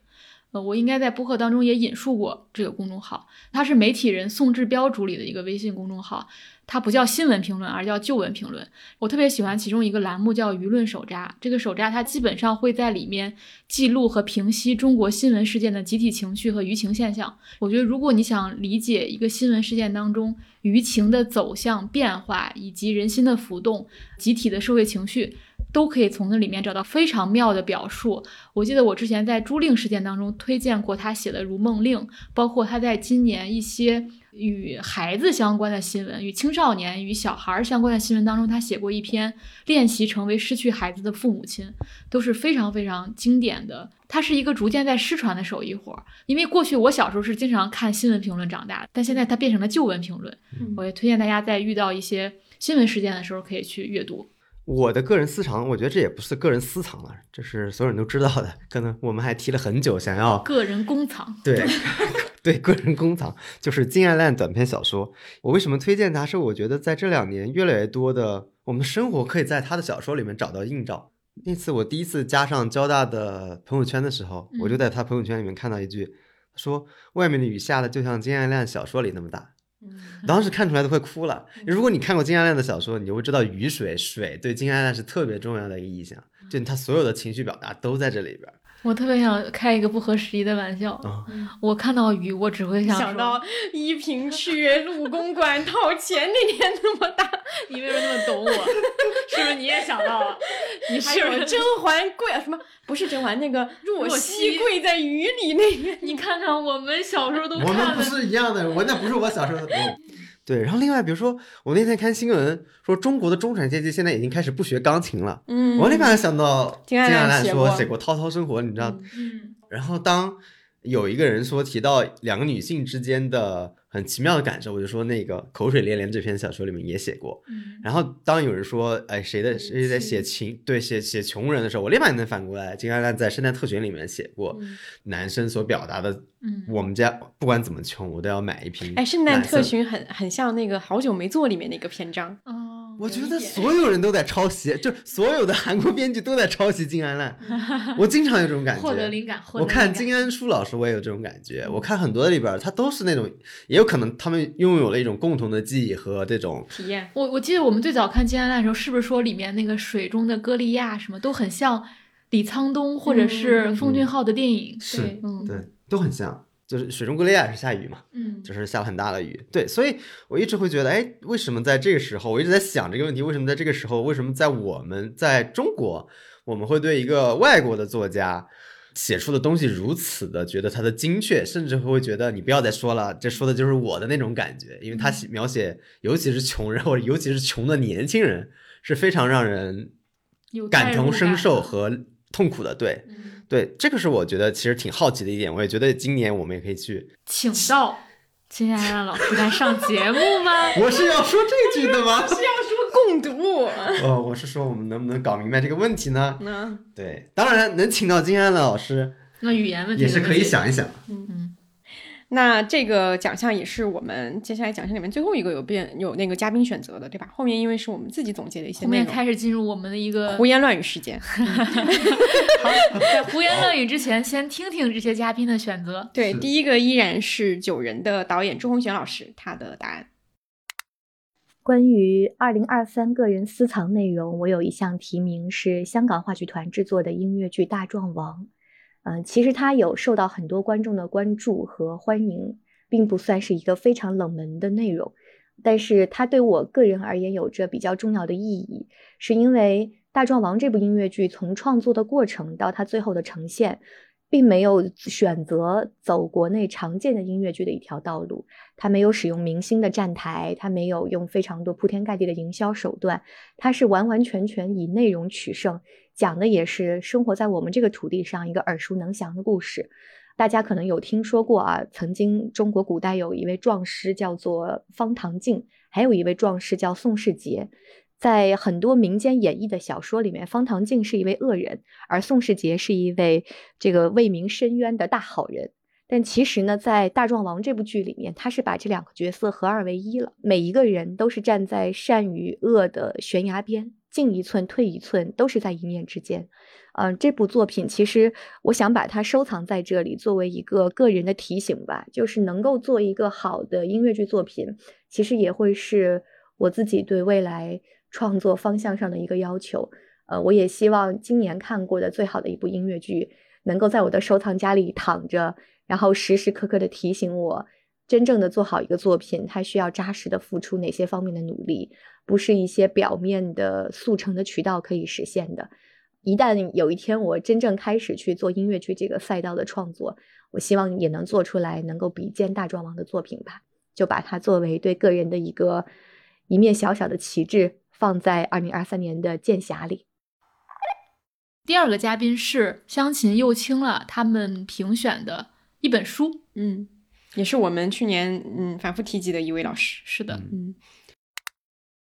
呃，我应该在播客当中也引述过这个公众号，它是媒体人宋志标主理的一个微信公众号。它不叫新闻评论，而叫旧闻评论。我特别喜欢其中一个栏目叫舆论手札。这个手札它基本上会在里面记录和平息中国新闻事件的集体情绪和舆情现象。我觉得，如果你想理解一个新闻事件当中舆情的走向变化以及人心的浮动、集体的社会情绪，都可以从那里面找到非常妙的表述。我记得我之前在朱令事件当中推荐过他写的《如梦令》，包括他在今年一些与孩子相关的新闻、与青少年、与小孩相关的新闻当中，他写过一篇《练习成为失去孩子的父母亲》，都是非常非常经典的。它是一个逐渐在失传的手艺活儿，因为过去我小时候是经常看新闻评论长大的，但现在它变成了旧闻评论。我也推荐大家在遇到一些新闻事件的时候可以去阅读。
我的个人私藏，我觉得这也不是个人私藏了，这是所有人都知道的。可能我们还提了很久，想要
个人公藏。
对，<laughs> 对，个人公藏就是金爱烂短篇小说。我为什么推荐它？是我觉得在这两年，越来越多的我们的生活可以在他的小说里面找到映照。那次我第一次加上交大的朋友圈的时候，我就在他朋友圈里面看到一句，说外面的雨下的就像金爱烂小说里那么大。当时看出来都快哭了。如果你看过金爱烂的小说，你就会知道雨水水对金爱烂是特别重要的一个意象，就他所有的情绪表达都在这里边。
我特别想开一个不合时宜的玩笑，我看到雨，我只会
想到 <laughs> 依萍去陆公馆掏钱那天那么大。
你为什么那么懂我？是不是你也想到了？你是不是
甄嬛跪啊？什么？不是甄嬛，那个若曦跪在雨里那个。
你看看我们小时候都
我们不是一样的，我那不是我小时候的。对，然后另外比如说，我那天看新闻说，中国的中产阶级现在已经开始不学钢琴了。
嗯，
我立马想到金
爱
兰说
写
过《涛涛生活》，你知道？
嗯。
然后当有一个人说提到两个女性之间的很奇妙的感受，我就说那个《口水连连》这篇小说里面也写过。
嗯。
然后当有人说哎谁的谁在写情对写写穷人的时候，我立马能反过来，金爱烂在《圣诞特训》里面写过男生所表达的，
嗯，
我们家不管怎么穷，我都要买一瓶。
哎，《圣诞特群》很很像那个好久没做里面那个篇章。
哦。
我觉得所有人都在抄袭，就所有的韩国编剧都在抄袭金安烂。<laughs> 我经常有这种感觉。
获得灵感。
我看金安书老师，我也有这种感觉。我看很多里边，他都是那种，也有可能他们拥有了一种共同的记忆和这种
体验。
我我记得我们最早看金安烂的时候，是不是说里面那个水中的歌利亚什么都很像李沧东或者是奉俊昊的电影？
是，
嗯，
对，都很像。就是雪中歌利亚是下雨嘛，
嗯，
就是下了很大的雨，对，所以我一直会觉得，哎，为什么在这个时候，我一直在想这个问题，为什么在这个时候，为什么在我们在中国，我们会对一个外国的作家写出的东西如此的觉得他的精确，甚至会觉得你不要再说了，这说的就是我的那种感觉，因为他描写尤其是穷人或者尤其是穷的年轻人是非常让人感同身受和痛苦的，对。对，这个是我觉得其实挺好奇的一点，我也觉得今年我们也可以去
请到金安安老师来上节目吗？<laughs>
我是要说这句的吗？<laughs>
是要说共读。
哦，我是说我们能不能搞明白这个问题呢？
能，
对，当然能请到金安安老师，
那语言问题
也是可以想一想。
嗯嗯。那这个奖项也是我们接下来奖项里面最后一个有变有那个嘉宾选择的，对吧？后面因为是我们自己总结的一些，
后面开始进入我们的一个
胡言乱语时间。
好，在胡言乱语之前，先听听这些嘉宾的选择。
对，第一个依然是《九人》的导演朱红璇老师，他的答案。
关于二零二三个人私藏内容，我有一项提名是香港话剧团制作的音乐剧《大壮王》。嗯，其实它有受到很多观众的关注和欢迎，并不算是一个非常冷门的内容。但是它对我个人而言有着比较重要的意义，是因为《大壮王》这部音乐剧从创作的过程到它最后的呈现，并没有选择走国内常见的音乐剧的一条道路。它没有使用明星的站台，它没有用非常多铺天盖地的营销手段，它是完完全全以内容取胜。讲的也是生活在我们这个土地上一个耳熟能详的故事，大家可能有听说过啊。曾经中国古代有一位壮士叫做方唐镜，还有一位壮士叫宋世杰。在很多民间演绎的小说里面，方唐镜是一位恶人，而宋世杰是一位这个为民伸冤的大好人。但其实呢，在《大壮王》这部剧里面，他是把这两个角色合二为一了。每一个人都是站在善与恶的悬崖边。进一寸退一寸，都是在一念之间。嗯，这部作品其实我想把它收藏在这里，作为一个个人的提醒吧。就是能够做一个好的音乐剧作品，其实也会是我自己对未来创作方向上的一个要求。呃，我也希望今年看过的最好的一部音乐剧，能够在我的收藏夹里躺着，然后时时刻刻的提醒我，
真正的做好一个作品，它需要扎实的付出哪些方面的努力，不是一些表面的速成的渠道可以实现的。一旦有一天我真正开始去做音乐剧这个赛道的创作，我希望也能做出来能够比肩大壮王的作品吧，就把它作为对个人的一个一面小小的旗帜，放在二零二三年的剑侠里。
第二个嘉宾是湘琴又青了，他们评选的一本书，
嗯。也是我们去年嗯反复提及的一位老师。
是的，
嗯，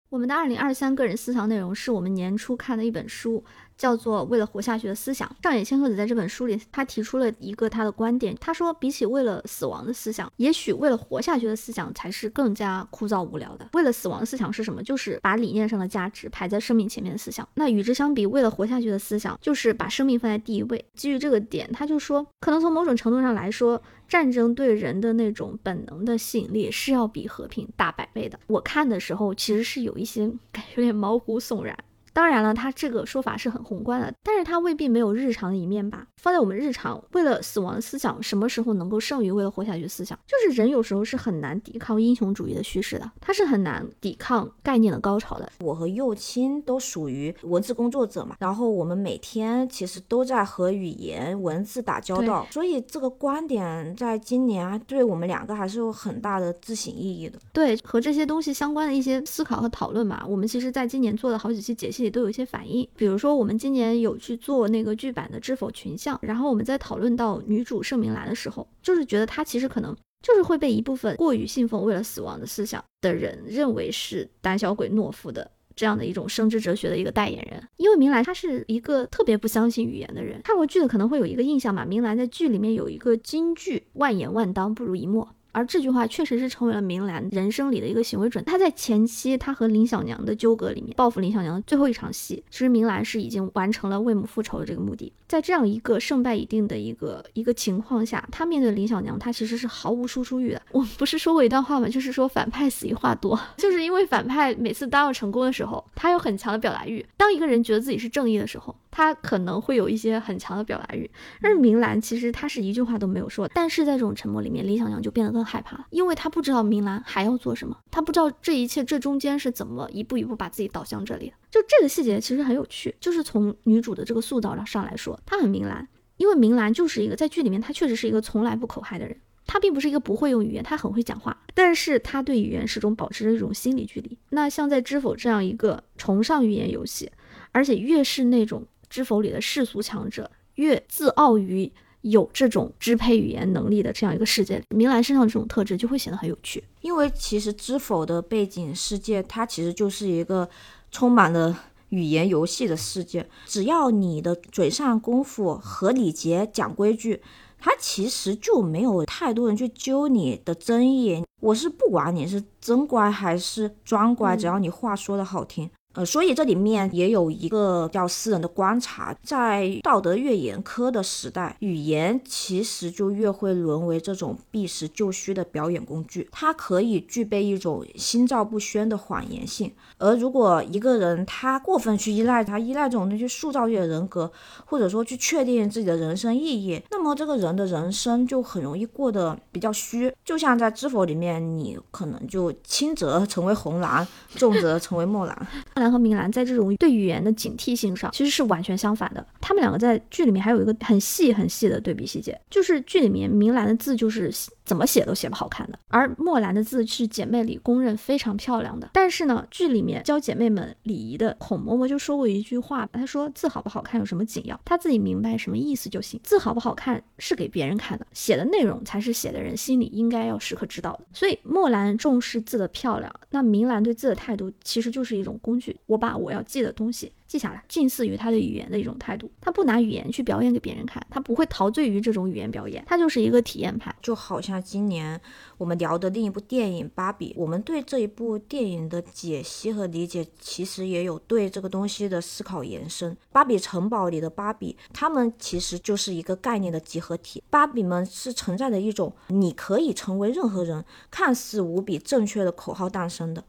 我们的二零二三个人私藏内容是我们年初看的一本书。叫做为了活下去的思想。上野千鹤子在这本书里，他提出了一个他的观点。他说，比起为了死亡的思想，也许为了活下去的思想才是更加枯燥无聊的。为了死亡的思想是什么？就是把理念上的价值排在生命前面的思想。那与之相比，为了活下去的思想就是把生命放在第一位。基于这个点，他就说，可能从某种程度上来说，战争对人的那种本能的吸引力是要比和平大百倍的。我看的时候，其实是有一些 <laughs> 感觉有点毛骨悚然。当然了，他这个说法是很宏观的，但是他未必没有日常的一面吧。放在我们日常，为了死亡的思想，什么时候能够胜于为了活下去的思想？就是人有时候是很难抵抗英雄主义的叙事的，他是很难抵抗概念的高潮的。
我和右青都属于文字工作者嘛，然后我们每天其实都在和语言文字打交道，所以这个观点在今年对我们两个还是有很大的自省意义的。
对，和这些东西相关的一些思考和讨论嘛，我们其实在今年做了好几期解析里都有一些反应，比如说我们今年有去做那个剧版的知否群像。然后我们在讨论到女主盛明兰的时候，就是觉得她其实可能就是会被一部分过于信奉为了死亡的思想的人认为是胆小鬼懦夫的这样的一种生之哲学的一个代言人。因为明兰她是一个特别不相信语言的人，看过剧的可能会有一个印象嘛，明兰在剧里面有一个金句：万言万当不如一默。而这句话确实是成为了明兰人生里的一个行为准。他在前期他和林小娘的纠葛里面，报复林小娘的最后一场戏，其实明兰是已经完成了为母复仇的这个目的。在这样一个胜败已定的一个一个情况下，他面对林小娘，他其实是毫无输出欲的。我不是说过一段话吗？就是说反派死于话多，<laughs> 就是因为反派每次当要成功的时候，他有很强的表达欲。当一个人觉得自己是正义的时候，他可能会有一些很强的表达欲。但是明兰其实他是一句话都没有说，但是在这种沉默里面，林小娘就变得更害怕，因为他不知道明兰还要做什么，他不知道这一切这中间是怎么一步一步把自己导向这里的。就这个细节其实很有趣，就是从女主的这个塑造上来说，她很明兰，因为明兰就是一个在剧里面她确实是一个从来不口嗨的人，她并不是一个不会用语言，她很会讲话，但是她对语言始终保持着一种心理距离。那像在《知否》这样一个崇尚语言游戏，而且越是那种。知否里的世俗强者越自傲于有这种支配语言能力的这样一个世界，明兰身上这种特质就会显得很有趣。
因为其实知否的背景世界，它其实就是一个充满了语言游戏的世界。只要你的嘴上功夫和礼节讲规矩，它其实就没有太多人去揪你的争议。我是不管你是真乖还是装乖，只要你话说的好听。呃，所以这里面也有一个叫私人的观察，在道德越严苛的时代，语言其实就越会沦为这种避实就虚的表演工具。它可以具备一种心照不宣的谎言性。而如果一个人他过分去依赖他，依赖这种东西塑造自己的人格，或者说去确定自己的人生意义，那么这个人的人生就很容易过得比较虚。就像在《知否》里面，你可能就轻则成为红蓝，重则成为墨蓝。<laughs>
兰和明兰在这种对语言的警惕性上，其实是完全相反的。他们两个在剧里面还有一个很细很细的对比细节，就是剧里面明兰的字就是怎么写都写不好看的，而墨兰的字是姐妹里公认非常漂亮的。但是呢，剧里面教姐妹们礼仪的孔嬷嬷就说过一句话，她说字好不好看有什么紧要，她自己明白什么意思就行。字好不好看是给别人看的，写的内容才是写的人心里应该要时刻知道的。所以墨兰重视字的漂亮，那明兰对字的态度其实就是一种工具。我把我要记的东西记下来，近似于他对语言的一种态度。他不拿语言去表演给别人看，他不会陶醉于这种语言表演，他就是一个体验派。
就好像今年我们聊的另一部电影《芭比》，我们对这一部电影的解析和理解，其实也有对这个东西的思考延伸。芭比城堡里的芭比，他们其实就是一个概念的集合体。芭比们是存在的一种你可以成为任何人，看似无比正确的口号诞生的。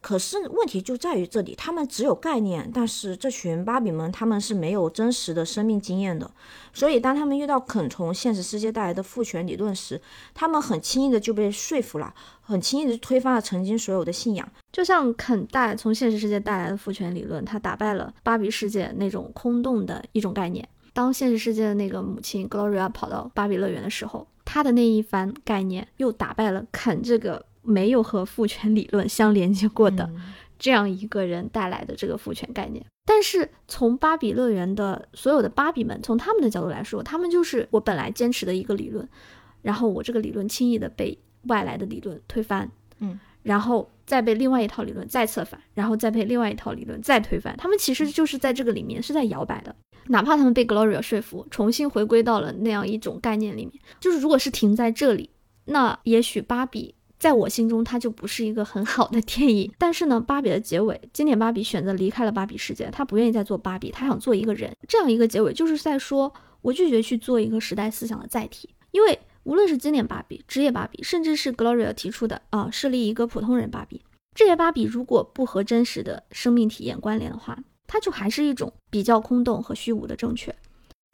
可是问题就在于这里，他们只有概念，但是这群芭比们他们是没有真实的生命经验的，所以当他们遇到肯从现实世界带来的父权理论时，他们很轻易的就被说服了，很轻易的推翻了曾经所有的信仰。
就像肯带从现实世界带来的父权理论，他打败了芭比世界那种空洞的一种概念。当现实世界的那个母亲 Gloria 跑到芭比乐园的时候，她的那一番概念又打败了肯这个没有和父权理论相连接过的这样一个人带来的这个父权概念。但是从芭比乐园的所有的芭比们，从他们的角度来说，他们就是我本来坚持的一个理论，然后我这个理论轻易的被外来的理论推翻，
嗯，
然后再被另外一套理论再策反，然后再被另外一套理论再推翻。他们其实就是在这个里面是在摇摆的。哪怕他们被 Gloria 说服，重新回归到了那样一种概念里面，就是如果是停在这里，那也许芭比在我心中它就不是一个很好的电影。但是呢，芭比的结尾，经典芭比选择离开了芭比世界，他不愿意再做芭比，他想做一个人。这样一个结尾，就是在说我拒绝去做一个时代思想的载体，因为无论是经典芭比、职业芭比，甚至是 Gloria 提出的啊，设立一个普通人芭比，这些芭比如果不和真实的生命体验关联的话。它就还是一种比较空洞和虚无的正确，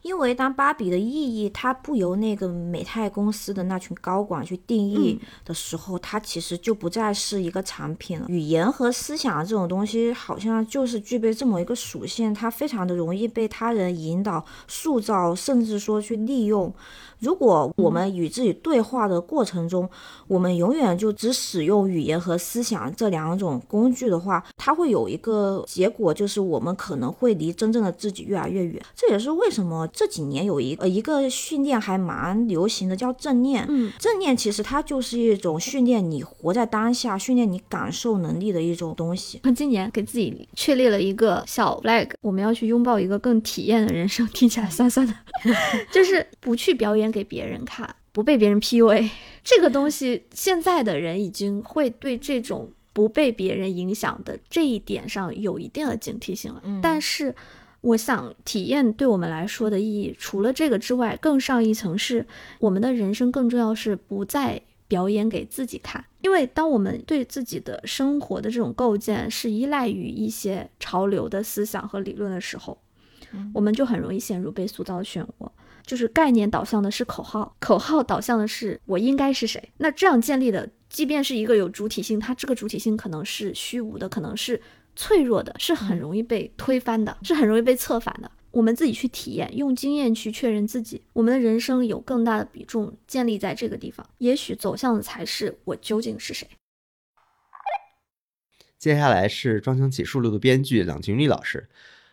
因为当芭比的意义它不由那个美泰公司的那群高管去定义的时候，它其实就不再是一个产品了。语言和思想这种东西，好像就是具备这么一个属性，它非常的容易被他人引导、塑造，甚至说去利用。如果我们与自己对话的过程中，我们永远就只使用语言和思想这两种工具的话，它会有一个结果，就是我们可能会离真正的自己越来越远。这也是为什么这几年有一呃一个训练还蛮流行的，叫正念。
嗯，
正念其实它就是一种训练你活在当下、训练你感受能力的一种东西。
今年给自己确立了一个小 flag，我们要去拥抱一个更体验的人生。听起来酸酸的，<laughs> 就是不去表演。给别人看，不被别人 PUA，这个东西，现在的人已经会对这种不被别人影响的这一点上有一定的警惕性了。但是，我想体验对我们来说的意义，除了这个之外，更上一层是我们的人生更重要是不再表演给自己看。因为当我们对自己的生活的这种构建是依赖于一些潮流的思想和理论的时候，我们就很容易陷入被塑造的漩涡。就是概念导向的是口号，口号导向的是我应该是谁。那这样建立的，即便是一个有主体性，它这个主体性可能是虚无的，可能是脆弱的，是很容易被推翻的，是很容易被策反的。我们自己去体验，用经验去确认自己，我们的人生有更大的比重建立在这个地方。也许走向的才是我究竟是谁。
接下来是《装腔启示录》的编剧郎君丽老师，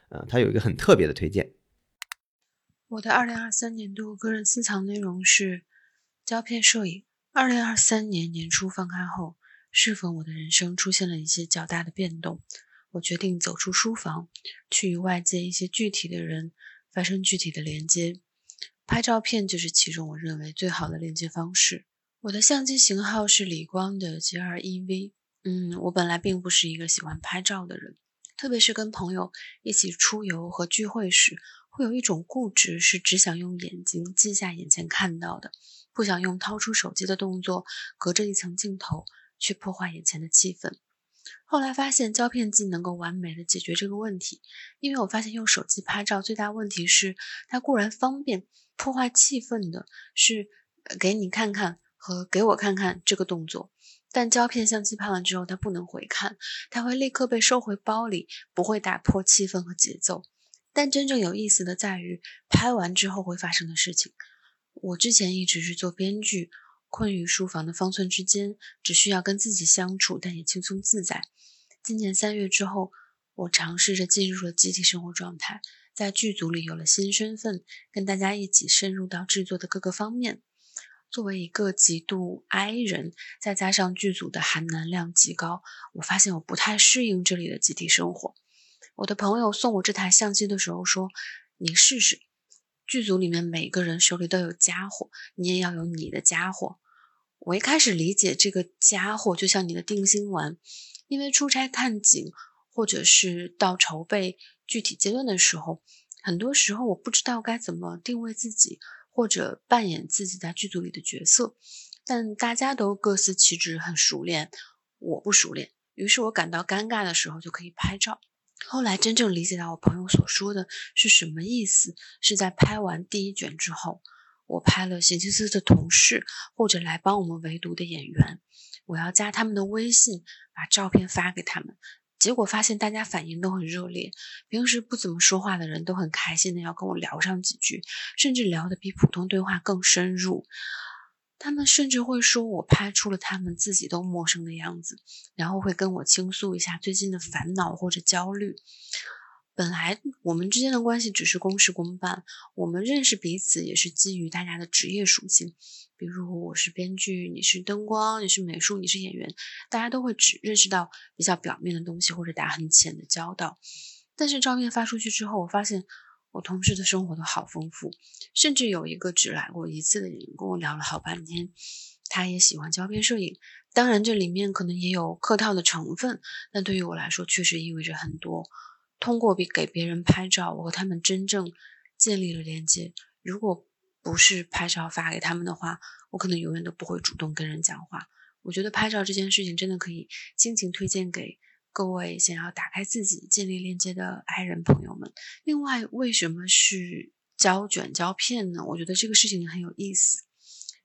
呃，他有一个很特别的推荐。
我的二零二三年度个人私藏内容是胶片摄影。二零二三年年初放开后，是否我的人生出现了一些较大的变动？我决定走出书房，去与外界一些具体的人发生具体的连接。拍照片就是其中我认为最好的连接方式。我的相机型号是理光的 G R E V。嗯，我本来并不是一个喜欢拍照的人，特别是跟朋友一起出游和聚会时。会有一种固执，是只想用眼睛记下眼前看到的，不想用掏出手机的动作，隔着一层镜头去破坏眼前的气氛。后来发现胶片机能够完美的解决这个问题，因为我发现用手机拍照最大问题是，它固然方便，破坏气氛的是给你看看和给我看看这个动作，但胶片相机拍完之后它不能回看，它会立刻被收回包里，不会打破气氛和节奏。但真正有意思的在于拍完之后会发生的事情。我之前一直是做编剧，困于书房的方寸之间，只需要跟自己相处，但也轻松自在。今年三月之后，我尝试着进入了集体生活状态，在剧组里有了新身份，跟大家一起深入到制作的各个方面。作为一个极度 I 人，再加上剧组的含能量极高，我发现我不太适应这里的集体生活。我的朋友送我这台相机的时候说：“你试试，剧组里面每个人手里都有家伙，你也要有你的家伙。”我一开始理解这个家伙就像你的定心丸，因为出差看景或者是到筹备具体阶段的时候，很多时候我不知道该怎么定位自己或者扮演自己在剧组里的角色，但大家都各司其职，很熟练，我不熟练。于是我感到尴尬的时候就可以拍照。后来真正理解到我朋友所说的是什么意思，是在拍完第一卷之后，我拍了刑期司的同事或者来帮我们围读的演员，我要加他们的微信，把照片发给他们。结果发现大家反应都很热烈，平时不怎么说话的人都很开心的要跟我聊上几句，甚至聊得比普通对话更深入。他们甚至会说我拍出了他们自己都陌生的样子，然后会跟我倾诉一下最近的烦恼或者焦虑。本来我们之间的关系只是公事公办，我们认识彼此也是基于大家的职业属性。比如我是编剧，你是灯光，你是美术，你是演员，大家都会只认识到比较表面的东西或者打很浅的交道。但是照片发出去之后，我发现。我同事的生活都好丰富，甚至有一个只来过一次的人跟我聊了好半天。他也喜欢胶片摄影，当然这里面可能也有客套的成分，但对于我来说确实意味着很多。通过比给别人拍照，我和他们真正建立了连接。如果不是拍照发给他们的话，我可能永远都不会主动跟人讲话。我觉得拍照这件事情真的可以尽情推荐给。各位想要打开自己、建立链接的爱人朋友们，另外，为什么是胶卷胶片呢？我觉得这个事情很有意思。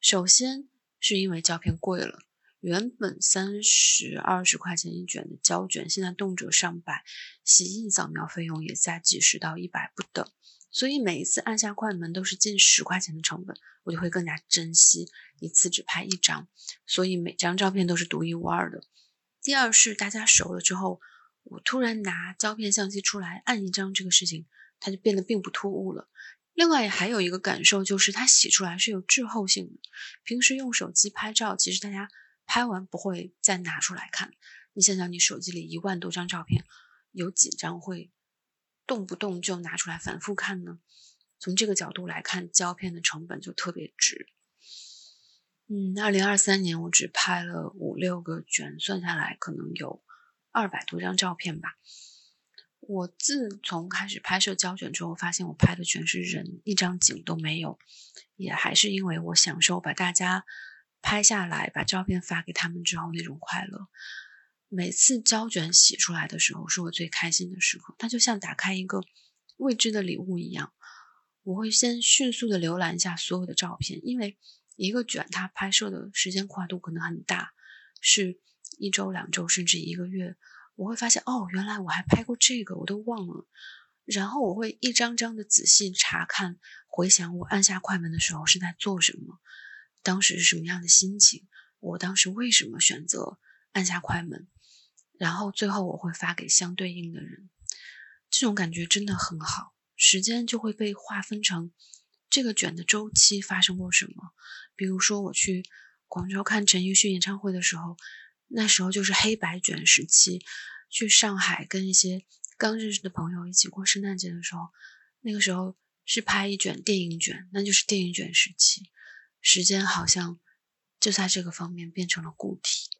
首先，是因为胶片贵了，原本三十二十块钱一卷的胶卷，现在动辄上百，洗印扫描费用也在几十到一百不等，所以每一次按下快门都是近十块钱的成本，我就会更加珍惜，一次只拍一张，所以每张照片都是独一无二的。第二是大家熟了之后，我突然拿胶片相机出来按一张，这个事情它就变得并不突兀了。另外还有一个感受就是它洗出来是有滞后性的。平时用手机拍照，其实大家拍完不会再拿出来看。你想想，你手机里一万多张照片，有几张会动不动就拿出来反复看呢？从这个角度来看，胶片的成本就特别值。嗯，二零二三年我只拍了五六个卷，算下来可能有二百多张照片吧。我自从开始拍摄胶卷之后，发现我拍的全是人，一张景都没有。也还是因为我享受把大家拍下来，把照片发给他们之后那种快乐。每次胶卷洗出来的时候，是我最开心的时刻。它就像打开一个未知的礼物一样。我会先迅速的浏览一下所有的照片，因为。一个卷，它拍摄的时间跨度可能很大，是一周、两周，甚至一个月。我会发现，哦，原来我还拍过这个，我都忘了。然后我会一张张的仔细查看，回想我按下快门的时候是在做什么，当时是什么样的心情，我当时为什么选择按下快门。然后最后我会发给相对应的人，这种感觉真的很好，时间就会被划分成。这个卷的周期发生过什么？比如说我去广州看陈奕迅演唱会的时候，那时候就是黑白卷时期；去上海跟一些刚认识的朋友一起过圣诞节的时候，那个时候是拍一卷电影卷，那就是电影卷时期。时间好像就在这个方面变成了固体。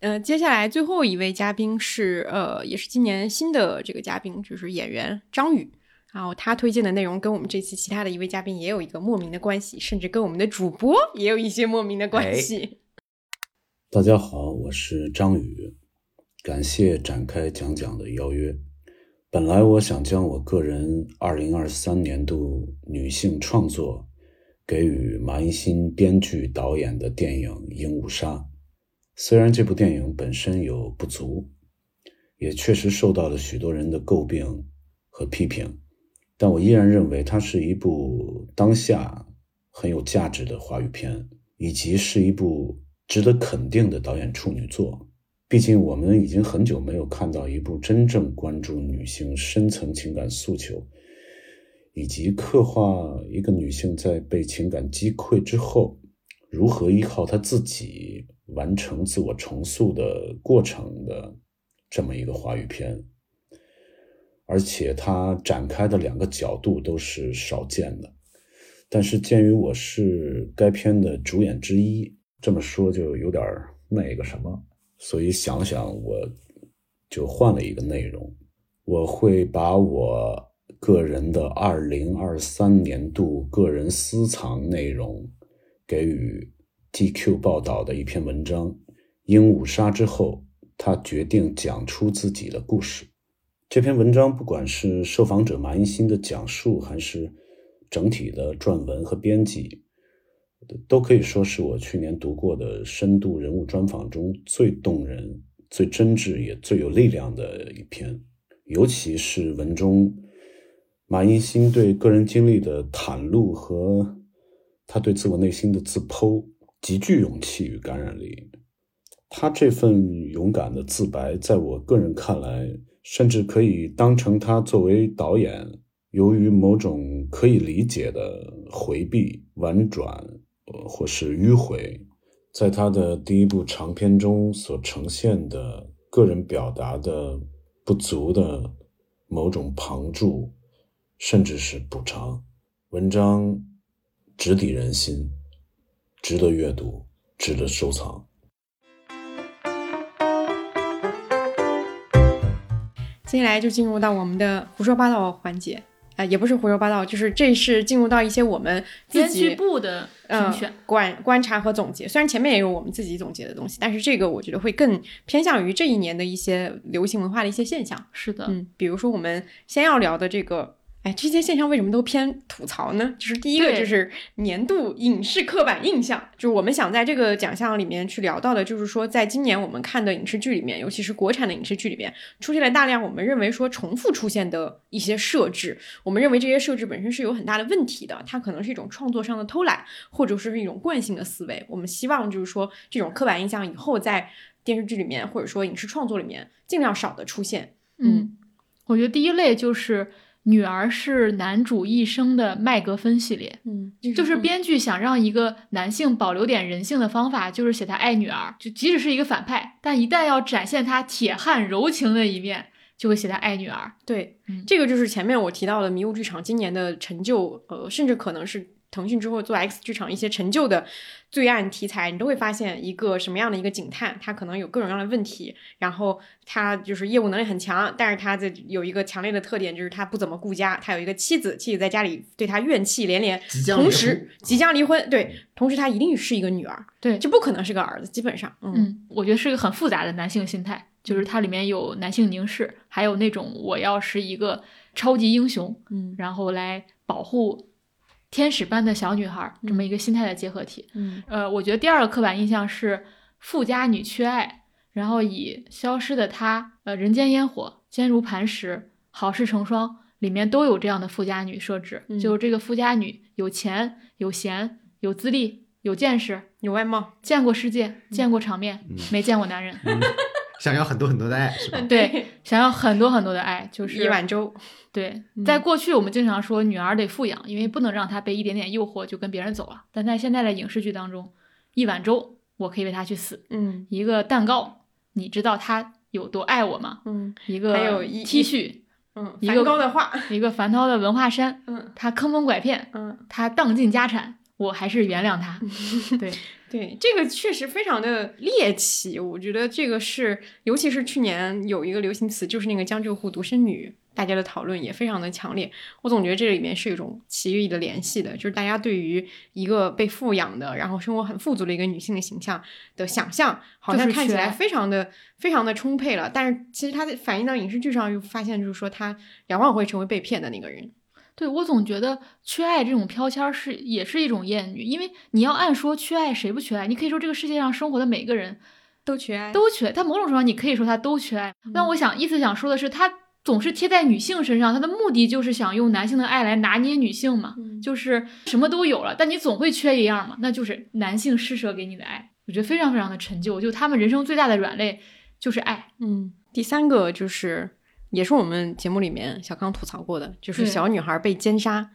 呃，接下来最后一位嘉宾是呃，也是今年新的这个嘉宾，就是演员张宇。然后他推荐的内容跟我们这期其他的一位嘉宾也有一个莫名的关系，甚至跟我们的主播也有一些莫名的关系。<laughs>
大家好，我是张宇，感谢展开讲讲的邀约。本来我想将我个人二零二三年度女性创作给予马一新编剧导演的电影《鹦鹉杀》，虽然这部电影本身有不足，也确实受到了许多人的诟病和批评。但我依然认为它是一部当下很有价值的华语片，以及是一部值得肯定的导演处女作。毕竟，我们已经很久没有看到一部真正关注女性深层情感诉求，以及刻画一个女性在被情感击溃之后，如何依靠她自己完成自我重塑的过程的这么一个华语片。而且它展开的两个角度都是少见的，但是鉴于我是该片的主演之一，这么说就有点那个什么，所以想想我就换了一个内容，我会把我个人的二零二三年度个人私藏内容给予 GQ 报道的一篇文章，鹦鹉杀之后，他决定讲出自己的故事。这篇文章不管是受访者马一新的讲述，还是整体的撰文和编辑，都可以说是我去年读过的深度人物专访中最动人、最真挚也最有力量的一篇。尤其是文中马一新对个人经历的袒露和他对自我内心的自剖，极具勇气与感染力。他这份勇敢的自白，在我个人看来，甚至可以当成他作为导演，由于某种可以理解的回避、婉转，呃，或是迂回，在他的第一部长片中所呈现的个人表达的不足的某种旁注，甚至是补偿。文章直抵人心，值得阅读，值得收藏。
接下来就进入到我们的胡说八道环节，啊、也不是胡说八道，就是这是进入到一些我们自
编
己
剧部的评
呃。观观察和总结。虽然前面也有我们自己总结的东西，但是这个我觉得会更偏向于这一年的一些流行文化的一些现象。
是的，
嗯，比如说我们先要聊的这个。哎，这些现象为什么都偏吐槽呢？就是第一个就是年度影视刻板印象，就是我们想在这个奖项里面去聊到的，就是说在今年我们看的影视剧里面，尤其是国产的影视剧里面，出现了大量我们认为说重复出现的一些设置，我们认为这些设置本身是有很大的问题的，它可能是一种创作上的偷懒，或者是一种惯性的思维。我们希望就是说这种刻板印象以后在电视剧里面或者说影视创作里面尽量少的出现。
嗯，我觉得第一类就是女儿是男主一生的麦格芬系列。
嗯，
就是编剧想让一个男性保留点人性的方法，就是写他爱女儿，就即使是一个反派，但一旦要展现他铁汉柔情的一面，就会写他爱女儿。
对，这个就是前面我提到的迷雾剧场今年的成就，呃，甚至可能是腾讯之后做 X 剧场一些陈旧的罪案题材，你都会发现一个什么样的一个警探，他可能有各种各样的问题，然后他就是业务能力很强，但是他的有一个强烈的特点就是他不怎么顾家，他有一个妻子，妻子在家里对他怨气连连
即，将离婚。
同时即将离婚，对，同时他一定是一个女儿，
对，
就不可能是个儿子，基本上，嗯。
嗯，我觉得是一个很复杂的男性心态，就是它里面有男性凝视，还有那种我要是一个超级英雄，
嗯，
然后来保护天使般的小女孩，这么一个心态的结合体。
嗯
呃，我觉得第二个刻板印象是富家女缺爱，然后以消失的她，呃，人间烟火，坚如磐石，好事成双，里面都有这样的富家女设置，
嗯
就是这个富家女有钱、有闲、有资历、有见识、
有外貌，
见过世界、见过场面，
嗯
没见过男人。<laughs>
想要很多很多的爱是吧？
对，想要很多很多的爱，就是
一碗粥。
对，
嗯
在过去我们经常说女儿得富养，因为不能让她被一点点诱惑就跟别人走了。但在现在的影视剧当中，一碗粥我可以为她去死，
嗯，
一个蛋糕，你知道她有多爱我吗？
嗯，
一个
还有一
T 恤，
嗯，
一个
梵高的画，
一个梵高的文化衫，
嗯，
他坑蒙拐骗，
嗯，
他荡尽家产，我还是原谅他。<laughs> 对，
对，这个确实非常的猎奇。我觉得这个是，尤其是去年有一个流行词，就是那个江浙沪独生女，大家的讨论也非常的强烈。我总觉得这里面是有一种奇异的联系的，就是大家对于一个被富养的，然后生活很富足的一个女性的形象的想象，好像看起来非常的非常的充沛了。但是其实它反映到影视剧上，又发现就是说，她往往会成为被骗的那个人。
对我总觉得缺爱这种标签是也是一种厌女，因为你要按说缺爱谁不缺爱？你可以说这个世界上生活的每个人
都缺爱，
都缺。但某种程度上，你可以说他都缺爱。但我想意思想说的是，他总是贴在女性身上，他的目的就是想用男性的爱来拿捏女性嘛，就是什么都有了，但你总会缺一样嘛，那就是男性施舍给你的爱。我觉得非常非常的陈旧，就他们人生最大的软肋就是爱。
嗯，第三个就是也是我们节目里面小康吐槽过的，就是小女孩被奸杀，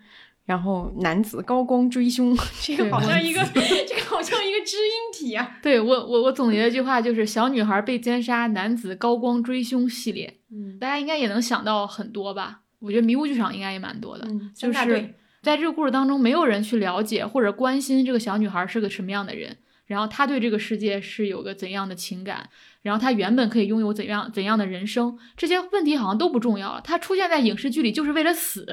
然后男子高光追凶，<laughs> 这个好像一个 <laughs> 这个好像一个知音体啊。<laughs>
对我我我总结的一句话就是小女孩被奸杀，男子高光追凶系列。
嗯，
大家应该也能想到很多吧？我觉得迷雾剧场应该也蛮多的，
嗯
就是在这个故事当中，没有人去了解或者关心这个小女孩是个什么样的人，然后他对这个世界是有个怎样的情感，然后他原本可以拥有怎样怎样的人生，这些问题好像都不重要了。他出现在影视剧里就是为了死，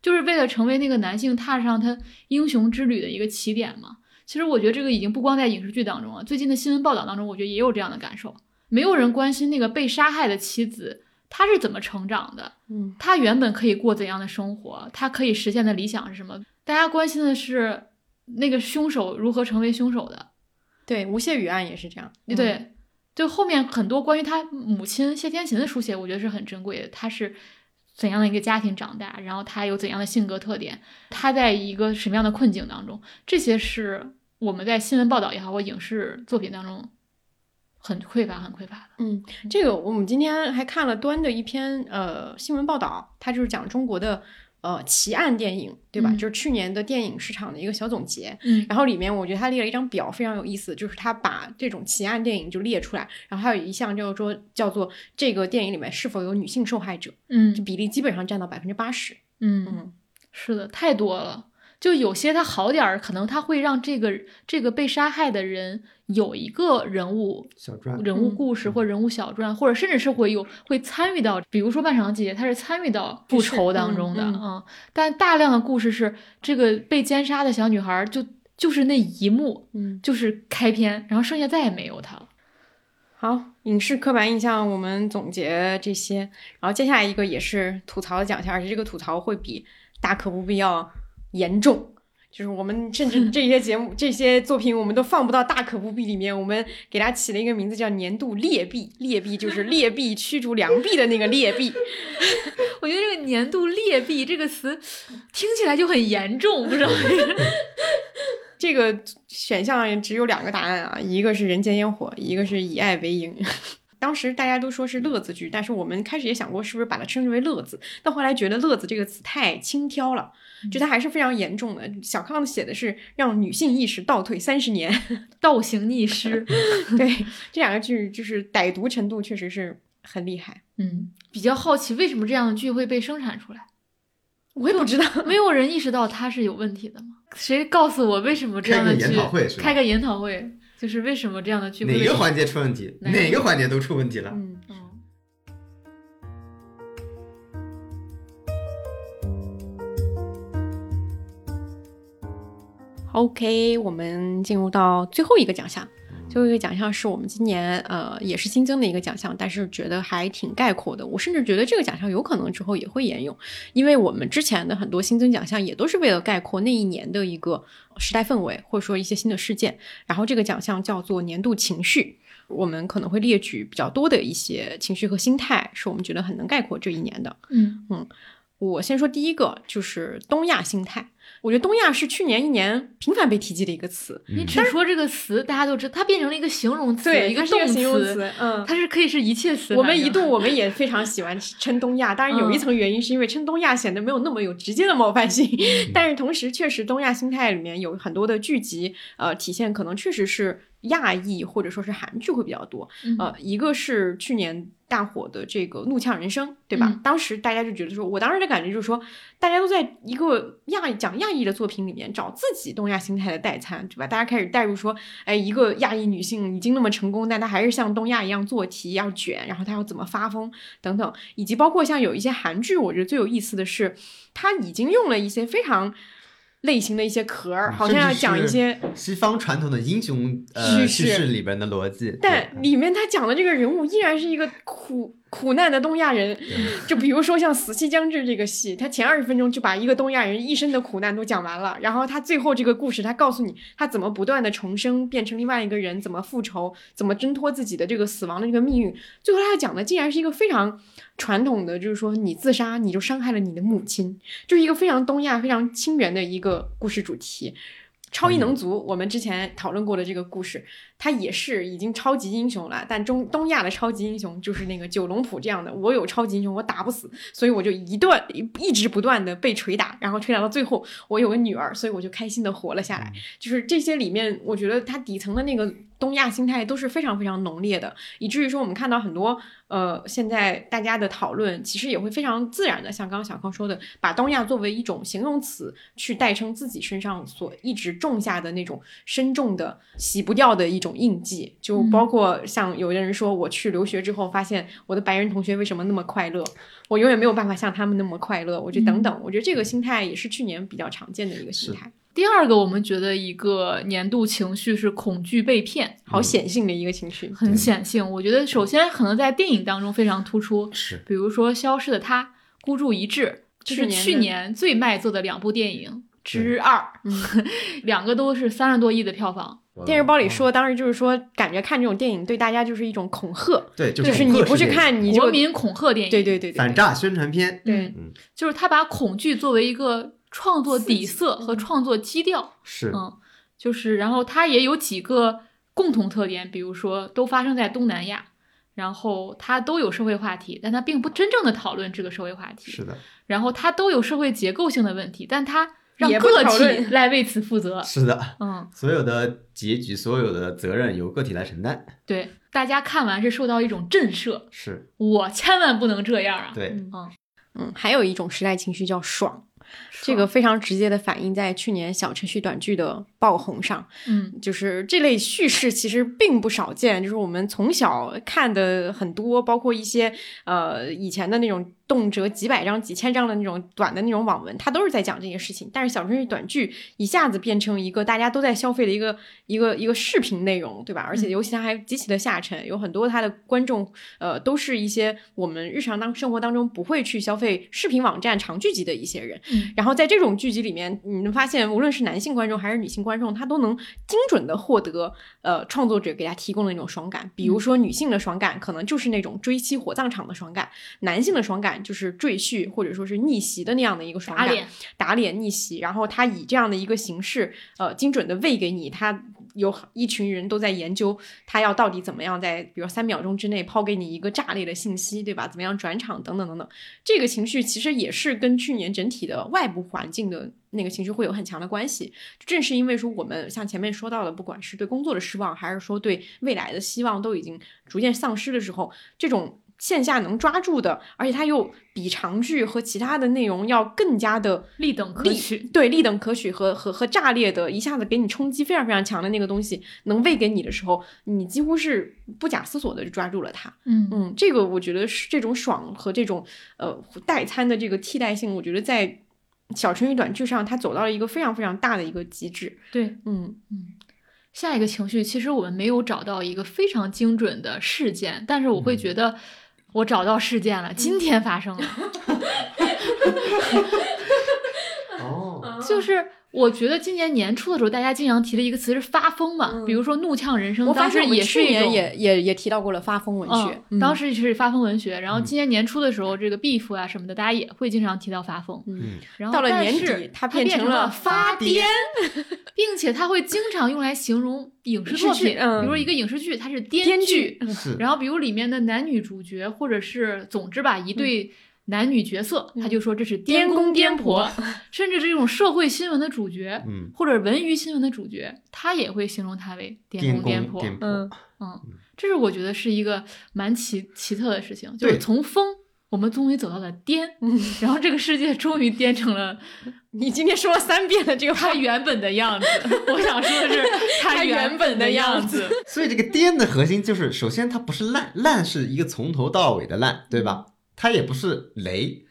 就是为了成为那个男性踏上他英雄之旅的一个起点嘛。其实我觉得这个已经不光在影视剧当中了，最近的新闻报道当中，我觉得也有这样的感受。没有人关心那个被杀害的妻子，她是怎么成长的？
嗯，
她原本可以过怎样的生活？她可以实现的理想是什么？大家关心的是那个凶手如何成为凶手的。
对，吴谢宇案也是这样。嗯
对，就后面很多关于他母亲谢天琴的书写，我觉得是很珍贵的。他是怎样的一个家庭长大，然后他有怎样的性格特点，他在一个什么样的困境当中，这些是我们在新闻报道也好或影视作品当中很匮乏、很匮乏的。
嗯，这个我们今天还看了端的一篇呃新闻报道，它就是讲中国的呃奇案电影，对吧？
嗯
就是去年的电影市场的一个小总结。
嗯
然后里面我觉得他列了一张表，非常有意思，就是他把这种奇案电影就列出来，然后还有一项就是说叫做这个电影里面是否有女性受害者，
嗯
这比例基本上占到百分之八十。
嗯
嗯，
是的，太多了。就有些他好点儿，可能他会让这个这个被杀害的人有一个人物
小传
人物故事或人物小传，或者甚至是会有会参与到，比如说《漫长的季节》，他是参与到复仇当中的
嗯
啊、但大量的故事是这个被奸杀的小女孩儿就就是那一幕，
嗯，
就是开篇，然后剩下再也没有她了。
好，影视刻板印象我们总结这些，然后接下来一个也是吐槽的奖项，而且这个吐槽会比大可不必要严重。就是我们甚至这些节目、这些作品，我们都放不到大可不必里面。我们给它起了一个名字叫“年度劣币”，劣币就是劣币驱逐良币的那个劣币。<laughs>
我觉得这个“年度劣币”这个词听起来就很严重，不知道。
这个选项只有两个答案啊，一个是《人间烟火》，一个是以爱为营。<laughs> 当时大家都说是乐子剧，但是我们开始也想过是不是把它称之为乐子，但后来觉得乐子这个词太轻佻了，觉得还是非常严重的。小康写的是让女性意识倒退三十年，<laughs>
倒行逆施。<laughs>
对，这两个剧就是歹毒程度确实是很厉害。
嗯，比较好奇为什么这样的剧会被生产出来。
我也不知道，
没有人意识到它是有问题的吗？谁告诉我为什么这样的剧？
开个研讨会是吧
开个研讨会，就是为什么这样的剧会被
哪个环节出问题，
哪
哪个环节都出问题了。
嗯，OK，我们进入到最后一个奖项。最后一个奖项是我们今年呃也是新增的一个奖项，但是觉得还挺概括的。我甚至觉得这个奖项有可能之后也会沿用，因为我们之前的很多新增奖项也都是为了概括那一年的一个时代氛围，或者说一些新的事件。然后这个奖项叫做年度情绪，我们可能会列举比较多的一些情绪和心态，是我们觉得很能概括这一年的。
嗯
嗯，我先说第一个，就是东亚心态。我觉得东亚是去年一年频繁被提及的一个词。
你只说这个词，大家都知道，它变成了一个形容词，
对，
一个
它是
动
形容词，嗯，
它是可以是一切词。
我们一度 <laughs> 我们也非常喜欢称东亚，当然有一层原因是因为称东亚显得没有那么有直接的冒犯性，但是同时确实东亚心态里面有很多的聚集，呃，体现可能确实是亚裔或者说是韩剧会比较多，
嗯
呃，一个是去年大火的这个《怒呛人生》，对吧？
嗯
当时大家就觉得说，我当时的感觉就是说，大家都在一个亚讲亚裔的作品里面找自己东亚心态的代餐，对吧？大家开始带入说，哎，一个亚裔女性已经那么成功，但她还是像东亚一样做题要卷，然后她要怎么发疯等等，以及包括像有一些韩剧，我觉得最有意思的是，它已经用了一些非常。类型的一些壳儿，好像要讲一些
西方传统的英雄呃
叙事。
里边的逻辑，
但里面他讲的这个人物依然是一个苦苦难的东亚人，<laughs> 就比如说像《死期将至》这个戏，他前二十分钟就把一个东亚人一生的苦难都讲完了，然后他最后这个故事，他告诉你他怎么不断的重生，变成另外一个人，怎么复仇，怎么挣脱自己的这个死亡的这个命运。最后他讲的竟然是一个非常传统的，就是说你自杀你就伤害了你的母亲，就是一个非常东亚、非常亲缘的一个故事主题。超异能族，我们之前讨论过的这个故事，他也是已经超级英雄了，但中东亚的超级英雄就是那个九龙浦这样的，我有超级英雄，我打不死，所以我就一段一直不断的被捶打，然后捶打到最后，我有个女儿，所以我就开心的活了下来。就是这些里面，我觉得他底层的那个东亚心态都是非常非常浓烈的，以至于说我们看到很多呃现在大家的讨论，其实也会非常自然的，像刚刚小康说的，把东亚作为一种形容词去代称自己身上所一直种下的那种深重的洗不掉的一种印记，就包括像有的人说，我去留学之后发现我的白人同学为什么那么快乐，我永远没有办法像他们那么快乐，我觉得等等，我觉得这个心态也是去年比较常见的一个心态。
第二个，我们觉得一个年度情绪是恐惧被骗，
好显性的一个情绪，
很显性。我觉得首先可能在电影当中非常突出，
是。
比如说《消失的她》《孤注一掷》，就是去年最卖座的两部电影之二，<laughs> 两个都是三十多亿的票房。
电视包里说，当时就是说，感觉看这种电影对大家就是一种恐吓，
对，
就
是
你不去看，你
国民恐吓电影，
对对对，
反诈宣传片，
对，
嗯，
就是他把恐惧作为一个创作底色和创作基调，
是，
嗯，就是然后它也有几个共同特点，比如说都发生在东南亚，然后它都有社会话题，但它并不真正的讨论这个社会话题，
是的，
然后它都有社会结构性的问题，但它。让个体来为此负责。
是的，
嗯，
所有的结局，所有的责任由个体来承担。
对，大家看完是受到一种震慑。
是，
我千万不能这样啊！
对，
嗯
嗯，还有一种时代情绪叫爽，这个非常直接的反映在去年小程序短剧的爆红上。
嗯，
就是这类叙事其实并不少见，就是我们从小看的很多，包括一些呃以前的那种。动辄几百张、几千张的那种短的那种网文，它都是在讲这些事情。但是小程序短剧一下子变成一个大家都在消费的一个一个一个视频内容，对吧？而且尤其它还极其的下沉，有很多它的观众，呃，都是一些我们日常当生活当中不会去消费视频网站长剧集的一些人。然后在这种剧集里面，你能发现，无论是男性观众还是女性观众，他都能精准的获得呃创作者给他提供的那种爽感。比如说女性的爽感，可能就是那种追妻火葬场的爽感；男性的爽感。就是赘婿或者说是逆袭的那样的一个爽感，打脸逆袭，然后他以这样的一个形式，呃，精准的喂给你，他有一群人都在研究他要到底怎么样在，比如三秒钟之内抛给你一个炸裂的信息，对吧？怎么样转场等等等等，这个情绪其实也是跟去年整体的外部环境的那个情绪会有很强的关系。正是因为说我们像前面说到的，不管是对工作的失望，还是说对未来的希望都已经逐渐丧失的时候，这种。线下能抓住的，而且它又比长剧和其他的内容要更加的
立等可取，
对，立等可取和和和炸裂的，一下子给你冲击非常非常强的那个东西，能喂给你的时候，你几乎是不假思索的就抓住了它。
嗯
嗯，这个我觉得是这种爽和这种呃代餐的这个替代性，我觉得在小程序短剧上，它走到了一个非常非常大的一个极致。
对，
嗯
嗯。下一个情绪，其实我们没有找到一个非常精准的事件，但是我会觉得。我找到事件了，今天发生了。<laughs>
哦，
就是。我觉得今年年初的时候，大家经常提的一个词是发疯嘛，比如说《怒呛人生》，当时也是
也也也也提到过了发疯文学，
当时是发疯文学。然后今年年初的时候，这个 beef 啊什么的，大家也会经常提到发疯。
嗯，
然后
到了年底，
它
变
成了
发
癫，并且它会经常用来形容影视作品，比如一个影视剧它是
癫
剧，然后比如里面的男女主角，或者是总之吧一对。男女角色，他就说这是
颠公
颠
婆，
甚至这种社会新闻的主角，
嗯，
或者文娱新闻的主角，他也会形容他为颠公
颠
婆。嗯嗯，这是我觉得是一个蛮奇奇特的事情，就是从疯，我们终于走到了颠，然后这个世界终于颠成了 <laughs>
你今天说了三遍的这个
他原本的样子。<laughs> 我想说的是
他
原
本
的
样
子。
所以这个颠的核心就是，首先它不是烂，烂是一个从头到尾的烂，对吧？它也不是雷，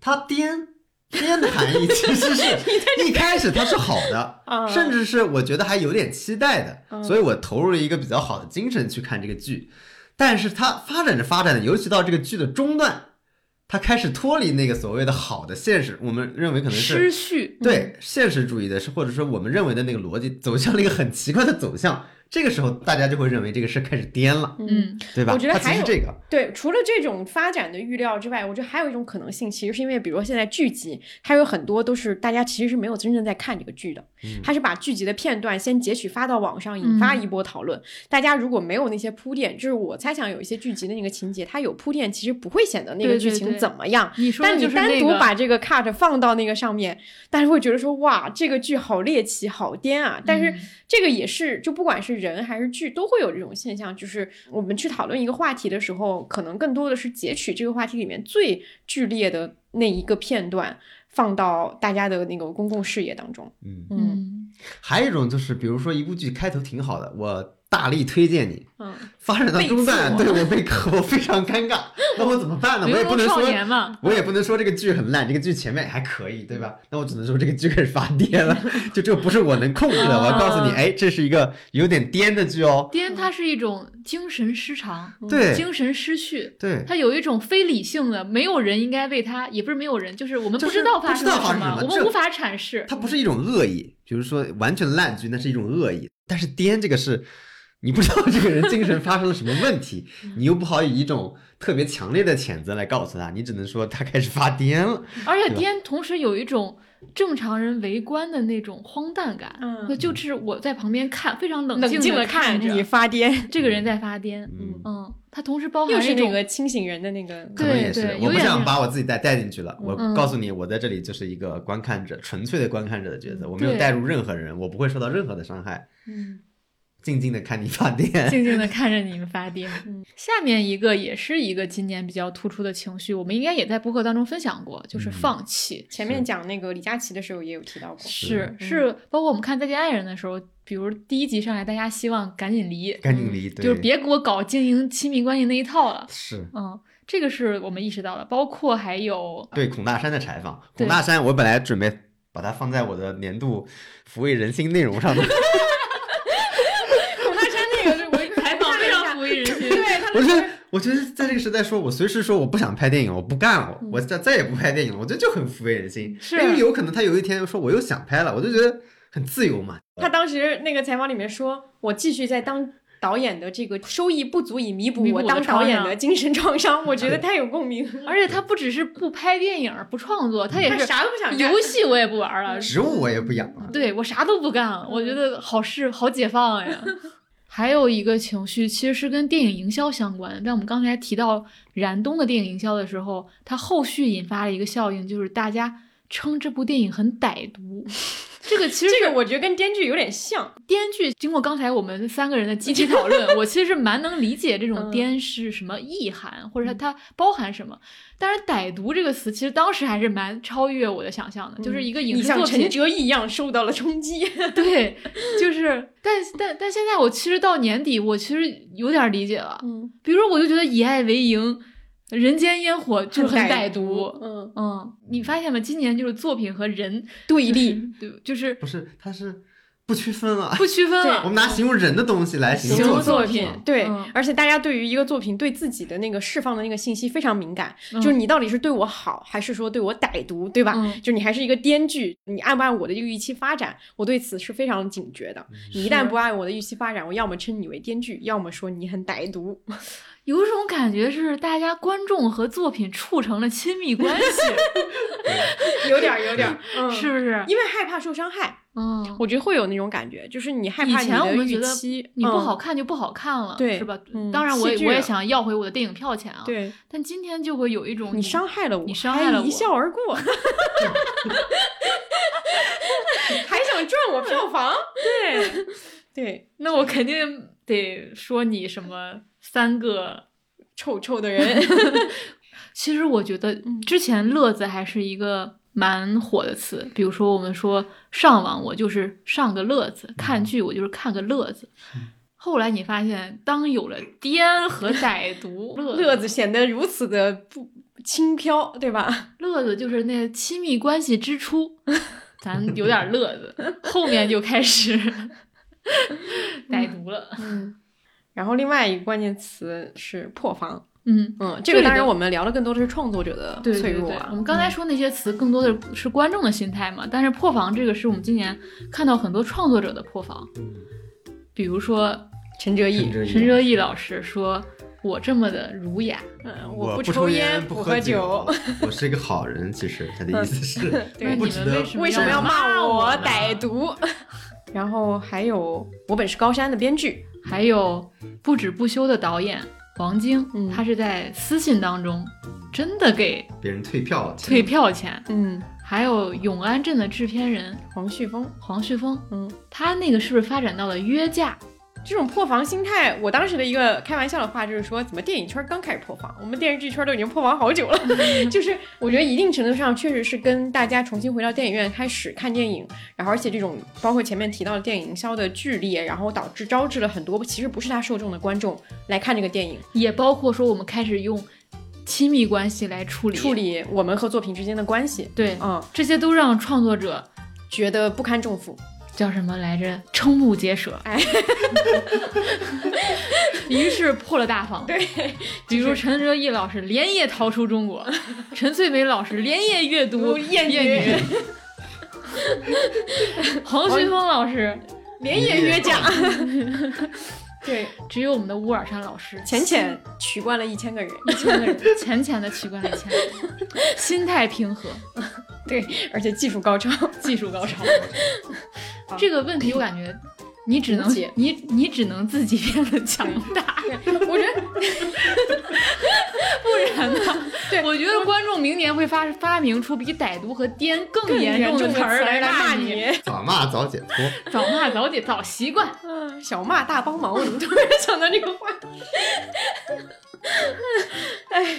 它颠颠的含义其实是 <laughs> 一开始它是好的，<laughs> 甚至是我觉得还有点期待的，所以我投入了一个比较好的精神去看这个剧。但是它发展着发展的，尤其到这个剧的中段，它开始脱离那个所谓的好的现实，我们认为可能是
失序，
对现实主义的是，或者说我们认为的那个逻辑走向了一个很奇怪的走向。这个时候，大家就会认为这个事开始颠了，
嗯，
对吧？
我觉得还有
这个，
对，除了这种发展的预料之外，我觉得还有一种可能性，其实是因为，比如说现在剧集，它有很多都是大家其实是没有真正在看这个剧的，它是把剧集的片段先截取发到网上，引发一波讨论。大家如果没有那些铺垫，就是我猜想有一些剧集的那个情节，它有铺垫，其实不会显得那个剧情怎么样。
你说，
但你单独把这个 cut 放到那个上面，大家会觉得说，哇，这个剧好猎奇，好颠啊！但是这个也是，就不管是人还是剧。都会有这种现象，就是我们去讨论一个话题的时候，可能更多的是截取这个话题里面最剧烈的那一个片段，放到大家的那个公共视野当中。
嗯
嗯，
还有一种就是，比如说一部剧开头挺好的，我大力推荐你，
嗯，
发展到中段，对我被磕，<laughs> 我非常尴尬，那我怎么办呢？我也不能
少
说我也不能说这个剧很烂，这个剧前面还可以，对吧？<laughs> 那我只能说这个剧开始发癫了，<laughs> 就这不是我能控制的。我要告诉你，哎，这是一个有点癫的剧哦。
癫它是一种精神失常，
对
精神失序，
对
它有一种非理性的，没有人应该为它，也不是没有人，就是我们不知道发生了什么，我们无法阐释。
它不是一种恶意，比如说完全烂剧，那是一种恶意。但是癫这个是，你不知道这个人精神发生了什么问题，<laughs> 你又不好以一种特别强烈的谴责来告诉他，你只能说他开始发癫了。
而且癫同时有一种正常人围观的那种荒诞感，
嗯。
就是我在旁边看，非常冷
冷静
的
看
着
你发癫，
这个人在发癫，
嗯。
嗯，它同时包含
又是那
一种
个清醒人的那个，
可能也是，我不想把我自己带带进去了。我
嗯
告诉你，我在这里就是一个观看者，纯粹的观看者的角色，我没有带入任何人，我不会受到任何的伤害，
嗯。
静静的看你发癫，
静静的看着你们发癫。<laughs> 下面一个也是一个今年比较突出的情绪，我们应该也在播客当中分享过，就是放弃。
前面讲那个李佳琦的时候也有提到过，
是。
嗯。
是，包括我们看《再见爱人》的时候，比如第一集上来，大家希望赶紧离，
赶紧离，对。
就是别给我搞经营亲密关系那一套了。
是。
嗯，这个是我们意识到的，包括还有
对孔大山的采访。孔大山，我本来准备把它放在我的年度抚慰人心内容上的，<laughs>
孔大山那个是我
采访非常抚慰人心，
对他
我觉得，我觉得在这个时代说，我随时说我不想拍电影，我不干了，我再再也不拍电影了，我觉得就很抚慰人心。
是
因为有可能他有一天说我又想拍了，我就觉得很自由嘛。
他当时那个采访里面说，我继续在当导演的这个收益不足以弥补我当导演
的
精神创伤，我觉得太有共鸣。
而且他不只是不拍电影、不创作，他也是
他啥都不想
游戏我也不玩了，<laughs>
植物我也不养了，
对我啥都不干了，我觉得好是好解放呀。<laughs> 还有一个情绪其实是跟电影营销相关的，在我们刚才提到燃冬的电影营销的时候，它后续引发了一个效应，就是大家称这部电影很歹毒。这个其实
这个我觉得跟编剧有点像，
编剧经过刚才我们三个人的集体 <laughs> 讨论，我其实是蛮能理解这种
嗯
颠是什么意涵，或者它它包含什么。但是“歹毒”这个词，其实当时还是蛮超越我的想象的，就是一个影
你像
视作品
陈哲一样受到了冲击。
对，就是，但但但现在我其实到年底，我其实有点理解了。
嗯，
比如说，我就觉得以爱为营，人间烟火就很
很歹
歹毒。
嗯
嗯，你发现吗？今年就是作品和人
对立，
对，就是
不是，它是不区分了，
不区分了。
我们拿形容人的东西来形
形容
容
作品
品，，
对，
嗯
而且大家对于一个作品对自己的那个释放的那个信息非常敏感，
嗯
就是你到底是对我好，还是说对我歹毒，对吧？
嗯
就你还是一个编剧，你按不按我的这个预期发展，我对此是非常警觉的。你一旦不按我的预期发展，我要么称你为编剧，要么说你很歹毒。<laughs>
有种感觉是大家观众和作品处成了亲密关系，<laughs>
有点儿，有点儿，嗯，
是不是？
因为害怕受伤害，
嗯，
我觉得会有那种感觉，就是你害
以前
怕你的预
我们觉得，你不
嗯
好看就不好看了，
对
是吧？
嗯
当然，我也我也想要回我的电影票钱啊。
对，
但今天就会有一种
你伤害了我，
你伤害了我，
一笑而过，<laughs> 还想赚我票房？<laughs>
对
对，
那我肯定得说你什么三个
臭臭的人。<laughs>
其实我觉得之前“乐子”还是一个蛮火的词，比如说我们说上网，我就是上个乐子；看剧，我就是看个乐子。后来你发现，当有了癫和歹毒，<laughs> 乐
乐子显得如此的不轻飘，对吧？
乐子就是那亲密关系之初，咱有点乐子，<laughs> 后面就开始歹毒了。
嗯，然后另外一个关键词是破防。
嗯
嗯，这个当然我们聊的更多的是创作者的脆弱啊。
对对我们刚才说那些词，更多的是观众的心态嘛。但是破防这个是我们今年看到很多创作者的破防，比如说
陈哲艺，
陈哲艺老师说：“我这么的儒雅，
嗯，
我
不
抽
烟
不
喝
酒，我是一个好人。其实他的意思是，<laughs>
对
不值得
为什么要骂我歹毒？<laughs> 然后还有我本是高山的编剧，
还有不止不休的导演王晶，
嗯
他是在私信当中真的给
别人退票了，
退票钱。
嗯，
还有永安镇的制片人
黄旭峰，
黄旭峰，
嗯，
他那个是不是发展到了约架？
这种破防心态，我当时的一个开玩笑的话就是说，怎么电影圈刚开始破防，我们电视剧圈都已经破防好久了。<laughs> 就是我觉得一定程度上确实是跟大家重新回到电影院开始看电影，然后而且这种包括前面提到的电影营销的剧烈，然后导致招致了很多其实不是他受众的观众来看这个电影，
也包括说我们开始用亲密关系来处理
处理我们和作品之间的关系。
对，
嗯，
这些都让创作者
觉得不堪重负。
叫什么来着？瞠目结舌。
哎，
于是破了大防。
对，
比如陈哲艺老师连夜逃出中国，陈翠梅老师连夜阅读《
艳
女》，黄旭峰老师
连夜约架。对，
只有我们的乌尔山老师
浅浅取关了一千个人，
一千个人浅浅的取关了一千个人，心态平和，
对，而且技术高超，
技术高超。这个问题我感觉你只能你你只能自己变得强大。<laughs>
我觉得，<laughs>
不然呢？对，我觉得观众明年会发发明出比歹毒和癫更严重
的
词儿
来
骂
你。
早骂早解脱，<laughs>
早骂早解早习惯。
嗯，小骂大帮忙，我怎么突然想到这个话？哎，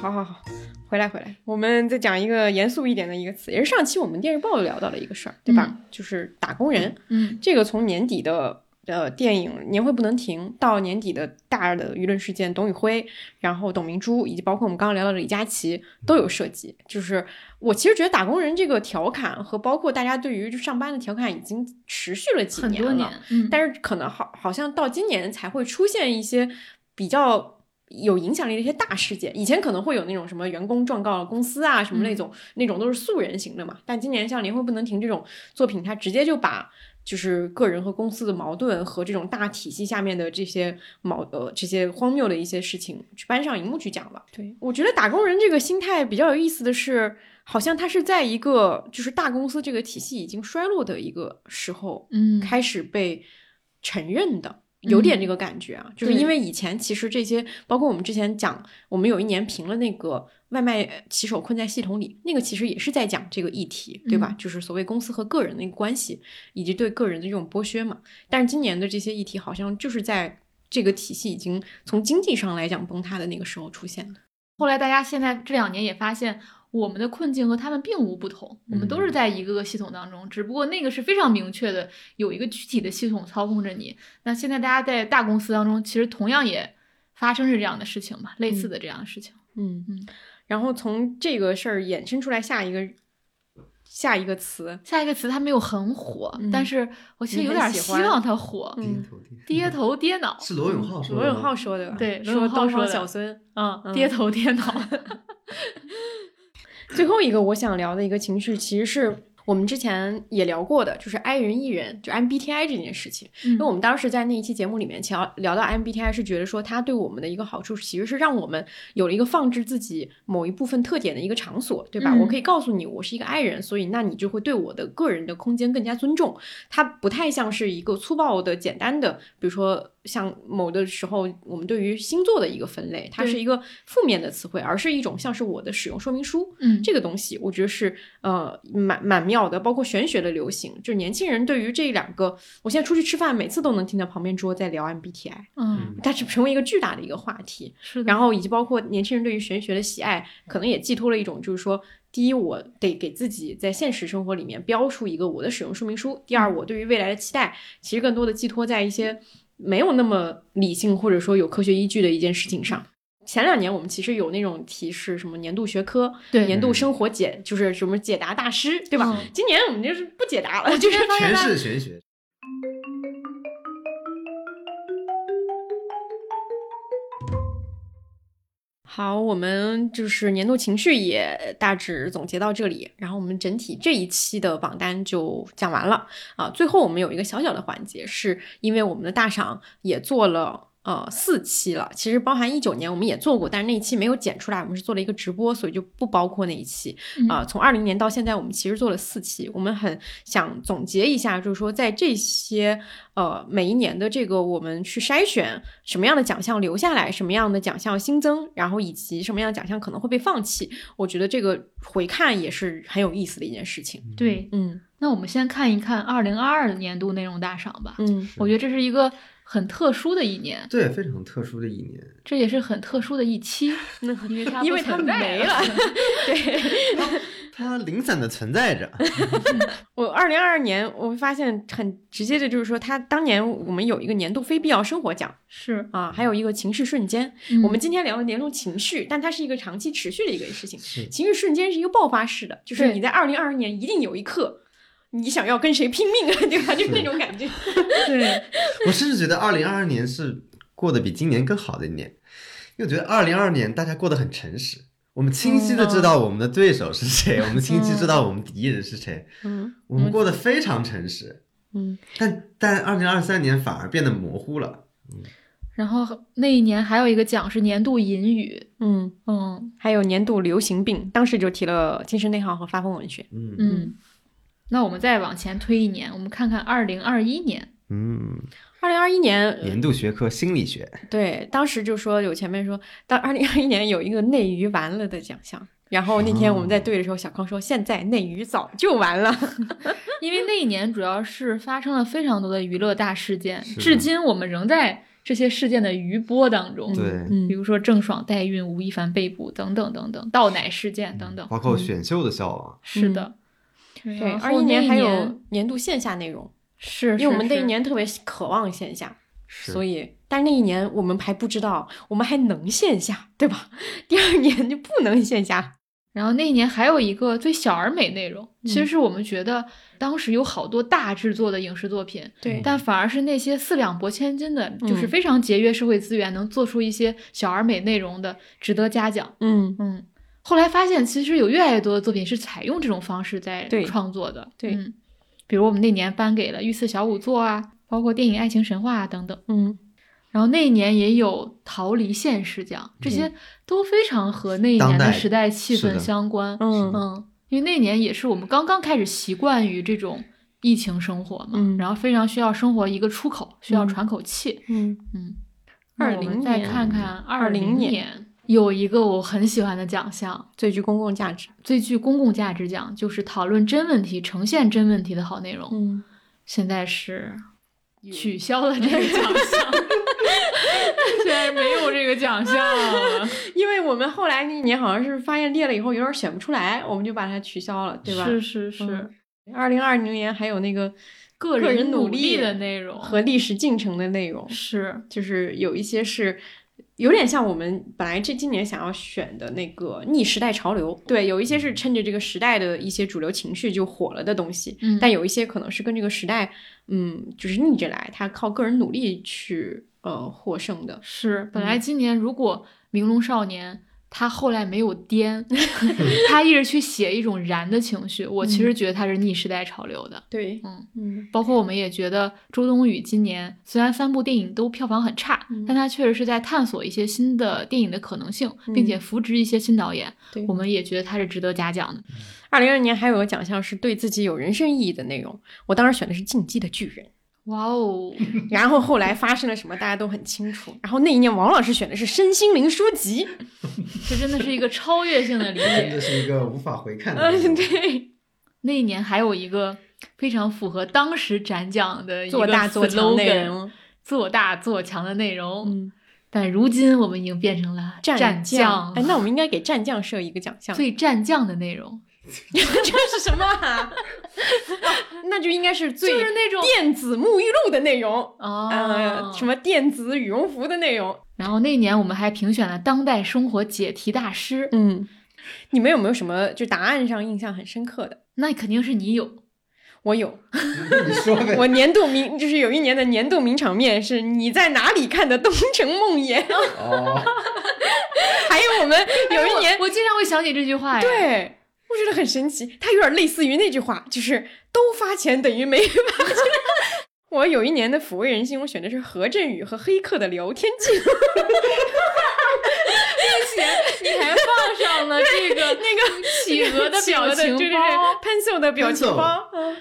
好好好。回来回来，我们再讲一个严肃一点的一个词，也是上期我们电视报聊到的一个事儿，对吧？就是打工人。
嗯，
这个从年底的呃电影《年会不能停》到年底的大的舆论事件董宇辉，然后董明珠，以及包括我们刚刚聊到的李佳琦都有涉及。就是我其实觉得打工人这个调侃和包括大家对于上班的调侃已经持续了几
年了，
嗯，但是可能好好像到今年才会出现一些比较。有影响力的一些大事件，以前可能会有那种什么员工状告公司啊，什么那种那种都是素人型的嘛。但今年像《年会不能停》这种作品，它直接就把就是个人和公司的矛盾和这种大体系下面的这些矛呃这些荒谬的一些事情去搬上荧幕去讲了。对我觉得打工人这个心态比较有意思的是，好像他是在一个就是大公司这个体系已经衰落的一个时候，
嗯，
开始被承认的。有点这个感觉啊，就是因为以前其实这些，包括我们之前讲，我们有一年评了那个外卖骑手困在系统里，那个其实也是在讲这个议题，对吧？就是所谓公司和个人的一个关系，以及对个人的这种剥削嘛。但是今年的这些议题，好像就是在这个体系已经从经济上来讲崩塌的那个时候出现的。
后来大家现在这两年也发现。我们的困境和他们并无不同，我们都是在一个个系统当中，只不过那个是非常明确的，有一个具体的系统操控着你。那现在大家在大公司当中，其实同样也发生着这样的事情吧，类似的这样的事情。
嗯嗯。然后从这个事儿衍生出来下一个下一个词，
下一个词它没有很火，但是我其实有点希望它火。跌头跌脑
是罗永浩说的。
罗永浩说的，
对，
说东
方
小孙，
嗯，跌头跌脑。<laughs>
最后一个我想聊的一个情绪，其实是我们之前也聊过的，就是 I 人 E 人，就 MBTI 这件事情。因为我们当时在那一期节目里面聊聊到 MBTI，是觉得说它对我们的一个好处，其实是让我们有了一个放置自己某一部分特点的一个场所，对吧？我可以告诉你，我是一个 I 人，所以那你就会对我的个人的空间更加尊重。它不太像是一个粗暴的、简单的，比如说。像某的时候，我们对于星座的一个分类，它是一个负面的词汇，而是一种像是我的使用说明书。
嗯，
这个东西我觉得是呃蛮蛮妙的。包括玄学的流行，就是年轻人对于这两个，我现在出去吃饭，每次都能听到旁边桌在聊 MBTI。
嗯，
它是成为一个巨大的一个话题。
是。
然后以及包括年轻人对于玄学的喜爱，可能也寄托了一种，就是说，第一，我得给自己在现实生活里面标出一个我的使用说明书；第二，我对于未来的期待，其实更多的寄托在一些。没有那么理性或者说有科学依据的一件事情上。前两年我们其实有那种提示，什么年度学科、
对
年度生活解，就是什么解答大师，对吧？今年我们就是不解答了，
就是
全是玄学。
好，我们就是年度情绪也大致总结到这里，然后我们整体这一期的榜单就讲完了啊。最后我们有一个小小的环节，是因为我们的大赏也做了呃四期了，其实包含一九年我们也做过，但是那一期没有剪出来，我们是做了一个直播，所以就不包括那一期啊、从二零年到现在，我们其实做了四期，我们很想总结一下，就是说在这些呃每一年的这个我们去筛选什么样的奖项留下来，什么样的奖项新增，然后以及什么样的奖项可能会被放弃，我觉得这个回看也是很有意思的一件事情。
对，
嗯，
那我们先看一看二零二二年度内容大赏吧。
嗯，
我觉得这是一个很特殊的一年，
对，非常特殊的一年。
这也是很特殊的一期 <laughs> <laughs> 因为它
没了，<laughs> 对。
它零散的存在着。
我二零二二年，我会发现很直接的，就是说，它当年我们有一个年度非必要生活奖，
是
啊，还有一个情绪瞬间。
嗯
我们今天聊的年度情绪，但它是一个长期持续的一个事情。
是
情绪瞬间是一个爆发式的，就是你在二零二二年一定有一刻，你想要跟谁拼命啊，<laughs> 对吧？就是那种感觉。<laughs>
对，
我甚至觉得二零二二年是过得比今年更好的一年，因为我觉得二零二二年大家过得很诚实，我们清晰的知道我们的对手是谁，我们清晰知道我们敌人是谁，
嗯
我们过得非常诚实。
嗯，
但但二零二三年反而变得模糊了。
嗯然后那一年还有一个奖是年度引语，
嗯
嗯
还有年度流行病，当时就提了精神内耗和发疯文学。
嗯
嗯。那我们再往前推一年，我们看看二零二一年。
嗯，
二零二一年
年度学科心理学，
对，当时就说有前面说，到二零二一年有一个内娱完了的奖项，然后那天我们在对的时候，小康说现在内娱早就完了，<laughs>
因为那一年主要是发生了非常多的娱乐大事件，至今我们仍在这些事件的余波当中。
对
比如说郑爽代孕、吴亦凡被捕等等等等，倒奶事件等等。
包括选秀的消亡。
是的，
对，二一年还有年度线下内容，
是
因为我们那一年特别渴望线下，所以，但是那一年我们还不知道我们还能线下，对吧？<laughs> 第二年就不能线下。
然后那一年还有一个最小而美内容，其实
嗯
是我们觉得当时有好多大制作的影视作品，
对
但反而是那些四两拨千斤的，就是
嗯
非常节约社会资源，能做出一些小而美内容的，值得嘉奖。
嗯
嗯，后来发现其实有越来越多的作品是采用这种方式在创作的，
对
嗯，比如我们那年颁给了御赐小仵作啊，包括电影《爱情神话》啊等等。
嗯，
然后那一年也有逃离现实奖，这些都非常和那一年的时代气氛相关。
嗯
嗯，因为那年也是我们刚刚开始习惯于这种疫情生活嘛，
嗯
然后非常需要生活一个出口，需要
嗯
喘口气。
嗯
嗯
，20
那我们再
年
看看
20
零
年
有一个我很喜欢的奖项，
最具公共价值。
最具公共价值奖，就是讨论真问题、呈现真问题的好内容。
嗯，
现在是取消了这个奖项，<laughs> 现在没有这个奖项了。<laughs>
因为我们后来那一年好像是发现列了以后有点选不出来，我们就把它取消了，对吧？
是是是，
二零二零年还有那个
个
人
人努
力
力的内容
和历史进程的内容，
是
就是有一些是。有点像我们本来这今年想要选的那个逆时代潮流，对，有一些是趁着这个时代的一些主流情绪就火了的东西，
嗯。
但有一些可能是跟这个时代，嗯，就是逆着来，它靠个人努力去呃获胜的，
是，本来
嗯。
今年如果明龙少年他后来没有颠，<laughs> 他一直去写一种燃的情绪，我其实觉得他是逆时代潮流的。
对，
嗯
嗯
包括我们也觉得周冬雨今年虽然三部电影都票房很差，
嗯
但他确实是在探索一些新的电影的可能性，并且扶植一些新导演。
对
我们也觉得他是值得嘉奖的。
二零二零年还有个奖项是对自己有人生意义的内容，我当时选的是《进击的巨人》。
哇哦！<laughs>
然后后来发生了什么，大家都很清楚。然后那一年，王老师选的是身心灵书籍，
这真的是一个超越性的理解。
这是一个无法回看的。
嗯，对，
那一年还有一个非常符合当时展讲的一个
做大做强内
slogan
容，
做大做强的内容。
嗯，
但如今我们已经变成了
战
将，
哎，那我们应该给战将设一个奖项，
最战将的内容。<laughs>
这是什么啊？那就应该是最
就是那种
电子沐浴露的内容
哦
呃，什么电子羽绒服的内容。
然后那年我们还评选了当代生活解题大师。
嗯，你们有没有什么就答案上印象很深刻的？
那肯定是你有，
我有。
你说呗。
我年度名就是有一年的年度名场面是你在哪里看的《东城梦魇》
哦，
还有我们有一年
我，我经常会想起这句话呀。
对我觉得很神奇，它有点类似于那句话，就是都发钱等于没发钱。<laughs> 我有一年的抚慰人心，我选的是何振宇和黑客的聊天记录，
并且你还放上了这个 <laughs>
那个 <laughs>
企鹅的表情包，
对对对，pencil 的表情包。嗯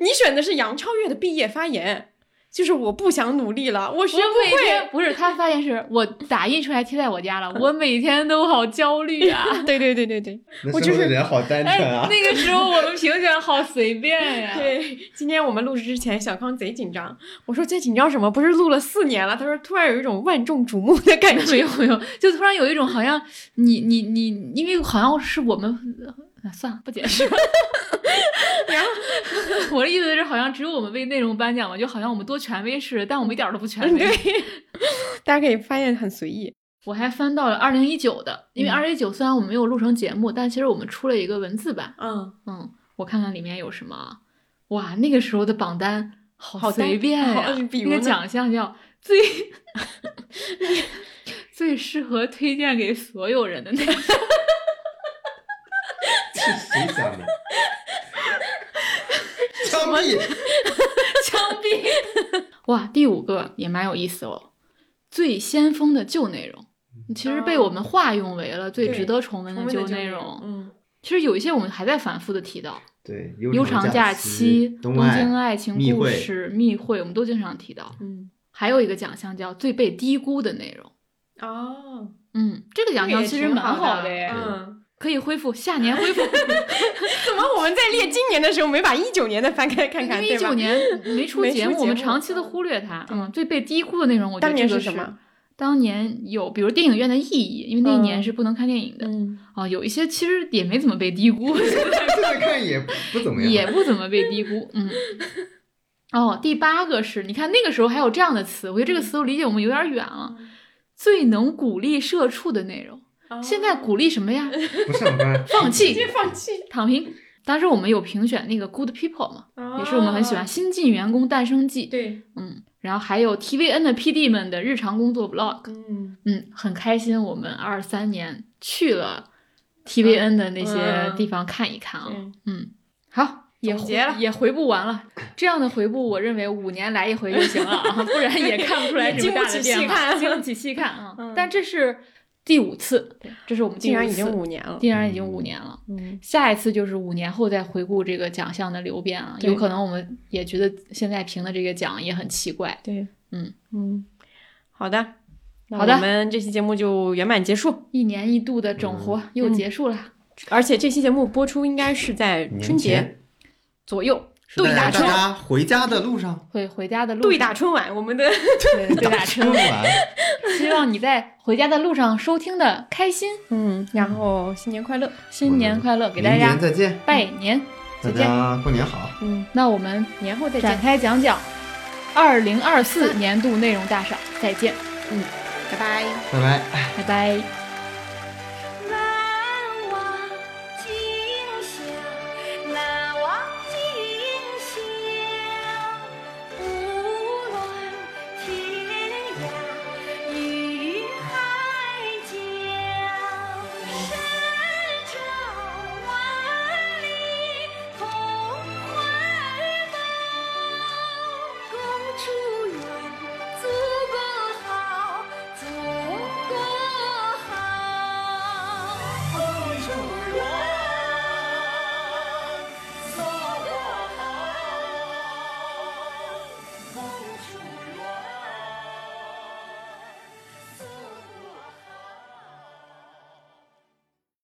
你选的是杨超越的毕业发言，就是我不想努力了，我学
我
不会。
不是他发现是我打印出来贴在我家了，我每天都好焦虑啊。<laughs>
对对对对对，我就是
人好单纯
哎
啊，。
那个时候我们评选好随便呀。<laughs>
对，今天我们录制之前，小康贼紧张。我说在紧张什么？不是录了四年了？他说突然有一种万众瞩目的感觉。<laughs>
没有没有，就突然有一种好像你你你，因为好像是我们，啊算了不解释。<laughs> 然后我的意思是，好像只有我们为内容颁奖嘛，就好像我们多权威似的，但我们一点儿都不权威。
对，大家可以发现很随意。<laughs>
我还翻到了二零一九的，因为
嗯
二零一九虽然我们没有录成节目，但其实我们出了一个文字版。
嗯
嗯，我看看里面有什么啊。哇，那个时候的榜单好随便呀、
好比如
那个奖项叫最 <laughs> 最适合推荐给所有人的那种。
是谁想的？<laughs> 枪毙！<laughs>
枪毙！哇，第五个也蛮有意思哦，最先锋的旧内容，其实被我们化用为了最值得重温的
旧
旧内容。
嗯，
其实有一些我们还在反复的提到，
对，
悠长假期、
东
东京爱情故事、密会，我们都经常提到。
嗯，
还有一个奖项叫最被低估的内容。
哦，
嗯，这个奖项其实蛮
好的。嗯，
可以恢复，下年恢复。<laughs>
怎么我们在列今年的时候没把一九年的翻开看看？
因为一九年没出节目，我们长期的忽略它。嗯，最被低估的内容，我觉得
当年
这个
是什么？
当年有，比如电影院的意义，因为那一年
嗯
是不能看电影的。
嗯，
哦，有一些其实也没怎么被低估，
现 <laughs> 在看也不怎么样，
也不怎么被低估。嗯。哦，第八个是，你看那个时候还有这样的词，我觉得这个词我理解我们有点远了。最能鼓励社畜的内容，现在鼓励什么呀？<laughs>
不上班，
放弃，
直接放弃，
躺平。当时我们有评选那个 Good People 嘛，
哦
也是我们很喜欢新晋员工诞生记。
对，
嗯，然后还有 TVN 的 PD 们的日常工作 Vlog。
嗯
嗯，很开心，我们二三年去了 TVN 的那些
嗯
地方看一看啊。
嗯
嗯，好，也回
了
也回不完了。这样的回顾，我认为五年来一回就行了啊，不然也看不出来什么大的 <laughs>
经不起细
变化，
看
经不起细看啊。<laughs>
嗯
但这是第五次，这是我们
竟然已经五年了
竟然已经五年了。
嗯，
下一次就是五年后再回顾这个奖项的流变啊，有可能我们也觉得现在评的这个奖也很奇怪。
对，
嗯
嗯，好的，
好的
我们这期节目就圆满结束，
一年一度的整活又
嗯
结束了。
而且这期节目播出应该是在春节左右，对打春
回家的路上，<laughs>
会回家的路上。
对
上
打春晚，我们的
对 <laughs> 对打春晚，<laughs> 希望你在回家的路上收听的开心，
嗯，然后新年快乐，
新年快乐，给大
明
家
年再见，
拜年，
大
再见。
家过年好。
嗯，
那我们
年后再
展，开讲讲。二零二四年度内容大赏，再见，
嗯，拜拜。
拜拜。
拜拜。